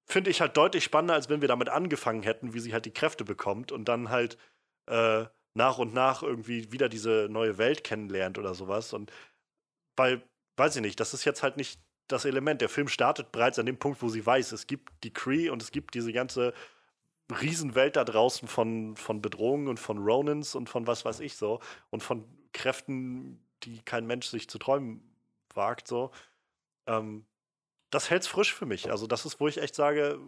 Speaker 1: finde ich halt deutlich spannender, als wenn wir damit angefangen hätten, wie sie halt die Kräfte bekommt und dann halt äh, nach und nach irgendwie wieder diese neue Welt kennenlernt oder sowas. Und weil, weiß ich nicht, das ist jetzt halt nicht das Element. Der Film startet bereits an dem Punkt, wo sie weiß, es gibt die Cree und es gibt diese ganze Riesenwelt da draußen von, von Bedrohungen und von Ronins und von was weiß ich so und von Kräften, die kein Mensch sich zu träumen wagt, so. Ähm, das hält's frisch für mich. Also, das ist, wo ich echt sage,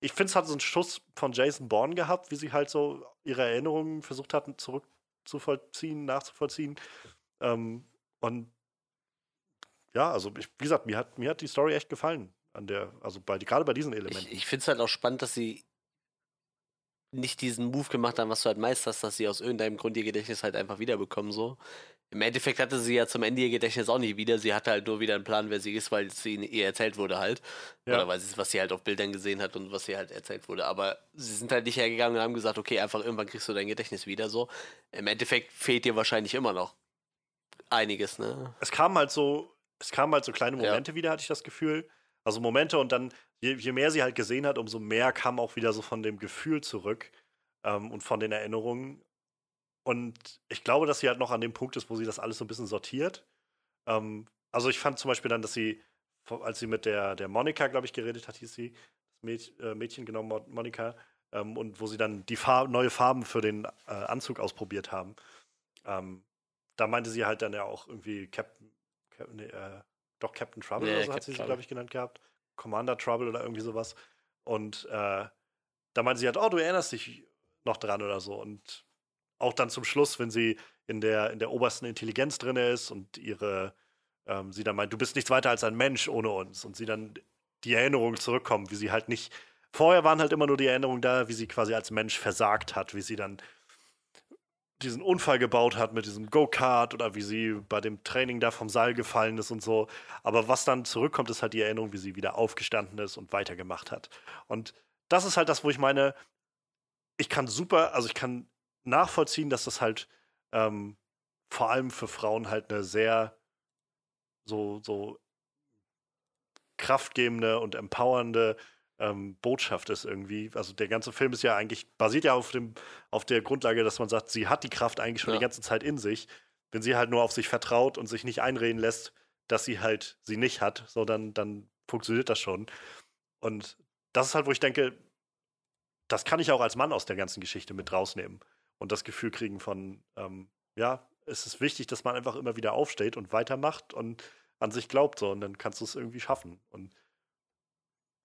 Speaker 1: ich finde, es hat so einen Schuss von Jason Bourne gehabt, wie sie halt so ihre Erinnerungen versucht hatten, zurückzuvollziehen, nachzuvollziehen. Ähm, und ja, also ich, wie gesagt, mir hat, mir hat die Story echt gefallen. An der, also bei, gerade bei diesen Elementen.
Speaker 2: Ich, ich finde es halt auch spannend, dass sie nicht diesen Move gemacht haben, was du halt meisterst, dass sie aus irgendeinem Grund ihr Gedächtnis halt einfach wiederbekommen, so. Im Endeffekt hatte sie ja zum Ende ihr Gedächtnis auch nicht wieder. Sie hatte halt nur wieder einen Plan, wer sie ist, weil es ihr erzählt wurde halt. Ja. Oder weil sie, was sie halt auf Bildern gesehen hat und was ihr halt erzählt wurde. Aber sie sind halt nicht hergegangen und haben gesagt, okay, einfach irgendwann kriegst du dein Gedächtnis wieder so. Im Endeffekt fehlt dir wahrscheinlich immer noch einiges, ne?
Speaker 1: Es kam halt so, es kamen halt so kleine Momente ja. wieder, hatte ich das Gefühl. Also Momente und dann, je, je, mehr sie halt gesehen hat, umso mehr kam auch wieder so von dem Gefühl zurück ähm, und von den Erinnerungen. Und ich glaube, dass sie halt noch an dem Punkt ist, wo sie das alles so ein bisschen sortiert. Ähm, also ich fand zum Beispiel dann, dass sie, als sie mit der, der Monika, glaube ich, geredet hat, hieß sie, das Mäd, äh, Mädchen, genau, Monika, ähm, und wo sie dann die Farb, neue Farben für den äh, Anzug ausprobiert haben. Ähm, da meinte sie halt dann ja auch irgendwie Captain, Captain nee, äh, doch Captain Trouble nee, oder so Captain hat sie sie, glaube ich, genannt gehabt. Commander Trouble oder irgendwie sowas. Und äh, da meinte sie halt, oh, du erinnerst dich noch dran oder so. Und auch dann zum Schluss, wenn sie in der, in der obersten Intelligenz drin ist und ihre, ähm, sie dann meint, du bist nichts weiter als ein Mensch ohne uns. Und sie dann die Erinnerungen zurückkommen, wie sie halt nicht. Vorher waren halt immer nur die Erinnerungen da, wie sie quasi als Mensch versagt hat, wie sie dann diesen Unfall gebaut hat mit diesem Go-Kart oder wie sie bei dem Training da vom Seil gefallen ist und so. Aber was dann zurückkommt, ist halt die Erinnerung, wie sie wieder aufgestanden ist und weitergemacht hat. Und das ist halt das, wo ich meine, ich kann super, also ich kann nachvollziehen, dass das halt ähm, vor allem für Frauen halt eine sehr so, so kraftgebende und empowernde ähm, Botschaft ist irgendwie. Also der ganze Film ist ja eigentlich, basiert ja auf, dem, auf der Grundlage, dass man sagt, sie hat die Kraft eigentlich schon ja. die ganze Zeit in sich. Wenn sie halt nur auf sich vertraut und sich nicht einreden lässt, dass sie halt sie nicht hat, so dann, dann funktioniert das schon. Und das ist halt, wo ich denke, das kann ich auch als Mann aus der ganzen Geschichte mit rausnehmen und das Gefühl kriegen von, ähm, ja, es ist wichtig, dass man einfach immer wieder aufsteht und weitermacht und an sich glaubt so und dann kannst du es irgendwie schaffen. Und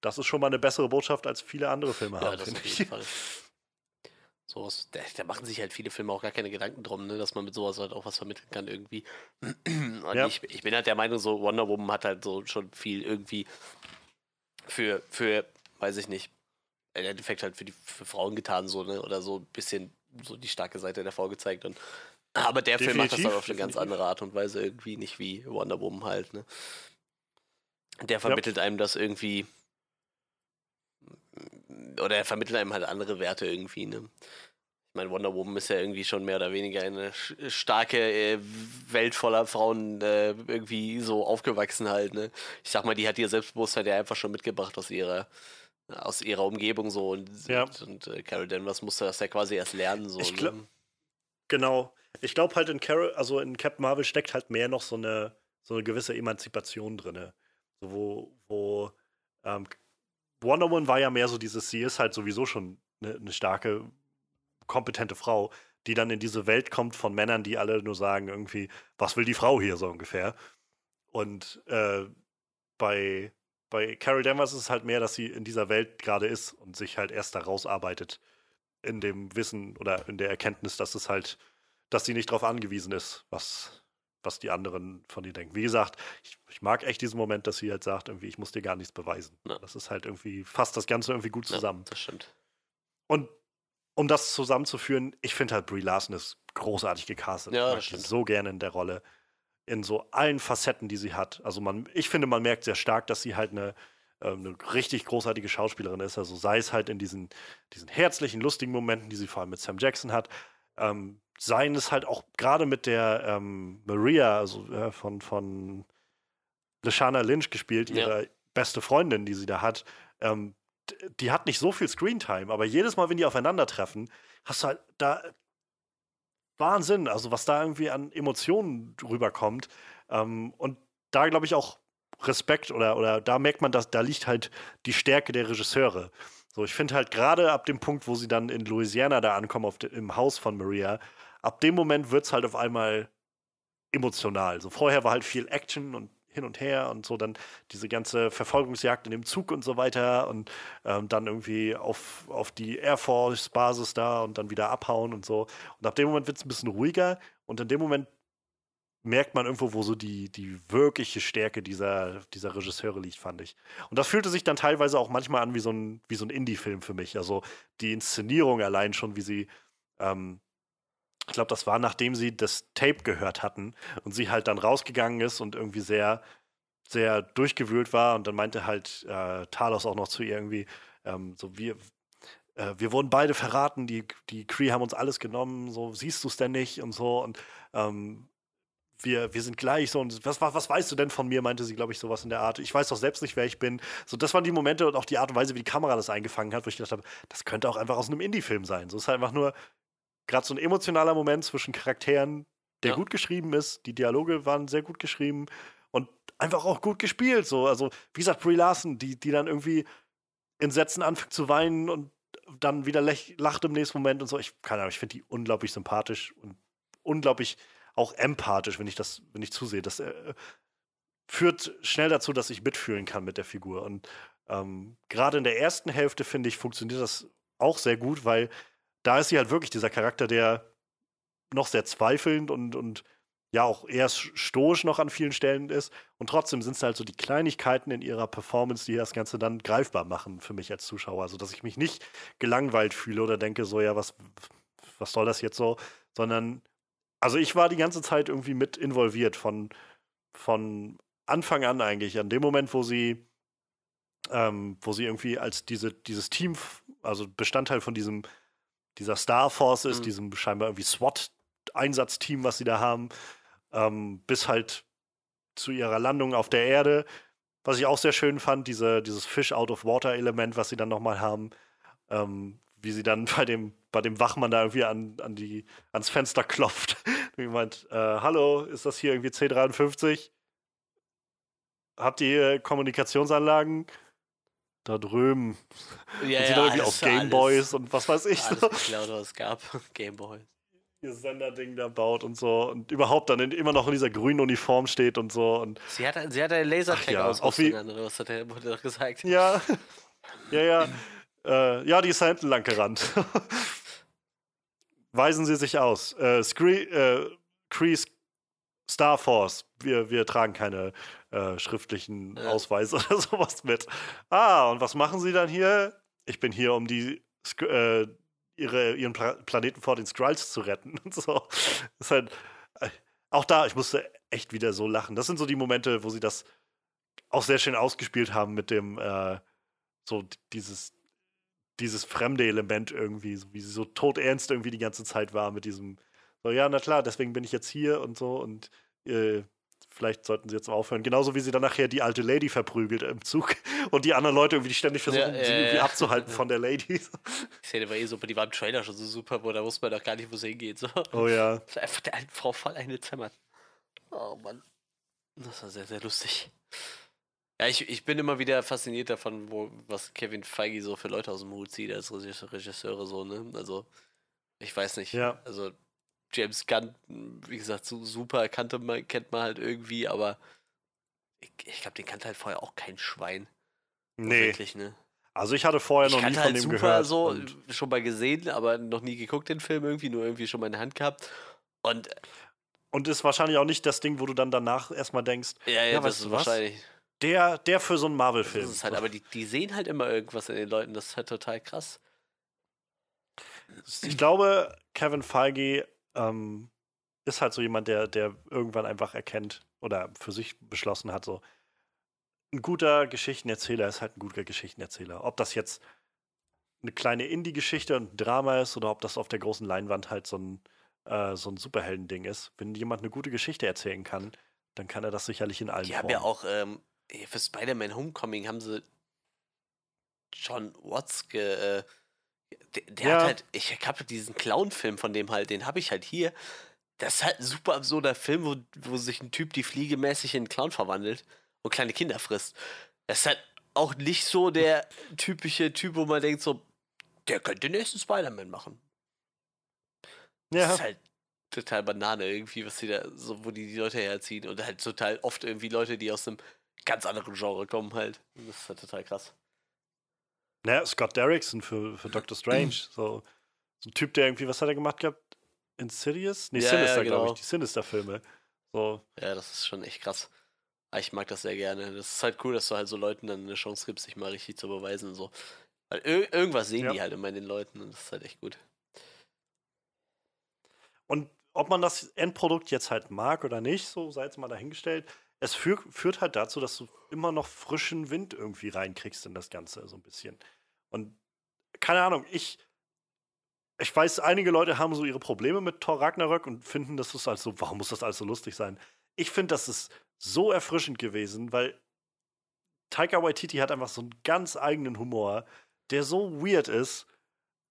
Speaker 1: das ist schon mal eine bessere Botschaft, als viele andere Filme ja, haben. Das auf jeden Fall.
Speaker 2: So, da, da, machen sich halt viele Filme auch gar keine Gedanken drum, ne, dass man mit sowas halt auch was vermitteln kann irgendwie. Und ja. ich, ich bin halt der Meinung, so Wonder Woman hat halt so schon viel irgendwie für, für, weiß ich nicht, im Endeffekt halt für die für Frauen getan, so, ne? Oder so ein bisschen so die starke Seite der Frau gezeigt. Und, aber der Definitiv. Film macht das dann auf eine ganz andere Art und Weise irgendwie, nicht wie Wonder Woman halt, ne? Der vermittelt ja. einem das irgendwie. Oder er vermittelt einem halt andere Werte irgendwie, ne? Ich meine, Wonder Woman ist ja irgendwie schon mehr oder weniger eine starke äh, Welt voller Frauen äh, irgendwie so aufgewachsen halt, ne? Ich sag mal, die hat ihr Selbstbewusstsein ja einfach schon mitgebracht aus ihrer aus ihrer Umgebung so und, ja. und, und äh, Carol Danvers musste das ja quasi erst lernen. So,
Speaker 1: ich ne? Genau. Ich glaube halt in Carol, also in Captain Marvel steckt halt mehr noch so eine, so eine gewisse Emanzipation drin. So, wo, wo ähm, Wonder Woman war ja mehr so dieses, sie ist halt sowieso schon eine, eine starke, kompetente Frau, die dann in diese Welt kommt von Männern, die alle nur sagen, irgendwie, was will die Frau hier so ungefähr? Und äh, bei bei Carol Danvers ist es halt mehr, dass sie in dieser Welt gerade ist und sich halt erst da rausarbeitet in dem Wissen oder in der Erkenntnis, dass es halt, dass sie nicht darauf angewiesen ist, was, was die anderen von ihr denken. Wie gesagt, ich, ich, mag echt diesen Moment, dass sie halt sagt, irgendwie, ich muss dir gar nichts beweisen. Ja. Das ist halt irgendwie, fasst das Ganze irgendwie gut zusammen.
Speaker 2: Ja, das stimmt.
Speaker 1: Und um das zusammenzuführen, ich finde halt Brie Larson ist großartig gecastet.
Speaker 2: Ja,
Speaker 1: ich
Speaker 2: mag stimmt.
Speaker 1: so gerne in der Rolle in so allen Facetten, die sie hat. Also man, ich finde, man merkt sehr stark, dass sie halt eine, äh, eine richtig großartige Schauspielerin ist. Also sei es halt in diesen, diesen herzlichen, lustigen Momenten, die sie vor allem mit Sam Jackson hat, ähm, seien es halt auch gerade mit der ähm, Maria, also äh, von, von Lashana Lynch gespielt, ihre ja. beste Freundin, die sie da hat. Ähm, die hat nicht so viel Screentime, aber jedes Mal, wenn die aufeinandertreffen, hast du halt da Wahnsinn, also was da irgendwie an Emotionen rüberkommt. Ähm, und da glaube ich auch Respekt oder, oder da merkt man, dass da liegt halt die Stärke der Regisseure. So, ich finde halt gerade ab dem Punkt, wo sie dann in Louisiana da ankommen, auf de, im Haus von Maria, ab dem Moment wird es halt auf einmal emotional. So vorher war halt viel Action und hin und her und so dann diese ganze Verfolgungsjagd in dem Zug und so weiter und ähm, dann irgendwie auf, auf die Air Force Basis da und dann wieder abhauen und so. Und ab dem Moment wird es ein bisschen ruhiger und in dem Moment merkt man irgendwo, wo so die, die wirkliche Stärke dieser, dieser Regisseure liegt, fand ich. Und das fühlte sich dann teilweise auch manchmal an wie so ein, so ein Indie-Film für mich. Also die Inszenierung allein schon, wie sie ähm, ich glaube, das war nachdem sie das Tape gehört hatten und sie halt dann rausgegangen ist und irgendwie sehr, sehr durchgewühlt war. Und dann meinte halt äh, Talos auch noch zu ihr irgendwie, ähm, so wir, äh, wir wurden beide verraten, die, die Cree haben uns alles genommen, so siehst du es denn nicht und so. Und ähm, wir, wir sind gleich so und was, was, was weißt du denn von mir, meinte sie, glaube ich, sowas in der Art. Ich weiß doch selbst nicht, wer ich bin. So, das waren die Momente und auch die Art und Weise, wie die Kamera das eingefangen hat, wo ich gedacht habe, das könnte auch einfach aus einem Indie-Film sein. So ist halt einfach nur, gerade so ein emotionaler Moment zwischen Charakteren, der
Speaker 2: Ja.
Speaker 1: gut geschrieben ist. Die Dialoge waren sehr gut geschrieben und einfach auch gut gespielt. So. Also, wie gesagt, Brie Larson, die, die dann irgendwie in Sätzen anfängt zu weinen und dann wieder lacht im nächsten Moment und so. Ich keine Ahnung, ich finde die unglaublich sympathisch und unglaublich auch empathisch, wenn ich das, wenn ich zusehe. Das äh, führt schnell dazu, dass ich mitfühlen kann mit der Figur. Und ähm, gerade in der ersten Hälfte, finde ich, funktioniert das auch sehr gut, weil da ist sie halt wirklich dieser Charakter, der noch sehr zweifelnd und, und ja auch eher sch- stoisch noch an vielen Stellen ist. Und trotzdem sind es halt so die Kleinigkeiten in ihrer Performance, die das Ganze dann greifbar machen für mich als Zuschauer. Also, dass ich mich nicht gelangweilt fühle oder denke, so, ja, was, was soll das jetzt so? Sondern, also ich war die ganze Zeit irgendwie mit involviert von, von Anfang an eigentlich. An dem Moment, wo sie, ähm, wo sie irgendwie als diese, dieses Team, also Bestandteil von diesem, dieser Star Force ist,
Speaker 2: Mhm.
Speaker 1: diesem scheinbar irgendwie SWAT-Einsatzteam, was sie da haben, ähm, bis halt zu ihrer Landung auf der Erde. Was ich auch sehr schön fand, diese, dieses Fish-out-of-water-Element, was sie dann nochmal haben, ähm, wie sie dann bei dem, bei dem Wachmann da irgendwie an, an die, ans Fenster klopft. Wie meint, äh, hallo, ist das hier irgendwie C53? Habt ihr hier Kommunikationsanlagen? Da drüben.
Speaker 2: Ja,
Speaker 1: dann irgendwie auf Gameboys und was weiß ich.
Speaker 2: Alles
Speaker 1: So.
Speaker 2: geklaut, was es gab. Gameboy.
Speaker 1: Ihr Senderding da baut und so. Und überhaupt dann in, immer noch in dieser grünen Uniform steht und so. Und
Speaker 2: Sie hat, sie hat eine lasertag
Speaker 1: ja,
Speaker 2: an, oder was hat der wurde doch gesagt?
Speaker 1: Ja, ja, ja. Äh, ja, die ist da hinten lang gerannt. Weisen Sie sich aus. Äh, Scree, äh, Kree's Star Force. Wir, wir tragen keine äh, schriftlichen
Speaker 2: Ja.
Speaker 1: Ausweise oder sowas mit. Ah, und was machen Sie dann hier? Ich bin hier, um die äh, ihre, ihren Pla Planeten vor den Skrulls zu retten und so. Ist halt, äh, auch da, ich musste echt wieder so lachen. Das sind so die Momente, wo sie das auch sehr schön ausgespielt haben mit dem, äh, so dieses, dieses fremde Element irgendwie, so wie sie so todernst irgendwie die ganze Zeit war mit diesem, so, ja, na klar, deswegen bin ich jetzt hier und so und äh, vielleicht sollten sie jetzt aufhören. Genauso wie sie dann nachher die alte Lady verprügelt im Zug und die anderen Leute irgendwie ständig versuchen,
Speaker 2: Ja,
Speaker 1: sie
Speaker 2: ja,
Speaker 1: irgendwie
Speaker 2: ja.
Speaker 1: abzuhalten von der Lady.
Speaker 2: Die Szene war eh super, die war im Trailer schon so super, wo da wusste man doch gar nicht, wo es hingeht. So.
Speaker 1: Oh ja.
Speaker 2: Einfach der alten Frau voll eine zimmert. Oh Mann. Das war sehr, sehr lustig. Ja, ich, ich bin immer wieder fasziniert davon, wo, was Kevin Feige so für Leute aus dem Hut zieht als Regisse- Regisseure so, ne? Also, ich weiß nicht.
Speaker 1: Ja.
Speaker 2: Also, James Gunn, wie gesagt, so super kannte man, kennt man halt irgendwie, aber ich, ich glaube, den kannte halt vorher auch kein Schwein.
Speaker 1: Nee.
Speaker 2: Wirklich, ne?
Speaker 1: Also ich hatte vorher
Speaker 2: Ich
Speaker 1: noch nie von
Speaker 2: halt
Speaker 1: dem
Speaker 2: super
Speaker 1: gehört.
Speaker 2: so, schon mal gesehen, aber noch nie geguckt, den Film irgendwie, nur irgendwie schon mal in der Hand gehabt. Und
Speaker 1: Und ist wahrscheinlich auch nicht das Ding, wo du dann danach erstmal denkst,
Speaker 2: ja, ja,
Speaker 1: Ja,
Speaker 2: das ist
Speaker 1: was?
Speaker 2: wahrscheinlich.
Speaker 1: der, der für so einen
Speaker 2: Das
Speaker 1: Marvel-Film.
Speaker 2: ist es halt, aber die, die sehen halt immer irgendwas in den Leuten, das ist halt total krass.
Speaker 1: Ich glaube, Kevin Feige ähm, ist halt so jemand, der, der irgendwann einfach erkennt oder für sich beschlossen hat, so ein guter Geschichtenerzähler ist halt ein guter Geschichtenerzähler. Ob das jetzt eine kleine Indie-Geschichte und ein Drama ist oder ob das auf der großen Leinwand halt so ein, äh, so ein Superhelden-Ding ist. Wenn jemand eine gute Geschichte erzählen kann, dann kann er das sicherlich in allen
Speaker 2: Die
Speaker 1: Formen.
Speaker 2: haben ja auch, ähm, für Spider-Man Homecoming haben sie John Watts ge, äh, Der, der
Speaker 1: Ja.
Speaker 2: hat halt, ich habe diesen Clown-Film von dem halt, den habe ich halt hier. Das ist halt ein super absurder Film, wo, wo sich ein Typ die Fliege mäßig in einen Clown verwandelt und kleine Kinder frisst. Das ist halt auch nicht so der typische Typ, wo man denkt so, der könnte den nächsten Spider-Man machen. Das
Speaker 1: Ja,
Speaker 2: ist halt total Banane irgendwie, was die da, so, wo die die Leute herziehen. Und halt total oft irgendwie Leute, die aus einem ganz anderen Genre kommen halt. Das ist halt total krass.
Speaker 1: Ja Scott Derrickson für, für Doctor Strange. So, so ein Typ, der irgendwie, was hat er gemacht gehabt? Insidious? Nee,
Speaker 2: Ja,
Speaker 1: Sinister,
Speaker 2: ja,
Speaker 1: glaube
Speaker 2: genau.
Speaker 1: ich. Die Sinister-Filme. So,
Speaker 2: Ja, das ist schon echt krass. Aber ich mag das sehr gerne. Das ist halt cool, dass du halt so Leuten dann eine Chance gibst, sich mal richtig zu beweisen und so. Weil ir irgendwas sehen
Speaker 1: Ja.
Speaker 2: die halt immer in den Leuten und das ist halt echt gut.
Speaker 1: Und ob man das Endprodukt jetzt halt mag oder nicht, so sei jetzt mal dahingestellt, es führ, führt halt dazu, dass du immer noch frischen Wind irgendwie reinkriegst in das Ganze, so ein bisschen. Und keine Ahnung, ich, ich weiß, einige Leute haben so ihre Probleme mit Thor Ragnarök und finden, das ist halt so, warum muss das alles so lustig sein? Ich finde, das ist so erfrischend gewesen, weil Taika Waititi hat einfach so einen ganz eigenen Humor, der so weird ist.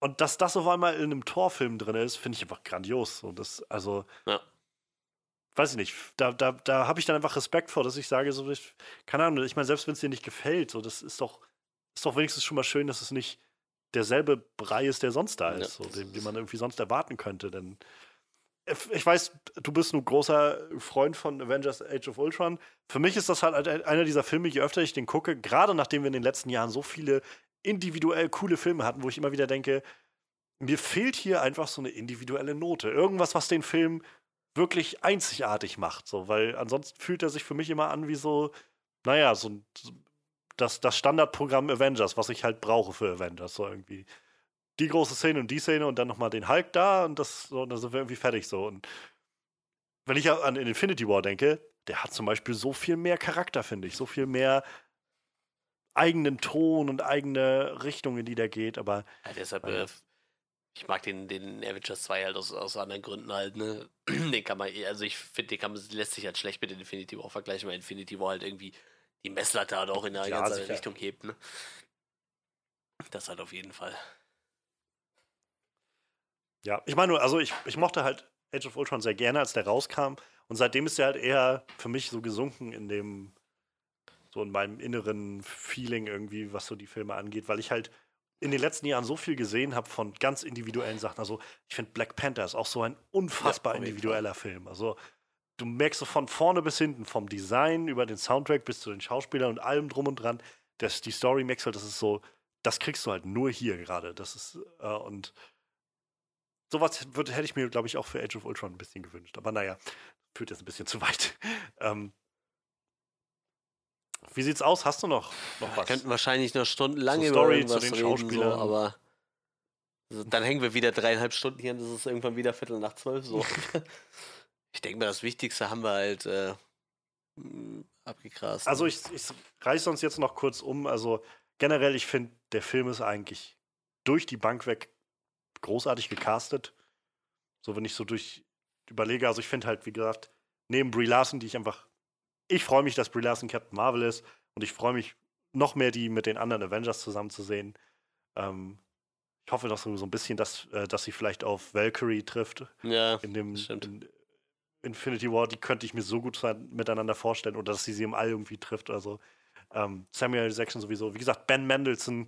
Speaker 1: Und dass das auf einmal in einem Torfilm drin ist, finde ich einfach grandios. Und das, also,
Speaker 2: Ja.
Speaker 1: Weiß ich nicht, da, da, da habe ich dann einfach Respekt vor, dass ich sage, so, ich, keine Ahnung, ich meine, selbst wenn es dir nicht gefällt, so, das ist doch, ist doch wenigstens schon mal schön, dass es nicht derselbe Brei ist, der sonst da
Speaker 2: Ja,
Speaker 1: ist, so, den, den man irgendwie sonst erwarten könnte. Denn ich weiß, du bist ein großer Freund von Avengers Age of Ultron. Für mich ist das halt ein- einer dieser Filme, je öfter ich den gucke, gerade nachdem wir in den letzten Jahren so viele individuell coole Filme hatten, wo ich immer wieder denke, mir fehlt hier einfach so eine individuelle Note. Irgendwas, was den Film wirklich einzigartig macht. So, weil ansonsten fühlt er sich für mich immer an wie so, naja, so ein, das, das Standardprogramm Avengers, was ich halt brauche für Avengers. So irgendwie. Die große Szene und die Szene und dann nochmal den Hulk da und das, so, und dann sind wir irgendwie fertig so. Und wenn ich an Infinity War denke, der hat zum Beispiel so viel mehr Charakter, finde ich. So viel mehr eigenen Ton und eigene Richtung, in die der geht. Aber
Speaker 2: Ja, deshalb, äh, ich mag den, den Avengers 2 halt aus, aus anderen Gründen halt, ne? Den kann man, also ich finde, den kann man, lässt sich halt schlecht mit Infinity War vergleichen, weil Infinity War halt irgendwie die Messlatte halt auch in eine ganz andere. Richtung hebt, ne? Das halt auf jeden Fall.
Speaker 1: Ja, ich meine nur, also ich, ich mochte halt Age of Ultron sehr gerne, als der rauskam. Und seitdem ist er halt eher für mich so gesunken in dem, so in meinem inneren Feeling irgendwie, was so die Filme angeht, weil ich halt in den letzten Jahren so viel gesehen habe von ganz individuellen Sachen. Also ich finde Black Panther ist auch so ein unfassbar
Speaker 2: Ja,
Speaker 1: individueller Film. Also du merkst so von vorne bis hinten, vom Design über den Soundtrack bis zu den Schauspielern und allem drum und dran, dass die Story merkst halt, das ist so, das kriegst du halt nur hier gerade. Das ist, äh, und sowas würd, hätte ich mir, glaube ich, auch für Age of Ultron ein bisschen gewünscht. Aber naja, führt jetzt ein bisschen zu weit. ähm, wie sieht's aus? Hast du noch, noch
Speaker 2: Wir
Speaker 1: was?
Speaker 2: könnten wahrscheinlich noch stundenlang
Speaker 1: Zur
Speaker 2: über
Speaker 1: Story,
Speaker 2: irgendwas
Speaker 1: zu den
Speaker 2: reden,
Speaker 1: Schauspielern.
Speaker 2: So, aber so, dann hängen wir wieder dreieinhalb Stunden hier und das ist irgendwann wieder Viertel nach zwölf. So. ich denke mal, das Wichtigste haben wir halt äh, m, abgegrast.
Speaker 1: Also
Speaker 2: ne?
Speaker 1: ich, ich reiße uns jetzt noch kurz um. Also generell, ich finde, der Film ist eigentlich durch die Bank weg großartig gecastet. So, wenn ich so durch überlege, also ich finde halt, wie gesagt, neben Brie Larson, die ich einfach, ich freue mich, dass Brie Larson Captain Marvel ist und ich freue mich noch mehr, die mit den anderen Avengers zusammenzusehen. Ähm, ich hoffe noch so, ein bisschen, dass, äh, dass sie vielleicht auf Valkyrie trifft
Speaker 2: ja,
Speaker 1: in dem
Speaker 2: stimmt.
Speaker 1: in Infinity War, die könnte ich mir so gut miteinander vorstellen oder dass sie sie im All irgendwie trifft. Also ähm, Samuel. Jackson sowieso. Wie gesagt, Ben Mendelssohn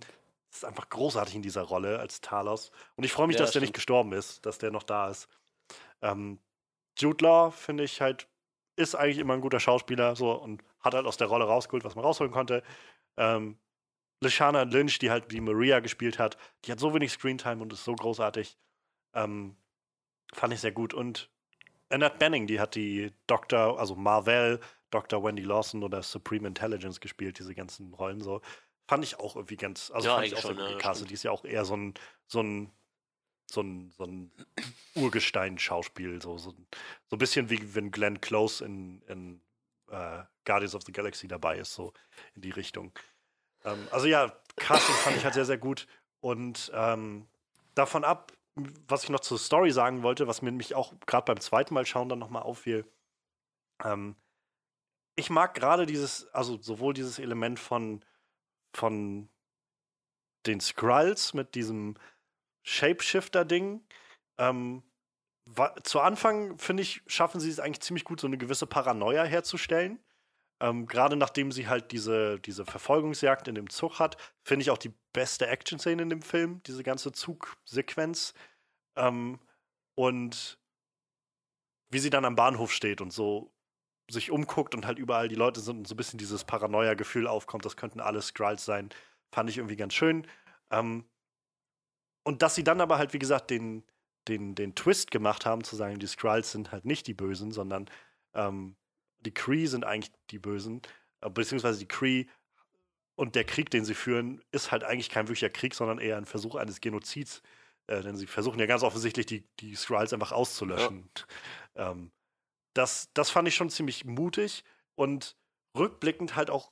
Speaker 1: ist einfach großartig in dieser Rolle als Talos. Und ich freue mich,
Speaker 2: Ja,
Speaker 1: dass der nicht
Speaker 2: stimmt.
Speaker 1: gestorben ist, dass der noch da ist. Ähm, Jude Law, finde ich halt, ist eigentlich immer ein guter Schauspieler so und hat halt aus der Rolle rausgeholt, was man rausholen konnte. Ähm, Lashana Lynch, die halt die Maria gespielt hat, die hat so wenig Screentime und ist so großartig. Ähm, fand ich sehr gut. Und Annette Benning, die hat die Dr., also Marvel, Dr. Wendy Lawson oder Supreme Intelligence gespielt, diese ganzen Rollen so. Fand ich auch irgendwie ganz, also
Speaker 2: Ja,
Speaker 1: fand ich auch
Speaker 2: schon, ja, stimmt.
Speaker 1: Die ist ja auch eher so ein, so ein, so ein, so ein Urgestein-Schauspiel, so, so, so ein bisschen wie wenn Glenn Close in, in äh, Guardians of the Galaxy dabei ist, so in die Richtung. Ähm, also ja, Casting fand ich halt sehr, sehr gut. Und ähm, davon ab, was ich noch zur Story sagen wollte, was mir mich auch gerade beim zweiten Mal schauen dann nochmal auffiel. Ähm, ich mag gerade dieses, also sowohl dieses Element von, von den Skrulls mit diesem Shapeshifter-Ding. Ähm, zu Anfang, finde ich, schaffen sie es eigentlich ziemlich gut, so eine gewisse Paranoia herzustellen. Ähm, Gerade nachdem sie halt diese, diese Verfolgungsjagd in dem Zug hat, finde ich auch die beste Action-Szene in dem Film, diese ganze Zugsequenz. Ähm, und wie sie dann am Bahnhof steht und so sich umguckt und halt überall die Leute sind und so ein bisschen dieses Paranoia-Gefühl aufkommt, das könnten alle Skrulls sein, fand ich irgendwie ganz schön. Ähm, und dass sie dann aber halt, wie gesagt, den, den, den Twist gemacht haben, zu sagen, die Skrulls sind halt nicht die Bösen, sondern ähm, die Kree sind eigentlich die Bösen, äh, beziehungsweise die Kree und der Krieg, den sie führen, ist halt eigentlich kein wirklicher Krieg, sondern eher ein Versuch eines Genozids. Äh, denn sie versuchen ja ganz offensichtlich, die, die Skrulls einfach auszulöschen. Ja. Ähm, das, das fand ich schon ziemlich mutig und rückblickend halt auch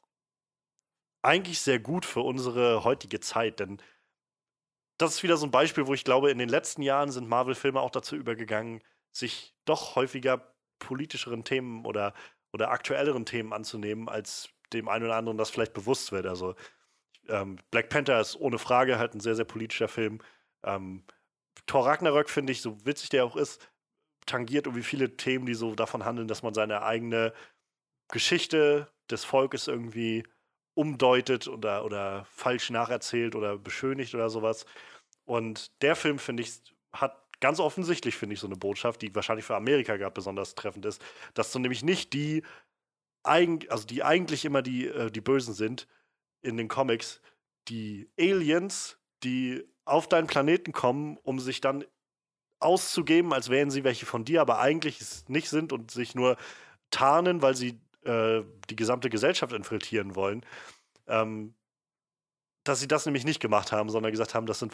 Speaker 1: eigentlich sehr gut für unsere heutige Zeit, denn das ist wieder so ein Beispiel, wo ich glaube, in den letzten Jahren sind Marvel-Filme auch dazu übergegangen, sich doch häufiger politischeren Themen oder, oder aktuelleren Themen anzunehmen, als dem einen oder anderen das vielleicht bewusst wird. Also ähm, Black Panther ist ohne Frage halt ein sehr, sehr politischer Film. Ähm, Thor Ragnarök, finde ich, so witzig der auch ist, tangiert irgendwie viele Themen, die so davon handeln, dass man seine eigene Geschichte des Volkes irgendwie umdeutet oder, oder falsch nacherzählt oder beschönigt oder sowas. Und der Film, finde ich, hat ganz offensichtlich, finde ich, so eine Botschaft, die wahrscheinlich für Amerika gerade besonders treffend ist, dass du nämlich nicht die, also die eigentlich immer die, äh, die Bösen sind in den Comics, die Aliens, die auf deinen Planeten kommen, um sich dann auszugeben, als wären sie welche von dir, aber eigentlich nicht sind und sich nur tarnen, weil sie äh, die gesamte Gesellschaft infiltrieren wollen, ähm, dass sie das nämlich nicht gemacht haben, sondern gesagt haben, das sind,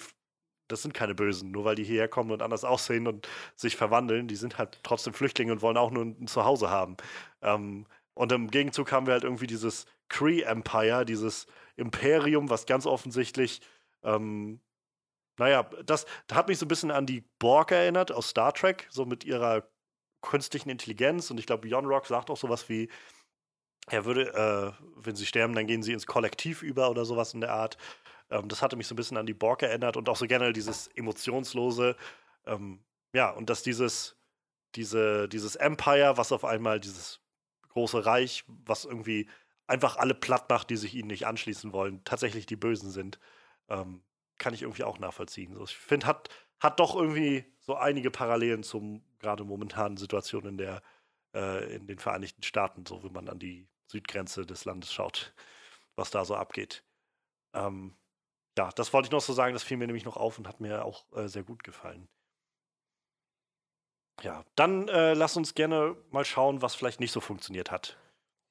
Speaker 1: das sind keine Bösen, nur weil die hierher kommen und anders aussehen und sich verwandeln. Die sind halt trotzdem Flüchtlinge und wollen auch nur ein Zuhause haben. Ähm, und im Gegenzug haben wir halt irgendwie dieses Cree Empire, dieses Imperium, was ganz offensichtlich ähm, naja, das hat mich so ein bisschen an die Borg erinnert aus Star Trek, so mit ihrer künstlichen Intelligenz. Und ich glaube, Jon Rock sagt auch sowas wie, er würde, äh, wenn sie sterben, dann gehen sie ins Kollektiv über oder sowas in der Art. Ähm, das hatte mich so ein bisschen an die Borg erinnert und auch so generell dieses emotionslose. Ähm, ja, und dass dieses, diese, dieses Empire, was auf einmal dieses große Reich, was irgendwie einfach alle platt macht, die sich ihnen nicht anschließen wollen, tatsächlich die Bösen sind. Ähm, kann ich irgendwie auch nachvollziehen. So, ich finde, hat, hat doch irgendwie so einige Parallelen zum gerade momentanen Situation in der äh, in den Vereinigten Staaten, so wie man an die Südgrenze des Landes schaut, was da so abgeht. Ähm, ja, das wollte ich noch so sagen, das fiel mir nämlich noch auf und hat mir auch äh, sehr gut gefallen. Ja, dann äh, lass uns gerne mal schauen, was vielleicht nicht so funktioniert hat.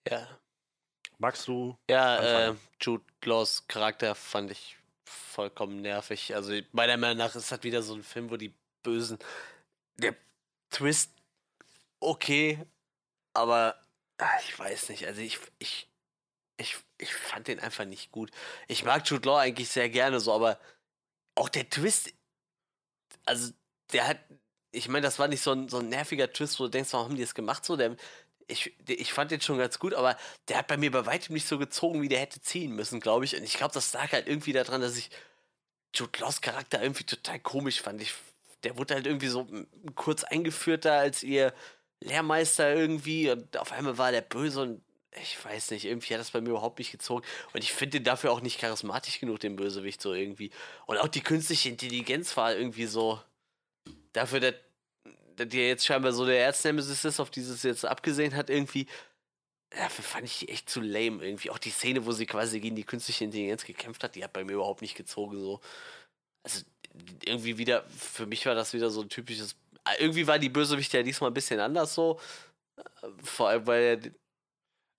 Speaker 2: Ja.
Speaker 1: Magst du?
Speaker 2: Ja, äh, Jude Laws Charakter fand ich vollkommen nervig. Also meiner Meinung nach ist das wieder so ein Film, wo die Bösen. Der Twist okay, aber ich weiß nicht. Also ich, ich, ich, ich fand den einfach nicht gut. Ich mag Jude Law eigentlich sehr gerne so, aber auch der Twist, also der hat, ich meine, das war nicht so ein, so ein nerviger Twist, wo du denkst, warum haben die das gemacht so? Der, ich, ich fand den schon ganz gut, aber der hat bei mir bei weitem nicht so gezogen, wie der hätte ziehen müssen, glaube ich. Und ich glaube, das lag halt irgendwie daran, dass ich Jude Laws Charakter irgendwie total komisch fand. Ich, der wurde halt irgendwie so kurz eingeführt da als ihr Lehrmeister irgendwie und auf einmal war der böse und ich weiß nicht, irgendwie hat das bei mir überhaupt nicht gezogen. Und ich finde den dafür auch nicht charismatisch genug, den Bösewicht so irgendwie. Und auch die künstliche Intelligenz war irgendwie so dafür, dass der jetzt scheinbar so der Erznemesis ist, auf dieses jetzt abgesehen hat, irgendwie, dafür fand ich die echt zu lame irgendwie. Auch die Szene, wo sie quasi gegen die künstliche Intelligenz gekämpft hat, die hat bei mir überhaupt nicht gezogen, so. Also, irgendwie wieder, für mich war das wieder so ein typisches, irgendwie war die Bösewicht ja diesmal ein bisschen anders so. Vor allem, weil er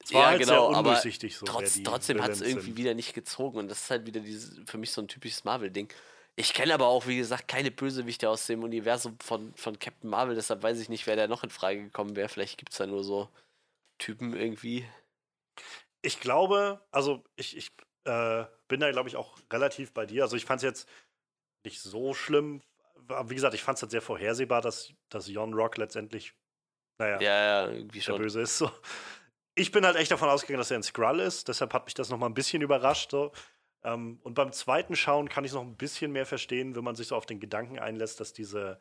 Speaker 1: es war ja, halt genau, aber so,
Speaker 2: trotz, trotzdem hat es irgendwie wieder nicht gezogen und das ist halt wieder dieses, für mich so ein typisches Marvel-Ding. Ich kenne aber auch, wie gesagt, keine Bösewichte aus dem Universum von, von Captain Marvel, deshalb weiß ich nicht, wer da noch in Frage gekommen wäre. Vielleicht gibt es da nur so Typen irgendwie.
Speaker 1: Ich glaube, also ich, ich äh, bin da, glaube ich, auch relativ bei dir. Also ich fand es jetzt nicht so schlimm. Wie gesagt, ich fand es halt sehr vorhersehbar, dass, dass Jon Rock letztendlich, naja,
Speaker 2: ja, ja, irgendwie
Speaker 1: schon. der Böse ist. So. Ich bin halt echt davon ausgegangen, dass er ein Skrull ist. Deshalb hat mich das nochmal ein bisschen überrascht. So. Ähm, und beim zweiten Schauen kann ich es noch ein bisschen mehr verstehen, wenn man sich so auf den Gedanken einlässt, dass diese,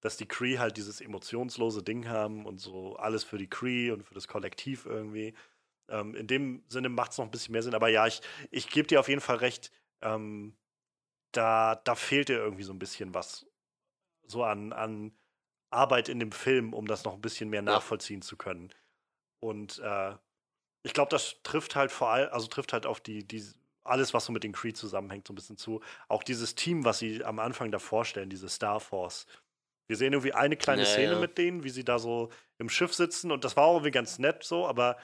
Speaker 1: dass die Cree halt dieses emotionslose Ding haben und so alles für die Cree und für das Kollektiv irgendwie. Ähm, in dem Sinne macht es noch ein bisschen mehr Sinn. Aber ja, ich, ich gebe dir auf jeden Fall recht. Ähm, da, da fehlt dir irgendwie so ein bisschen was. So an, an Arbeit in dem Film, um das noch ein bisschen mehr nachvollziehen ja. zu können. Und äh, ich glaube, das trifft halt vor allem, also trifft halt auf die, die, alles, was so mit den Creed zusammenhängt, so ein bisschen zu. Auch dieses Team, was sie am Anfang da vorstellen, diese Star Force. Wir sehen irgendwie eine kleine naja. Szene mit denen, wie sie da so im Schiff sitzen und das war auch irgendwie ganz nett so, aber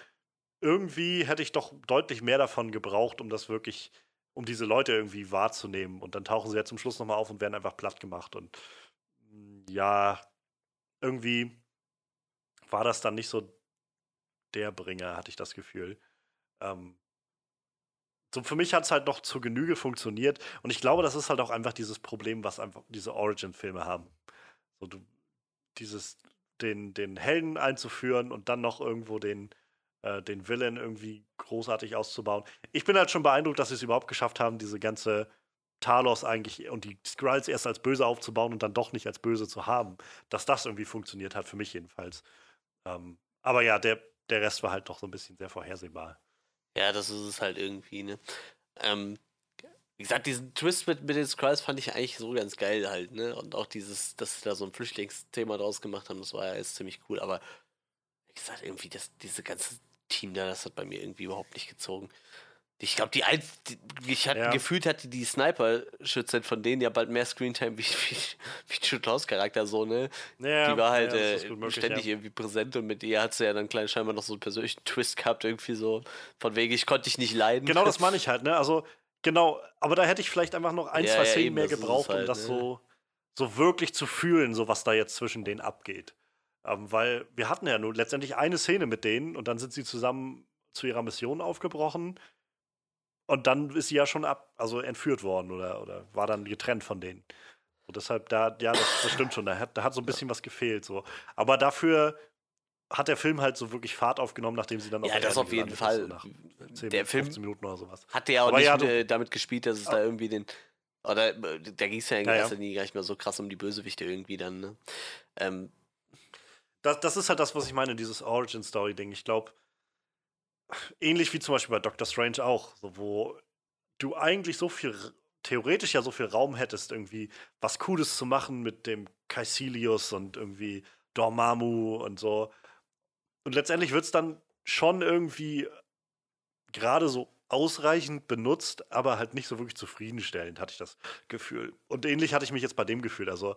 Speaker 1: irgendwie hätte ich doch deutlich mehr davon gebraucht, um das wirklich, um diese Leute irgendwie wahrzunehmen. Und dann tauchen sie ja zum Schluss nochmal auf und werden einfach platt gemacht. Und ja, irgendwie war das dann nicht so der Bringer, hatte ich das Gefühl. Ähm, so für mich hat es halt noch zur Genüge funktioniert. Und ich glaube, das ist halt auch einfach dieses Problem, was einfach diese Origin-Filme haben. So, du, dieses, den, den Helden einzuführen und dann noch irgendwo den, äh, den Villain irgendwie großartig auszubauen. Ich bin halt schon beeindruckt, dass sie es überhaupt geschafft haben, diese ganze Talos eigentlich und die Skrulls erst als böse aufzubauen und dann doch nicht als böse zu haben. Dass das irgendwie funktioniert hat, für mich jedenfalls. Ähm, aber ja, der, der Rest war halt doch so ein bisschen sehr vorhersehbar.
Speaker 2: Ja, das ist es halt irgendwie, ne? Ähm, wie gesagt, diesen Twist mit, mit den Skrulls fand ich eigentlich so ganz geil halt, ne? Und auch dieses, dass sie da so ein Flüchtlingsthema draus gemacht haben, das war ja jetzt ziemlich cool, aber wie gesagt, irgendwie das, diese ganze Team da, das hat bei mir irgendwie überhaupt nicht gezogen. Ich glaube, die, ein, die, ich hatte ja. gefühlt hatte die Sniper-Schützin von denen ja bald mehr Screentime wie, wie, wie Chutlaus Charakter so, ne? Ja, die war halt ja, äh, möglich, ständig irgendwie präsent und mit ihr hat sie ja dann klein scheinbar noch so einen persönlichen Twist gehabt, irgendwie so von wegen, ich konnte dich nicht leiden.
Speaker 1: Genau das meine ich halt, ne? Also, genau, aber da hätte ich vielleicht einfach noch ein, zwei Szenen eben, mehr gebraucht, halt, um das ne? so, so wirklich zu fühlen, so was da jetzt zwischen denen abgeht. Ähm, weil wir hatten ja nur letztendlich eine Szene mit denen und dann sind sie zusammen zu ihrer Mission aufgebrochen und dann ist sie ja schon ab, also entführt worden oder, oder war dann getrennt von denen. Und deshalb, da, ja, das, das stimmt schon, da hat, da hat so ein bisschen was gefehlt. So. Aber dafür hat der Film halt so wirklich Fahrt aufgenommen, nachdem sie dann
Speaker 2: auf Ja, das auf jeden Fall. Ist,
Speaker 1: so 10, der 15 Film Minuten oder sowas.
Speaker 2: Hat ja auch Aber nicht ja, du, damit gespielt, dass es da irgendwie den. Oder da ging es ja in erster ja. Linie gar nicht mehr so krass um die Bösewichte irgendwie dann, ne? Ähm,
Speaker 1: das, das ist halt das, was ich meine, dieses Origin-Story-Ding. Ich glaube, ähnlich wie zum Beispiel bei Doctor Strange auch, so, wo du eigentlich so viel, theoretisch ja so viel Raum hättest, irgendwie was Cooles zu machen mit dem Caecilius und irgendwie Dormammu und so. Und letztendlich wird es dann schon irgendwie gerade so ausreichend benutzt, aber halt nicht so wirklich zufriedenstellend, hatte ich das Gefühl. Und ähnlich hatte ich mich jetzt bei dem Gefühl. Also,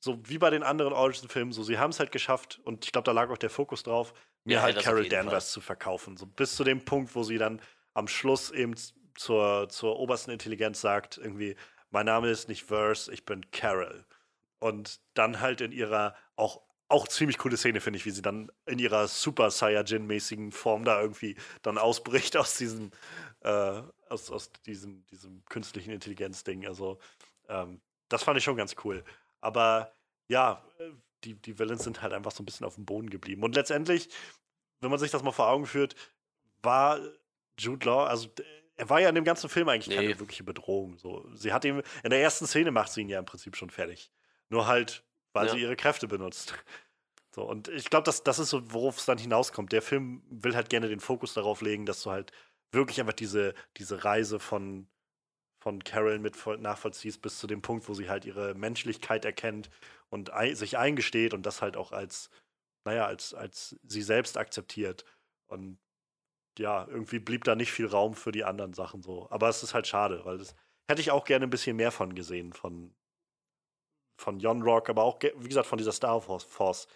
Speaker 1: so wie bei den anderen Origin-Filmen, so sie haben es halt geschafft, und ich glaube, da lag auch der Fokus drauf, mir ja, halt Carol Danvers Fall. zu verkaufen. So bis zu dem Punkt, wo sie dann am Schluss eben zur, zur obersten Intelligenz sagt, irgendwie, mein Name ist nicht Verse, ich bin Carol. Und dann halt in ihrer auch, auch ziemlich coole Szene, finde ich, wie sie dann in ihrer Super Saiyajin-mäßigen Form da irgendwie dann ausbricht aus diesem, äh, aus, aus diesem, diesem künstlichen Intelligenz-Ding. Also, ähm, das fand ich schon ganz cool. Aber ja, die, die Villains sind halt einfach so ein bisschen auf dem Boden geblieben. Und letztendlich, wenn man sich das mal vor Augen führt, war Jude Law, also er war ja in dem ganzen Film eigentlich nee. keine wirkliche Bedrohung. So, sie hat ihm, in der ersten Szene macht sie ihn ja im Prinzip schon fertig. Nur halt, weil ja. sie ihre Kräfte benutzt. So, und ich glaube, das, das ist so, worauf es dann hinauskommt. Der Film will halt gerne den Fokus darauf legen, dass du halt wirklich einfach diese, diese Reise von, von Carol mit nachvollziehst, bis zu dem Punkt, wo sie halt ihre Menschlichkeit erkennt und ein, sich eingesteht und das halt auch als, naja, als, als sie selbst akzeptiert. Und ja, irgendwie blieb da nicht viel Raum für die anderen Sachen so. Aber es ist halt schade, weil das hätte ich auch gerne ein bisschen mehr von gesehen, von, von Jon Rock, aber auch, wie gesagt, von dieser Star Force.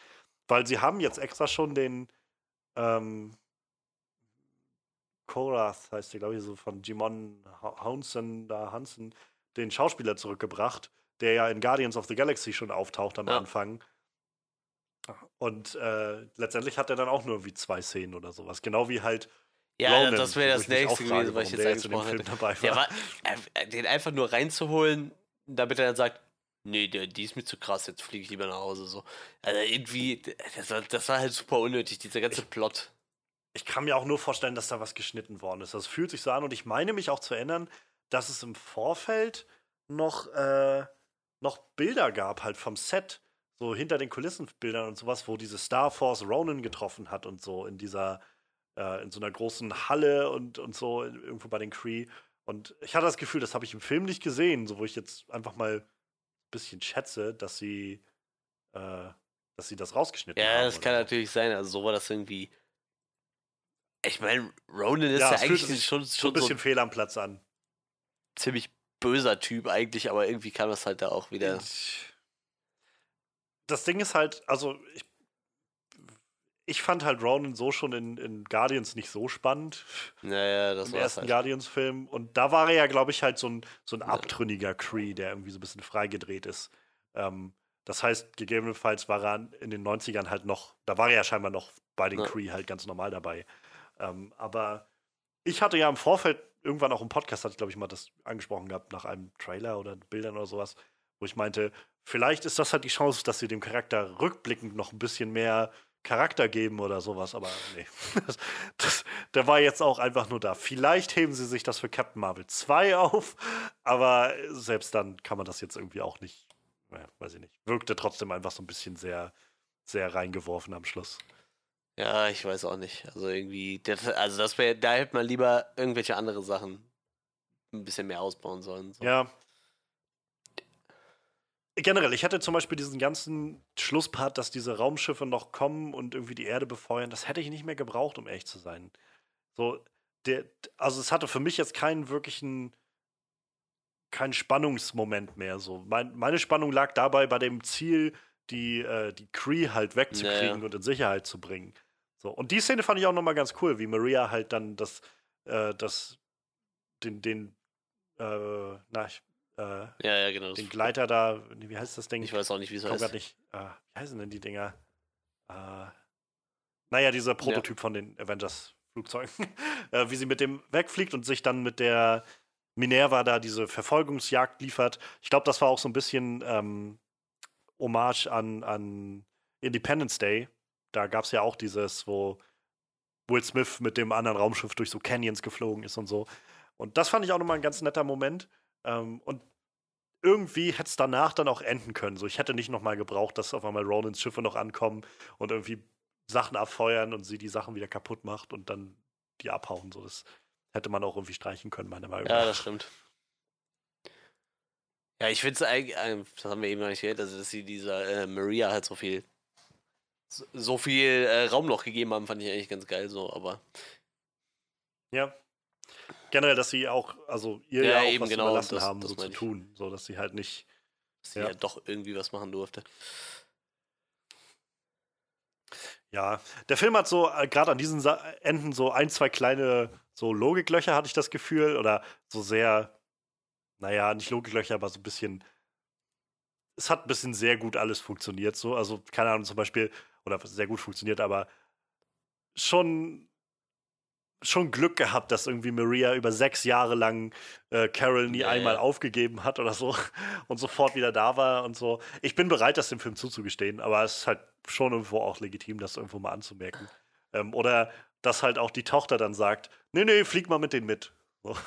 Speaker 1: Weil sie haben jetzt extra schon den ähm, Korath, heißt der, glaube ich, so von Jimon Hansen, da Hansen, den Schauspieler zurückgebracht, der ja in Guardians of the Galaxy schon auftaucht am ja. Anfang. Und äh, letztendlich hat er dann auch nur wie zwei Szenen oder sowas. Genau wie halt.
Speaker 2: Ja, Ronan, das wäre das nächste gewesen, was ich jetzt angesprochen hätte. Dabei war. war äh, den einfach nur reinzuholen, damit er dann sagt, nee, der, die ist mir zu krass, jetzt fliege ich lieber nach Hause. So. Also irgendwie, das war, das war halt super unnötig, dieser ganze
Speaker 1: ich,
Speaker 2: Plot.
Speaker 1: Ich kann mir auch nur vorstellen, dass da was geschnitten worden ist. Das fühlt sich so an und ich meine mich auch zu erinnern, dass es im Vorfeld noch, äh, noch Bilder gab, halt vom Set, so hinter den Kulissenbildern und sowas, wo diese Star Force Ronan getroffen hat und so in dieser, äh, in so einer großen Halle und, und so irgendwo bei den Cree. Und ich hatte das Gefühl, das habe ich im Film nicht gesehen, so wo ich jetzt einfach mal ein bisschen schätze, dass sie, äh, dass sie das rausgeschnitten haben.
Speaker 2: Ja, das kann
Speaker 1: so.
Speaker 2: natürlich sein. Also so war das irgendwie. Ich meine, Ronan ist ja,
Speaker 1: fühlt
Speaker 2: eigentlich schon,
Speaker 1: so ein
Speaker 2: schon so
Speaker 1: bisschen
Speaker 2: ein
Speaker 1: fehl am Platz an.
Speaker 2: ziemlich böser Typ eigentlich, aber irgendwie kam das halt da auch wieder.
Speaker 1: Das Ding ist halt, also ich, ich fand halt Ronan so schon in, in Guardians nicht so spannend.
Speaker 2: Naja, das
Speaker 1: Im
Speaker 2: war
Speaker 1: ersten
Speaker 2: halt.
Speaker 1: Guardians-Film. Und da war er ja, glaube ich, halt so ein, so ein abtrünniger Cree, der irgendwie so ein bisschen freigedreht ist. Ähm, das heißt, gegebenenfalls war er in den 90ern halt noch, da war er ja scheinbar noch bei den
Speaker 2: Ja.
Speaker 1: Cree halt ganz normal dabei. Ähm, aber ich hatte ja im Vorfeld irgendwann auch im Podcast, hatte ich glaube ich mal das angesprochen gehabt, nach einem Trailer oder Bildern oder sowas, wo ich meinte, vielleicht ist das halt die Chance, dass sie dem Charakter rückblickend noch ein bisschen mehr Charakter geben oder sowas, aber nee. Das, das, der war jetzt auch einfach nur da. Vielleicht heben sie sich das für Captain Marvel 2 auf, aber selbst dann kann man das jetzt irgendwie auch nicht, naja, weiß ich nicht. Wirkte trotzdem einfach so ein bisschen sehr, sehr reingeworfen am Schluss.
Speaker 2: Ja, ich weiß auch nicht. Also irgendwie, das, also das wäre, da hätte man lieber irgendwelche andere Sachen ein bisschen mehr ausbauen sollen. So.
Speaker 1: Ja. Generell, ich hatte zum Beispiel diesen ganzen Schlusspart, dass diese Raumschiffe noch kommen und irgendwie die Erde befeuern, das hätte ich nicht mehr gebraucht, um ehrlich zu sein. So, der, also es hatte für mich jetzt keinen wirklichen, keinen Spannungsmoment mehr. So, mein, meine Spannung lag dabei bei dem Ziel, die, äh, die Cree halt wegzukriegen
Speaker 2: Naja.
Speaker 1: und in Sicherheit zu bringen. So, und die Szene fand ich auch nochmal ganz cool, wie Maria halt dann das, äh, das, den, den, äh, na, ich, äh,
Speaker 2: Ja, ja, genau.
Speaker 1: Den Gleiter da, wie heißt das Ding?
Speaker 2: ich weiß auch nicht, wie es heißt.
Speaker 1: nicht. Äh, wie heißen denn die Dinger? Äh, naja, dieser Prototyp von den Avengers-Flugzeugen. äh, wie sie mit dem wegfliegt und sich dann mit der Minerva da diese Verfolgungsjagd liefert. Ich glaube, das war auch so ein bisschen ähm, Hommage an, an Independence Day. Da gab es ja auch dieses, wo Will Smith mit dem anderen Raumschiff durch so Canyons geflogen ist und so. Und das fand ich auch nochmal ein ganz netter Moment. Ähm, und irgendwie hätte es danach dann auch enden können. So, ich hätte nicht nochmal gebraucht, dass auf einmal Ronins Schiffe noch ankommen und irgendwie Sachen abfeuern und sie die Sachen wieder kaputt macht und dann die abhauen. So, das hätte man auch irgendwie streichen können, meiner Meinung
Speaker 2: Ja,
Speaker 1: nach.
Speaker 2: das stimmt. Ja, ich finde es eigentlich, ähm, das haben wir eben noch nicht gehört, also dass sie dieser äh, Maria halt so viel so, so viel äh, Raum noch gegeben haben, fand ich eigentlich ganz geil so, aber
Speaker 1: Ja. Generell, dass sie auch, also ihr
Speaker 2: Ja,
Speaker 1: ja, auch
Speaker 2: eben,
Speaker 1: was
Speaker 2: genau,
Speaker 1: überlassen
Speaker 2: das-
Speaker 1: haben,
Speaker 2: das
Speaker 1: so zu
Speaker 2: ich.
Speaker 1: tun. So, dass sie halt nicht.
Speaker 2: dass sie
Speaker 1: Ja.
Speaker 2: ja doch irgendwie was machen durfte.
Speaker 1: Ja, der Film hat so, äh, gerade an diesen Sa Enden, so ein, zwei kleine so Logiklöcher, hatte ich das Gefühl. Oder so sehr, naja, nicht Logiklöcher, aber so ein bisschen. Es hat ein bisschen sehr gut alles funktioniert. So, also, keine Ahnung, zum Beispiel, oder sehr gut funktioniert, aber schon, schon Glück gehabt, dass irgendwie Maria über sechs Jahre lang äh, Carol nie
Speaker 2: Ja,
Speaker 1: einmal aufgegeben hat oder so und sofort wieder da war und so. Ich bin bereit, das dem Film zuzugestehen, aber es ist halt schon irgendwo auch legitim, das irgendwo mal anzumerken. Ähm, oder dass halt auch die Tochter dann sagt, nee, nee, flieg mal mit denen mit. So.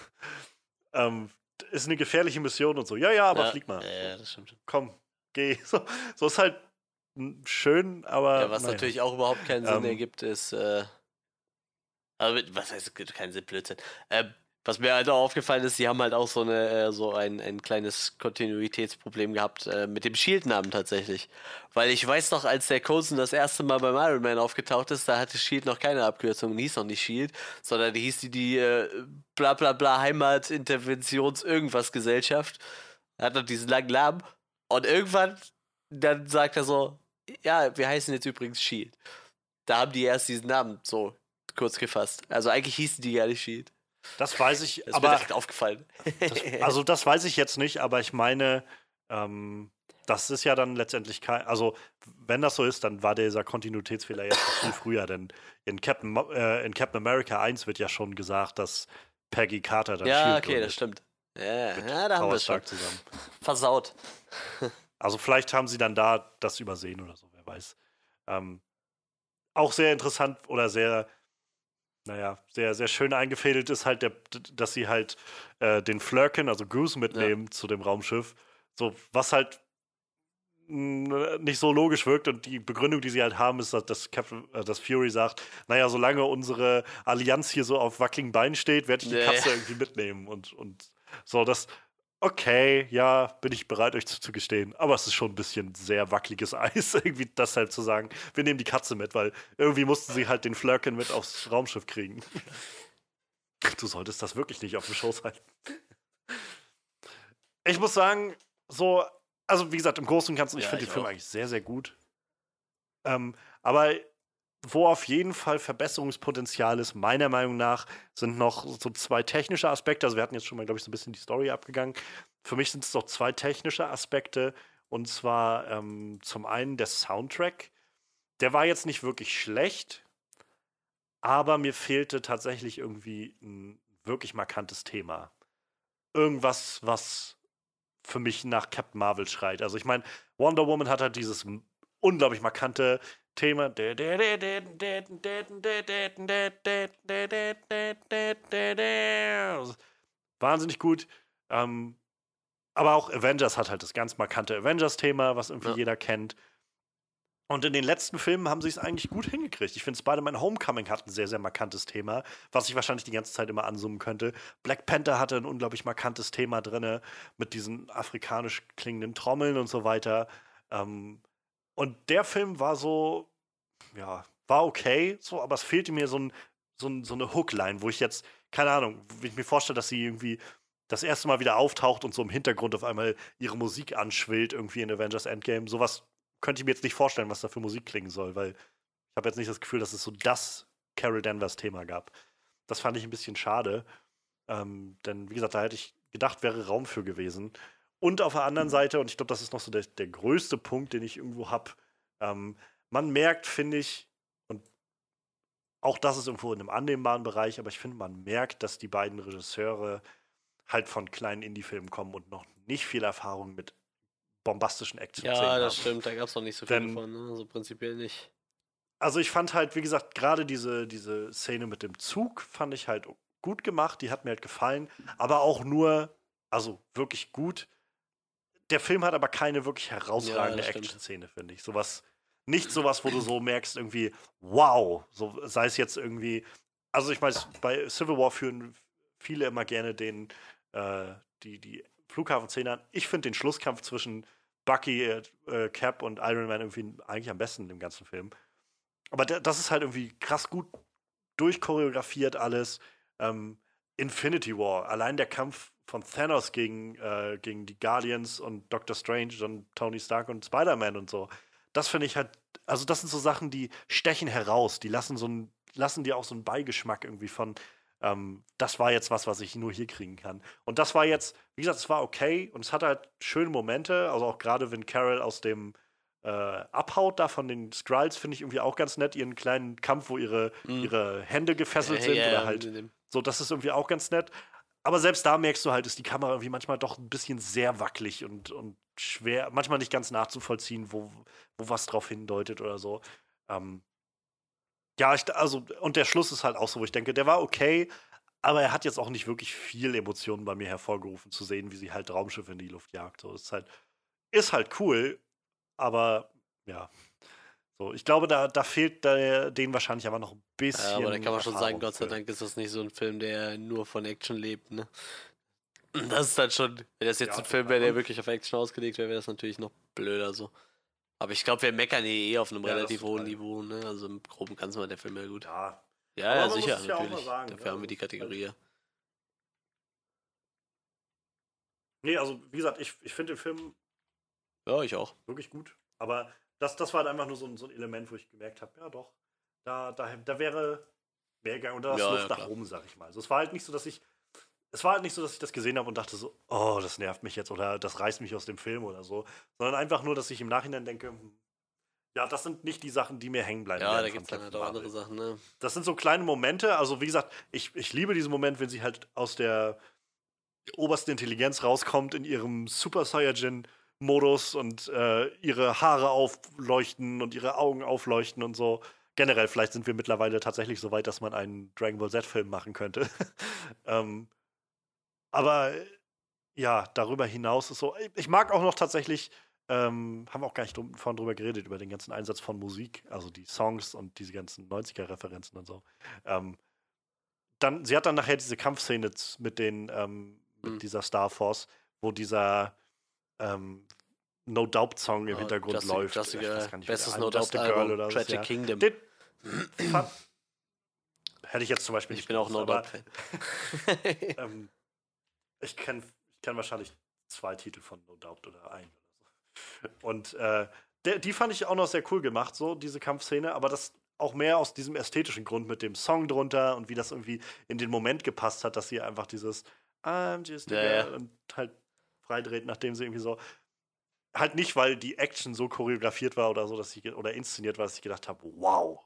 Speaker 1: Ähm, ist eine gefährliche Mission und so. Ja, ja, aber
Speaker 2: ja,
Speaker 1: flieg mal.
Speaker 2: Ja, ja, das stimmt.
Speaker 1: Komm, geh. So, so ist halt schön, aber.
Speaker 2: Ja, was
Speaker 1: naja.
Speaker 2: natürlich auch überhaupt keinen Sinn
Speaker 1: Ähm,
Speaker 2: ergibt, ist, äh, also was heißt, es gibt keinen Sinn, Blödsinn. Ähm, was mir halt auch aufgefallen ist, sie haben halt auch so eine, äh, so ein, ein kleines Kontinuitätsproblem gehabt äh, mit dem Shield-Namen tatsächlich. Weil ich weiß noch, als der Coulson das erste Mal beim Iron Man aufgetaucht ist, da hatte Shield noch keine Abkürzung, die hieß noch nicht Shield, sondern die hieß die, die äh, bla bla bla Heimat-Interventions-Irgendwas-Gesellschaft. Hat noch diesen langen Namen. Und irgendwann, dann sagt er so, ja, wir heißen jetzt übrigens Shield. Da haben die erst diesen Namen so kurz gefasst. Also eigentlich hießen die gar nicht Shield.
Speaker 1: Das weiß ich,
Speaker 2: Das ist mir
Speaker 1: aber.
Speaker 2: direkt aufgefallen.
Speaker 1: Das, also, das weiß ich jetzt nicht, aber ich meine, ähm, das ist ja dann letztendlich kein. Also, wenn das so ist, dann war dieser Kontinuitätsfehler jetzt schon viel früher, denn in Captain, äh, in Captain America 1 wird ja schon gesagt, dass Peggy Carter dann
Speaker 2: ja,
Speaker 1: Shield
Speaker 2: okay, das stimmt. Ja, ja da haben wir es schon.
Speaker 1: Zusammen.
Speaker 2: Versaut.
Speaker 1: Also vielleicht haben sie dann da das übersehen oder so, wer weiß. Ähm, auch sehr interessant oder sehr naja, sehr, sehr schön eingefädelt ist halt, der, dass sie halt äh, den Flurkin, also Goose, mitnehmen ja. zu dem Raumschiff. So, was halt nicht so logisch wirkt und die Begründung, die sie halt haben, ist, dass, dass, Captain, äh, dass Fury sagt, naja, solange unsere Allianz hier so auf wackeligen Beinen steht, werde ich die nee. Katze irgendwie mitnehmen und, und so, das, okay, ja, bin ich bereit, euch zuzugestehen, aber es ist schon ein bisschen sehr wackeliges Eis, irgendwie das halt zu sagen, wir nehmen die Katze mit, weil irgendwie mussten sie halt den Flurkin mit aufs Raumschiff kriegen. Du solltest das wirklich nicht auf dem Schoß halten. Ich muss sagen, so also wie gesagt, im Großen und Ganzen, ich ja, finde den Film eigentlich sehr, sehr gut. Ähm, aber wo auf jeden Fall Verbesserungspotenzial ist, meiner Meinung nach, sind noch so zwei technische Aspekte. Also wir hatten jetzt schon mal, glaube ich, so ein bisschen die Story abgegangen. Für mich sind es noch zwei technische Aspekte. Und zwar ähm, zum einen der Soundtrack. Der war jetzt nicht wirklich schlecht, aber mir fehlte tatsächlich irgendwie ein wirklich markantes Thema. Irgendwas, was für mich nach Captain Marvel schreit. Also ich meine, Wonder Woman hat halt dieses unglaublich markante Thema. Wahnsinnig gut. Ähm, aber auch Avengers hat halt das ganz markante Avengers-Thema, was irgendwie ja. jeder kennt. Und in den letzten Filmen haben sie es eigentlich gut hingekriegt. Ich finde, Spider-Man Homecoming hat ein sehr, sehr markantes Thema, was ich wahrscheinlich die ganze Zeit immer ansummen könnte. Black Panther hatte ein unglaublich markantes Thema drin, mit diesen afrikanisch klingenden Trommeln und so weiter. Ähm, und der Film war so, ja, war okay, so, aber es fehlte mir so, ein, so, ein, so eine Hookline, wo ich jetzt, keine Ahnung, wie ich mir vorstelle, dass sie irgendwie das erste Mal wieder auftaucht und so im Hintergrund auf einmal ihre Musik anschwillt, irgendwie in Avengers Endgame. Sowas könnte ich mir jetzt nicht vorstellen, was da für Musik klingen soll, weil ich habe jetzt nicht das Gefühl, dass es so das Carol Danvers Thema gab. Das fand ich ein bisschen schade. Ähm, denn, wie gesagt, da hätte ich gedacht, wäre Raum für gewesen. Und auf der anderen. Seite, und ich glaube, das ist noch so der, der größte Punkt, den ich irgendwo habe, ähm, man merkt, finde ich, und auch das ist irgendwo in einem annehmbaren Bereich, aber ich finde, man merkt, dass die beiden Regisseure halt von kleinen Indie-Filmen kommen und noch nicht viel Erfahrung mit bombastischen action
Speaker 2: Ja, das haben. stimmt, da gab es noch nicht so viel von, ne? also prinzipiell nicht.
Speaker 1: Also ich fand halt, wie gesagt, gerade diese, diese Szene mit dem Zug fand ich halt gut gemacht, die hat mir halt gefallen, aber auch nur, also wirklich gut. Der Film hat aber keine wirklich herausragende ja, Action-Szene, finde ich. Sowas, nicht sowas, wo du so merkst, irgendwie, wow, so sei es jetzt irgendwie, also ich meine, bei Civil War führen viele immer gerne den, äh, die, die Flughafenszene an. Ich finde den Schlusskampf zwischen Bucky, äh, Cap und Iron Man irgendwie eigentlich am besten im ganzen Film. Aber das ist halt irgendwie krass gut durchchoreografiert alles. Ähm, Infinity War, allein der Kampf von Thanos gegen, äh, gegen die Guardians und Doctor Strange und Tony Stark und Spider-Man und so. Das finde ich halt, also das sind so Sachen, die stechen heraus, die lassen so ein, lassen dir auch so einen Beigeschmack irgendwie von, ähm, das war jetzt was, was ich nur hier kriegen kann. Und das war jetzt, wie gesagt, es war okay und es hatte halt schöne Momente, also auch gerade wenn Carol aus dem äh, abhaut da von den Skrulls, finde ich irgendwie auch ganz nett, ihren kleinen Kampf, wo ihre, mhm. ihre Hände gefesselt ja, sind ja, oder halt so, das ist irgendwie auch ganz nett. Aber selbst da merkst du halt, ist die Kamera irgendwie manchmal doch ein bisschen sehr wackelig und, und schwer, manchmal nicht ganz nachzuvollziehen, wo, wo was drauf hindeutet oder so. Ähm, ja, ich, also, und der Schluss ist halt auch so, wo ich denke, der war okay, aber er hat jetzt auch nicht wirklich viel Emotionen bei mir hervorgerufen, zu sehen, wie sie halt Raumschiffe in die Luft jagt. So, ist halt, ist halt cool, aber ja. So, ich glaube, da, da fehlt der, denen wahrscheinlich aber noch ein bisschen. Ja,
Speaker 2: aber da kann man schon sagen, Gott sei Dank ist das nicht so ein Film, der nur von Action lebt, ne? Das ist dann schon, wenn das jetzt ja, ein Film wäre, der wirklich auf Action ausgelegt wäre, wäre das natürlich noch blöder so. Aber ich glaube, wir meckern eh auf einem ja, relativ hohen Niveau, ne? Also im Groben kann es mal der Film ja gut. Ja, ja, ja sicher, natürlich. Sagen, Dafür ja. haben wir die Kategorie.
Speaker 1: Nee, also wie gesagt, ich, ich finde den Film.
Speaker 2: Ja, ich auch.
Speaker 1: Wirklich gut. Aber das, das war halt einfach nur so ein, so ein Element, wo ich gemerkt habe, ja doch, da, da, da wäre mehr gegangen und da ist ja, Luft ja, nach oben, sag ich mal. Also es war halt nicht so, dass ich es war halt nicht so, dass ich das gesehen habe und dachte so, oh, das nervt mich jetzt oder das reißt mich aus dem Film oder so, sondern einfach nur, dass ich im Nachhinein denke, hm, ja, das sind nicht die Sachen, die mir hängen bleiben.
Speaker 2: Ja, da gibt es dann halt auch andere Sachen, ne?
Speaker 1: Das sind so kleine Momente, also wie gesagt, ich, ich liebe diesen Moment, wenn sie halt aus der obersten Intelligenz rauskommt in ihrem Super Saiyajin Modus und äh, ihre Haare aufleuchten und ihre Augen aufleuchten und so. generell, vielleicht sind wir mittlerweile tatsächlich so weit, dass man einen Dragon Ball Z-Film machen könnte. ähm, aber ja, darüber hinaus ist so, ich mag auch noch tatsächlich, ähm, haben wir auch gar nicht drum, vorhin drüber geredet, über den ganzen Einsatz von Musik, also die Songs und diese ganzen 90er-Referenzen und so. Ähm, dann, sie hat dann nachher diese Kampfszene mit den, ähm, mit
Speaker 2: Mhm.
Speaker 1: dieser Star Force, wo dieser ähm, No Doubt Song im
Speaker 2: Oh,
Speaker 1: Hintergrund
Speaker 2: Just-
Speaker 1: läuft.
Speaker 2: Just,
Speaker 1: Ich weiß gar nicht, wie
Speaker 2: bestes No Doubt Album,
Speaker 1: oder
Speaker 2: Tragic
Speaker 1: ja.
Speaker 2: Kingdom.
Speaker 1: Den hätte ich jetzt zum Beispiel
Speaker 2: Ich bin auch No Doubt Fan.
Speaker 1: ähm, ich kenne ich kenn wahrscheinlich zwei Titel von No Doubt oder einen oder so. Und äh, der, die fand ich auch noch sehr cool gemacht, so diese Kampfszene, aber das auch mehr aus diesem ästhetischen Grund mit dem Song drunter und wie das irgendwie in den Moment gepasst hat, dass sie einfach dieses I'm just
Speaker 2: Ja, ja.
Speaker 1: und halt freidreht, nachdem sie irgendwie so halt nicht, weil die Action so choreografiert war oder so, dass ich oder inszeniert war, dass ich gedacht habe, wow.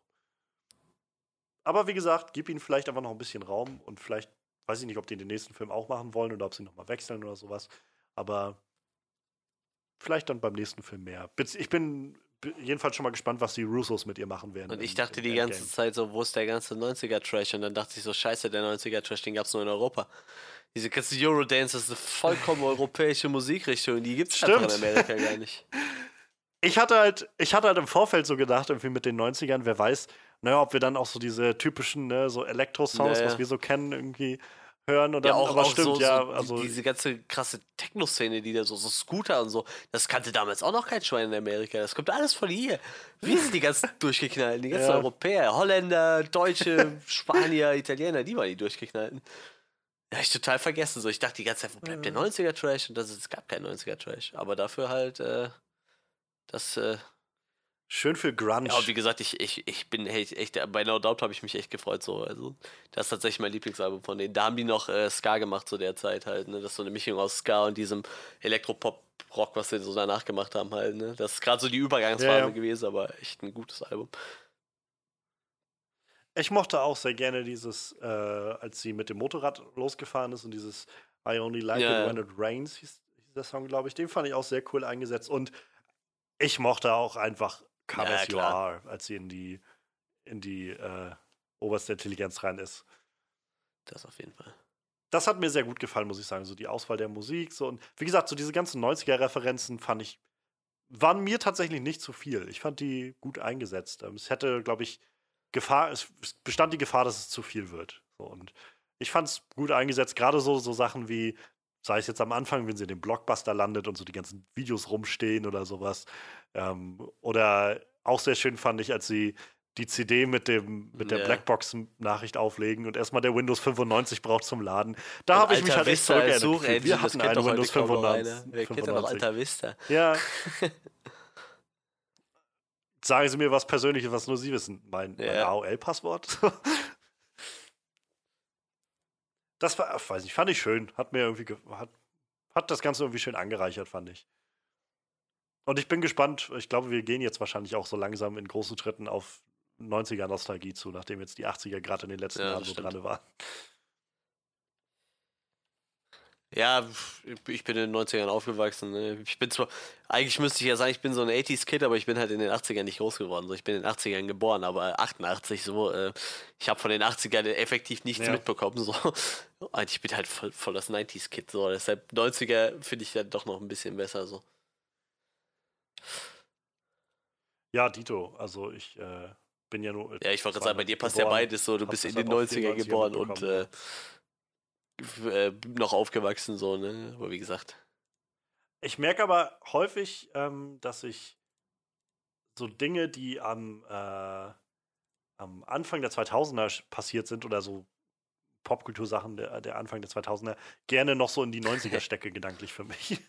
Speaker 1: Aber wie gesagt, gib ihnen vielleicht einfach noch ein bisschen Raum und vielleicht weiß ich nicht, ob die den nächsten Film auch machen wollen oder ob sie nochmal wechseln oder sowas. Aber vielleicht dann beim nächsten Film mehr. Ich bin jedenfalls schon mal gespannt, was die Russos mit ihr machen werden.
Speaker 2: Und ich dachte
Speaker 1: im
Speaker 2: die ganze
Speaker 1: Endgame.
Speaker 2: Zeit so, wo ist der ganze 90er-Trash? Und dann dachte ich so, scheiße, der 90er-Trash, den gab's nur in Europa. Diese ganze Eurodance ist eine vollkommen europäische Musikrichtung, die gibt's einfach in
Speaker 1: Stimmt.
Speaker 2: Amerika gar nicht.
Speaker 1: Ich hatte halt, ich hatte halt im Vorfeld so gedacht, irgendwie mit den 90ern, wer weiß, naja, ob wir dann auch so diese typischen, ne, so Elektro-Songs,
Speaker 2: Ja, ja.
Speaker 1: was wir so kennen, irgendwie hören und
Speaker 2: Ja,
Speaker 1: dann,
Speaker 2: auch,
Speaker 1: aber
Speaker 2: auch
Speaker 1: stimmt,
Speaker 2: so,
Speaker 1: ja,
Speaker 2: so
Speaker 1: also
Speaker 2: die, diese ganze krasse Techno-Szene, die da so, so Scooter und so, das kannte damals auch noch kein Schwein in Amerika. Das kommt alles von hier. Wir sind die ganzen Durchgeknallten, die ganzen
Speaker 1: Ja.
Speaker 2: Europäer, Holländer, Deutsche, Spanier, Italiener, die waren die Durchgeknallten. Ja, ich total vergessen. So, ich dachte die ganze Zeit, wo bleibt der 90er-Trash? Und das ist, es gab keinen 90er-Trash. Aber dafür halt, äh, das, äh,
Speaker 1: schön für Grunge.
Speaker 2: ja, und wie gesagt, ich, ich, ich bin echt, echt bei No Doubt habe ich mich echt gefreut. So. Also, das ist tatsächlich mein Lieblingsalbum von denen. Da haben die noch äh, Ska gemacht zu der Zeit halt. Ne? Das ist so eine Mischung aus Ska und diesem Elektropop-Rock, was sie so danach gemacht haben halt. Ne? Das ist gerade so die Übergangsphase
Speaker 1: Ja, ja.
Speaker 2: gewesen, aber echt ein gutes Album.
Speaker 1: Ich mochte auch sehr gerne dieses, äh, als sie mit dem Motorrad losgefahren ist und dieses I Only Like
Speaker 2: Ja,
Speaker 1: It. When It Rains hieß, hieß der Song, glaube ich. Den fand ich auch sehr cool eingesetzt. Und ich mochte auch einfach Come
Speaker 2: Ja,
Speaker 1: As You. Are, als sie in die, in die äh, oberste Intelligenz rein ist.
Speaker 2: Das auf jeden Fall.
Speaker 1: Das hat mir sehr gut gefallen, muss ich sagen. So die Auswahl der Musik. So und wie gesagt, so diese ganzen 90er-Referenzen fand ich, waren mir tatsächlich nicht zu viel. Ich fand die gut eingesetzt. Ähm, Es hätte, glaube ich, Gefahr, es es bestand die Gefahr, dass es zu viel wird. So, und ich fand es gut eingesetzt, gerade so, so Sachen wie, sei es jetzt am Anfang, wenn sie in dem Blockbuster landet und so die ganzen Videos rumstehen oder sowas. Ähm, oder auch sehr schön fand ich, als sie die CD mit, dem, mit der
Speaker 2: Ja.
Speaker 1: Blackbox-Nachricht auflegen und erstmal der Windows 95 braucht zum Laden. Da habe ich mich halt echt zurückerinnert. Wir
Speaker 2: das
Speaker 1: hatten
Speaker 2: kennt
Speaker 1: einen Windows
Speaker 2: kaum noch
Speaker 1: 95.
Speaker 2: einer. Wer kennt denn noch Alta Vista?
Speaker 1: Ja. Sagen Sie mir was Persönliches, was nur Sie wissen. Mein, mein
Speaker 2: Ja.
Speaker 1: AOL-Passwort. das war, weiß ich, fand ich schön. Hat mir irgendwie, ge- hat, hat das Ganze irgendwie schön angereichert, fand ich. Und ich bin gespannt. Ich glaube, wir gehen jetzt wahrscheinlich auch so langsam in großen Schritten auf 90er-Nostalgie zu, nachdem jetzt die 80er gerade in den letzten
Speaker 2: Ja,
Speaker 1: Jahren so dran waren.
Speaker 2: Ja, ich bin in den 90ern aufgewachsen. Ne? Ich bin zwar, eigentlich müsste ich ja sagen, ich bin so ein 80s-Kid, aber ich bin halt in den 80ern nicht groß geworden. So, ich bin in den 80ern geboren, aber 88 so. Äh, ich habe von den 80ern effektiv nichts
Speaker 1: Ja.
Speaker 2: mitbekommen. So. Und ich bin halt voll, voll das 90s-Kid. So. Deshalb 90er finde ich dann doch noch ein bisschen besser. So.
Speaker 1: Ja, Dito. Also ich äh, bin ja nur.
Speaker 2: Ja, ich wollte gerade sagen, bei dir passt ja beides so. Du bist in
Speaker 1: halt
Speaker 2: den
Speaker 1: auch in den
Speaker 2: 90ern
Speaker 1: 90ern
Speaker 2: geboren und äh, äh, noch aufgewachsen, so, ne? Aber wie gesagt.
Speaker 1: Ich merke aber häufig, ähm, dass ich so Dinge, die am, äh, am Anfang der 2000er sch- passiert sind oder so Popkultursachen der, der Anfang der 2000er, gerne noch so in die 90er stecke, gedanklich für mich.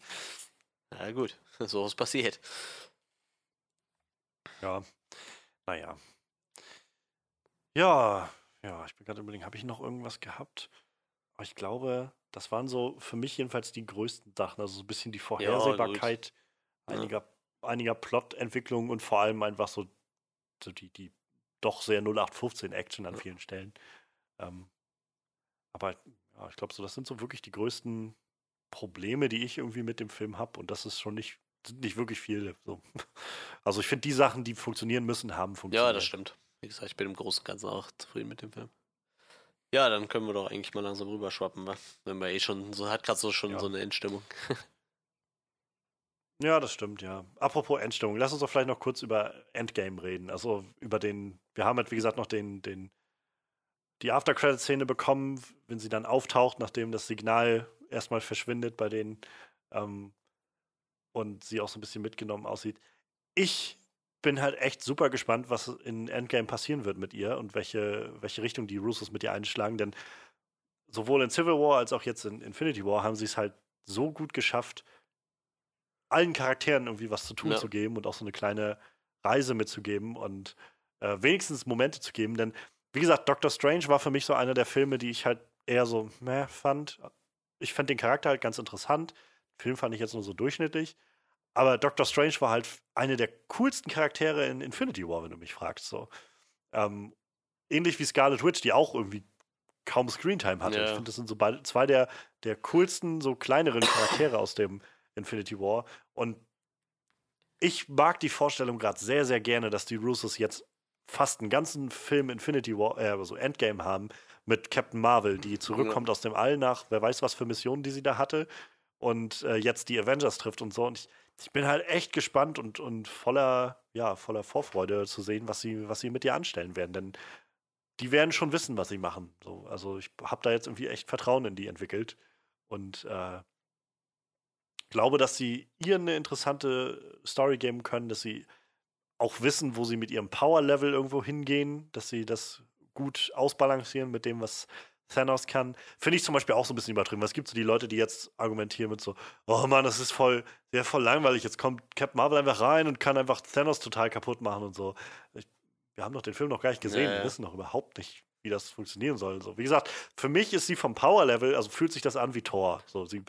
Speaker 2: Na gut, so was passiert.
Speaker 1: Ja, naja. Ja, ja, ich bin gerade überlegen, habe ich noch irgendwas gehabt? Aber ich glaube, das waren so für mich jedenfalls die größten Sachen. Also so ein bisschen die Vorhersehbarkeit
Speaker 2: Ja.
Speaker 1: einiger, einiger Plot-Entwicklungen und vor allem einfach so, so die, die doch sehr 0815-Action an
Speaker 2: Ja.
Speaker 1: vielen Stellen. Ähm, aber ja, ich glaube, so, das sind so wirklich die größten Probleme, die ich irgendwie mit dem Film habe. Und das ist schon nicht, sind nicht wirklich viele. So. Also ich finde, die Sachen, die funktionieren müssen, haben funktioniert.
Speaker 2: Ja, das stimmt. wie gesagt, ich bin im Großen und Ganzen auch zufrieden mit dem Film. Ja, dann können wir doch eigentlich mal langsam rüberschwappen, wa? wenn wir eh schon, so hat gerade so schon
Speaker 1: Ja.
Speaker 2: so eine Endstimmung.
Speaker 1: Ja, das stimmt, ja. Apropos Endstimmung, lass uns doch vielleicht noch kurz über Endgame reden. Also über den, wir haben halt, wie gesagt, noch den, den, die After-Credit-Szene bekommen, wenn sie dann auftaucht, nachdem das Signal erstmal verschwindet bei denen ähm, und sie auch so ein bisschen mitgenommen aussieht. Ich bin halt echt super gespannt, was in Endgame passieren wird mit ihr und welche, welche Richtung die Russos mit ihr einschlagen, denn sowohl in Civil War als auch jetzt in Infinity War haben sie es halt so gut geschafft, allen Charakteren irgendwie was zu tun
Speaker 2: Ja.
Speaker 1: zu geben und auch so eine kleine Reise mitzugeben und äh, wenigstens Momente zu geben. Denn, wie gesagt, Doctor Strange war für mich so einer der Filme, die ich halt eher so meh fand. Ich fand den Charakter halt ganz interessant. Den Film fand ich jetzt nur so durchschnittlich. Aber Doctor Strange war halt eine der coolsten Charaktere in Infinity War, wenn du mich fragst. So. Ähm, ähnlich wie Scarlet Witch, die auch irgendwie kaum Screentime hatte.
Speaker 2: Ja.
Speaker 1: Ich finde, das sind so beide, zwei der, der coolsten, so kleineren Charaktere aus dem Infinity War. Und ich mag die Vorstellung gerade sehr, sehr gerne, dass die Russos jetzt fast einen ganzen Film Infinity War, äh, also Endgame haben, mit Captain Marvel, die zurückkommt aus dem All nach, wer weiß, was für Missionen die sie da hatte und äh, jetzt die Avengers trifft und so. Und ich, ich bin halt echt gespannt und, und voller, ja, voller Vorfreude zu sehen, was sie, was sie mit ihr anstellen werden. Denn die werden schon wissen, was sie machen. So, also ich habe da jetzt irgendwie echt Vertrauen in die entwickelt und äh, glaube, dass sie ihr eine interessante Story geben können, dass sie auch wissen, wo sie mit ihrem Power-Level irgendwo hingehen, dass sie das gut ausbalancieren mit dem, was Thanos kann. Finde ich zum Beispiel auch so ein bisschen übertrieben. weil Es gibt so die Leute, die jetzt argumentieren mit so, oh Mann, das ist voll, sehr voll langweilig. Jetzt kommt Captain Marvel einfach rein und kann einfach Thanos total kaputt machen und so. Ich, wir haben doch den Film noch gar nicht gesehen.
Speaker 2: Ja,
Speaker 1: Wir
Speaker 2: ja.
Speaker 1: wissen noch überhaupt nicht, wie das funktionieren soll. So, wie gesagt, für mich ist sie vom Power-Level, also fühlt sich das an wie Thor. So, sie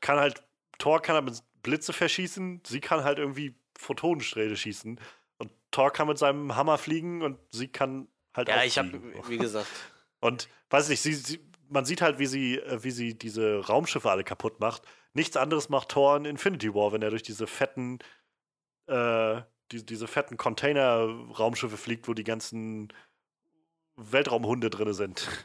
Speaker 1: kann halt, Thor kann halt mit Blitze verschießen, sie kann halt irgendwie Photonensträhle schießen. Und Thor kann mit seinem Hammer fliegen und sie kann halt
Speaker 2: Ja, ich habe, wie gesagt,
Speaker 1: Und weiß nicht, sie, sie, man sieht halt, wie sie, äh, wie sie diese Raumschiffe alle kaputt macht. Nichts anderes macht Thor in Infinity War, wenn er durch diese fetten, äh, die, diese fetten Container-Raumschiffe fliegt, wo die ganzen Weltraumhunde drin sind.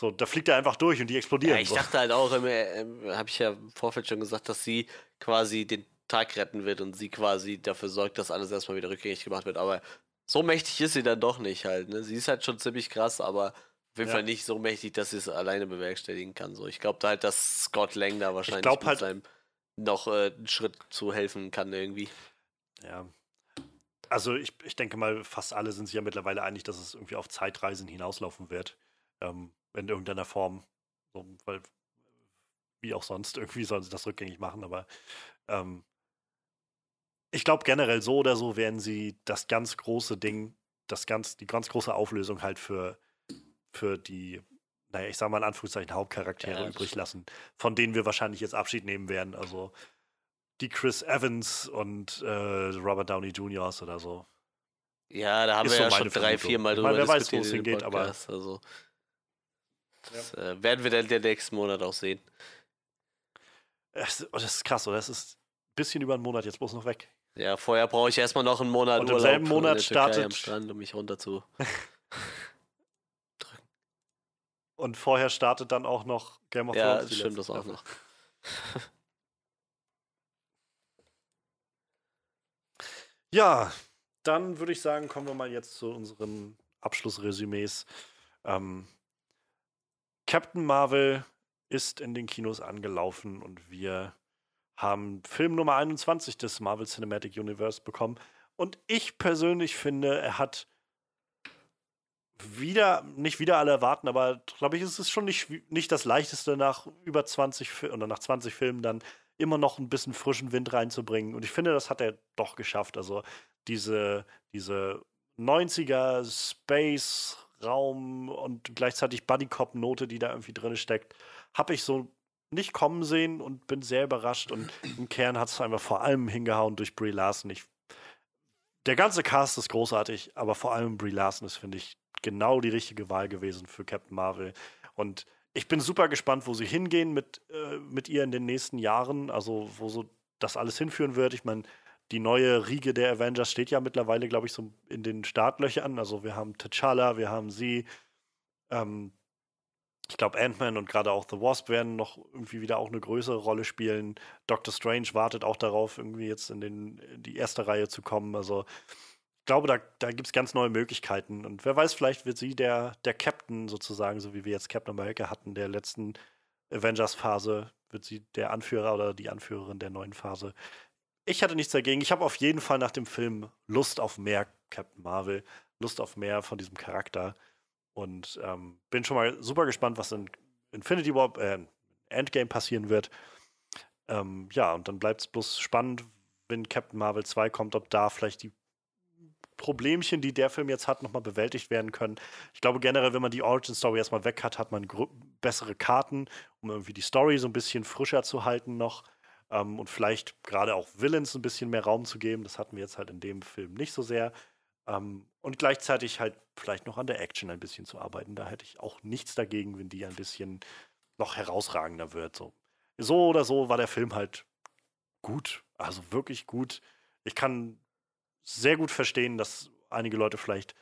Speaker 1: So, da fliegt er einfach durch und die explodieren.
Speaker 2: ja, ich dachte halt auch, ähm, habe ich ja im Vorfeld schon gesagt, dass sie quasi den Tag retten wird und sie quasi dafür sorgt, dass alles erstmal wieder rückgängig gemacht wird. Aber so mächtig ist sie dann doch nicht halt. Ne? Sie ist halt schon ziemlich krass, aber auf jeden
Speaker 1: Ja.
Speaker 2: Fall nicht so mächtig, dass sie es alleine bewerkstelligen kann. So, ich glaube da halt, dass Scott Lang da wahrscheinlich mit
Speaker 1: halt-
Speaker 2: seinem noch äh, einen Schritt zu helfen kann irgendwie.
Speaker 1: Ja. Also ich, ich denke mal, fast alle sind sich ja mittlerweile einig, dass es irgendwie auf Zeitreisen hinauslaufen wird. Ähm, in irgendeiner Form. So, weil, wie auch sonst, irgendwie sollen sie das rückgängig machen, aber ähm, ich glaube generell so oder so werden sie das ganz große Ding, das ganz, die ganz große Auflösung halt für, für die, naja, ich sag mal in Anführungszeichen Hauptcharaktere
Speaker 2: Ja,
Speaker 1: übrig lassen, von denen wir wahrscheinlich jetzt Abschied nehmen werden. Also die Chris Evans und äh, Robert Downey Jr. oder so.
Speaker 2: Ja, da haben
Speaker 1: Ist
Speaker 2: wir
Speaker 1: so
Speaker 2: ja schon drei, vier Mal
Speaker 1: Ich
Speaker 2: drüber
Speaker 1: meine, wer weiß, wo es hingeht, aber-
Speaker 2: Also, das äh, werden wir dann der nächsten Monat auch sehen.
Speaker 1: Das, oh, das ist krass, oder? Das ist ein bisschen über einen Monat jetzt bloß noch weg.
Speaker 2: Ja, vorher brauche ich erstmal noch einen Monat
Speaker 1: Und im
Speaker 2: Urlaub
Speaker 1: selben Monat startet-
Speaker 2: am Strand, um mich runter zu.
Speaker 1: Und vorher startet dann auch noch Game of
Speaker 2: ja,
Speaker 1: Thrones. die
Speaker 2: stimmt das auch noch.
Speaker 1: Ja, dann würde ich sagen, kommen wir mal jetzt zu unseren Abschlussresümees. Ähm, Captain Marvel ist in den Kinos angelaufen und wir haben Film Nummer 21 des Marvel Cinematic Universe bekommen. Und ich persönlich finde, er hat wieder, nicht wieder alle erwarten, aber glaube ich, es ist schon nicht, nicht das Leichteste, nach über 20 Fi- oder nach 20 Filmen dann immer noch ein bisschen frischen Wind reinzubringen. Und ich finde, das hat er doch geschafft. Also diese, diese 90er Space Raum und gleichzeitig Buddy-Cop-Note, die da irgendwie drin steckt, habe ich so nicht kommen sehen und bin sehr überrascht. Und im Kern hat es einfach vor allem hingehauen durch Brie Larson. Ich, der ganze Cast ist großartig, aber vor allem Brie Larson ist, finde ich, genau die richtige Wahl gewesen für Captain Marvel. Und ich bin super gespannt, wo sie hingehen mit, äh, mit ihr in den nächsten Jahren, also wo so das alles hinführen wird. Ich meine, die neue Riege der Avengers steht ja mittlerweile, glaube ich, so in den Startlöchern. Also wir haben T'Challa, wir haben sie. Ähm, ich glaube, Ant-Man und gerade auch The Wasp werden noch irgendwie wieder auch eine größere Rolle spielen. Doctor Strange wartet auch darauf, irgendwie jetzt in, den, in die erste Reihe zu kommen. Also glaube, da, da gibt es ganz neue Möglichkeiten. Und wer weiß, vielleicht wird sie der, der Captain sozusagen, so wie wir jetzt Captain America hatten, der letzten Avengers-Phase, wird sie der Anführer oder die Anführerin der neuen Phase. Ich hatte nichts dagegen. Ich habe auf jeden Fall nach dem Film Lust auf mehr Captain Marvel, Lust auf mehr von diesem Charakter. Und ähm, bin schon mal super gespannt, was in Infinity War, äh, Endgame passieren wird. Ähm, ja, und dann bleibt es bloß spannend, wenn Captain Marvel 2 kommt, ob da vielleicht die Problemchen, die der Film jetzt hat, nochmal bewältigt werden können. Ich glaube generell, wenn man die Origin Story erstmal weg hat, hat man bessere Karten, um irgendwie die Story so ein bisschen frischer zu halten noch. Ähm, und vielleicht gerade auch Villains ein bisschen mehr Raum zu geben. Das hatten wir jetzt halt in dem Film nicht so sehr. Ähm, und gleichzeitig halt vielleicht noch an der Action ein bisschen zu arbeiten. Da hätte ich auch nichts dagegen, wenn die ein bisschen noch herausragender wird. So, so oder so war der Film halt gut. Also wirklich gut. Ich kann sehr gut verstehen, dass einige Leute vielleicht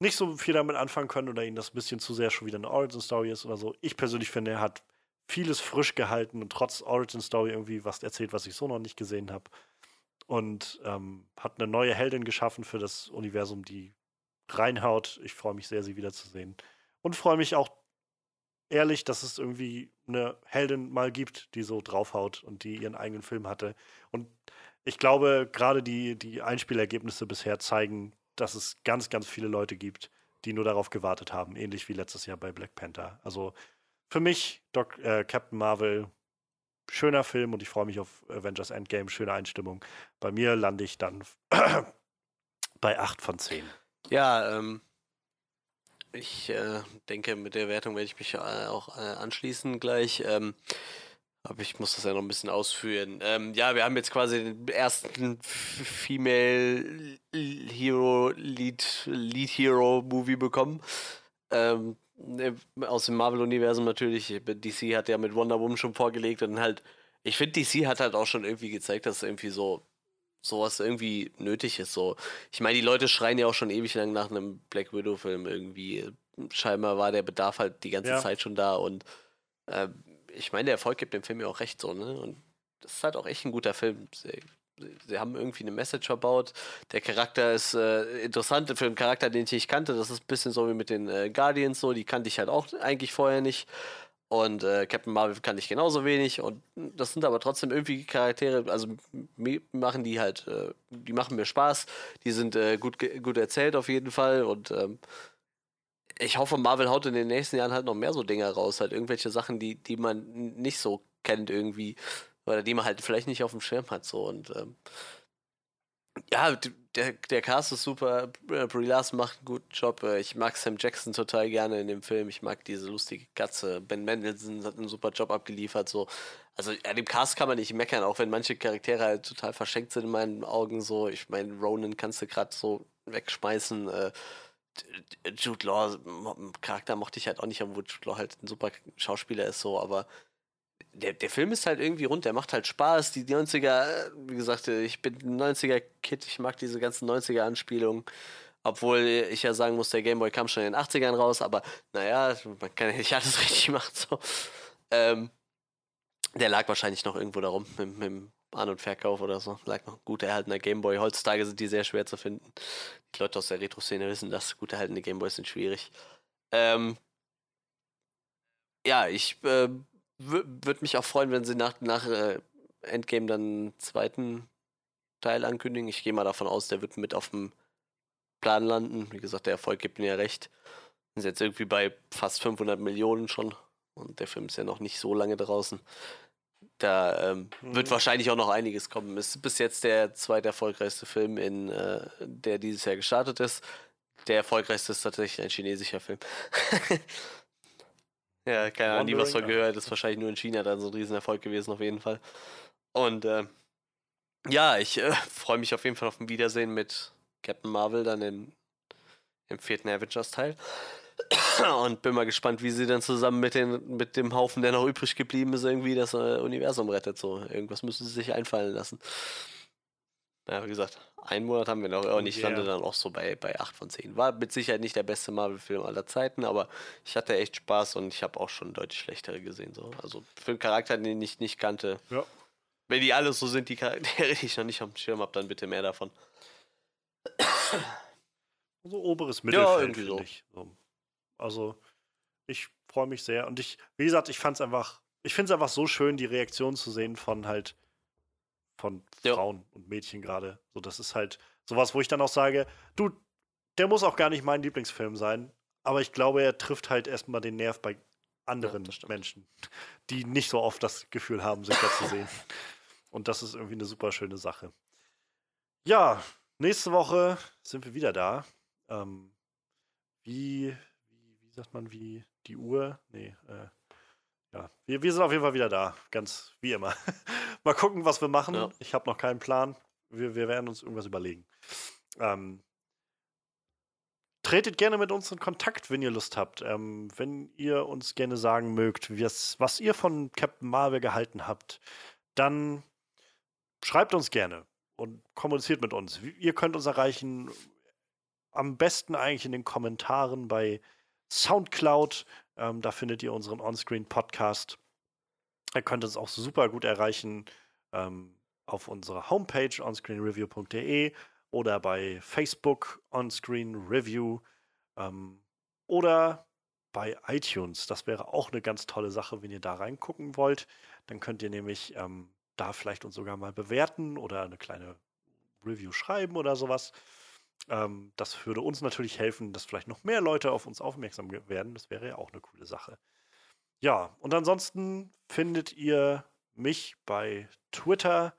Speaker 1: nicht so viel damit anfangen können oder ihnen das ein bisschen zu sehr schon wieder eine Origin Story ist oder so. Ich persönlich finde, er hat vieles frisch gehalten und trotz Origin Story irgendwie was erzählt, was ich so noch nicht gesehen habe. Und ähm, hat eine neue Heldin geschaffen für das Universum, die reinhaut. Ich freue mich sehr, sie wiederzusehen. Und freue mich auch ehrlich, dass es irgendwie eine Heldin mal gibt, die so draufhaut und die ihren eigenen Film hatte. Und ich glaube, gerade die, die Einspielergebnisse bisher zeigen, dass es ganz, ganz viele Leute gibt, die nur darauf gewartet haben, ähnlich wie letztes Jahr bei Black Panther. Also für mich, Doc, äh, Captain Marvel, schöner Film und ich freue mich auf Avengers Endgame, schöne Einstimmung. Bei mir lande ich dann bei 8 von 10.
Speaker 2: Ja, ähm, ich äh, denke, mit der Wertung werde ich mich äh, auch äh, anschließen gleich. Ähm, aber ich muss das ja noch ein bisschen ausführen. Ähm, ja, wir haben jetzt quasi den ersten Female Hero, Lead, Lead Hero Movie bekommen. Ähm, ne, aus dem Marvel-Universum natürlich. DC hat ja mit Wonder Woman schon vorgelegt und halt, ich finde, DC hat halt auch schon irgendwie gezeigt, dass irgendwie so sowas irgendwie nötig ist. So, ich meine, die Leute schreien ja auch schon ewig lang nach einem Black Widow-Film irgendwie. Scheinbar war der Bedarf halt die ganze ja. Zeit schon da und äh, ich meine, der Erfolg gibt dem Film ja auch recht so, ne? Und das ist halt auch echt ein guter Film. Sie, sie haben irgendwie eine Message verbaut. Der Charakter ist äh, interessant für einen Charakter, den ich nicht kannte. Das ist ein bisschen so wie mit den äh, Guardians so. Die kannte ich halt auch eigentlich vorher nicht. Und äh, Captain Marvel kann ich genauso wenig. Und das sind aber trotzdem irgendwie Charaktere, also machen die halt, äh, die machen mir Spaß. Die sind äh, gut, gut erzählt auf jeden Fall. Und ähm, ich hoffe, Marvel haut in den nächsten Jahren halt noch mehr so Dinger raus. Halt irgendwelche Sachen, die, die man nicht so kennt irgendwie. Oder die man halt vielleicht nicht auf dem Schirm hat. So. Und ähm, ja, der, der Cast ist super. Äh, Brie Larson macht einen guten Job. Äh, ich mag Sam Jackson total gerne in dem Film. Ich mag diese lustige Katze. Ben Mendelssohn hat einen super Job abgeliefert. So. Also an dem Cast kann man nicht meckern, auch wenn manche Charaktere halt total verschenkt sind in meinen Augen. So, ich meine, Ronan kannst du gerade so wegschmeißen. Äh, Jude Law, Charakter mochte ich halt auch nicht, obwohl Jude Law halt ein super Schauspieler ist, so, aber der, der Film ist halt irgendwie rund, der macht halt Spaß. Die 90er, wie gesagt, ich bin ein 90er-Kid, ich mag diese ganzen 90er-Anspielungen. Obwohl ich ja sagen muss, der Gameboy kam schon in den 80ern raus, aber naja, man kann ja nicht alles richtig machen. So. Ähm, der lag wahrscheinlich noch irgendwo darum mit, mit An- und Verkauf oder so. Lag noch gut erhaltener Gameboy. Heutzutage sind die sehr schwer zu finden. Die Leute aus der Retro-Szene wissen das. Gut erhaltene Gameboys sind schwierig. Ähm, ja, ich äh, würde mich auch freuen, wenn sie nach, nach äh, Endgame dann einen zweiten Teil ankündigen. Ich gehe mal davon aus, der wird mit auf dem Plan landen. Wie gesagt, der Erfolg gibt mir ja recht. Sind jetzt irgendwie bei fast 500 Millionen schon. Und der Film ist ja noch nicht so lange draußen. Da ähm, mhm. wird wahrscheinlich auch noch einiges kommen. Ist bis jetzt der zweite erfolgreichste Film, in, äh, der dieses Jahr gestartet ist. Der erfolgreichste ist tatsächlich ein chinesischer Film. ja, keine Ahnung, nie was von gehört. Ist wahrscheinlich nur in China dann so ein Riesenerfolg gewesen, auf jeden Fall. Und äh, ja, ich äh, freue mich auf jeden Fall auf ein Wiedersehen mit Captain Marvel dann in, im vierten Avengers-Teil. Und bin mal gespannt, wie sie dann zusammen mit, den, mit dem Haufen, der noch übrig geblieben ist, irgendwie das äh, Universum rettet. So, irgendwas müssen sie sich einfallen lassen. Ja, wie gesagt, einen Monat haben wir noch und ich
Speaker 1: Ja.
Speaker 2: lande dann auch so bei, bei 8 von 10. War mit Sicherheit nicht der beste Marvel-Film aller Zeiten, aber ich hatte echt Spaß und ich habe auch schon deutlich schlechtere gesehen. So. Also für einen Charakter, den ich nicht kannte.
Speaker 1: Ja.
Speaker 2: Wenn die alle so sind, die Charaktere, die ich noch nicht am Schirm habe, dann bitte mehr davon.
Speaker 1: So oberes Mittelfeld,
Speaker 2: irgendwie
Speaker 1: finde
Speaker 2: so.
Speaker 1: ich. So. Also, ich freue mich sehr. Und ich, wie gesagt, ich fand es einfach, ich finde es einfach so schön, die Reaktion zu sehen von halt, von
Speaker 2: Ja.
Speaker 1: Frauen und Mädchen gerade. So, das ist halt sowas, wo ich dann auch sage, du, der muss auch gar nicht mein Lieblingsfilm sein, aber ich glaube, er trifft halt erstmal den Nerv bei anderen
Speaker 2: stimmt.
Speaker 1: Menschen, die nicht so oft das Gefühl haben, sich da zu sehen. Und das ist irgendwie eine super schöne Sache. Ja, nächste Woche sind wir wieder da. Ähm, wie sagt man, wie die Uhr? Nee, äh, ja, wir, wir sind auf jeden Fall wieder da, ganz wie immer. Mal gucken, was wir machen.
Speaker 2: Ja.
Speaker 1: Ich habe noch keinen Plan. Wir, wir werden uns irgendwas überlegen. Ähm, tretet gerne mit uns in Kontakt, wenn ihr Lust habt. Ähm, wenn ihr uns gerne sagen mögt, was, ihr von Captain Marvel gehalten habt, dann schreibt uns gerne und kommuniziert mit uns. Ihr könnt uns erreichen am besten eigentlich in den Kommentaren bei Soundcloud. Ähm, da findet ihr unseren Onscreen-Podcast. Ihr könnt uns auch super gut erreichen ähm, auf unserer Homepage onscreenreview.de oder bei Facebook Onscreen Review ähm, oder bei iTunes. Das wäre auch eine ganz tolle Sache, wenn ihr da reingucken wollt. Dann könnt ihr nämlich ähm, da vielleicht uns sogar mal bewerten oder eine kleine Review schreiben oder sowas. Ähm, das würde uns natürlich helfen, dass vielleicht noch mehr Leute auf uns aufmerksam werden. Das wäre ja auch eine coole Sache. Ja, und ansonsten findet ihr mich bei Twitter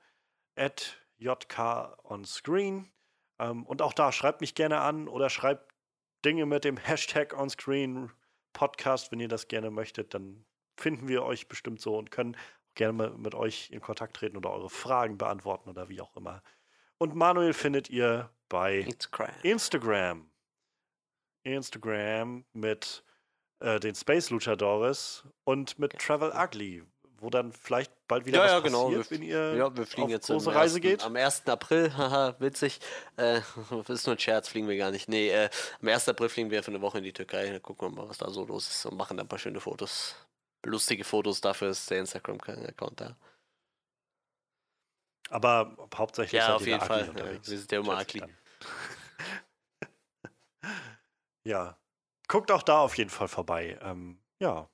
Speaker 1: at jkonscreen. Ähm, und auch da schreibt mich gerne an oder schreibt Dinge mit dem Hashtag onscreen Podcast, wenn ihr das gerne möchtet, dann finden wir euch bestimmt so und können gerne mit euch in Kontakt treten oder eure Fragen beantworten oder wie auch immer. Und Manuel findet ihr bei
Speaker 2: crap.
Speaker 1: Instagram. Instagram mit äh, den Space Luchadores und mit Travel Ugly, wo dann vielleicht bald wieder
Speaker 2: Ja,
Speaker 1: was
Speaker 2: ja, genau.
Speaker 1: passiert,
Speaker 2: Wir-
Speaker 1: wenn ihr
Speaker 2: Ja, wir fliegen
Speaker 1: auf
Speaker 2: jetzt
Speaker 1: große
Speaker 2: am
Speaker 1: Reise
Speaker 2: 1.
Speaker 1: geht.
Speaker 2: Am 1. April, haha, witzig. Äh, ist nur ein Scherz, fliegen wir gar nicht. Nee, äh, am 1. April fliegen wir für eine Woche in die Türkei. Dann gucken wir mal, was da so los ist und machen da ein paar schöne Fotos. Lustige Fotos, dafür ist der Instagram-Account da.
Speaker 1: Aber hauptsächlich
Speaker 2: Ja, auf jeden Fall. Ja, wir sind ja immer
Speaker 1: Schätze ich
Speaker 2: agil.
Speaker 1: dann. Ja. Guckt auch da auf jeden Fall vorbei. Ähm, ja.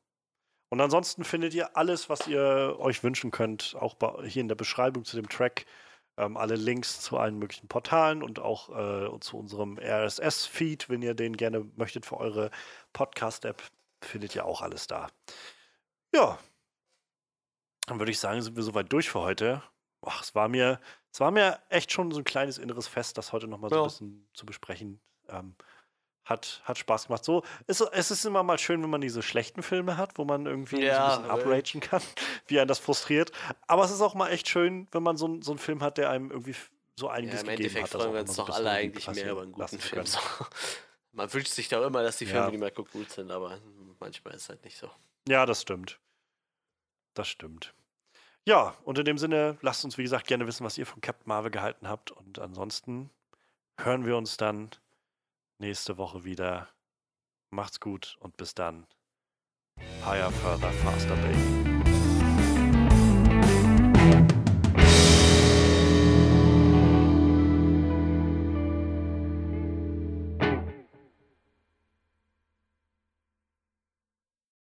Speaker 1: Und ansonsten findet ihr alles, was ihr euch wünschen könnt, auch bei, hier in der Beschreibung zu dem Track. Ähm, alle Links zu allen möglichen Portalen und auch äh, zu unserem RSS-Feed, wenn ihr den gerne möchtet für eure Podcast-App, findet ihr auch alles da. Ja. Dann würde ich sagen, sind wir soweit durch für heute. Ach, es war mir, es war mir echt schon so ein kleines inneres Fest, das heute nochmal so
Speaker 2: Ja.
Speaker 1: ein bisschen zu besprechen. Ähm, hat, hat Spaß gemacht. So, es, es ist immer mal schön, wenn man diese schlechten Filme hat, wo man irgendwie
Speaker 2: Ja,
Speaker 1: so ein bisschen upragen kann, wie einen das frustriert. Aber es ist auch mal echt schön, wenn man so, einen- so einen Film hat, der einem irgendwie so
Speaker 2: Ja,
Speaker 1: einiges
Speaker 2: im
Speaker 1: gegeben
Speaker 2: Endeffekt
Speaker 1: hat. das
Speaker 2: freuen
Speaker 1: auch
Speaker 2: wir uns doch alle eigentlich mehr über einen guten Film. So. Man wünscht sich doch immer, dass die Filme,
Speaker 1: Ja.
Speaker 2: die man guckt, gut sind, aber manchmal ist es halt nicht so.
Speaker 1: Ja, das stimmt. Das stimmt. Ja, und in dem Sinne, lasst uns, wie gesagt, gerne wissen, was ihr von Captain Marvel gehalten habt. Und ansonsten hören wir uns dann nächste Woche wieder. Macht's gut und bis dann. Higher, further, faster, baby.